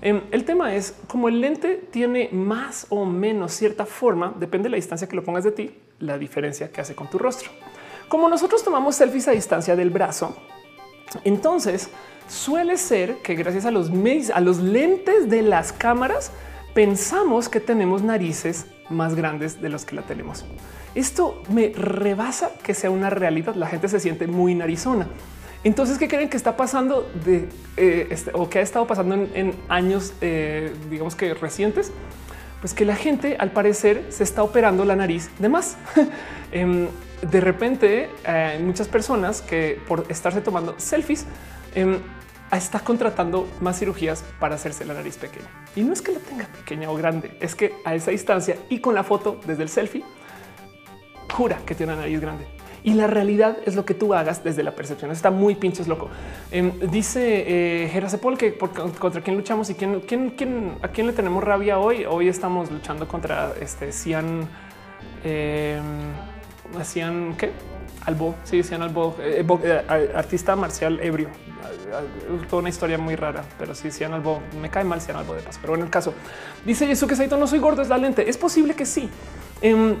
Em, el tema es como el lente tiene más o menos cierta forma, depende de la distancia que lo pongas de ti, la diferencia que hace con tu rostro. Como nosotros tomamos selfies a distancia del brazo, entonces suele ser que gracias a los, a los lentes de las cámaras pensamos que tenemos narices más grandes de los que la tenemos. Esto me rebasa que sea una realidad. La gente se siente muy narizona. Entonces, ¿qué creen que está pasando de eh, este, o que ha estado pasando en, años, eh, digamos que recientes? Pues que la gente al parecer se está operando la nariz de más. Em, de repente, hay muchas personas que por estarse tomando selfies em, está contratando más cirugías para hacerse la nariz pequeña. Y no es que la tenga pequeña o grande, es que a esa distancia y con la foto desde el selfie, jura que tiene una nariz grande. Y la realidad es lo que tú hagas desde la percepción. Está muy pinches loco. Em, dice eh, Gerasepol que contra quién luchamos y quién, quién, quién, a quién le tenemos rabia hoy. Hoy estamos luchando contra este Cian, eh, Cian, ¿qué? Albo, sí, Cian Albo, eh, eh, artista marcial ebrio. Toda una historia muy rara, pero sí, Cian Albo, me cae mal Cian Albo de paso. Pero en el caso, dice que Saito, no soy gordo, es la lente. Es posible que sí. Em,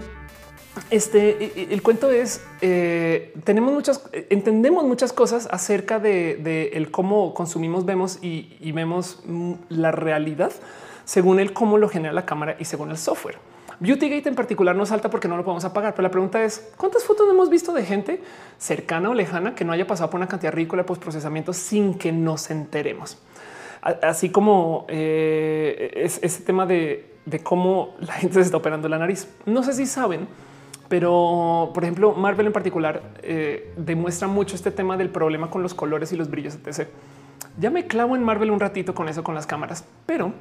este el cuento es eh, tenemos muchas, entendemos muchas cosas acerca de, el cómo consumimos, vemos y, vemos mm, la realidad según el cómo lo genera la cámara y según el software. Beautygate en particular no salta porque no lo podemos apagar, pero la pregunta es cuántas fotos hemos visto de gente cercana o lejana que no haya pasado por una cantidad ridícula de postprocesamiento sin que nos enteremos. Así como eh, es ese tema de, de cómo la gente se está operando la nariz. No sé si saben, pero por ejemplo, Marvel en particular eh, demuestra mucho este tema del problema con los colores y los brillos, etc. Ya me clavo en Marvel un ratito con eso, con las cámaras, pero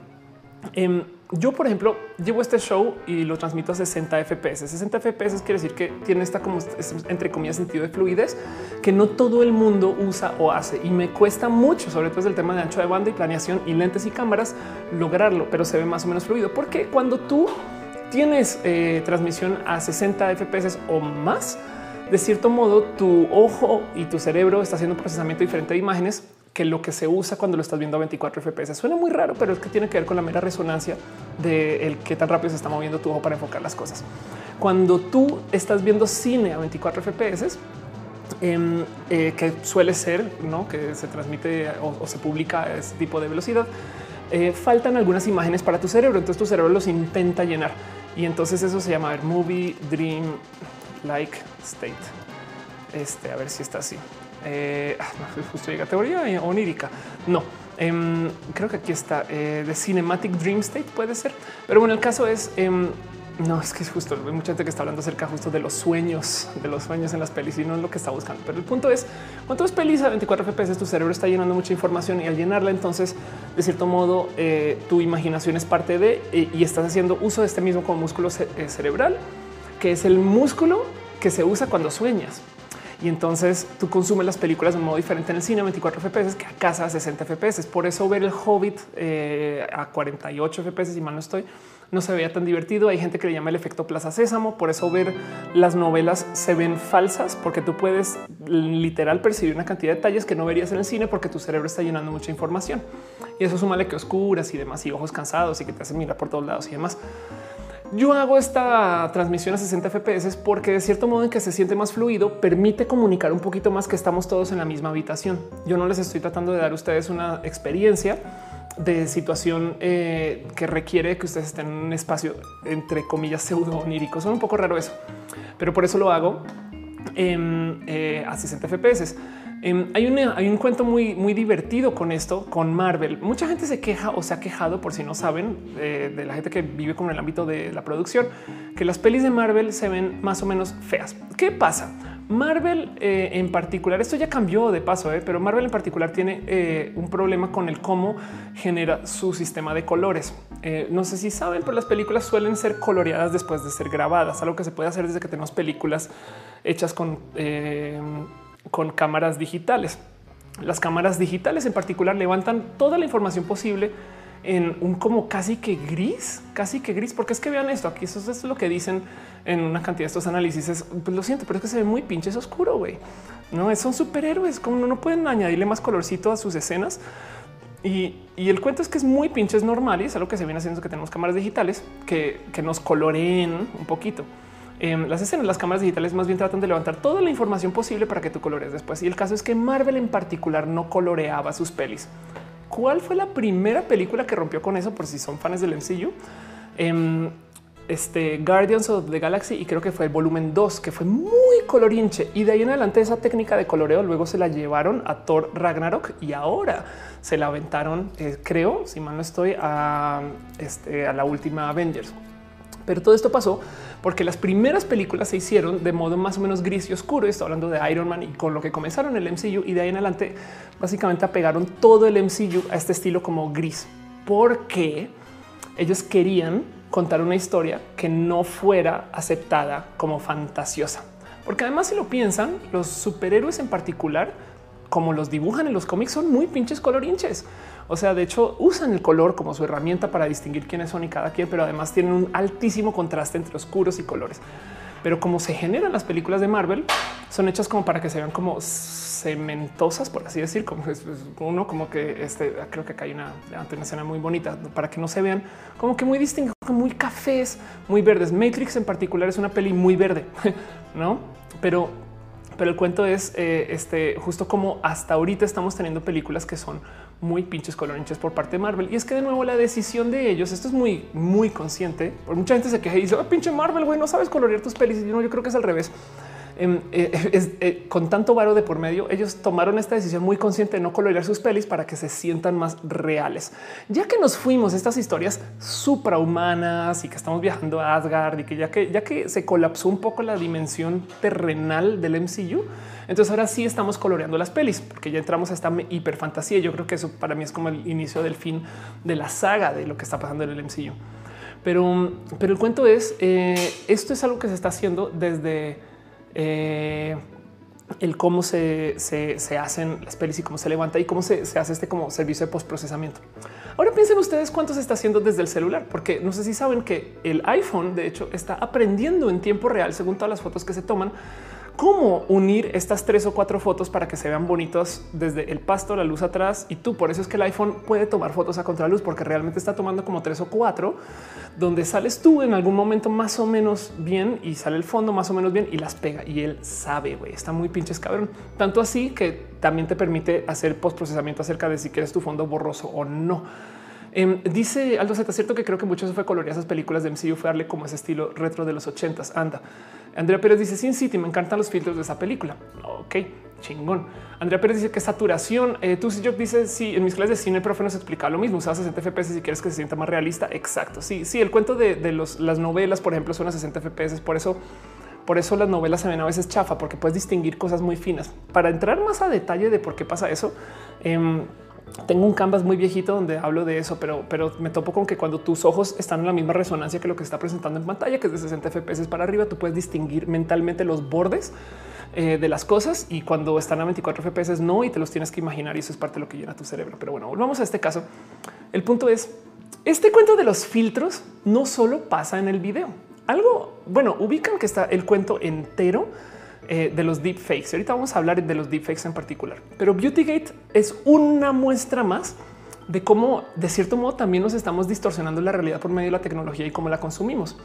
em, yo, por ejemplo, llevo este show y lo transmito a 60 FPS. 60 FPS quiere decir que tiene esta como entre comillas sentido de fluidez que no todo el mundo usa o hace y me cuesta mucho, sobre todo el tema de ancho de banda y planeación y lentes y cámaras lograrlo, pero se ve más o menos fluido porque cuando tú tienes eh, transmisión a 60 FPS o más, de cierto modo tu ojo y tu cerebro está haciendo procesamiento diferente de imágenes que lo que se usa cuando lo estás viendo a 24 FPS. Suena muy raro, pero es que tiene que ver con la mera resonancia de el qué tan rápido se está moviendo tu ojo para enfocar las cosas. Cuando tú estás viendo cine a 24 FPS, em, eh, que suele ser ¿no? que se transmite o, se publica a ese tipo de velocidad, eh, faltan algunas imágenes para tu cerebro. Entonces tu cerebro los intenta llenar y entonces eso se llama movie dream like state. Este, a ver si está así. Eh, ah, justo llega teoría onírica. No, em, creo que aquí está eh, de cinematic dream state. Puede ser, pero bueno, el caso es em, no, es que es justo. Hay mucha gente que está hablando acerca justo de los sueños, de los sueños en las pelis y no es lo que está buscando. Pero el punto es cuánto es pelis a 24 FPS, tu cerebro está llenando mucha información y al llenarla, entonces de cierto modo eh, tu imaginación es parte de eh, y estás haciendo uso de este mismo como músculo eh, cerebral, que es el músculo que se usa cuando sueñas. Y entonces tú consumes las películas de un modo diferente en el cine a 24 FPS que a casa a 60 FPS. Por eso ver el Hobbit a 48 FPS, y mal no estoy, no se veía tan divertido. Hay gente que le llama el efecto Plaza Sésamo. Por eso ver las novelas se ven falsas, porque tú puedes literal percibir una cantidad de detalles que no verías en el cine porque tu cerebro está llenando mucha información. Y eso suma que oscuras y demás y ojos cansados y que te hacen mirar por todos lados y demás. Yo hago esta transmisión a 60 FPS porque de cierto modo en que se siente más fluido, permite comunicar un poquito más que estamos todos en la misma habitación. Yo no les estoy tratando de dar a ustedes una experiencia de situación eh, que requiere que ustedes estén en un espacio entre comillas pseudo onírico. Son un poco raro eso, pero por eso lo hago eh, a 60 FPS. Em, hay, hay, un cuento muy, muy divertido con esto, con Marvel. Mucha gente se queja o se ha quejado, por si no saben, eh, de la gente que vive como en el ámbito de la producción, que las pelis de Marvel se ven más o menos feas. ¿Qué pasa? Marvel eh, en particular, esto ya cambió de paso, eh, pero Marvel en particular tiene un problema con el cómo genera su sistema de colores. no sé si saben, pero las películas suelen ser coloreadas después de ser grabadas, algo que se puede hacer desde que tenemos películas hechas con, con cámaras digitales. Las cámaras digitales en particular levantan toda la información posible en un como casi que gris, casi que gris, porque es que vean esto aquí. Eso es lo que dicen en una cantidad de estos análisis. Es, pues lo siento, pero es que se ve muy pinches oscuro. güey. No son superhéroes, como no pueden añadirle más colorcito a sus escenas. Y, el cuento es que es muy pinches normal y es algo que se viene haciendo que tenemos cámaras digitales que, nos coloreen un poquito. En las escenas, las cámaras digitales más bien tratan de levantar toda la información posible para que tú colores después. Y el caso es que Marvel en particular no coloreaba sus pelis. ¿Cuál fue la primera película que rompió con eso? Por si son fans del MCU. Em, este Guardians of the Galaxy y creo que fue el volumen 2, que fue muy colorinche. Y de ahí en adelante esa técnica de coloreo luego se la llevaron a Thor Ragnarok y ahora se la aventaron, eh, creo, si mal no estoy, a, este, a la última Avengers. Pero todo esto pasó porque las primeras películas se hicieron de modo más o menos gris y oscuro. Estoy hablando de Iron Man y con lo que comenzaron el MCU y de ahí en adelante básicamente apegaron todo el MCU a este estilo como gris, porque ellos querían contar una historia que no fuera aceptada como fantasiosa. Porque además si lo piensan, los superhéroes en particular, como los dibujan en los cómics, son muy pinches colorinches. O sea, de hecho usan el color como su herramienta para distinguir quiénes son y cada quien, pero además tienen un altísimo contraste entre oscuros y colores. Pero como se generan las películas de Marvel, son hechas como para que se vean como cementosas, por así decir, como uno como que este creo que acá hay una, una escena muy bonita para que no se vean como que muy distintos, muy cafés, muy verdes. Matrix en particular es una peli muy verde, no? Pero, pero el cuento es eh, este justo como hasta ahorita estamos teniendo películas que son muy pinches colorinches por parte de Marvel. Y es que de nuevo la decisión de ellos, esto es muy, muy consciente. Por mucha gente se queja y dice, oh, pinche Marvel, güey, no sabes colorear tus pelis. Y no, yo creo que es al revés. Em, eh, eh, con tanto varo de por medio, ellos tomaron esta decisión muy consciente de no colorear sus pelis para que se sientan más reales. Ya que nos fuimos estas historias suprahumanas y que estamos viajando a Asgard y que ya que ya que se colapsó un poco la dimensión terrenal del MCU, entonces ahora sí estamos coloreando las pelis porque ya entramos a esta hiperfantasía. Yo creo que eso para mí es como el inicio del fin de la saga de lo que está pasando en el MCU. Pero, pero el cuento es eh, esto es algo que se está haciendo desde eh, el cómo se, hacen las pelis y cómo se levanta y cómo se, hace este como servicio de postprocesamiento. Ahora piensen ustedes cuánto se está haciendo desde el celular, porque no sé si saben que el iPhone de hecho está aprendiendo en tiempo real, según todas las fotos que se toman, cómo unir estas tres o cuatro fotos para que se vean bonitos desde el pasto, la luz atrás y tú. Por eso es que el iPhone puede tomar fotos a contraluz porque realmente está tomando como tres o cuatro donde sales tú en algún momento más o menos bien y sale el fondo más o menos bien y las pega y él sabe, güey, está muy pinches cabrón. Tanto así que también te permite hacer postprocesamiento acerca de si quieres tu fondo borroso o no. Em, dice Aldo Z, cierto que creo que mucho se fue colorear esas películas de MCU, fue darle como ese estilo retro de los ochentas. Anda. Andrea Pérez dice Sin City, me encantan los filtros de esa película. Ok, chingón. Andrea Pérez dice que saturación. Eh, tú, si yo dice sí, en mis clases de cine, el profe nos explica lo mismo. Usas 60 FPS si quieres que se sienta más realista. Exacto. Sí, sí, el cuento de, las novelas, por ejemplo, son a 60 FPS. Por eso, por eso las novelas se ven a veces chafa, porque puedes distinguir cosas muy finas. Para entrar más a detalle de por qué pasa eso, em, tengo un canvas muy viejito donde hablo de eso, pero, pero me topo con que cuando tus ojos están en la misma resonancia que lo que está presentando en pantalla, que es de 60 FPS para arriba, tú puedes distinguir mentalmente los bordes eh, de las cosas y cuando están a 24 FPS no, y te los tienes que imaginar y eso es parte de lo que llena tu cerebro. Pero bueno, volvamos a este caso. El punto es, este cuento de los filtros no solo pasa en el video. Algo, bueno, ubican que está el cuento entero eh, de los deepfakes. Ahorita vamos a hablar de los deepfakes en particular, pero Beautygate es una muestra más de cómo, de cierto modo, también nos estamos distorsionando la realidad por medio de la tecnología y cómo la consumimos.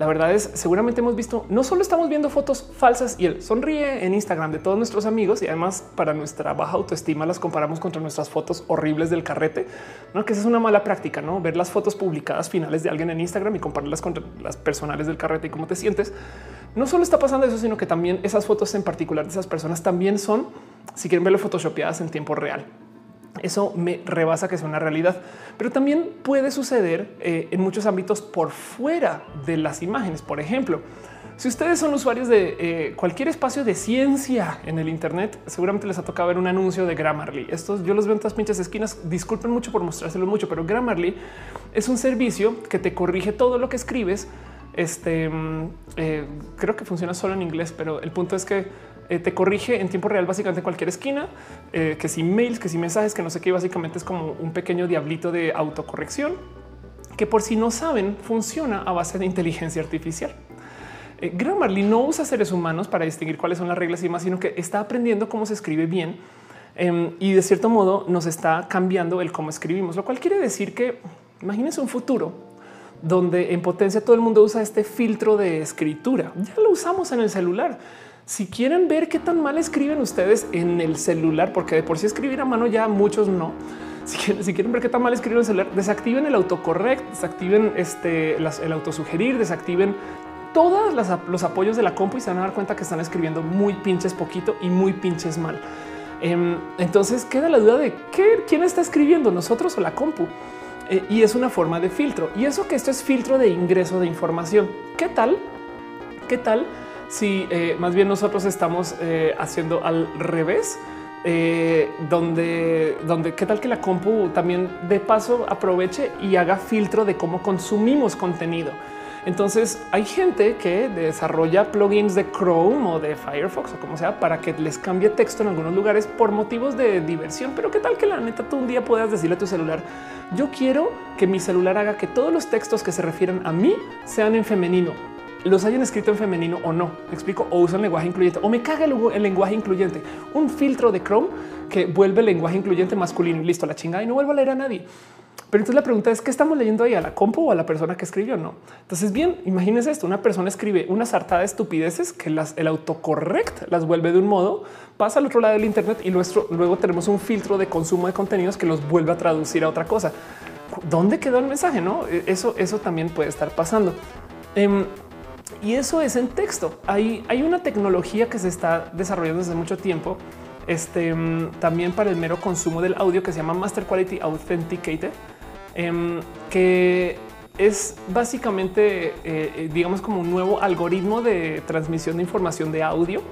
La verdad es, seguramente hemos visto, no solo estamos viendo fotos falsas y él sonríe en Instagram de todos nuestros amigos y además para nuestra baja autoestima las comparamos contra nuestras fotos horribles del carrete, ¿no? que esa es una mala práctica, no ver las fotos publicadas finales de alguien en Instagram y compararlas con las personales del carrete y cómo te sientes. No solo está pasando eso, sino que también esas fotos en particular de esas personas también son, si quieren verlo, photoshopeadas en tiempo real. Eso me rebasa que sea una realidad, pero también puede suceder eh, en muchos ámbitos por fuera de las imágenes. Por ejemplo, si ustedes son usuarios de eh, cualquier espacio de ciencia en el Internet, seguramente les ha tocado ver un anuncio de Grammarly. Estos yo los veo en todas pinches esquinas. Disculpen mucho por mostrárselo mucho, pero Grammarly es un servicio que te corrige todo lo que escribes. Este mm, eh, creo que funciona solo en inglés, pero el punto es que eh, te corrige en tiempo real básicamente cualquier esquina, eh, que si mails, que si mensajes, que no sé qué, básicamente es como un pequeño diablito de autocorrección que por si no saben funciona a base de inteligencia artificial. Grammarly no usa seres humanos para distinguir cuáles son las reglas y más, sino que está aprendiendo cómo se escribe bien em, y de cierto modo nos está cambiando el cómo escribimos, lo cual quiere decir que imagínense un futuro donde en potencia todo el mundo usa este filtro de escritura. Ya lo usamos en el celular. Si quieren ver qué tan mal escriben ustedes en el celular, porque de por sí escribir a mano ya muchos no. Si quieren, si quieren ver qué tan mal escriben el celular, desactiven el autocorrect, desactiven este, el autosugerir, desactiven todos los apoyos de la compu y se van a dar cuenta que están escribiendo muy pinches poquito y muy pinches mal. Em, entonces queda la duda de qué, quién está escribiendo, nosotros o la compu. Eh, y es una forma de filtro. Y eso que esto es filtro de ingreso de información. ¿Qué tal? ¿Qué tal si eh, más bien nosotros estamos eh, haciendo al revés? donde, donde qué tal que la compu también de paso aproveche y haga filtro de cómo consumimos contenido. Entonces hay gente que desarrolla plugins de Chrome o de Firefox o como sea para que les cambie texto en algunos lugares por motivos de diversión. Pero qué tal que la neta tú un día puedas decirle a tu celular, yo quiero que mi celular haga que todos los textos que se refieren a mí sean en femenino los hayan escrito en femenino o no. ¿Me explico o usan lenguaje incluyente o me caga el, lenguaje incluyente. Un filtro de Chrome que vuelve el lenguaje incluyente masculino listo la chingada y no vuelvo a leer a nadie. Pero entonces la pregunta es qué estamos leyendo ahí a la compu o a la persona que escribió. No. Entonces, bien, imagínense esto: una persona escribe una sartada de estupideces que las, el autocorrect las vuelve de un modo, pasa al otro lado del Internet y nuestro, luego tenemos un filtro de consumo de contenidos que los vuelve a traducir a otra cosa. ¿Dónde quedó el mensaje? No, e, eso, eso también puede estar pasando. Em, y eso es en texto. Hay, hay una tecnología que se está desarrollando desde mucho tiempo este, mm, también para el mero consumo del audio que se llama Master Quality Authenticated Em, que es básicamente, eh, eh, digamos, como un nuevo algoritmo de transmisión de información de audio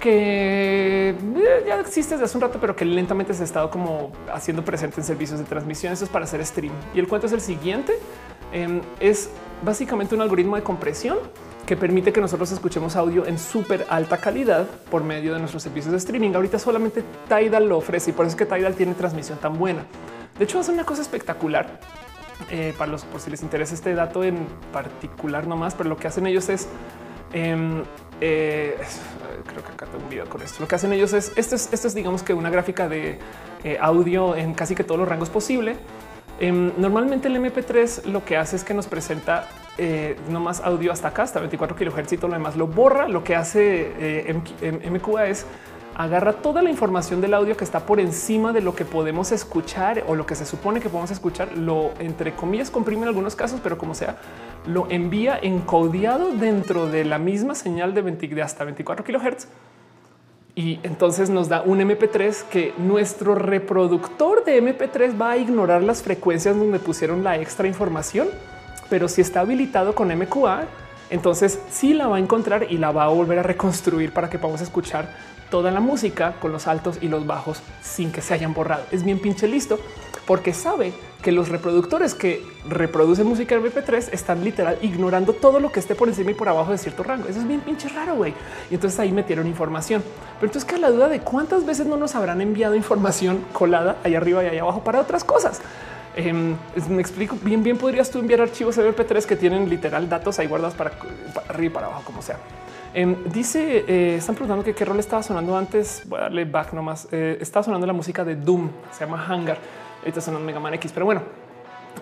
que eh, ya existe desde hace un rato, pero que lentamente se ha estado como haciendo presente en servicios de transmisión. Eso es para hacer stream. Y el cuento es el siguiente. Em, es básicamente un algoritmo de compresión que permite que nosotros escuchemos audio en súper alta calidad por medio de nuestros servicios de streaming. Ahorita solamente Tidal lo ofrece y por eso es que Tidal tiene transmisión tan buena. De hecho, hace una cosa espectacular eh, para los por si les interesa este dato en particular nomás, pero lo que hacen ellos es em, eh, creo que acá tengo un video con esto. Lo que hacen ellos es esto es, esto es digamos que una gráfica de eh, audio en casi que todos los rangos posible. Em, normalmente el MP3 lo que hace es que nos presenta no más audio hasta acá, hasta 24 kilohertz y todo lo demás lo borra. Lo que hace MQA es agarra toda la información del audio que está por encima de lo que podemos escuchar o lo que se supone que podemos escuchar, lo entre comillas comprime en algunos casos, pero como sea, lo envía encodiado dentro de la misma señal de, 20, de hasta 24 kilohertz. Y entonces nos da un MP3 que nuestro reproductor de MP3 va a ignorar las frecuencias donde pusieron la extra información, pero si está habilitado con MQA, entonces sí la va a encontrar y la va a volver a reconstruir para que podamos escuchar toda la música con los altos y los bajos sin que se hayan borrado. Es bien pinche listo porque sabe que los reproductores que reproducen música en MP3 están literal ignorando todo lo que esté por encima y por abajo de cierto rango. Eso es bien pinche raro, güey. Y entonces ahí metieron información. Pero entonces que la duda de cuántas veces no nos habrán enviado información colada ahí arriba y ahí abajo para otras cosas. Em, me explico bien, bien podrías tú enviar archivos MP3 que tienen literal datos ahí guardados para arriba y para abajo, como sea. Em, dice, eh, están preguntando qué rol estaba sonando antes. Voy a darle back nomás. Eh, estaba sonando la música de Doom, se llama Hangar. Ahorita suena Mega Man X, pero bueno.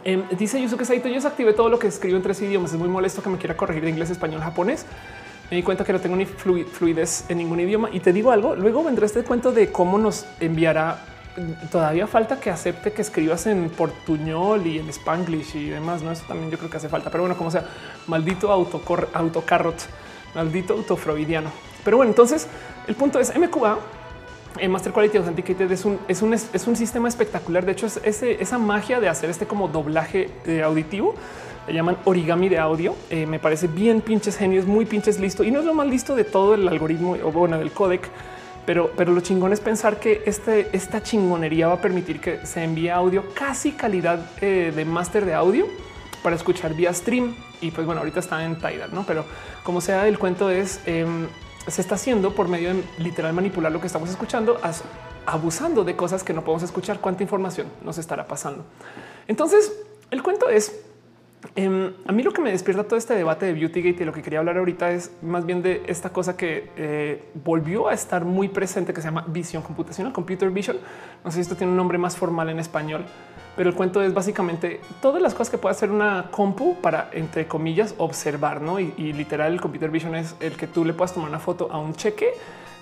Eh, dice Yusuke Saito, yo desactivé todo lo que escribo en tres idiomas. Es muy molesto que me quiera corregir de inglés, español, japonés. Me di cuenta que no tengo ni fluidez en ningún idioma. Y te digo algo, luego vendrá este cuento de cómo nos enviará. Todavía falta que acepte que escribas en portuñol y en spanglish y demás. No, eso también yo creo que hace falta. Pero bueno, como sea, maldito autocarrot maldito autofreudiano. Pero bueno, entonces el punto es MQA. El Master Quality Authenticated es un, es un, es un sistema espectacular. De hecho, es ese, esa magia de hacer este como doblaje eh, auditivo le llaman origami de audio. Eh, me parece bien pinches genios, muy pinches listo y no es lo más listo de todo el algoritmo o bueno del codec. Pero, pero lo chingón es pensar que este, esta chingonería va a permitir que se envíe audio casi calidad eh, de máster de audio para escuchar vía stream. Y pues bueno, ahorita está en Tidal, no? Pero como sea, el cuento es em, se está haciendo por medio de literal manipular lo que estamos escuchando, abusando de cosas que no podemos escuchar. Cuánta información nos estará pasando. Entonces, el cuento es em, a mí lo que me despierta todo este debate de Beautygate y lo que quería hablar ahorita es más bien de esta cosa que eh, volvió a estar muy presente que se llama visión computacional, computer vision. No sé si esto tiene un nombre más formal en español, pero el cuento es básicamente todas las cosas que puede hacer una compu para, entre comillas, observar, ¿no? Y, literal el computer vision es el que tú le puedas tomar una foto a un cheque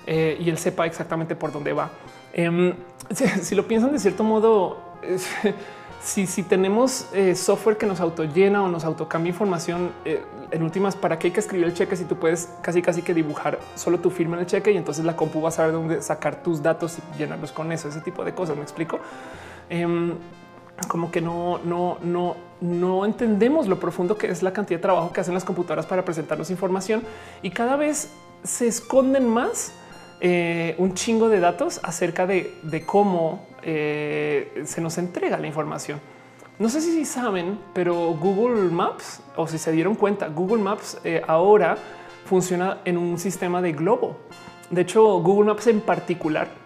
eh, y él sepa exactamente por dónde va. Em, si, lo piensan de cierto modo, si, si tenemos eh, software que nos autollena o nos autocambia información, eh, en últimas, ¿para qué hay que escribir el cheque si tú puedes casi casi que dibujar solo tu firma en el cheque y entonces la compu va a saber dónde sacar tus datos y llenarlos con eso, ese tipo de cosas? ¿Me explico? Como que no, no, no, no entendemos lo profundo que es la cantidad de trabajo que hacen las computadoras para presentarnos información y cada vez se esconden más eh, un chingo de datos acerca de, cómo eh, se nos entrega la información. No sé si saben, pero Google Maps o si se dieron cuenta, Google Maps eh, ahora funciona en un sistema de globo. De hecho, Google Maps en particular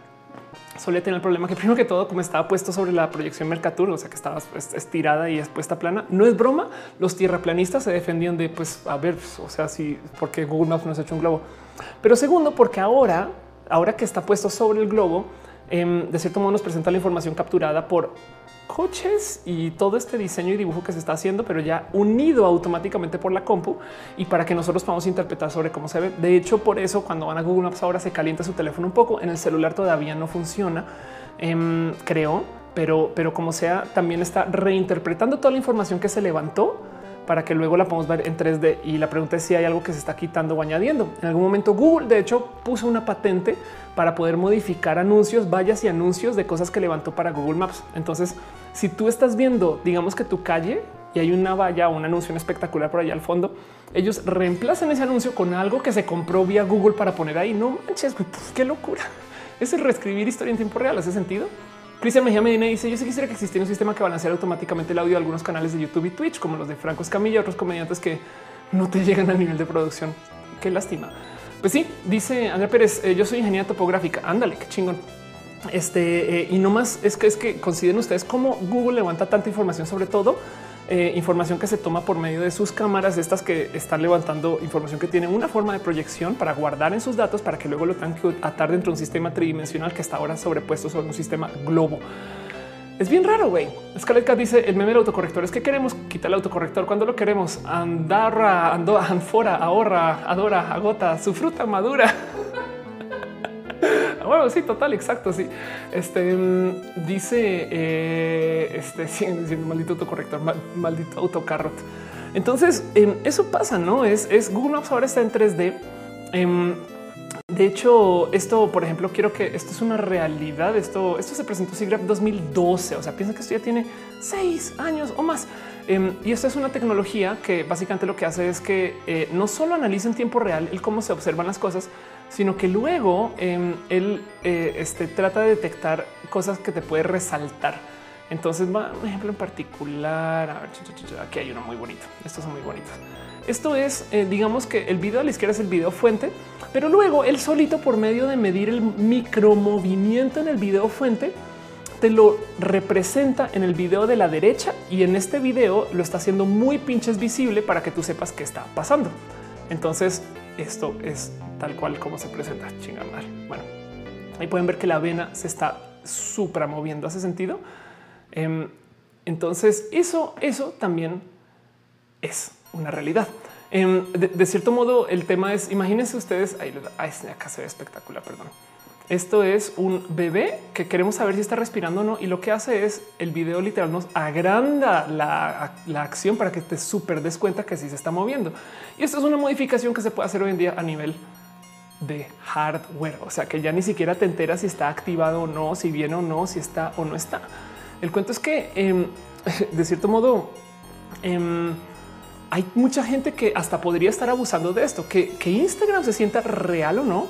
solía tener el problema que primero que todo, como estaba puesto sobre la proyección Mercatur, o sea que estaba pues, estirada y expuesta plana, no es broma. Los tierraplanistas se defendían de pues a ver, o sea, si porque Google Maps no ha hecho un globo, pero segundo, porque ahora ahora que está puesto sobre el globo, em, de cierto modo nos presenta la información capturada por coches y todo este diseño y dibujo que se está haciendo, pero ya unido automáticamente por la compu y para que nosotros podamos interpretar sobre cómo se ve. De hecho, por eso cuando van a Google Maps ahora se calienta su teléfono un poco. En el celular todavía no funciona, em, creo, pero, pero como sea, también está reinterpretando toda la información que se levantó para que luego la podamos ver en 3D. Y la pregunta es si hay algo que se está quitando o añadiendo. En algún momento Google, de hecho, puso una patente para poder modificar anuncios, vallas y anuncios de cosas que levantó para Google Maps. Entonces, si tú estás viendo, digamos que tu calle y hay una valla o un anuncio espectacular por allá al fondo, ellos reemplazan ese anuncio con algo que se compró vía Google para poner ahí. No manches, qué locura. Es el reescribir historia en tiempo real. ¿Hace sentido? Cristian Mejía Medina dice: Yo sí quisiera que existiera un sistema que balanceara automáticamente el audio de algunos canales de YouTube y Twitch, como los de Franco Escamilla otros comediantes que no te llegan a nivel de producción. Qué lástima. Pues sí, dice Andrea Pérez: eh, Yo soy ingeniera topográfica. Ándale, qué chingón. Este eh, y no más es que es que consideren ustedes cómo Google levanta tanta información, sobre todo eh, información que se toma por medio de sus cámaras, estas que están levantando información que tiene una forma de proyección para guardar en sus datos para que luego lo tengan que atar dentro de un sistema tridimensional que está ahora sobrepuesto sobre un sistema globo. Es bien raro, güey. Scarlett dice el meme del autocorrector es que queremos quitar el autocorrector cuando lo queremos. Andarra, ando, anfora, ahorra, adora, agota su fruta madura. bueno, sí, total, exacto. Sí, este mm, dice eh, este diciendo maldito autocorrector, maldito autocarrot. Entonces, em, eso pasa, no es, es Google Maps ahora está en 3D. Em, de hecho, esto, por ejemplo, quiero que esto es una realidad. Esto, esto se presentó SIGGRAPH 2012. O sea, piensa que esto ya tiene seis años o más. Em, y esto es una tecnología que básicamente lo que hace es que eh, no solo analiza en tiempo real el cómo se observan las cosas, sino que luego em, él eh, este, trata de detectar cosas que te puede resaltar. Entonces, va un ejemplo en particular. A ver, aquí hay uno muy bonito. Estos son muy bonitos. Esto es, eh, digamos que el video a la izquierda es el video fuente, pero luego él solito por medio de medir el micromovimiento en el video fuente, te lo representa en el video de la derecha y en este video lo está haciendo muy pinches visible para que tú sepas qué está pasando. Entonces, esto es tal cual como se presenta. Chingamar. Bueno, ahí pueden ver que la vena se está supramoviendo. ¿Hace sentido? Em, entonces, eso, eso también es una realidad. Em, de, cierto modo, el tema es, imagínense ustedes, ahí, acá se ve espectacular, perdón. Esto es un bebé que queremos saber si está respirando o no. Y lo que hace es el video literal nos agranda la, la acción para que te súper des cuenta que sí se está moviendo. Y esto es una modificación que se puede hacer hoy en día a nivel de hardware. O sea que ya ni siquiera te enteras si está activado o no, si viene o no, si está o no está. El cuento es que em, de cierto modo em, hay mucha gente que hasta podría estar abusando de esto, que, Instagram se sienta real o no,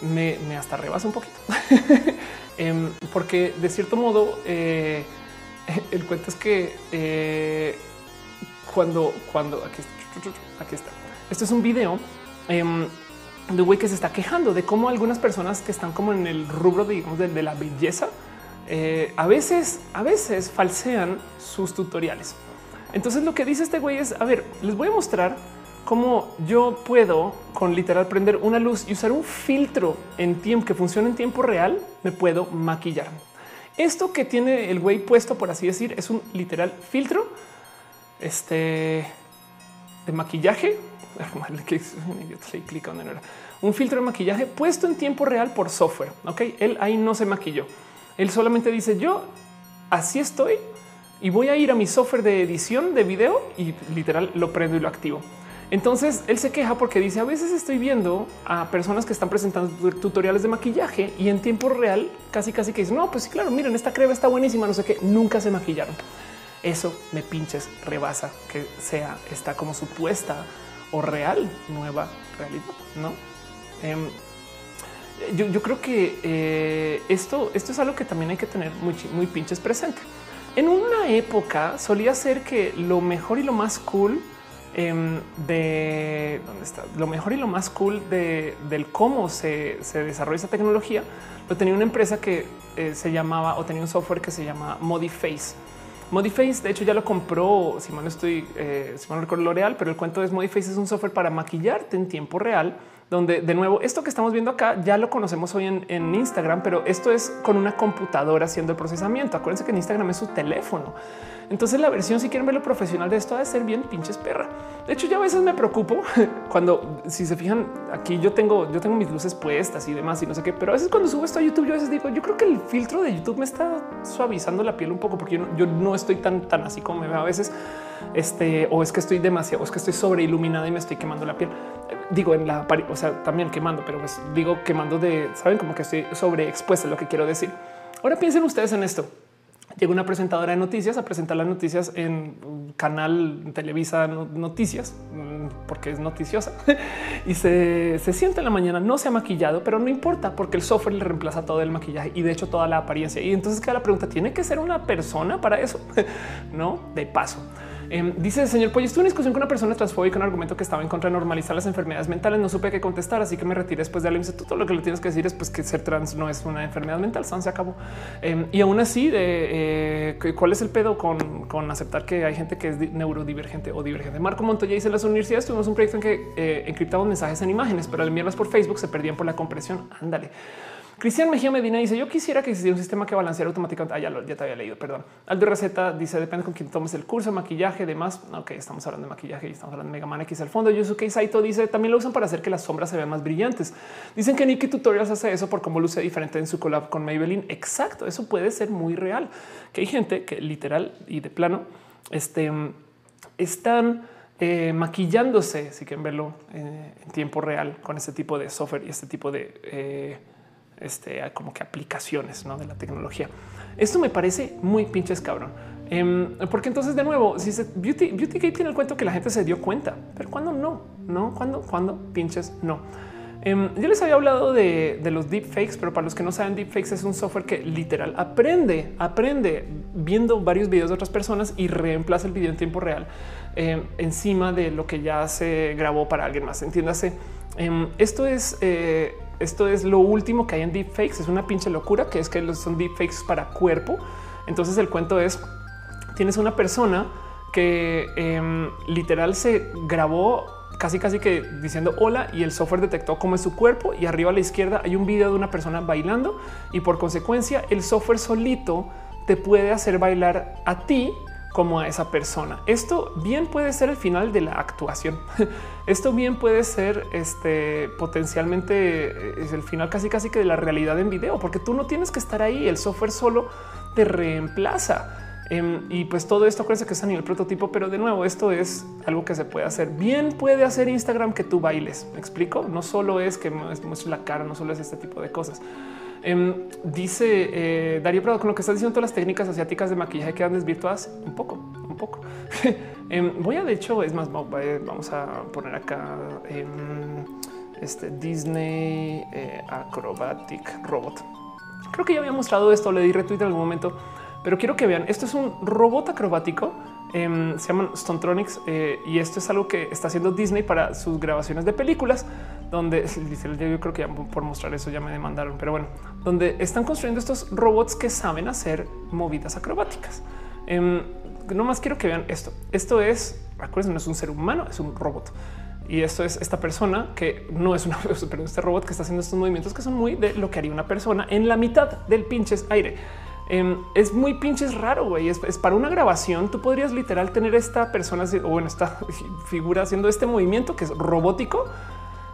me, hasta rebasa un poquito. Em, porque de cierto modo eh, el cuento es que eh, cuando, cuando aquí, aquí está, este es un video de güey que se está quejando de cómo algunas personas que están como en el rubro digamos, de, la belleza eh, a veces, a veces falsean sus tutoriales. Entonces lo que dice este güey es, a ver, les voy a mostrar cómo yo puedo con literal prender una luz y usar un filtro en tiempo que funciona en tiempo real, me puedo maquillar. Esto que tiene el güey puesto, por así decir, es un literal filtro este, de maquillaje un filtro de maquillaje puesto en tiempo real por software. Ok, él ahí no se maquilló. Él solamente dice yo así estoy y voy a ir a mi software de edición de video y literal lo prendo y lo activo. Entonces él se queja porque dice a veces estoy viendo a personas que están presentando tutoriales de maquillaje y en tiempo real casi casi que dicen no, pues sí, claro, miren, esta crema está buenísima, no sé qué, nunca se maquillaron. Eso me pinches rebasa que sea esta como supuesta o real nueva realidad, no? Em, yo, creo que eh, esto, esto es algo que también hay que tener muy, pinches presente. En una época solía ser que lo mejor y lo más cool Em, de dónde está lo mejor y lo más cool de, del cómo se, se desarrolla esa tecnología. Lo tenía una empresa que eh, se llamaba o tenía un software que se llama Modiface. Modiface, de hecho, ya lo compró, si no estoy, eh, si mal recuerdo L'Oreal, pero el cuento es Modiface es un software para maquillarte en tiempo real, donde de nuevo esto que estamos viendo acá ya lo conocemos hoy en, en Instagram, pero esto es con una computadora haciendo el procesamiento. Acuérdense que en Instagram es su teléfono. Entonces la versión, si quieren verlo profesional de esto, ha de ser bien pinches perra. De hecho, yo a veces me preocupo cuando, si se fijan, aquí yo tengo, yo tengo mis luces puestas y demás y no sé qué, pero a veces cuando subo esto a YouTube, yo a veces digo, yo creo que el filtro de YouTube me está suavizando la piel un poco porque yo no, estoy tan, tan así como me veo a veces. Este, o es que estoy demasiado, o es que estoy sobre iluminada y me estoy quemando la piel. Digo en la, o sea, también quemando, pero pues digo quemando de, saben, como que estoy sobreexpuesta, es lo que quiero decir. Ahora piensen ustedes en esto llega una presentadora de noticias a presentar las noticias en canal Televisa Noticias, mm, porque es noticiosa y se, se siente en la mañana, no se ha maquillado, pero no importa porque el software le reemplaza todo el maquillaje y de hecho toda la apariencia. Y entonces queda la pregunta, ¿tiene que ser una persona para eso? no, de paso. Em, dice el señor Pollo, estuve en discusión con una persona transfóbica, un argumento que estaba en contra de normalizar las enfermedades mentales. No supe qué contestar, así que me retiré después de algo. Tú todo lo que le tienes que decir es pues, que ser trans no es una enfermedad mental. se acabó. Em, y aún así, de eh, cuál es el pedo con, con, aceptar que hay gente que es neurodivergente o divergente. Marco Montoya dice: en las universidades tuvimos un proyecto en que eh, encriptamos mensajes en imágenes, pero al enviarlas por Facebook se perdían por la compresión. Ándale. Cristian Mejía Medina dice: Yo quisiera que existiera un sistema que balanceara automáticamente. Ah, ya, lo, ya te había leído, perdón. Aldo Receta dice: Depende con quién tomes el curso, maquillaje, demás. Ok, estamos hablando de maquillaje y estamos hablando de Mega Man X al fondo. Yusuke Saito dice: También lo usan para hacer que las sombras se vean más brillantes. Dicen que Nikki Tutorials hace eso por cómo luce diferente en su collab con Maybelline. Exacto, eso puede ser muy real. Que hay gente que literal y de plano este, están eh, maquillándose, si quieren verlo eh, en tiempo real con este tipo de software y este tipo de eh, este, como que aplicaciones de la tecnología. Esto me parece muy pinches cabrón. Em, porque entonces de nuevo, si se, Beauty, Beauty Gate tiene el cuento que la gente se dio cuenta, pero cuando no, no, cuando, cuando pinches no. Em, yo les había hablado de, los deepfakes, pero para los que no saben, deepfakes es un software que literal aprende, aprende viendo varios videos de otras personas y reemplaza el video en tiempo real em, encima de lo que ya se grabó para alguien más. Entiéndase, esto es eh, esto es lo último que hay en deepfakes. Es una pinche locura que es que son deepfakes para cuerpo. Entonces el cuento es tienes una persona que em, literal se grabó casi casi que diciendo hola y el software detectó cómo es su cuerpo y arriba a la izquierda hay un video de una persona bailando y por consecuencia el software solito te puede hacer bailar a ti como a esa persona. Esto bien puede ser el final de la actuación. Esto bien puede ser este potencialmente eh, es el final casi casi que de la realidad en video, porque tú no tienes que estar ahí. El software solo te reemplaza. Em, y pues todo esto parece que es a nivel prototipo, pero de nuevo, esto es algo que se puede hacer. Bien puede hacer Instagram que tú bailes. Me explico. No solo es que muestres la cara, no solo es este tipo de cosas. Em, dice eh, Darío Prado, con lo que estás diciendo, todas las técnicas asiáticas de maquillaje quedan desvirtuadas un poco, un poco. Em, voy a, de hecho, es más, vamos a poner acá este Disney eh, Acrobatic Robot. Creo que ya había mostrado esto, le di retweet en algún momento, pero quiero que vean. Esto es un robot acrobático Em, se llaman Stontronics eh, y esto es algo que está haciendo Disney para sus grabaciones de películas, donde yo creo que ya por mostrar eso ya me demandaron, pero bueno, donde están construyendo estos robots que saben hacer movidas acrobáticas. Eh, no más quiero que vean esto. Esto es, acuérdense, no es un ser humano, es un robot. Y esto es esta persona que no es una, pero este robot que está haciendo estos movimientos que son muy de lo que haría una persona en la mitad del pinches aire. Em, es muy pinches raro, güey. Es, para una grabación. Tú podrías literal tener esta persona o bueno, esta figura haciendo este movimiento que es robótico.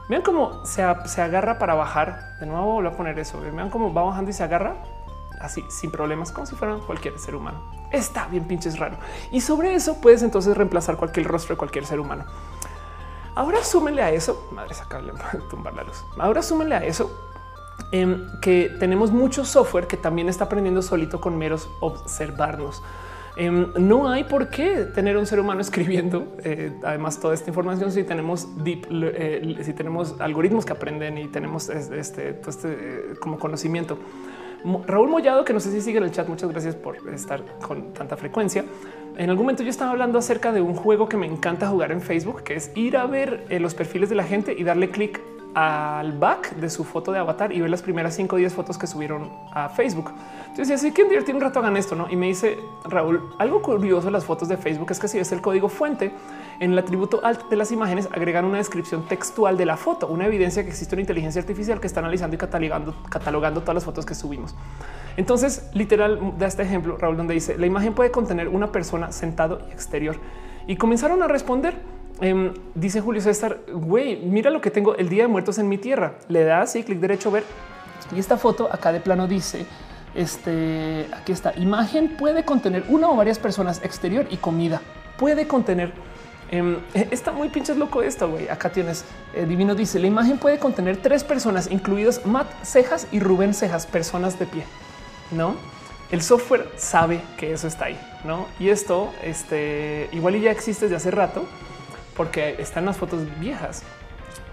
Vean cómo se, agarra para bajar. De nuevo voy a poner eso. Vean cómo va bajando y se agarra. así sin problemas, como si fueran cualquier ser humano. Está bien pinches raro. Y sobre eso puedes entonces reemplazar cualquier rostro de cualquier ser humano. Ahora súmenle a eso, madre, sacarle tumbar la luz. Ahora súmenle a eso em, que tenemos mucho software que también está aprendiendo solito con meros observarnos. Em, no hay por qué tener un ser humano escribiendo. Eh, además, toda esta información, si tenemos deep, eh, si tenemos algoritmos que aprenden y tenemos este, este eh, como conocimiento. Raúl Mollado, que no sé si sigue en el chat, muchas gracias por estar con tanta frecuencia. En algún momento yo estaba hablando acerca de un juego que me encanta jugar en Facebook, que es ir a ver los perfiles de la gente y darle clic al back de su foto de avatar y ver las primeras 5 o 10 fotos que subieron a Facebook. Entonces decía, sí que divertir un rato hagan esto, ¿no? Y me dice, Raúl, algo curioso de las fotos de Facebook es que si ves el código fuente, en el atributo alt de las imágenes agregan una descripción textual de la foto, una evidencia que existe una inteligencia artificial que está analizando y catalogando, catalogando todas las fotos que subimos. Entonces, literal, da este ejemplo, Raúl, donde dice, la imagen puede contener una persona sentado y exterior. Y comenzaron a responder Em, dice Julio César, güey, mira lo que tengo el día de muertos en mi tierra. Le das y clic derecho ver. Y esta foto acá de plano dice, este, aquí está, imagen puede contener una o varias personas exterior y comida. Puede contener em, está muy pinches loco esto, güey. Acá tienes el divino dice la imagen puede contener tres personas, incluidos Matt Cejas y Rubén Cejas, personas de pie. No, el software sabe que eso está ahí, no? Y esto, este igual y ya existe desde hace rato, porque están las fotos viejas.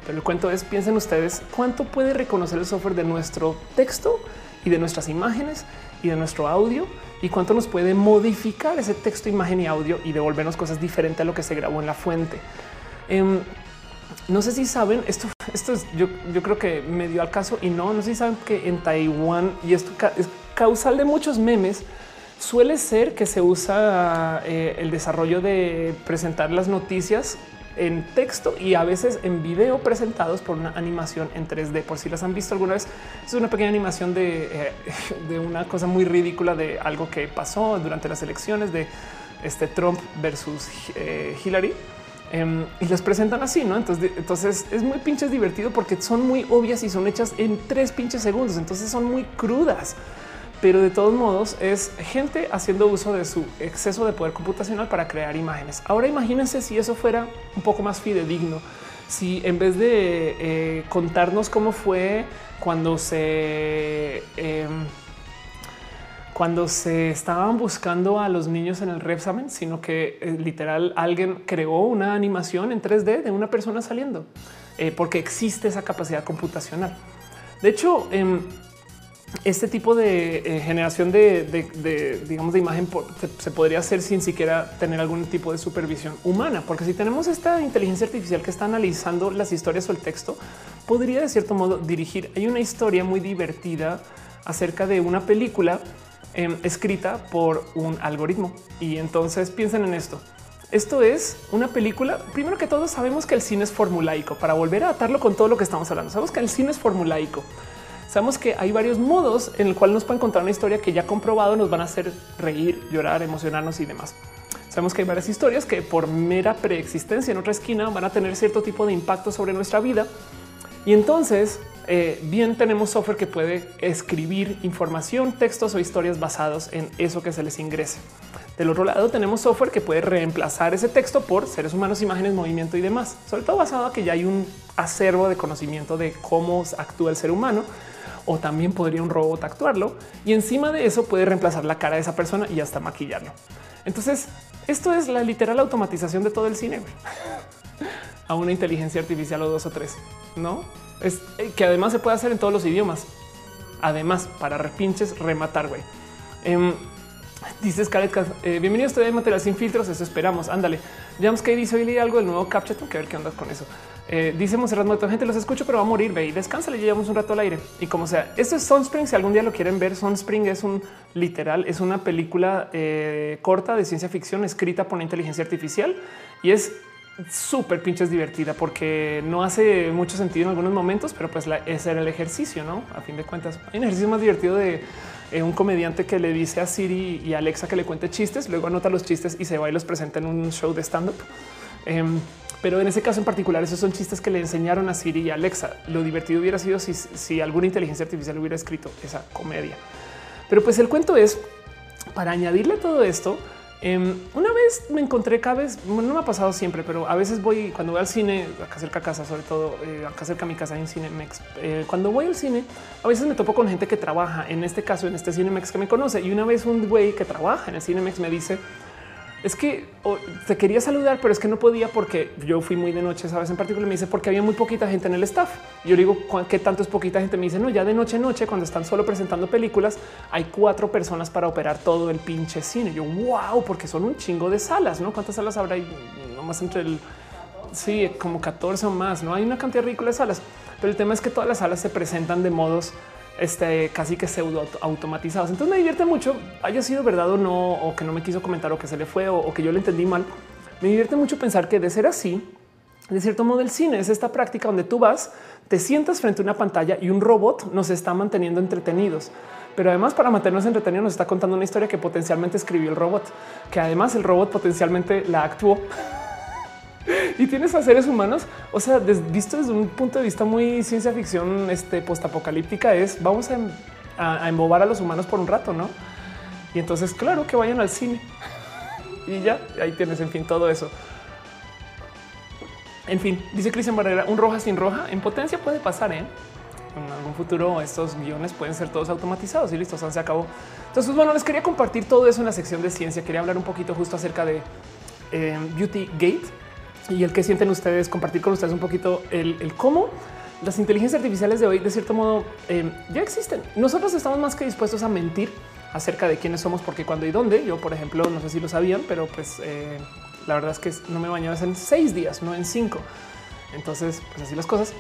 Pero el cuento es, piensen ustedes cuánto puede reconocer el software de nuestro texto y de nuestras imágenes y de nuestro audio y cuánto nos puede modificar ese texto, imagen y audio y devolvernos cosas diferentes a lo que se grabó en la fuente. Em, no sé si saben esto. Esto es yo, yo creo que me dio al caso y no, no sé si saben que en Taiwán y esto es causal de muchos memes suele ser que se usa eh, el desarrollo de presentar las noticias en texto y a veces en video presentados por una animación en 3D. Por si las han visto alguna vez, es una pequeña animación de, eh, de una cosa muy ridícula de algo que pasó durante las elecciones de este Trump versus eh, Hillary. Em, y las presentan así, no? Entonces, entonces es muy pinches divertido porque son muy obvias y son hechas en tres pinches segundos. Entonces son muy crudas pero de todos modos es gente haciendo uso de su exceso de poder computacional para crear imágenes. Ahora imagínense si eso fuera un poco más fidedigno, si en vez de eh, contarnos cómo fue cuando se em, cuando se estaban buscando a los niños en el Repsamen, sino que eh, literal alguien creó una animación en 3D de una persona saliendo, eh, porque existe esa capacidad computacional. De hecho, em, este tipo de eh, generación de, digamos, de imagen se, podría hacer sin siquiera tener algún tipo de supervisión humana, porque si tenemos esta inteligencia artificial que está analizando las historias o el texto, podría de cierto modo dirigir. Hay una historia muy divertida acerca de una película em, escrita por un algoritmo. Y entonces piensen en esto. Esto es una película. Primero que todo, sabemos que el cine es formulaico para volver a atarlo con todo lo que estamos hablando. Sabemos que el cine es formulaico sabemos que hay varios modos en el cual nos pueden contar una historia que ya comprobado nos van a hacer reír, llorar, emocionarnos y demás. Sabemos que hay varias historias que por mera preexistencia en otra esquina van a tener cierto tipo de impacto sobre nuestra vida. Y entonces eh, bien tenemos software que puede escribir información, textos o historias basados en eso que se les ingrese. Del otro lado tenemos software que puede reemplazar ese texto por seres humanos, imágenes, movimiento y demás, sobre todo basado a que ya hay un acervo de conocimiento de cómo actúa el ser humano o también podría un robot actuarlo y encima de eso puede reemplazar la cara de esa persona y hasta maquillarlo. Entonces, esto es la literal automatización de todo el cine a una inteligencia artificial o dos o tres, no es eh, que además se puede hacer en todos los idiomas. Además, para repinches, rematar, güey. Eh, dice Scarlett, eh, bienvenido a material sin filtros. Eso esperamos. Ándale. James que dice hoy algo del nuevo captcha. Tengo que ver qué onda con eso. Eh, dice Monserrat Muerto, gente, los escucho, pero va a morir. Ve y descansa, le llevamos un rato al aire. Y como sea, esto es Sunspring. Si algún día lo quieren ver, Sunspring es un literal, es una película eh, corta de ciencia ficción escrita por una inteligencia artificial y es súper pinches divertida porque no hace mucho sentido en algunos momentos, pero pues la, ese era el ejercicio, no? A fin de cuentas, hay un ejercicio más divertido de eh, un comediante que le dice a Siri y Alexa que le cuente chistes, luego anota los chistes y se va y los presenta en un show de stand up. Pero en ese caso en particular, esos son chistes que le enseñaron a Siri y Alexa. Lo divertido hubiera sido si, si alguna inteligencia artificial hubiera escrito esa comedia. Pero pues el cuento es para añadirle todo esto. Em, una vez me encontré cada vez, no me ha pasado siempre, pero a veces voy cuando voy al cine, acá cerca a casa, sobre todo eh, acá cerca a mi casa hay un Cinemex. Eh, cuando voy al cine, a veces me topo con gente que trabaja en este caso, en este Cinemex que me conoce. Y una vez un güey que trabaja en el Cinemex me dice, es que te quería saludar, pero es que no podía porque yo fui muy de noche, sabes, en particular me dice porque había muy poquita gente en el staff. Yo digo, ¿qué tanto es poquita gente? Me dice, no, ya de noche a noche, cuando están solo presentando películas, hay cuatro personas para operar todo el pinche cine. Yo, wow, porque son un chingo de salas, ¿no? ¿Cuántas salas habrá? No más entre el, sí, como 14 o más, ¿no? Hay una cantidad ridícula de salas, pero el tema es que todas las salas se presentan de modos este, casi que pseudo automatizados. Entonces me divierte mucho, haya sido verdad o no, o que no me quiso comentar o que se le fue o, que yo le entendí mal. Me divierte mucho pensar que de ser así, de cierto modo el cine es esta práctica donde tú vas, te sientas frente a una pantalla y un robot nos está manteniendo entretenidos. Pero además para mantenernos entretenidos nos está contando una historia que potencialmente escribió el robot, que además el robot potencialmente la actuó y tienes a seres humanos. O sea, visto desde un punto de vista muy ciencia ficción, este postapocalíptica es vamos a, embobar a los humanos por un rato, no? Y entonces, claro que vayan al cine y ya ahí tienes, en fin, todo eso. En fin, dice Cristian Barrera, un roja sin roja en potencia puede pasar. ¿eh? En algún futuro estos guiones pueden ser todos automatizados y listo, se acabó. Entonces, bueno, les quería compartir todo eso en la sección de ciencia. Quería hablar un poquito justo acerca de eh, Beauty Gate y el que sienten ustedes, compartir con ustedes un poquito el, cómo las inteligencias artificiales de hoy, de cierto modo, eh, ya existen. Nosotros estamos más que dispuestos a mentir acerca de quiénes somos, porque cuando y dónde. Yo, por ejemplo, no sé si lo sabían, pero pues eh, la verdad es que no me bañaba en seis días, no en cinco. Entonces, pues así las cosas.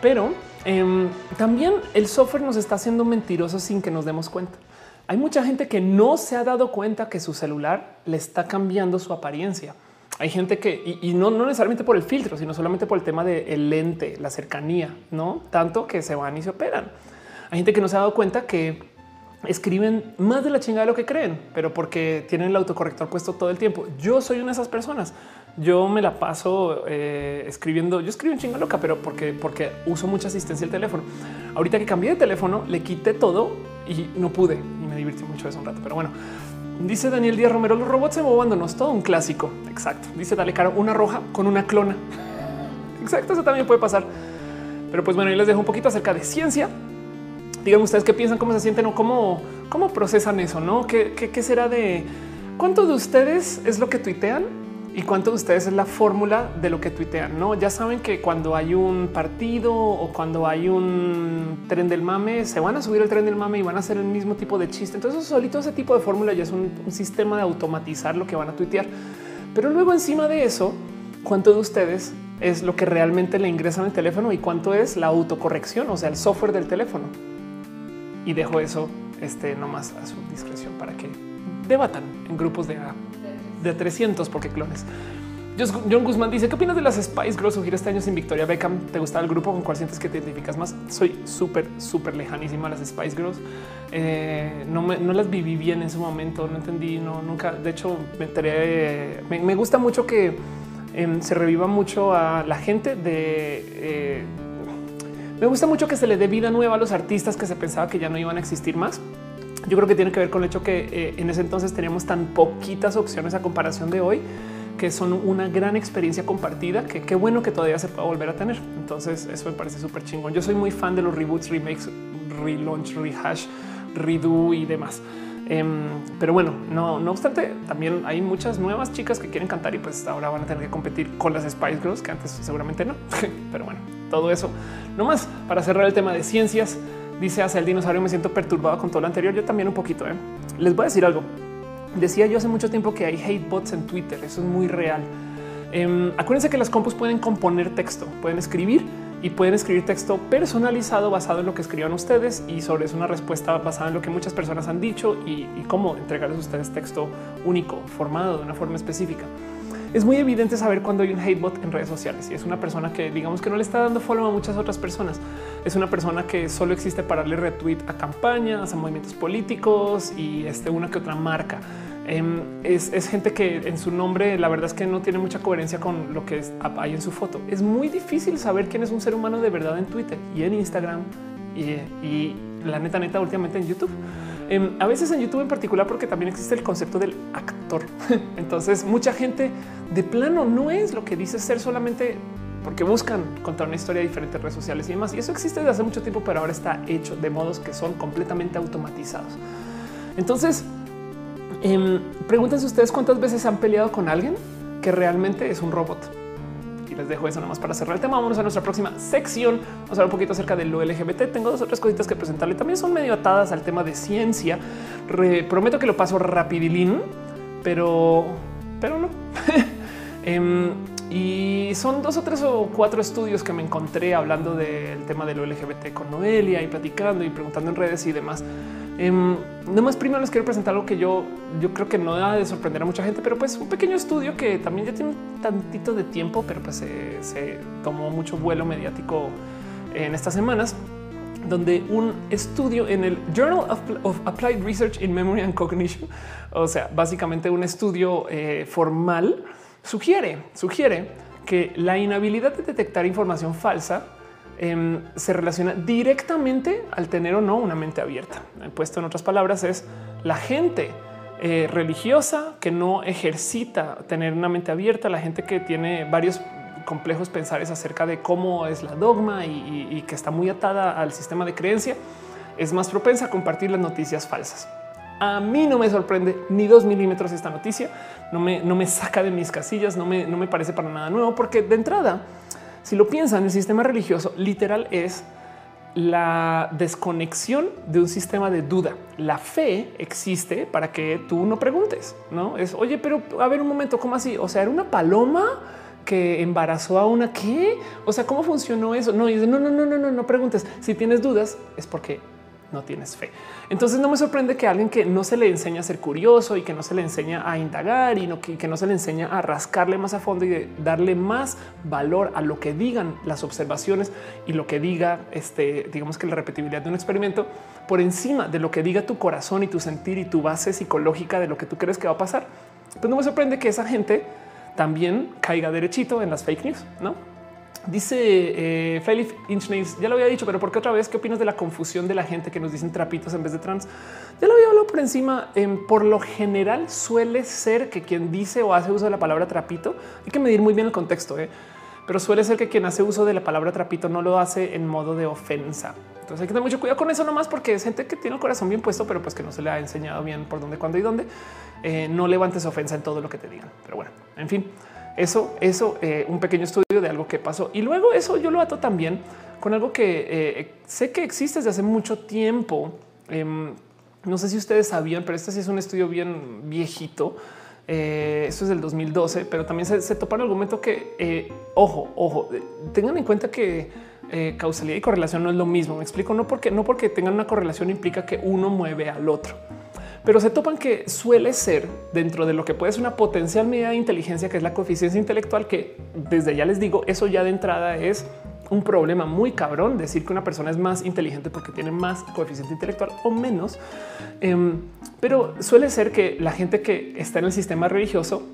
Pero em, también el software nos está haciendo mentirosos sin que nos demos cuenta. Hay mucha gente que no se ha dado cuenta que su celular le está cambiando su apariencia. Hay gente que, y, no, necesariamente por el filtro, sino solamente por el tema del lente, la cercanía, no tanto que se van y se operan. Hay gente que no se ha dado cuenta que escriben más de la chingada de lo que creen, pero porque tienen el autocorrector puesto todo el tiempo. Yo soy una de esas personas. Yo me la paso eh, escribiendo. Yo escribo un chingo loca, pero porque, porque uso mucha asistencia del teléfono. Ahorita que cambié de teléfono, le quité todo y no pude y me divertí mucho eso un rato. Pero bueno, Dice Daniel Díaz Romero, los robots es todo un clásico. Exacto. Dice Dale Caro, una roja con una clona. Exacto, eso también puede pasar. Pero pues bueno, yo les dejo un poquito acerca de ciencia. Díganme ustedes qué piensan, cómo se sienten o cómo, cómo procesan eso, ¿no? ¿Qué, qué, qué será de cuánto de ustedes es lo que tuitean y cuánto de ustedes es la fórmula de lo que tuitean. No, ya saben que cuando hay un partido o cuando hay un tren del mame, se van a subir el tren del mame y van a hacer el mismo tipo de chiste. Entonces, solito ese tipo de fórmula ya es un, sistema de automatizar lo que van a tuitear. Pero luego, encima de eso, cuánto de ustedes es lo que realmente le ingresan al teléfono y cuánto es la autocorrección, o sea, el software del teléfono. Y dejo eso este nomás a su discreción para que debatan en grupos de de 300 porque clones. John Guzmán dice qué opinas de las Spice Girls surgir este año sin Victoria Beckham? ¿Te gusta el grupo con cuál sientes que te identificas más? Soy súper, súper lejanísima a las Spice Girls. Eh, no, me, las viví bien en su momento. No entendí, no, nunca. De hecho, me enteré. Me, gusta mucho que em, se reviva mucho a la gente de. Eh, me gusta mucho que se le dé vida nueva a los artistas que se pensaba que ya no iban a existir más. Yo creo que tiene que ver con el hecho que eh, en ese entonces teníamos tan poquitas opciones a comparación de hoy que son una gran experiencia compartida que qué bueno que todavía se pueda volver a tener. Entonces eso me parece súper chingón. Yo soy muy fan de los reboots, remakes, relaunch, rehash, redo y demás. Em, pero bueno, no, no obstante, también hay muchas nuevas chicas que quieren cantar y pues ahora van a tener que competir con las Spice Girls, que antes seguramente no. pero bueno, todo eso. No más para cerrar el tema de ciencias. Dice hacia el dinosaurio, me siento perturbado con todo lo anterior. Yo también un poquito. ¿eh? Les voy a decir algo. Decía yo hace mucho tiempo que hay hate bots en Twitter. Eso es muy real. Em, acuérdense que las compus pueden componer texto, pueden escribir y pueden escribir texto personalizado basado en lo que escriban ustedes y sobre eso una respuesta basada en lo que muchas personas han dicho y, y cómo entregarles a ustedes texto único, formado de una forma específica es muy evidente saber cuando hay un hate bot en redes sociales y es una persona que digamos que no le está dando follow a muchas otras personas. Es una persona que solo existe para darle retweet a campañas, a movimientos políticos y este, una que otra marca. Em, es, gente que en su nombre la verdad es que no tiene mucha coherencia con lo que hay en su foto. Es muy difícil saber quién es un ser humano de verdad en Twitter y en Instagram y, y la neta neta últimamente en YouTube. Em, a veces en YouTube en particular, porque también existe el concepto del actor. Entonces, mucha gente de plano no es lo que dice ser solamente porque buscan contar una historia de diferentes redes sociales y demás. Y eso existe desde hace mucho tiempo, pero ahora está hecho de modos que son completamente automatizados. Entonces, eh, pregúntense ustedes cuántas veces han peleado con alguien que realmente es un robot. Y les dejo eso nomás para cerrar el tema. Vamos a nuestra próxima sección. Vamos a hablar un poquito acerca de lo LGBT. Tengo dos otras cositas que presentarle. También son medio atadas al tema de ciencia. prometo que lo paso rapidilín, pero, pero no. eh, y son dos o tres o cuatro estudios que me encontré hablando del tema de lo LGBT con Noelia y platicando y preguntando en redes y demás. Eh, más primero les quiero presentar algo que yo, yo creo que no da de sorprender a mucha gente, pero pues un pequeño estudio que también ya tiene tantito de tiempo, pero pues se tomó mucho vuelo mediático en estas semanas, donde un estudio en el Journal of, Applied Research in Memory and Cognition, o sea, básicamente un estudio eh, formal, sugiere, sugiere que la inhabilidad de detectar información falsa em, se relaciona directamente al tener o no una mente abierta. Puesto en otras palabras, es la gente eh, religiosa que no ejercita tener una mente abierta, la gente que tiene varios complejos pensares acerca de cómo es la dogma y, y que está muy atada al sistema de creencia, es más propensa a compartir las noticias falsas. A mí no me sorprende ni dos milímetros esta noticia, no me, no me saca de mis casillas, no me, no me parece para nada nuevo, porque de entrada, si lo piensan, el sistema religioso literal es la desconexión de un sistema de duda. La fe existe para que tú no preguntes, no es oye, pero a ver un momento, ¿cómo así? O sea, era una paloma que embarazó a una qué? O sea, ¿cómo funcionó eso? No, y dice, no, no, no, no, no, no preguntes. Si tienes dudas es porque no tienes fe. Entonces no me sorprende que alguien que no se le enseña a ser curioso y que no se le enseña a indagar y no, que, no se le enseña a rascarle más a fondo y darle más valor a lo que digan las observaciones y lo que diga, este, digamos que la repetibilidad de un experimento por encima de lo que diga tu corazón y tu sentir y tu base psicológica de lo que tú crees que va a pasar. Pues no me sorprende que esa gente también caiga derechito en las fake news, no? Dice eh, Inchnails, ya lo había dicho, pero ¿por qué otra vez? ¿Qué opinas de la confusión de la gente que nos dicen trapitos en vez de trans? Ya lo había hablado por encima. por lo general suele ser que quien dice o hace uso de la palabra trapito, hay que medir muy bien el contexto, ¿eh? pero suele ser que quien hace uso de la palabra trapito no lo hace en modo de ofensa. Entonces hay que tener mucho cuidado con eso nomás porque es gente que tiene el corazón bien puesto, pero pues que no se le ha enseñado bien por dónde, cuándo y dónde. Eh, no levantes ofensa en todo lo que te digan. Pero bueno, en fin. Eso, eso, eh, un pequeño estudio de algo que pasó. Y luego eso yo lo ato también con algo que eh, sé que existe desde hace mucho tiempo. Em, no sé si ustedes sabían, pero este sí es un estudio bien viejito. Eh, esto es del 2012, pero también se, se topa el argumento que, ojo, ojo, tengan en cuenta que causalidad y correlación no es lo mismo. Me explico, no porque no porque tengan una correlación implica que uno mueve al otro pero se topan que suele ser dentro de lo que puede ser una potencial medida de inteligencia, que es la coeficiencia intelectual, que desde ya les digo, eso ya de entrada es un problema muy cabrón decir que una persona es más inteligente porque tiene más coeficiente intelectual o menos. Em, pero suele ser que la gente que está en el sistema religioso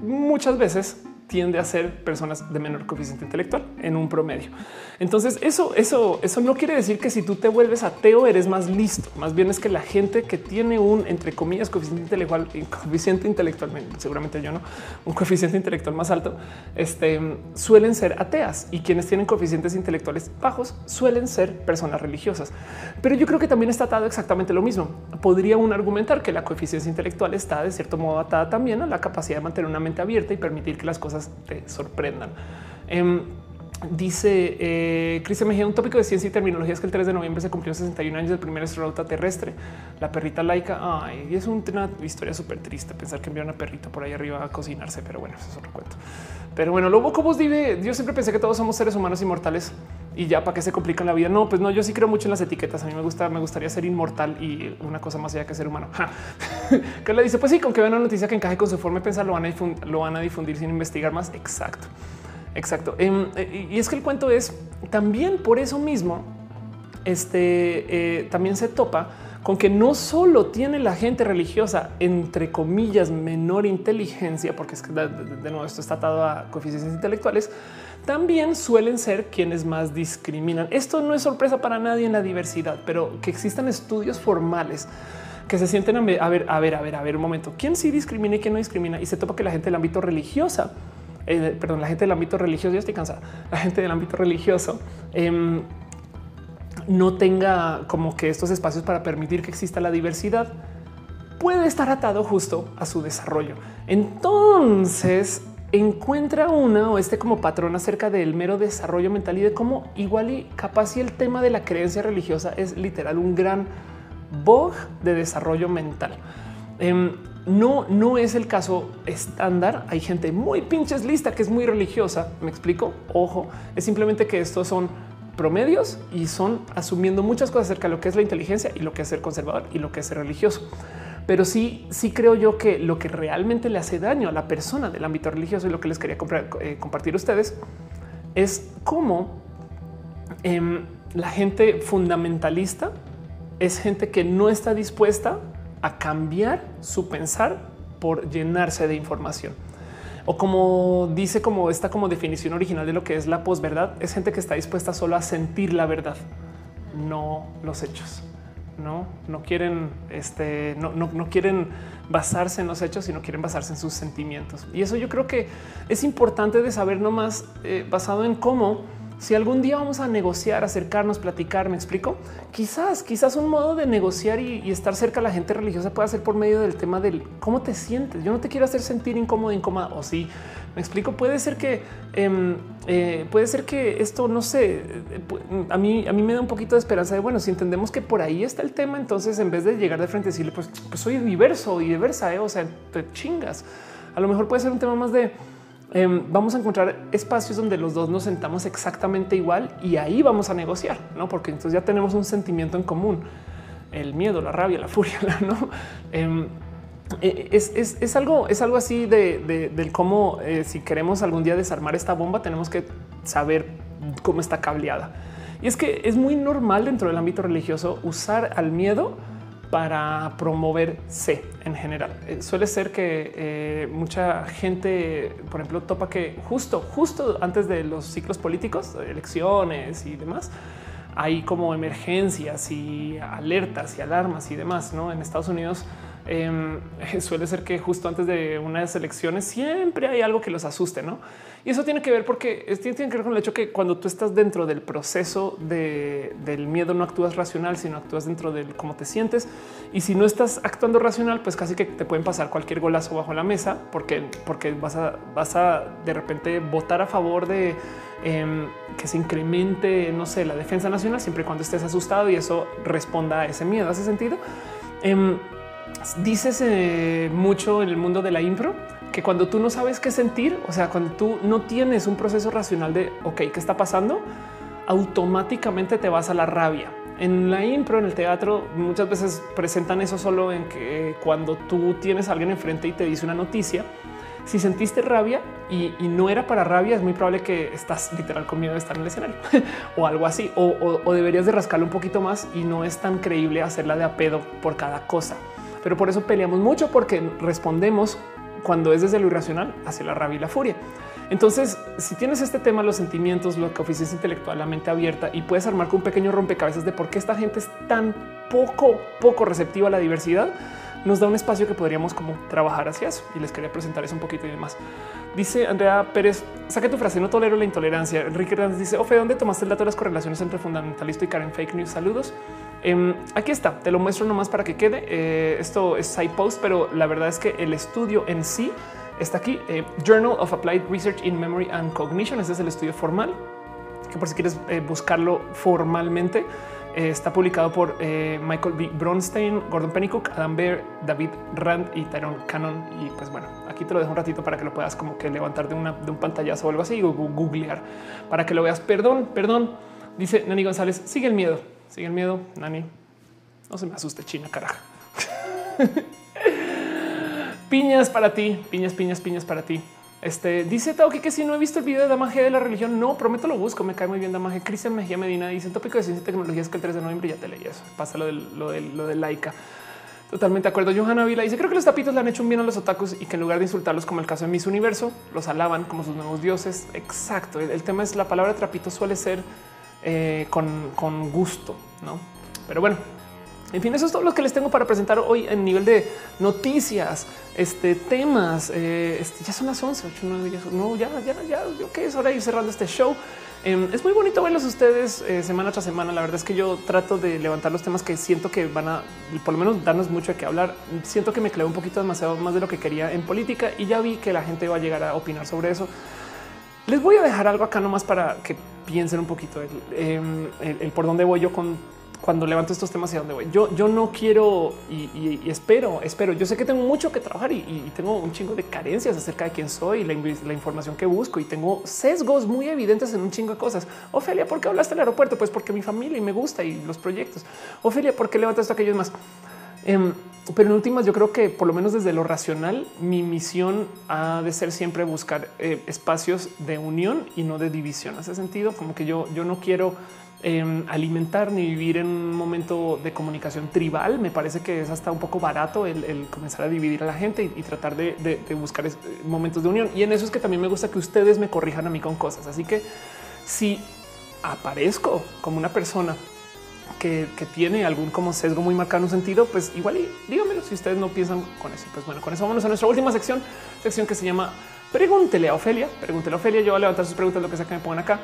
muchas veces tiende a ser personas de menor coeficiente intelectual en un promedio. Entonces eso, eso, eso no quiere decir que si tú te vuelves ateo eres más listo. Más bien es que la gente que tiene un entre comillas coeficiente intelectual, coeficiente intelectual, seguramente yo no, un coeficiente intelectual más alto, este, suelen ser ateas y quienes tienen coeficientes intelectuales bajos suelen ser personas religiosas. Pero yo creo que también está atado exactamente lo mismo. Podría uno argumentar que la coeficiencia intelectual está de cierto modo atada también a la capacidad de mantener una mente abierta y permitir que las cosas te sorprendan. Em, dice eh, Cristian Mejía, un tópico de ciencia y terminología es que el 3 de noviembre se cumplió 61 años del primer astronauta terrestre, la perrita laica. Ay, es una historia súper triste pensar que enviaron a perrito por ahí arriba a cocinarse, pero bueno, eso es otro cuento. Pero bueno, luego como os dice, yo siempre pensé que todos somos seres humanos inmortales y ya para qué se complican la vida. No, pues no, yo sí creo mucho en las etiquetas. A mí me gusta, me gustaría ser inmortal y una cosa más allá que ser humano. que le dice, pues sí, con que vean una noticia que encaje con su forma de pensar, lo van a difundir, lo van a difundir sin investigar más. Exacto, exacto. Em, eh, y es que el cuento es también por eso mismo, este eh, también se topa con que no solo tiene la gente religiosa, entre comillas, menor inteligencia, porque es que de, nuevo esto está atado a coeficientes intelectuales, también suelen ser quienes más discriminan. Esto no es sorpresa para nadie en la diversidad, pero que existan estudios formales que se sienten a ver, a ver, a ver, a ver, a ver un momento. ¿Quién sí discrimina y quién no discrimina? Y se topa que la gente del ámbito religiosa, eh, perdón, la gente del ámbito religioso, ya estoy cansada, la gente del ámbito religioso em, no tenga como que estos espacios para permitir que exista la diversidad, puede estar atado justo a su desarrollo. Entonces, encuentra una o este como patrón acerca del mero desarrollo mental y de cómo igual y capaz y el tema de la creencia religiosa es literal un gran bug de desarrollo mental. Em, no, no es el caso estándar. Hay gente muy pinches lista que es muy religiosa. Me explico. Ojo, es simplemente que estos son promedios y son asumiendo muchas cosas acerca de lo que es la inteligencia y lo que es ser conservador y lo que es ser religioso. Pero sí, sí creo yo que lo que realmente le hace daño a la persona del ámbito religioso y lo que les quería eh, compartir a ustedes es cómo em, la gente fundamentalista es gente que no está dispuesta a cambiar su pensar por llenarse de información o como dice como esta como definición original de lo que es la posverdad, es gente que está dispuesta solo a sentir la verdad, no los hechos. No, no quieren, este, no, no, quieren basarse en los hechos, sino quieren basarse en sus sentimientos. Y eso yo creo que es importante de saber no más eh, basado en cómo si algún día vamos a negociar, acercarnos, platicar, me explico. Quizás, quizás un modo de negociar y, estar cerca a la gente religiosa puede ser por medio del tema del cómo te sientes. Yo no te quiero hacer sentir incómodo, incómoda o sí. Me explico. Puede ser que em, eh, puede ser que esto no sé. A mí, a mí me da un poquito de esperanza de bueno, si entendemos que por ahí está el tema, entonces en vez de llegar de frente y decirle, pues, pues soy diverso y diversa, eh, o sea, te chingas. A lo mejor puede ser un tema más de Em, vamos a encontrar espacios donde los dos nos sentamos exactamente igual y ahí vamos a negociar, no? Porque entonces ya tenemos un sentimiento en común, el miedo, la rabia, la furia, no? Em, e, es, algo, es algo así de, del cómo eh, si queremos algún día desarmar esta bomba, tenemos que saber cómo está cableada. Y es que es muy normal dentro del ámbito religioso usar al miedo para promover C en general. Eh, suele ser que eh, mucha gente, por ejemplo, topa que justo, justo antes de los ciclos políticos, elecciones y demás, hay como emergencias y alertas y alarmas y demás. ¿no? En Estados Unidos em, suele ser que justo antes de unas elecciones siempre hay algo que los asuste, ¿no? Y eso tiene que ver porque tiene que ver con el hecho que cuando tú estás dentro del proceso del miedo no actúas racional, sino actúas dentro de cómo te sientes. Y si no estás actuando racional, pues casi que te pueden pasar cualquier golazo bajo la mesa porque, porque vas a, vas a de repente votar a favor de em, que se incremente, no sé, la defensa nacional siempre y cuando estés asustado y eso responda a ese miedo. ¿Hace sentido? Em, dices eh, mucho en el mundo de la impro que cuando tú no sabes qué sentir, o sea, cuando tú no tienes un proceso racional de, ok, ¿qué está pasando? Automáticamente te vas a la rabia. En la impro, en el teatro, muchas veces presentan eso solo en que cuando tú tienes a alguien enfrente y te dice una noticia, si sentiste rabia y, no era para rabia, es muy probable que estás literal con miedo de estar en el escenario o algo así, o, deberías de rascarlo un poquito más y no es tan creíble hacerla de a pedo por cada cosa. Pero por eso peleamos mucho porque respondemos cuando es desde lo irracional hacia la rabia y la furia. Entonces, si tienes este tema, los sentimientos, lo que oficias intelectual, la mente abierta y puedes armar con un pequeño rompecabezas de por qué esta gente es tan poco, poco receptiva a la diversidad, nos da un espacio que podríamos como trabajar hacia eso. Y les quería presentar eso un poquito y demás. Dice Andrea Pérez, saque tu frase, no tolero la intolerancia. Enrique Hernández dice, Ofe, ¿dónde tomaste el dato de las correlaciones entre fundamentalista y Karen Fake News? Saludos. Em, aquí está, te lo muestro nomás para que quede. Eh, esto es side post, pero la verdad es que el estudio en sí está aquí. Eh, Journal of Applied Research in Memory and Cognition. Ese es el estudio formal, que por si quieres eh, buscarlo formalmente, está publicado por Michael B. Bronstein, Gordon Pennycook, Adam Bear, David Rand y Tyrone Cannon. Y pues bueno, aquí te lo dejo un ratito para que lo puedas como que levantar de, una, de un pantallazo o algo así o googlear para que lo veas. Perdón, perdón. Dice Nani González, sigue el miedo. Sigue el miedo, Nani. No se me asuste, China, carajo. piñas para ti, piñas, piñas, piñas para ti. Este dice Tauki que si no he visto el video de Damaje de la religión, no prometo lo busco. Me cae muy bien Damaje. Cristian Mejía Medina dice tópico de ciencia y tecnología es que el 3 de noviembre ya te leí eso. Pasa lo del, lo del, lo del laica. Totalmente de acuerdo. Johanna Vila dice creo que los tapitos le han hecho un bien a los otakus y que en lugar de insultarlos como el caso de Miss Universo, los alaban como sus nuevos dioses. Exacto. El, tema es la palabra trapito suele ser eh, con, con gusto, no? Pero bueno, en fin, eso es todo lo que les tengo para presentar hoy en nivel de noticias, este temas. Eh, este, ya son las 11, 8, 9, ya, no, ya, ya, ya, ok, es hora de ir cerrando este show. Em, es muy bonito verlos ustedes eh, semana tras semana. La verdad es que yo trato de levantar los temas que siento que van a, por lo menos, darnos mucho de qué hablar. Siento que me clavé un poquito demasiado más de lo que quería en política y ya vi que la gente va a llegar a opinar sobre eso. Les voy a dejar algo acá nomás para que piensen un poquito el, por dónde voy yo con cuando levanto estos temas y dónde voy. Yo, yo no quiero y, espero, espero. Yo sé que tengo mucho que trabajar y, tengo un chingo de carencias acerca de quién soy, la, la, información que busco y tengo sesgos muy evidentes en un chingo de cosas. Ofelia, ¿por qué hablaste del aeropuerto? Pues porque mi familia y me gusta y los proyectos. Ofelia, ¿por qué levantaste aquellos más? Em, pero en últimas, yo creo que por lo menos desde lo racional, mi misión ha de ser siempre buscar eh, espacios de unión y no de división. Hace sentido como que yo, yo no quiero Em, alimentar ni vivir en un momento de comunicación tribal. Me parece que es hasta un poco barato el, comenzar a dividir a la gente y, tratar de, buscar momentos de unión. Y en eso es que también me gusta que ustedes me corrijan a mí con cosas. Así que si aparezco como una persona que, tiene algún como sesgo muy marcado en un sentido, pues igual y díganmelo si ustedes no piensan con eso. Pues bueno, con eso vámonos a nuestra última sección, sección que se llama Pregúntele a Ofelia. Pregúntele a Ofelia. Yo voy a levantar sus preguntas, lo que sea que me pongan acá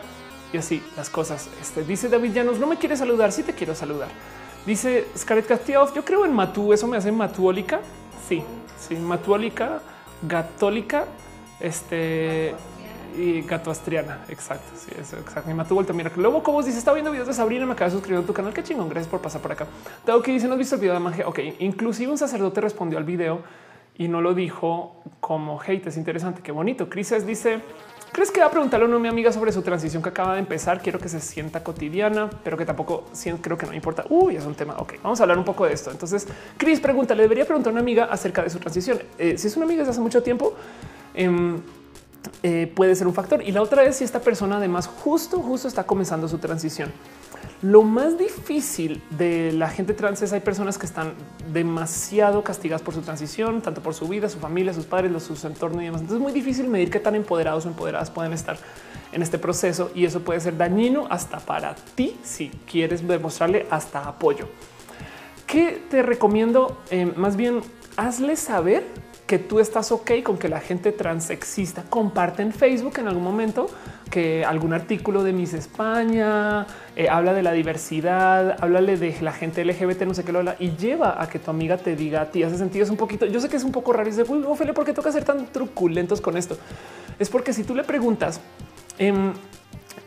y así las cosas. Este dice David Llanos, no me quiere saludar. Sí te quiero saludar. Dice Scarlett Castillo, yo creo en Matú. Eso me hace matuólica. Sí, sí, matuólica, gatólica, este y gato astriana. Exacto. Sí, eso exacto. Y. Mira que luego, como dice, está viendo videos de Sabrina. Me acaba de suscribir a tu canal. Qué chingón. Gracias por pasar por acá. Tengo que dice, no has visto el video de magia. Ok, inclusive un sacerdote respondió al video y no lo dijo como hate. Es interesante. Qué bonito. Crisis dice, ¿Crees que va a preguntarle a una mi amiga sobre su transición que acaba de empezar? Quiero que se sienta cotidiana, pero que tampoco creo que no importa. Uy, es un tema. Ok, vamos a hablar un poco de esto. Entonces, Chris pregunta: le debería preguntar a una amiga acerca de su transición. Eh, si es una amiga desde hace mucho tiempo, em, eh, puede ser un factor. Y la otra es si esta persona además justo, justo está comenzando su transición. Lo más difícil de la gente trans es hay personas que están demasiado castigadas por su transición, tanto por su vida, su familia, sus padres, su entorno y demás. Entonces es muy difícil medir qué tan empoderados o empoderadas pueden estar en este proceso y eso puede ser dañino hasta para ti si quieres demostrarle hasta apoyo. ¿Qué te recomiendo? Eh, más bien, hazle saber que tú estás ok con que la gente trans exista. Comparte en Facebook en algún momento que algún artículo de Miss España eh, habla de la diversidad, háblale de la gente LGBT, no sé qué lo habla y lleva a que tu amiga te diga a ti. Hace sentido, es un poquito. Yo sé que es un poco raro y dice, uy, Ophelia, ¿por qué toca ser tan truculentos con esto? Es porque si tú le preguntas em,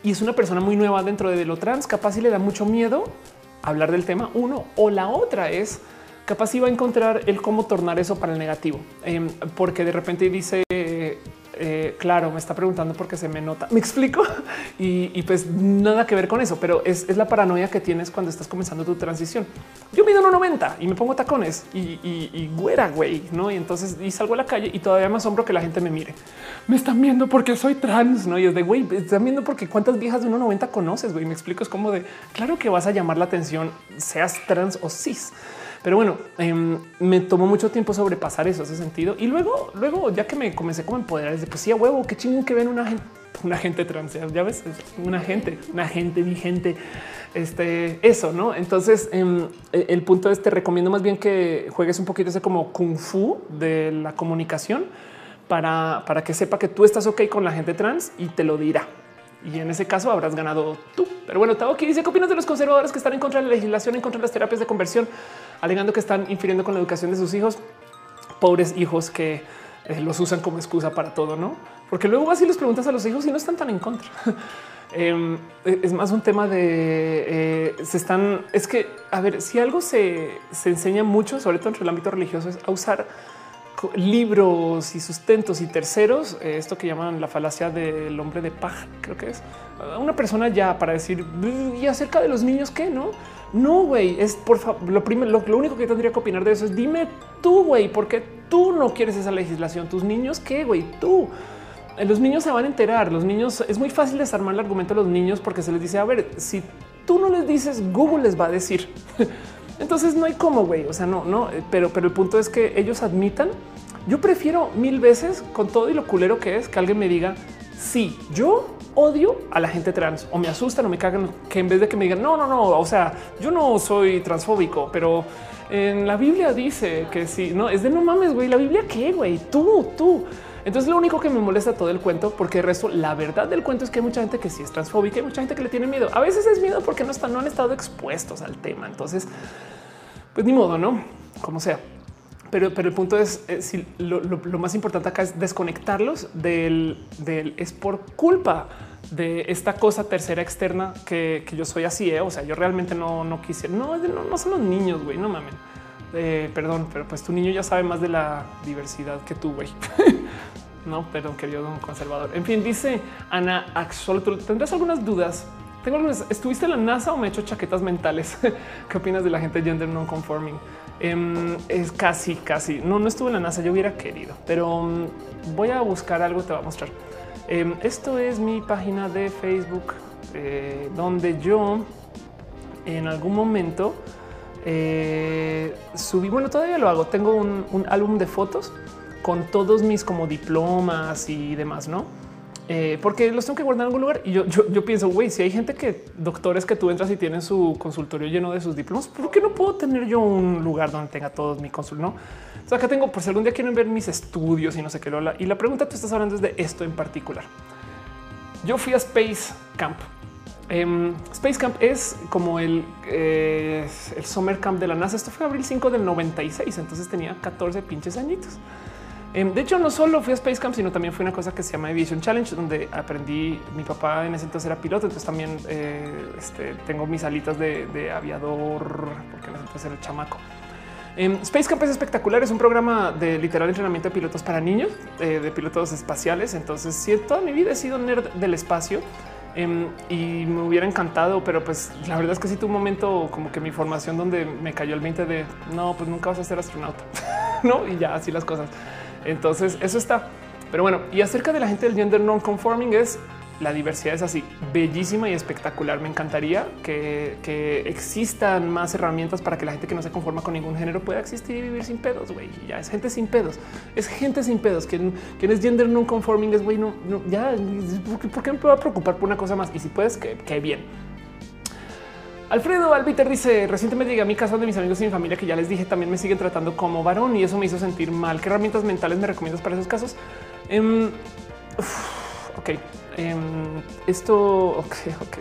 y es una persona muy nueva dentro de lo trans, capaz y le da mucho miedo hablar del tema. Uno o la otra es capaz iba a encontrar el cómo tornar eso para el negativo, em, porque de repente dice, eh, claro, me está preguntando porque se me nota. Me explico y, pues nada que ver con eso, pero es, la paranoia que tienes cuando estás comenzando tu transición. Yo mido 1,90 y me pongo tacones y, güera, güey, no? Y entonces y salgo a la calle y todavía me asombro que la gente me mire. Me están viendo porque soy trans, no? Y es de güey, están viendo porque cuántas viejas de 1,90 conoces, güey. Me explico, es como de claro que vas a llamar la atención, seas trans o cis. Pero bueno, em, me tomó mucho tiempo sobrepasar eso, ese sentido. Y luego, luego, ya que me comencé como a empoderar, es de pues sí, a huevo, qué chingón que ven una gente, una gente trans, ya ves, una gente, una gente, mi gente, este, eso, ¿no? Entonces, em, e, el punto es, te recomiendo más bien que juegues un poquito ese como kung fu de la comunicación para, para que sepa que tú estás ok con la gente trans y te lo dirá y en ese caso habrás ganado tú. Pero bueno, Tao aquí dice qué opinas de los conservadores que están en contra de la legislación, en contra de las terapias de conversión, alegando que están infiriendo con la educación de sus hijos, pobres hijos que eh, los usan como excusa para todo, no? Porque luego vas y les preguntas a los hijos y no están tan en contra. Em, es más un tema de eh, se están. Es que a ver si algo se, se enseña mucho, sobre todo en el ámbito religioso, es a usar libros y sustentos y terceros, eh, esto que llaman la falacia del hombre de paja, creo que es una persona ya para decir y acerca de los niños que no, no, güey, es por favor, lo primero, lo, único que tendría que opinar de eso es dime tú, güey, porque tú no quieres esa legislación, tus niños, qué, güey, tú los niños se van a enterar. Los niños es muy fácil desarmar el argumento a los niños porque se les dice, a ver, si tú no les dices, Google les va a decir. Entonces no hay cómo, güey. O sea, no, no, pero, pero el punto es que ellos admitan. Yo prefiero mil veces con todo y lo culero que es que alguien me diga, sí, yo odio a la gente trans o me asustan o me cagan, que en vez de que me digan, no, no, no, o sea, yo no soy transfóbico, pero en la Biblia dice que sí, no es de no mames, güey. La Biblia qué, güey, tú, tú. Entonces lo único que me molesta todo el cuento, porque el resto, la verdad del cuento es que hay mucha gente que sí es transfóbica, hay mucha gente que le tiene miedo. A veces es miedo porque no están, no han estado expuestos al tema. Entonces, pues ni modo, no como sea. Pero, pero el punto es eh, si lo, más importante acá es desconectarlos del, del es por culpa de esta cosa tercera externa que, yo soy así. ¿eh? O sea, yo realmente no, no quise, no, no, no son los niños, güey, no mamen. Eh, perdón, pero pues tu niño ya sabe más de la diversidad que tú, güey. no, perdón, querido don conservador. En fin, dice Ana Axol, ¿tendrás algunas dudas? Tengo algunas. ¿Estuviste en la NASA o me he hecho chaquetas mentales? ¿Qué opinas de la gente gender non conforming? Em, es casi, casi. No, no estuve en la NASA, yo hubiera querido, pero mm, voy a buscar algo, te voy a mostrar. Em, esto es mi página de Facebook, eh, donde yo en algún momento eh, subí, bueno, todavía lo hago, tengo un, álbum de fotos con todos mis como diplomas y demás, ¿no? Eh, porque los tengo que guardar en algún lugar. Y yo, yo, pienso, güey, si hay gente que doctores que tú entras y tienen su consultorio lleno de sus diplomas, ¿por qué no puedo tener yo un lugar donde tenga todos mi consul? No, o sea, acá tengo por si algún día quieren ver mis estudios y no sé qué. Lola. Y la pregunta tú estás hablando es de esto en particular. Yo fui a Space Camp Em, Space Camp es como el, eh, el Summer Camp de la NASA. Esto fue abril 5 del 96, entonces tenía 14 pinches añitos. Em, de hecho, no solo fui a Space Camp, sino también fue una cosa que se llama Aviation Challenge, donde aprendí. Mi papá en ese entonces era piloto, entonces también eh, este, tengo mis alitas de, aviador, porque en ese entonces era el chamaco. Em, Space Camp es espectacular, es un programa de literal entrenamiento de pilotos para niños, eh, de pilotos espaciales. Entonces, si toda mi vida he sido nerd del espacio, Em, y me hubiera encantado, pero pues la verdad es que sí tuve un momento como que mi formación donde me cayó el 20 de no, pues nunca vas a ser astronauta, no? Y ya así las cosas. Entonces eso está. Pero bueno, y acerca de la gente del gender non conforming es la diversidad es así bellísima y espectacular. Me encantaría que, existan más herramientas para que la gente que no se conforma con ningún género pueda existir y vivir sin pedos. Güey, ya es gente sin pedos, es gente sin pedos. Quien, es gender non conforming es güey, no, ya, ¿por qué, me puedo preocupar por una cosa más? Y si puedes, que, bien. Alfredo Albiter dice recientemente llegué a mi casa de mis amigos y mi familia que ya les dije también me siguen tratando como varón y eso me hizo sentir mal. ¿Qué herramientas mentales me recomiendas para esos casos? Em, ok, Em, esto, ok, ok,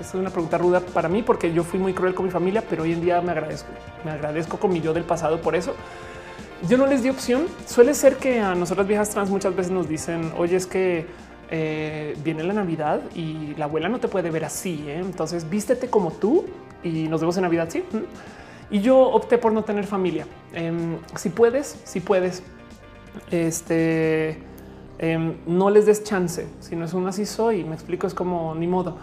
es una pregunta ruda para mí porque yo fui muy cruel con mi familia, pero hoy en día me agradezco, me agradezco con mi yo del pasado por eso. Yo no les di opción. Suele ser que a nosotras viejas trans muchas veces nos dicen, oye, es que eh, viene la Navidad y la abuela no te puede ver así. ¿eh? Entonces vístete como tú y nos vemos en Navidad. Sí. Y yo opté por no tener familia. Em, si puedes, si puedes, este Em, no les des chance. Si no es un así soy, me explico, es como ni modo.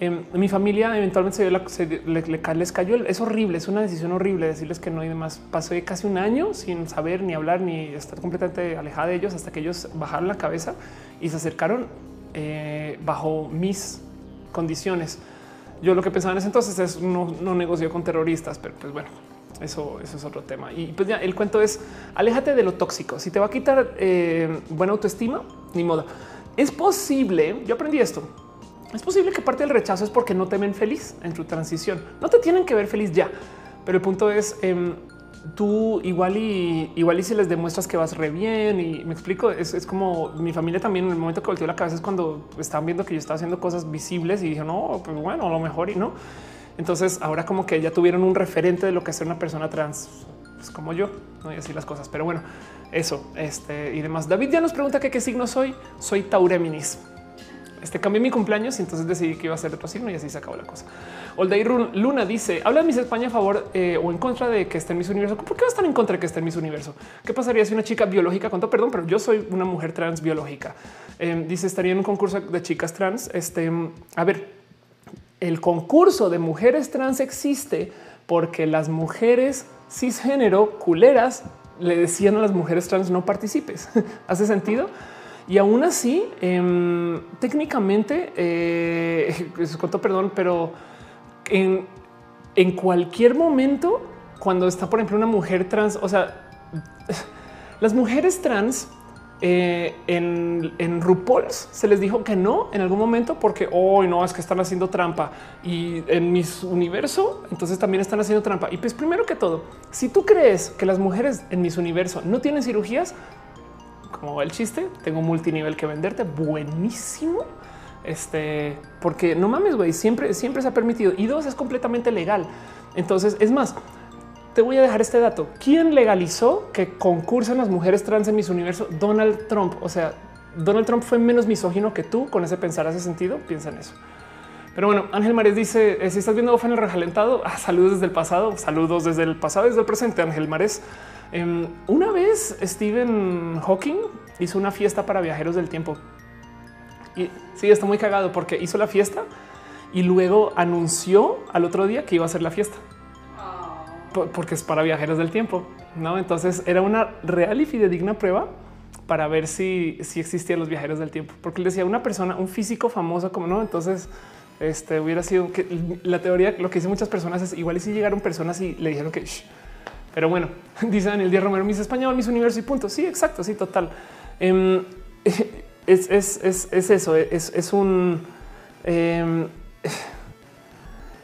Em, mi familia eventualmente se, les cayó. Es horrible, es una decisión horrible decirles que no y demás. Pasé casi un año sin saber ni hablar ni estar completamente alejada de ellos hasta que ellos bajaron la cabeza y se acercaron eh, bajo mis condiciones. Yo lo que pensaba en ese entonces es no, no negocio con terroristas, pero pues bueno, eso, eso es otro tema. Y pues ya el cuento es aléjate de lo tóxico. Si te va a quitar eh, buena autoestima, ni modo. Es posible. Yo aprendí esto. Es posible que parte del rechazo es porque no te ven feliz en tu transición. No te tienen que ver feliz ya, pero el punto es em, tú igual y igual y si les demuestras que vas re bien y me explico, es, como mi familia también en el momento que volteó la cabeza es cuando estaban viendo que yo estaba haciendo cosas visibles y dije no, pues bueno, a lo mejor y no. Entonces ahora como que ya tuvieron un referente de lo que es una persona trans, pues como yo, no y así las cosas. Pero bueno, eso este y demás. David ya nos pregunta que qué signo soy. Soy Taureminis. Este cambié mi cumpleaños y entonces decidí que iba a ser otro signo y así se acabó la cosa. Olday Luna dice: Habla de Miss España a favor eh, o en contra de que esté en Miss Universo. ¿Por qué va a estar en contra de que esté en Miss Universo? ¿Qué pasaría si una chica biológica, con todo perdón, pero yo soy una mujer trans biológica? Eh, dice: estaría en un concurso de chicas trans. Este, a ver, el concurso de mujeres trans existe porque las mujeres cisgénero culeras le decían a las mujeres trans no participes. ¿Hace sentido? Y aún así, em, técnicamente, eh, perdón, pero en, en cualquier momento, cuando está, por ejemplo, una mujer trans, o sea, las mujeres trans eh, en, en RuPaul's se les dijo que no en algún momento porque hoy no es que están haciendo trampa y en mi universo entonces también están haciendo trampa. Y pues primero que todo, si tú crees que las mujeres en mis universo no tienen cirugías, como va el chiste, tengo multinivel que venderte, buenísimo. Este, porque no mames, güey, siempre, siempre se ha permitido y dos es completamente legal. Entonces, es más, te voy a dejar este dato. ¿Quién legalizó que concursan las mujeres trans en mis universo? Donald Trump. O sea, Donald Trump fue menos misógino que tú. Con ese pensar hace sentido. Piensa en eso. Pero bueno, Ángel Mares dice: eh, Si estás viendo en el rejalentado, saludos desde el pasado, saludos desde el pasado, desde el presente. Ángel Mares. Em, una vez Stephen Hawking hizo una fiesta para viajeros del tiempo. Y sí, está muy cagado porque hizo la fiesta y luego anunció al otro día que iba a hacer la fiesta porque es para viajeros del tiempo. No, entonces era una real y fidedigna prueba para ver si, si existían los viajeros del tiempo, porque él decía una persona, un físico famoso como no. Entonces, este hubiera sido que la teoría, lo que dicen muchas personas es igual y si llegaron personas y le dijeron que, pero bueno, dice Daniel Díaz Romero, mis español, mis universo y punto. Sí, exacto. Sí, total. Em, es, es, es, es, eso. Es, un em,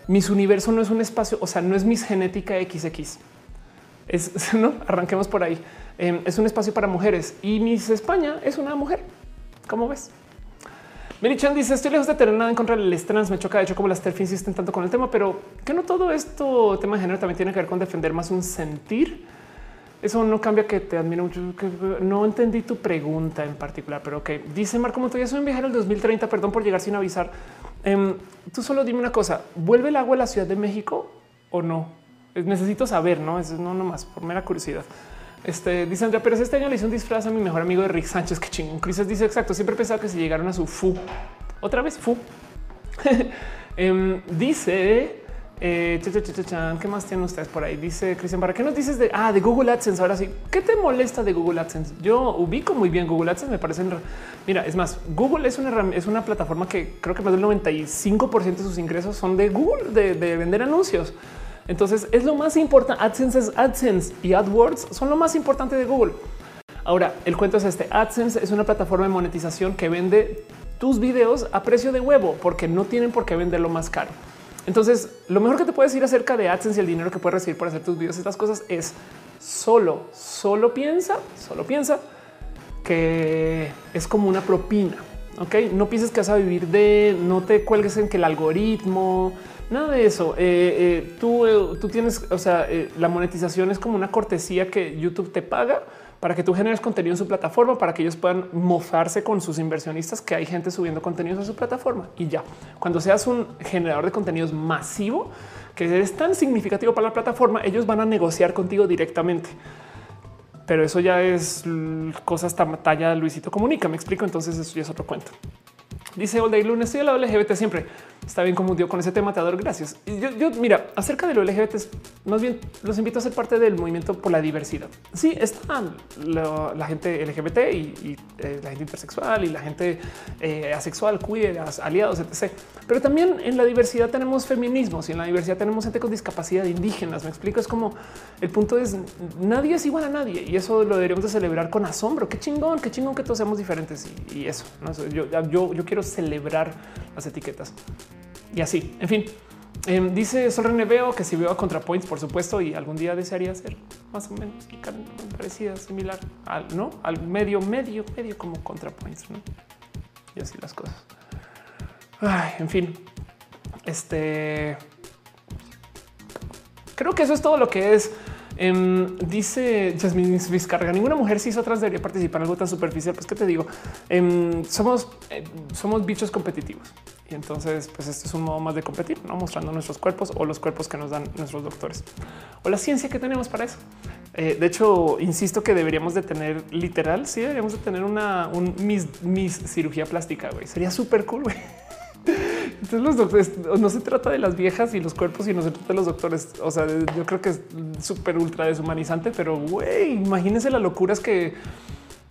mis universo no es un espacio, o sea, no es mis genética XX. Es no arranquemos por ahí. Em, es un espacio para mujeres y Miss España es una mujer. ¿Cómo ves? Mary Chan dice: Estoy lejos de tener nada en contra del trans. Me choca, de hecho, como las TERF insisten tanto con el tema, pero que no todo esto, tema de género, también tiene que ver con defender más un sentir. Eso no cambia que te admiro mucho. no entendí tu pregunta en particular, pero ok. Dice Marco Montoya: Soy un viajero del 2030. Perdón por llegar sin avisar. Em, tú solo dime una cosa, ¿vuelve el agua a la Ciudad de México o no? Necesito saber, no es no nomás por mera curiosidad. Este dice Andrea, pero este año le hice un disfraz a mi mejor amigo de Rick Sánchez. Que chingón. Crisis dice exacto. Siempre pensaba que si llegaron a su fu otra vez fu. Em, dice eh, ¿Qué más tienen ustedes por ahí? Dice Cristian ¿para ¿qué nos dices de, ah, de Google AdSense? Ahora sí, ¿qué te molesta de Google AdSense? Yo ubico muy bien Google AdSense, me parecen... Mira, es más, Google es una, es una plataforma que creo que más del 95% de sus ingresos son de Google, de, de vender anuncios. Entonces es lo más importante. AdSense es AdSense y AdWords son lo más importante de Google. Ahora, el cuento es este. AdSense es una plataforma de monetización que vende tus videos a precio de huevo porque no tienen por qué venderlo más caro. Entonces, lo mejor que te puedes decir acerca de AdSense y el dinero que puedes recibir por hacer tus videos, estas cosas es solo, solo piensa, solo piensa que es como una propina. Ok, no pienses que vas a vivir de no te cuelgues en que el algoritmo, nada de eso. Eh, eh, tú, eh, tú tienes, o sea, la monetización es como una cortesía que YouTube te paga para que tú generes contenido en su plataforma, para que ellos puedan mofarse con sus inversionistas, que hay gente subiendo contenidos a su plataforma y ya. Cuando seas un generador de contenidos masivo, que es tan significativo para la plataforma, ellos van a negociar contigo directamente. Pero eso ya es cosas talla Luisito Comunica. Me explico. Entonces, eso ya es otro cuento. Dice Olday Lunes, estoy a la LGBT siempre. Está bien como dio con ese tema, te adoro. Gracias. Yo, mira, acerca de lo LGBT, más bien los invito a ser parte del movimiento por la diversidad. Sí, está la, gente LGBT y, eh, la gente intersexual y la gente eh, asexual, queer, aliados, etc. Pero también en la diversidad tenemos feminismos y en la diversidad tenemos gente con discapacidad indígenas. Me explico. Es como el punto es nadie es igual a nadie y eso lo deberíamos de celebrar con asombro. Qué chingón, qué chingón que todos seamos diferentes y, eso. Yo, yo, yo quiero celebrar las etiquetas y así. En fin, em, dice Sol René veo que si veo a ContraPoints, por supuesto, y algún día desearía ser más o menos parecida, similar al no al medio, medio, medio como ContraPoints. ¿no? Y así las cosas. En fin, este creo que eso es todo lo que es. Em, dice Jasmine Vizcarga, ninguna mujer cis otras debería participar en algo tan superficial. Pues que te digo, em, somos, eh, somos bichos competitivos. Y entonces, pues este es un modo más de competir, no mostrando nuestros cuerpos o los cuerpos que nos dan nuestros doctores o la ciencia que tenemos para eso. Eh, de hecho, insisto que deberíamos de tener literal, sí, deberíamos de tener una un mis, cirugía plástica. güey. Sería súper cool. Entonces los doctores no se trata de las viejas y los cuerpos, sino se trata de los doctores. O sea, yo creo que es súper ultra deshumanizante, pero güey, imagínense las locuras que,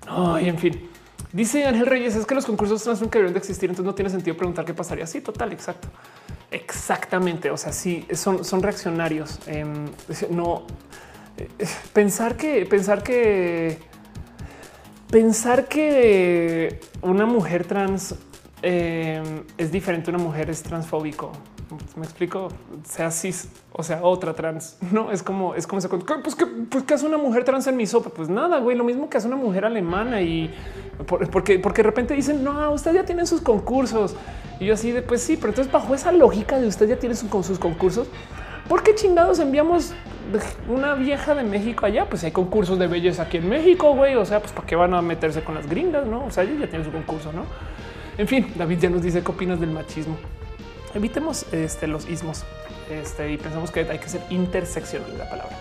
ay, en fin. Dice Ángel Reyes, es que los concursos trans nunca deberían de existir, entonces no tiene sentido preguntar qué pasaría. Sí, total, exacto. Exactamente. O sea, sí, son, son reaccionarios. Em, no pensar que pensar que pensar que una mujer trans em, es diferente una mujer es transfóbico. Me explico, sea cis, o sea, otra trans. No es como es como se pues que pues que hace una mujer trans en mi sopa. Pues nada, güey, lo mismo que hace una mujer alemana y porque, porque de repente dicen no, usted ya tienen sus concursos y yo así de pues sí, pero entonces bajo esa lógica de usted ya tiene sus concursos, ¿por qué chingados enviamos una vieja de México allá? Pues hay concursos de belleza aquí en México, güey. O sea, pues para qué van a meterse con las gringas, no? O sea, ella ya tiene su concurso, no? En fin, David ya nos dice qué opinas del machismo. Evitemos este, los ismos este, y pensamos que hay que ser interseccional la palabra.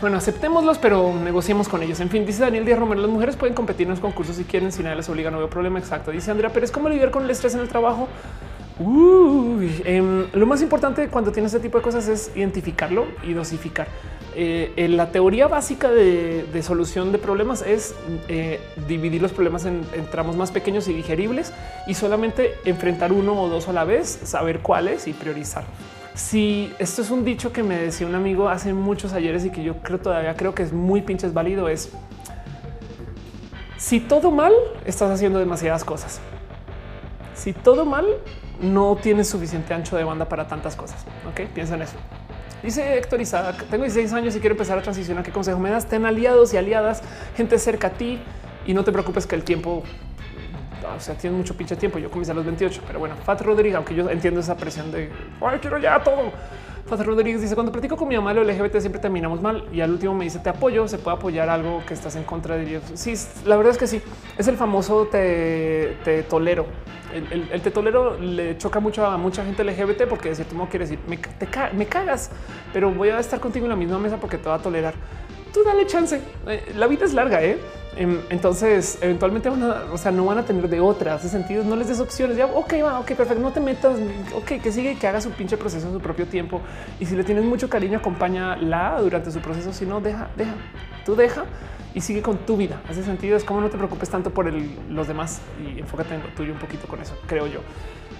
Bueno, aceptémoslos, pero negociemos con ellos. En fin, dice Daniel Díaz Romero, las mujeres pueden competir en los concursos si quieren, si nadie les obliga, no veo problema. Exacto. Dice Andrea Pérez, ¿cómo lidiar con el estrés en el trabajo? Em, lo más importante cuando tienes este tipo de cosas es identificarlo y dosificar. Eh, la teoría básica de, solución de problemas es eh, dividir los problemas en, tramos más pequeños y digeribles y solamente enfrentar uno o dos a la vez, saber cuáles y priorizar. Si esto es un dicho que me decía un amigo hace muchos ayeres y que yo creo todavía creo que es muy pinches válido es si todo mal estás haciendo demasiadas cosas. Si todo mal no tienes suficiente ancho de banda para tantas cosas. Ok, piensa en eso. Dice Héctor Isaac, tengo 16 años y quiero empezar a transicionar. ¿Qué consejo me das? Ten aliados y aliadas, gente cerca a ti y no te preocupes que el tiempo, o sea, tiene mucho pinche tiempo. Yo comencé a los 28, pero bueno, Fat Rodríguez, aunque yo entiendo esa presión de Ay, quiero ya todo. Fat Rodríguez dice cuando platico con mi mamá lo LGBT siempre terminamos mal y al último me dice te apoyo, se puede apoyar algo que estás en contra de Dios. Sí, la verdad es que sí, es el famoso te, te tolero el, tetolero le choca mucho a mucha gente LGBT porque de cierto modo quiere decir me, me cagas, pero voy a estar contigo en la misma mesa porque te va a tolerar. Tú dale chance. Eh, la vida es larga, ¿eh? Em, entonces, eventualmente van a, o sea, no van a tener de otras hace sentido. No les des opciones. Ya, ok, va, ok, perfecto. No te metas. Ok, que sigue, que haga su pinche proceso en su propio tiempo. Y si le tienes mucho cariño, acompáñala durante su proceso. Si no, deja, deja, tú deja y sigue con tu vida. Hace sentido. Es como no te preocupes tanto por los demás y enfócate en lo tuyo un poquito con eso, creo yo.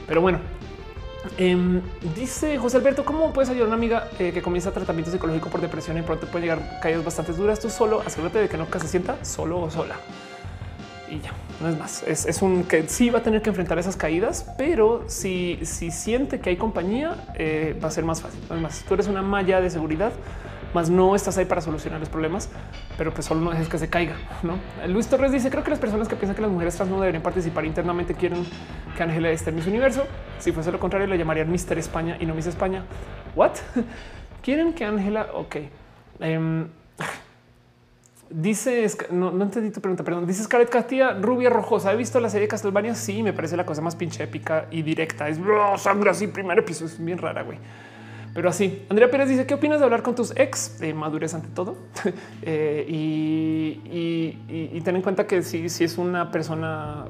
Pero bueno, em, dice José Alberto, ¿cómo puedes ayudar a una amiga eh, que comienza tratamiento psicológico por depresión y pronto puede llegar caídas bastante duras? Tú solo asegúrate de que no se sienta solo o sola. Y ya, no es más. Es, un que sí va a tener que enfrentar esas caídas, pero si, si siente que hay compañía, eh, va a ser más fácil. Además, tú eres una malla de seguridad más no estás ahí para solucionar los problemas, pero pues solo no dejes que se caiga. ¿no? Luis Torres dice: Creo que las personas que piensan que las mujeres trans no deberían participar internamente quieren que Ángela esté en Miss Universo. Si fuese lo contrario, le llamarían Mister España y no Miss España. What quieren que Ángela? Ok. Um, Dice, no, no, entendí tu pregunta, perdón. Dice Scarlett Castilla, rubia rojosa. ¿He visto la serie Castlevania? Sí, me parece la cosa más pinche épica y directa. Es sangre así, primer episodio. Es bien rara, güey. Pero así, Andrea Pérez dice, ¿qué opinas de hablar con tus ex? de madurez ante todo. Eh, y, ten en cuenta que si, si es una persona,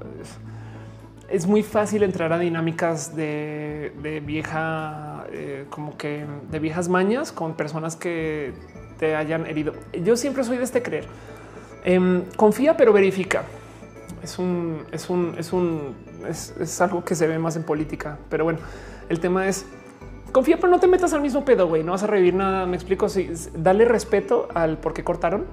es muy fácil entrar a dinámicas de, vieja, eh, como que de viejas mañas con personas que te hayan herido. Yo siempre soy de este creer. Em, confía, pero verifica. Es un, es un, es un, es algo que se ve más en política. Pero bueno, el tema es confía, pero no te metas al mismo pedo, güey. No vas a revivir nada. Me explico. Si dale respeto al por qué cortaron.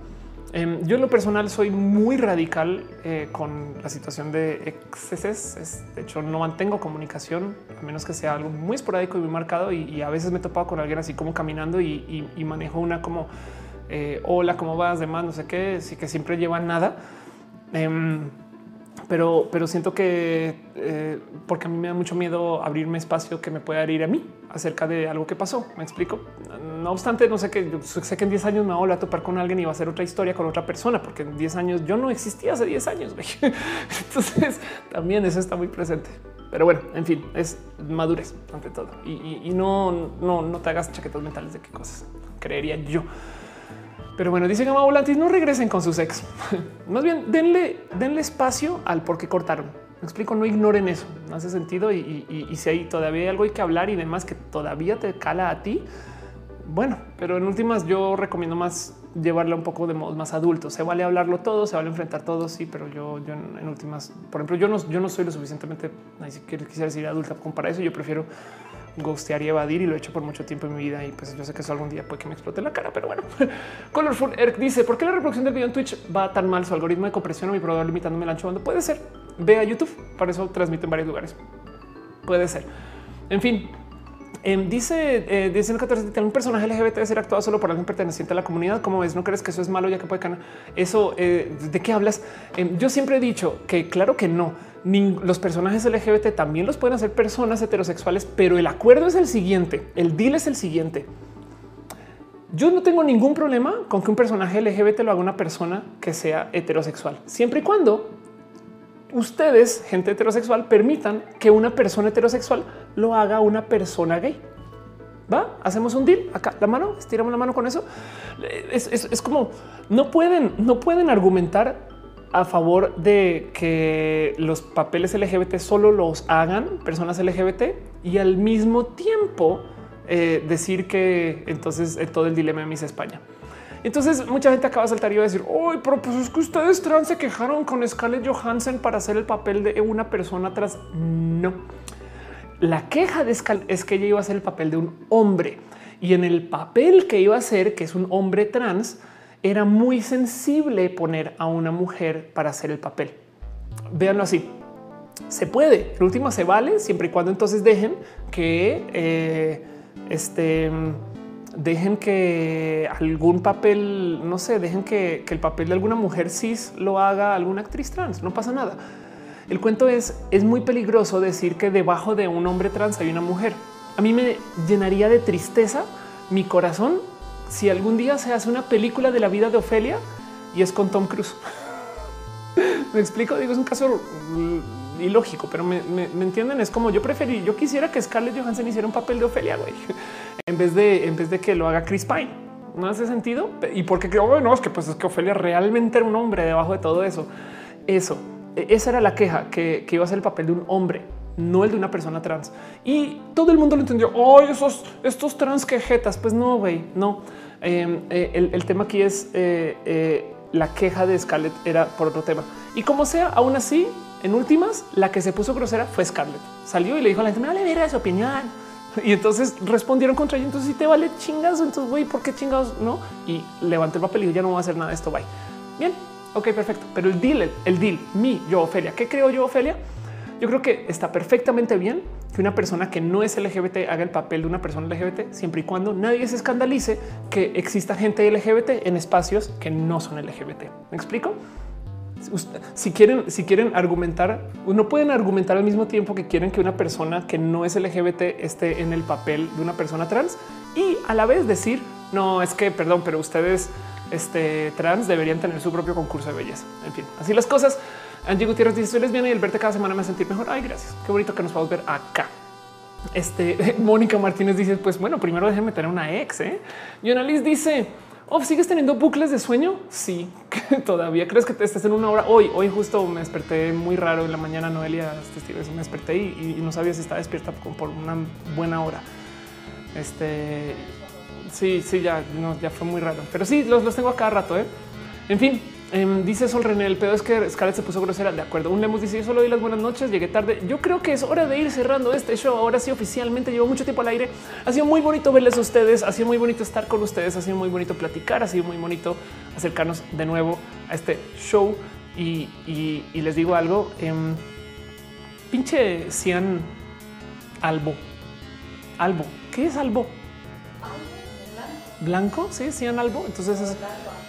Em, yo en lo personal soy muy radical eh, con la situación de excesos. de hecho, no mantengo comunicación a menos que sea algo muy esporádico y muy marcado. Y, a veces me he topado con alguien así como caminando y, manejo una como eh, hola, cómo vas, demás, no sé qué, sí que siempre lleva nada. Pero, pero siento que eh, porque a mí me da mucho miedo abrirme espacio que me pueda ir a mí acerca de algo que pasó. Me explico. No obstante, no sé que sé que en 10 años me voy a topar con alguien y va a hacer otra historia con otra persona, porque en 10 años yo no existía hace 10 años. Entonces también eso está muy presente. Pero bueno, en fin, es madurez ante todo y, no, no, no te hagas chaquetas mentales de qué cosas creería yo. Pero bueno, dice Gama Volantis, no regresen con sus ex. Más bien, denle, denle espacio al por qué cortaron. Me explico, no ignoren eso. No hace sentido. Y, si hay todavía algo hay que hablar y demás que todavía te cala a ti, bueno, pero en últimas yo recomiendo más llevarla un poco de modos más adultos. Se vale hablarlo todo, se vale enfrentar todo, sí, pero yo, yo en, últimas, por ejemplo, yo no, yo no soy lo suficientemente, ni siquiera quisiera decir adulta para eso. Yo prefiero ghostear y evadir y lo he hecho por mucho tiempo en mi vida y pues yo sé que eso algún día puede que me explote la cara, pero bueno. Colorful Eric dice, ¿por qué la reproducción del video en Twitch va tan mal? Su algoritmo de compresión o mi proveedor limitándome el ancho cuando puede ser. Ve a YouTube, para eso transmite en varios lugares. Puede ser. En fin, Em, dice, eh, dice 14, un personaje LGBT debe ser actuado solo por alguien perteneciente a la comunidad. ¿Cómo ves? ¿No crees que eso es malo ya que puede ganar? Eso, eh, ¿de qué hablas? Em, yo siempre he dicho que claro que no. los personajes LGBT también los pueden hacer personas heterosexuales, pero el acuerdo es el siguiente. El deal es el siguiente. Yo no tengo ningún problema con que un personaje LGBT lo haga una persona que sea heterosexual, siempre y cuando ustedes, gente heterosexual, permitan que una persona heterosexual lo haga una persona gay. Va, hacemos un deal acá, la mano, estiramos la mano con eso. Es, como no pueden, no pueden argumentar a favor de que los papeles LGBT solo los hagan personas LGBT y al mismo tiempo eh, decir que entonces eh, todo el dilema de Miss España. Entonces mucha gente acaba de saltar y va a decir, hoy, pero pues es que ustedes trans se quejaron con Scarlett Johansson para hacer el papel de una persona trans. No. La queja de Scarlett es que ella iba a hacer el papel de un hombre y en el papel que iba a hacer, que es un hombre trans, era muy sensible poner a una mujer para hacer el papel. Véanlo así. Se puede. El último se vale siempre y cuando entonces dejen que eh, este dejen que algún papel, no sé, dejen que, el papel de alguna mujer cis lo haga alguna actriz trans. No pasa nada. El cuento es, es muy peligroso decir que debajo de un hombre trans hay una mujer. A mí me llenaría de tristeza mi corazón si algún día se hace una película de la vida de Ofelia y es con Tom Cruise. me explico, digo, es un caso ilógico, pero me, entienden. Es como yo preferí, yo quisiera que Scarlett Johansson hiciera un papel de Ofelia, güey en vez de en vez de que lo haga Chris Pine. No hace sentido. Y porque creo que es que pues es que Ofelia realmente era un hombre debajo de todo eso. Eso, e, esa era la queja que, iba a ser el papel de un hombre, no el de una persona trans. Y todo el mundo lo entendió. Oh, esos, estos trans quejetas. Pues no, güey, no. Em, eh, el, tema aquí es eh, eh, la queja de Scarlett era por otro tema. Y como sea, aún así, en últimas, la que se puso grosera fue Scarlett. Salió y le dijo a la gente, me vale ver su opinión y entonces respondieron contra ella. Entonces, si te vale chingados, entonces, güey, ¿por qué chingados no? Y levanté el papel y ya no voy a hacer nada de esto. Bye. Bien, ok, perfecto. Pero el deal, el, deal, mi, yo, Ofelia, ¿qué creo yo, Ofelia? Yo creo que está perfectamente bien que una persona que no es LGBT haga el papel de una persona LGBT, siempre y cuando nadie se escandalice que exista gente LGBT en espacios que no son LGBT. ¿Me explico? Si quieren, si quieren argumentar, no pueden argumentar al mismo tiempo que quieren que una persona que no es LGBT esté en el papel de una persona trans y a la vez decir no es que perdón, pero ustedes este, trans deberían tener su propio concurso de belleza. En fin, así las cosas. Angie Gutiérrez dice soy lesbiana y el verte cada semana me hace sentir mejor. Ay, gracias. Qué bonito que nos podamos ver acá. Este Mónica Martínez dice: Pues bueno, primero déjenme tener una ex. ¿eh? Annalise dice: Oh, ¿sigues teniendo bucles de sueño? Sí, todavía. ¿Crees que te estés en una hora? Hoy, hoy justo me desperté muy raro en la mañana, Noelia, me desperté y, no sabía si estaba despierta por una buena hora. Este, sí, sí, ya, no, ya fue muy raro. Pero sí, los, los tengo a cada rato, ¿eh? En fin, Em, dice Sol René, el pedo es que Scarlett se puso grosera. De acuerdo. Un Lemus dice: Yo solo di las buenas noches, llegué tarde. Yo creo que es hora de ir cerrando este show. Ahora sí, oficialmente llevo mucho tiempo al aire. Ha sido muy bonito verles a ustedes. Ha sido muy bonito estar con ustedes. Ha sido muy bonito platicar. Ha sido muy bonito acercarnos de nuevo a este show. Y, les digo algo: em, pinche Cian Albo. Albo. ¿Qué es Albo? Blanco. Sí, Cian Albo. Entonces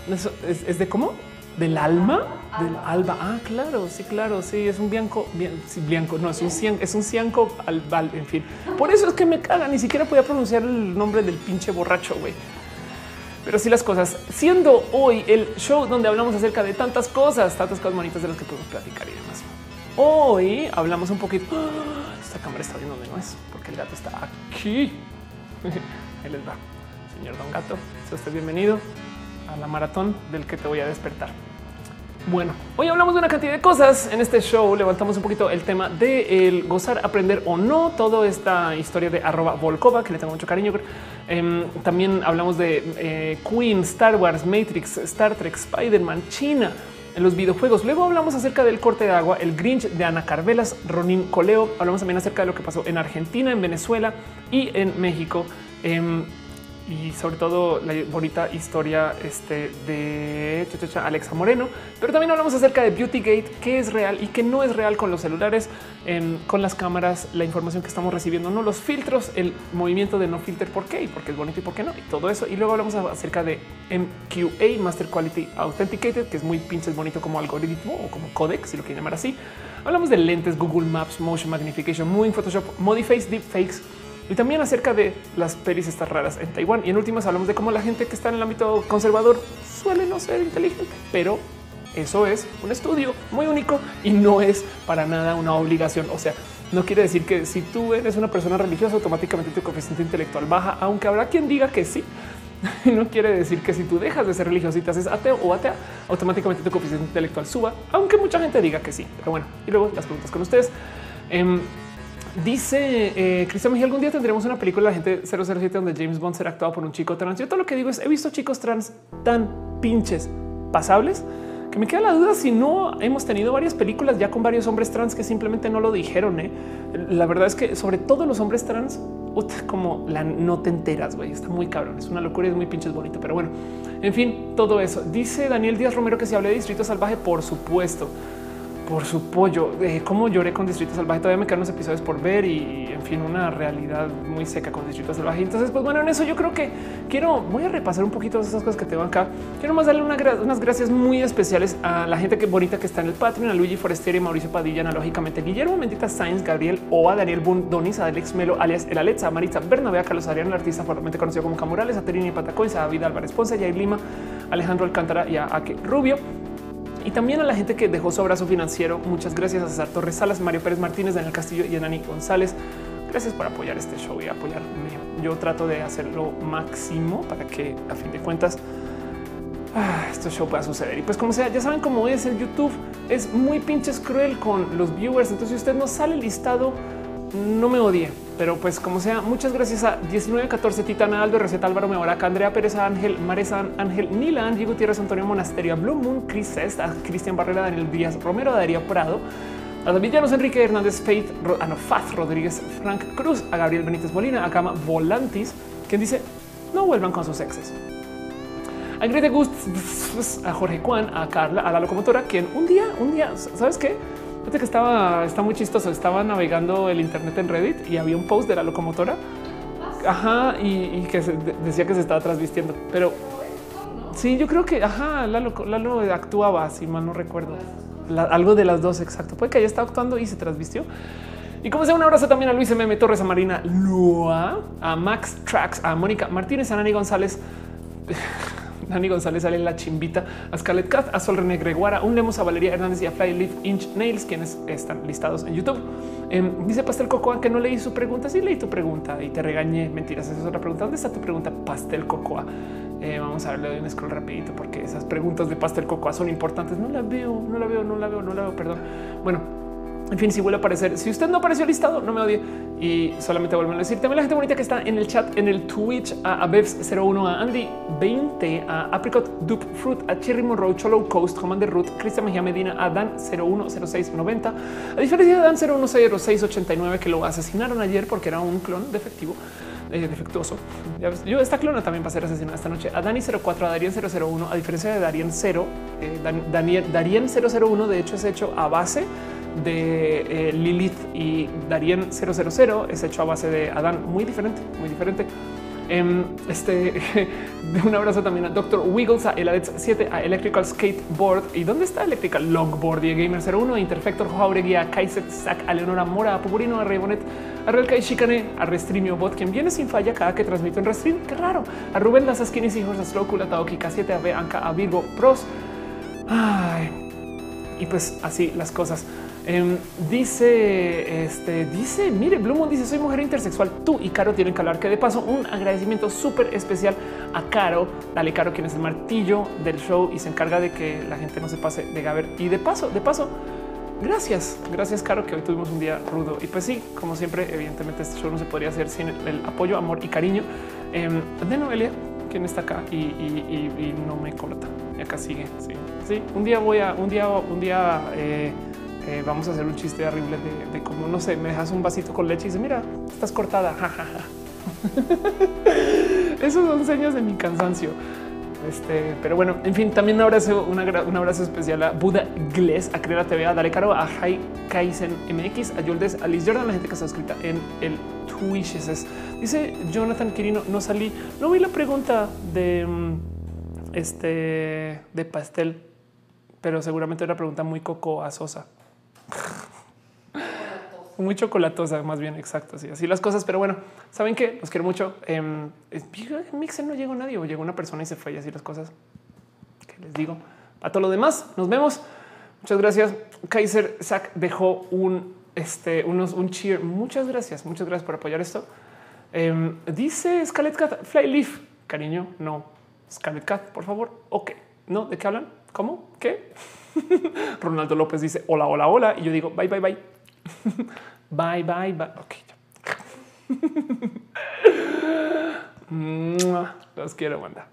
es, es de cómo? Del alma del alba. Ah, claro, sí, claro, sí, es un bianco, bien, sí, bianco, no es un cian, es un cianco al, en fin. Por eso es que me caga, ni siquiera podía pronunciar el nombre del pinche borracho, güey. Pero sí las cosas, siendo hoy el show donde hablamos acerca de tantas cosas, tantas cosas bonitas de las que podemos platicar y demás. Hoy hablamos un poquito. Esta cámara está viendo donde no es, porque el gato está aquí. Ahí les va, señor Don Gato. Usted bienvenido a la maratón del que te voy a despertar. Bueno, hoy hablamos de una cantidad de cosas en este show. Levantamos un poquito el tema de el gozar, aprender o no. Toda esta historia de arroba Volkova, que le tengo mucho cariño. Em, también hablamos de eh, Queen, Star Wars, Matrix, Star Trek, Spider-Man, China en los videojuegos. Luego hablamos acerca del corte de agua, el Grinch de Ana Carvelas, Ronin Coleo. Hablamos también acerca de lo que pasó en Argentina, en Venezuela y en México. Em, y sobre todo la bonita historia este, de Alexa Moreno. Pero también hablamos acerca de Beautygate, que es real y que no es real con los celulares, con las cámaras, la información que estamos recibiendo, no los filtros, el movimiento de no filter, por qué y por qué es bonito y por qué no, y todo eso. Y luego hablamos acerca de MQA, Master Quality Authenticated, que es muy pinches bonito como algoritmo o como codec, si lo quieren llamar así. Hablamos de lentes, Google Maps, Motion Magnification, Moving Photoshop, Modiface, Deepfakes y también acerca de las pelis estas raras en Taiwán. Y en últimas hablamos de cómo la gente que está en el ámbito conservador suele no ser inteligente, pero eso es un estudio muy único y no es para nada una obligación. O sea, no quiere decir que si tú eres una persona religiosa, automáticamente tu coeficiente intelectual baja, aunque habrá quien diga que sí. No quiere decir que si tú dejas de ser religioso y te haces ateo o atea, automáticamente tu coeficiente intelectual suba, aunque mucha gente diga que sí. Pero bueno, y luego las preguntas con ustedes. Em, Dice eh, Cristian Mejía, algún día tendremos una película de la gente 007 donde James Bond será actuado por un chico trans. Yo todo lo que digo es he visto chicos trans tan pinches pasables que me queda la duda si no hemos tenido varias películas ya con varios hombres trans que simplemente no lo dijeron. ¿eh? La verdad es que sobre todo los hombres trans, como la no te enteras, güey, está muy cabrón, es una locura es muy pinches bonito, pero bueno, en fin, todo eso. Dice Daniel Díaz Romero que se hable de Distrito Salvaje, por supuesto por su pollo. Eh, cómo lloré con Distrito Salvaje. Todavía me quedan unos episodios por ver y, en fin, una realidad muy seca con Distrito Salvaje. Entonces, pues bueno, en eso yo creo que quiero, voy a repasar un poquito esas cosas que tengo acá. Quiero más darle unas gracias muy especiales a la gente que bonita que está en el Patreon, a Luigi Forestieri, Mauricio Padilla, analógicamente Guillermo Mendita Sainz, Gabriel Oa, Daniel Bun, Donis, Alex Melo, alias El Alexa, Maritza Bernabé, Carlos Adrián, el artista formalmente conocido como Camurales, a Terini Patacoy, a David Álvarez Ponce, Jair Lima, Alejandro Alcántara y a Ake Rubio y también a la gente que dejó su abrazo financiero. Muchas gracias a César Torres Salas, Mario Pérez Martínez, Daniel Castillo y Dani González. Gracias por apoyar este show y apoyarme. Yo trato de hacerlo máximo para que a fin de cuentas ah, este show pueda suceder. Y pues como sea, ya saben cómo es el YouTube. Es muy pinches cruel con los viewers. Entonces si usted no sale listado, no me odie, pero pues como sea, muchas gracias a 1914 Titana Aldo, Receta Álvaro Meoraca, Andrea Pérez Ángel, Maresa Ángel, Nila, Angie Gutiérrez, Antonio Monasterio, Blue Moon, Chris a Cristian Barrera, Daniel Díaz, Romero, Darío Prado, a David Llanos, Enrique Hernández, Faith, a no, Faz Rodríguez, Frank Cruz, a Gabriel Benítez Molina, a Cama Volantis, quien dice no vuelvan con sus exes. A Grete Gust, a Jorge Juan, a Carla, a la locomotora, quien un día, un día, ¿sabes qué? Que estaba, está muy chistoso. Estaba navegando el internet en Reddit y había un post de la locomotora. Ajá, y, que decía que se estaba transvistiendo. Pero sí, yo creo que ajá, Lalo, Lalo actuaba, si mal no recuerdo. algo de las dos, exacto. Puede que haya estado actuando y se transvistió. Y como sea, un abrazo también a Luis M. Torres, a Marina Lua, a Max Trax, a Mónica Martínez, a Nani González. Dani González sale la chimbita, a Scarlett Cat, a Sol René Greguara, un a Valeria Hernández y a Flyleaf Inch Nails, quienes están listados en YouTube. Em, dice Pastel Cocoa que no leí su pregunta. Sí, leí tu pregunta y te regañé. Mentiras, esa es otra pregunta. ¿Dónde está tu pregunta, Pastel Cocoa? Eh, vamos a verle un scroll rapidito porque esas preguntas de Pastel Cocoa son importantes. No la veo, no la veo, no la veo, no la veo, perdón. Bueno, en fin, si vuelve a aparecer, si usted no apareció listado, no me odie y solamente vuelven a decir. También la gente bonita que está en el chat, en el Twitch, a, a 01 a Andy 20, a Apricot Dupe Fruit, a Cherry Monroe, Cholo Coast, Commander Root, Cristian Mejía Medina, a Dan 010690. A diferencia de Dan 010689 que lo asesinaron ayer porque era un clon defectivo. Eh, defectuoso. Yo esta clona también va a ser asesinada esta noche. A Dani 04, a Darien 001, a diferencia de Darien 0, eh, Daniel, Darien 001 de hecho es hecho a base de eh, Lilith y Darien 000 es hecho a base de Adán, muy diferente, muy diferente. Em, este un abrazo también a Dr. Wiggles, a Eladet 7, a Electrical Skateboard. ¿Y dónde está Electrical Longboard? Y Gamer 01, a Interfector, Jauregui, a Kaiset, Sack, a Leonora Mora, a Pupurino, a Rebonet, a Real Kai Chicane, a Restreamio Bot, quien viene sin falla cada que transmito en Restream. Qué raro. A Rubén Las y hijos, a Taoki K7, a Bianca, a Virgo Pros. Ay, y pues así las cosas. Em, dice, este, dice, mire, Blumon dice, soy mujer intersexual, tú y Caro tienen que hablar, que de paso un agradecimiento súper especial a Caro, dale Caro, quien es el martillo del show y se encarga de que la gente no se pase de Gaber. Y de paso, de paso, gracias, gracias Caro, que hoy tuvimos un día rudo. Y pues sí, como siempre, evidentemente este show no se podría hacer sin el apoyo, amor y cariño em, de Noelia, quien está acá y, no me corta. Y acá sigue, sí, sí, un día voy a, un día, un día... Eh, eh, vamos a hacer un chiste horrible de, cómo no sé, me dejas un vasito con leche y dice mira, estás cortada. Esos son señas de mi cansancio. Este, pero bueno, en fin, también un abrazo, un abrazo especial a Buda Gles, a Creera TV, a Dale Caro, a Jai Kaisen MX, a Yoldes, a Liz Jordan, la gente que está escrita en el Twitch. Dice Jonathan Quirino, no salí, no vi la pregunta de mm, este de pastel, pero seguramente era una pregunta muy coco a Sosa. Muy chocolatosa, más bien, exacto. Así, así las cosas. Pero bueno, saben que los quiero mucho. en Mixer no llegó nadie o llegó una persona y se fue y así las cosas. Que les digo a todo lo demás. Nos vemos. Muchas gracias. Kaiser Zach dejó un, este, unos, un cheer. Muchas gracias. Muchas gracias por apoyar esto. Em, dice Scarlet Cat Flyleaf. Cariño, no. Scarlet Cat, por favor. Ok. No, ¿de qué hablan? ¿Cómo? ¿Qué? Ronaldo López dice hola, hola, hola. Y yo digo bye, bye, bye. bye, bye, bye. Ok. Los quiero, banda.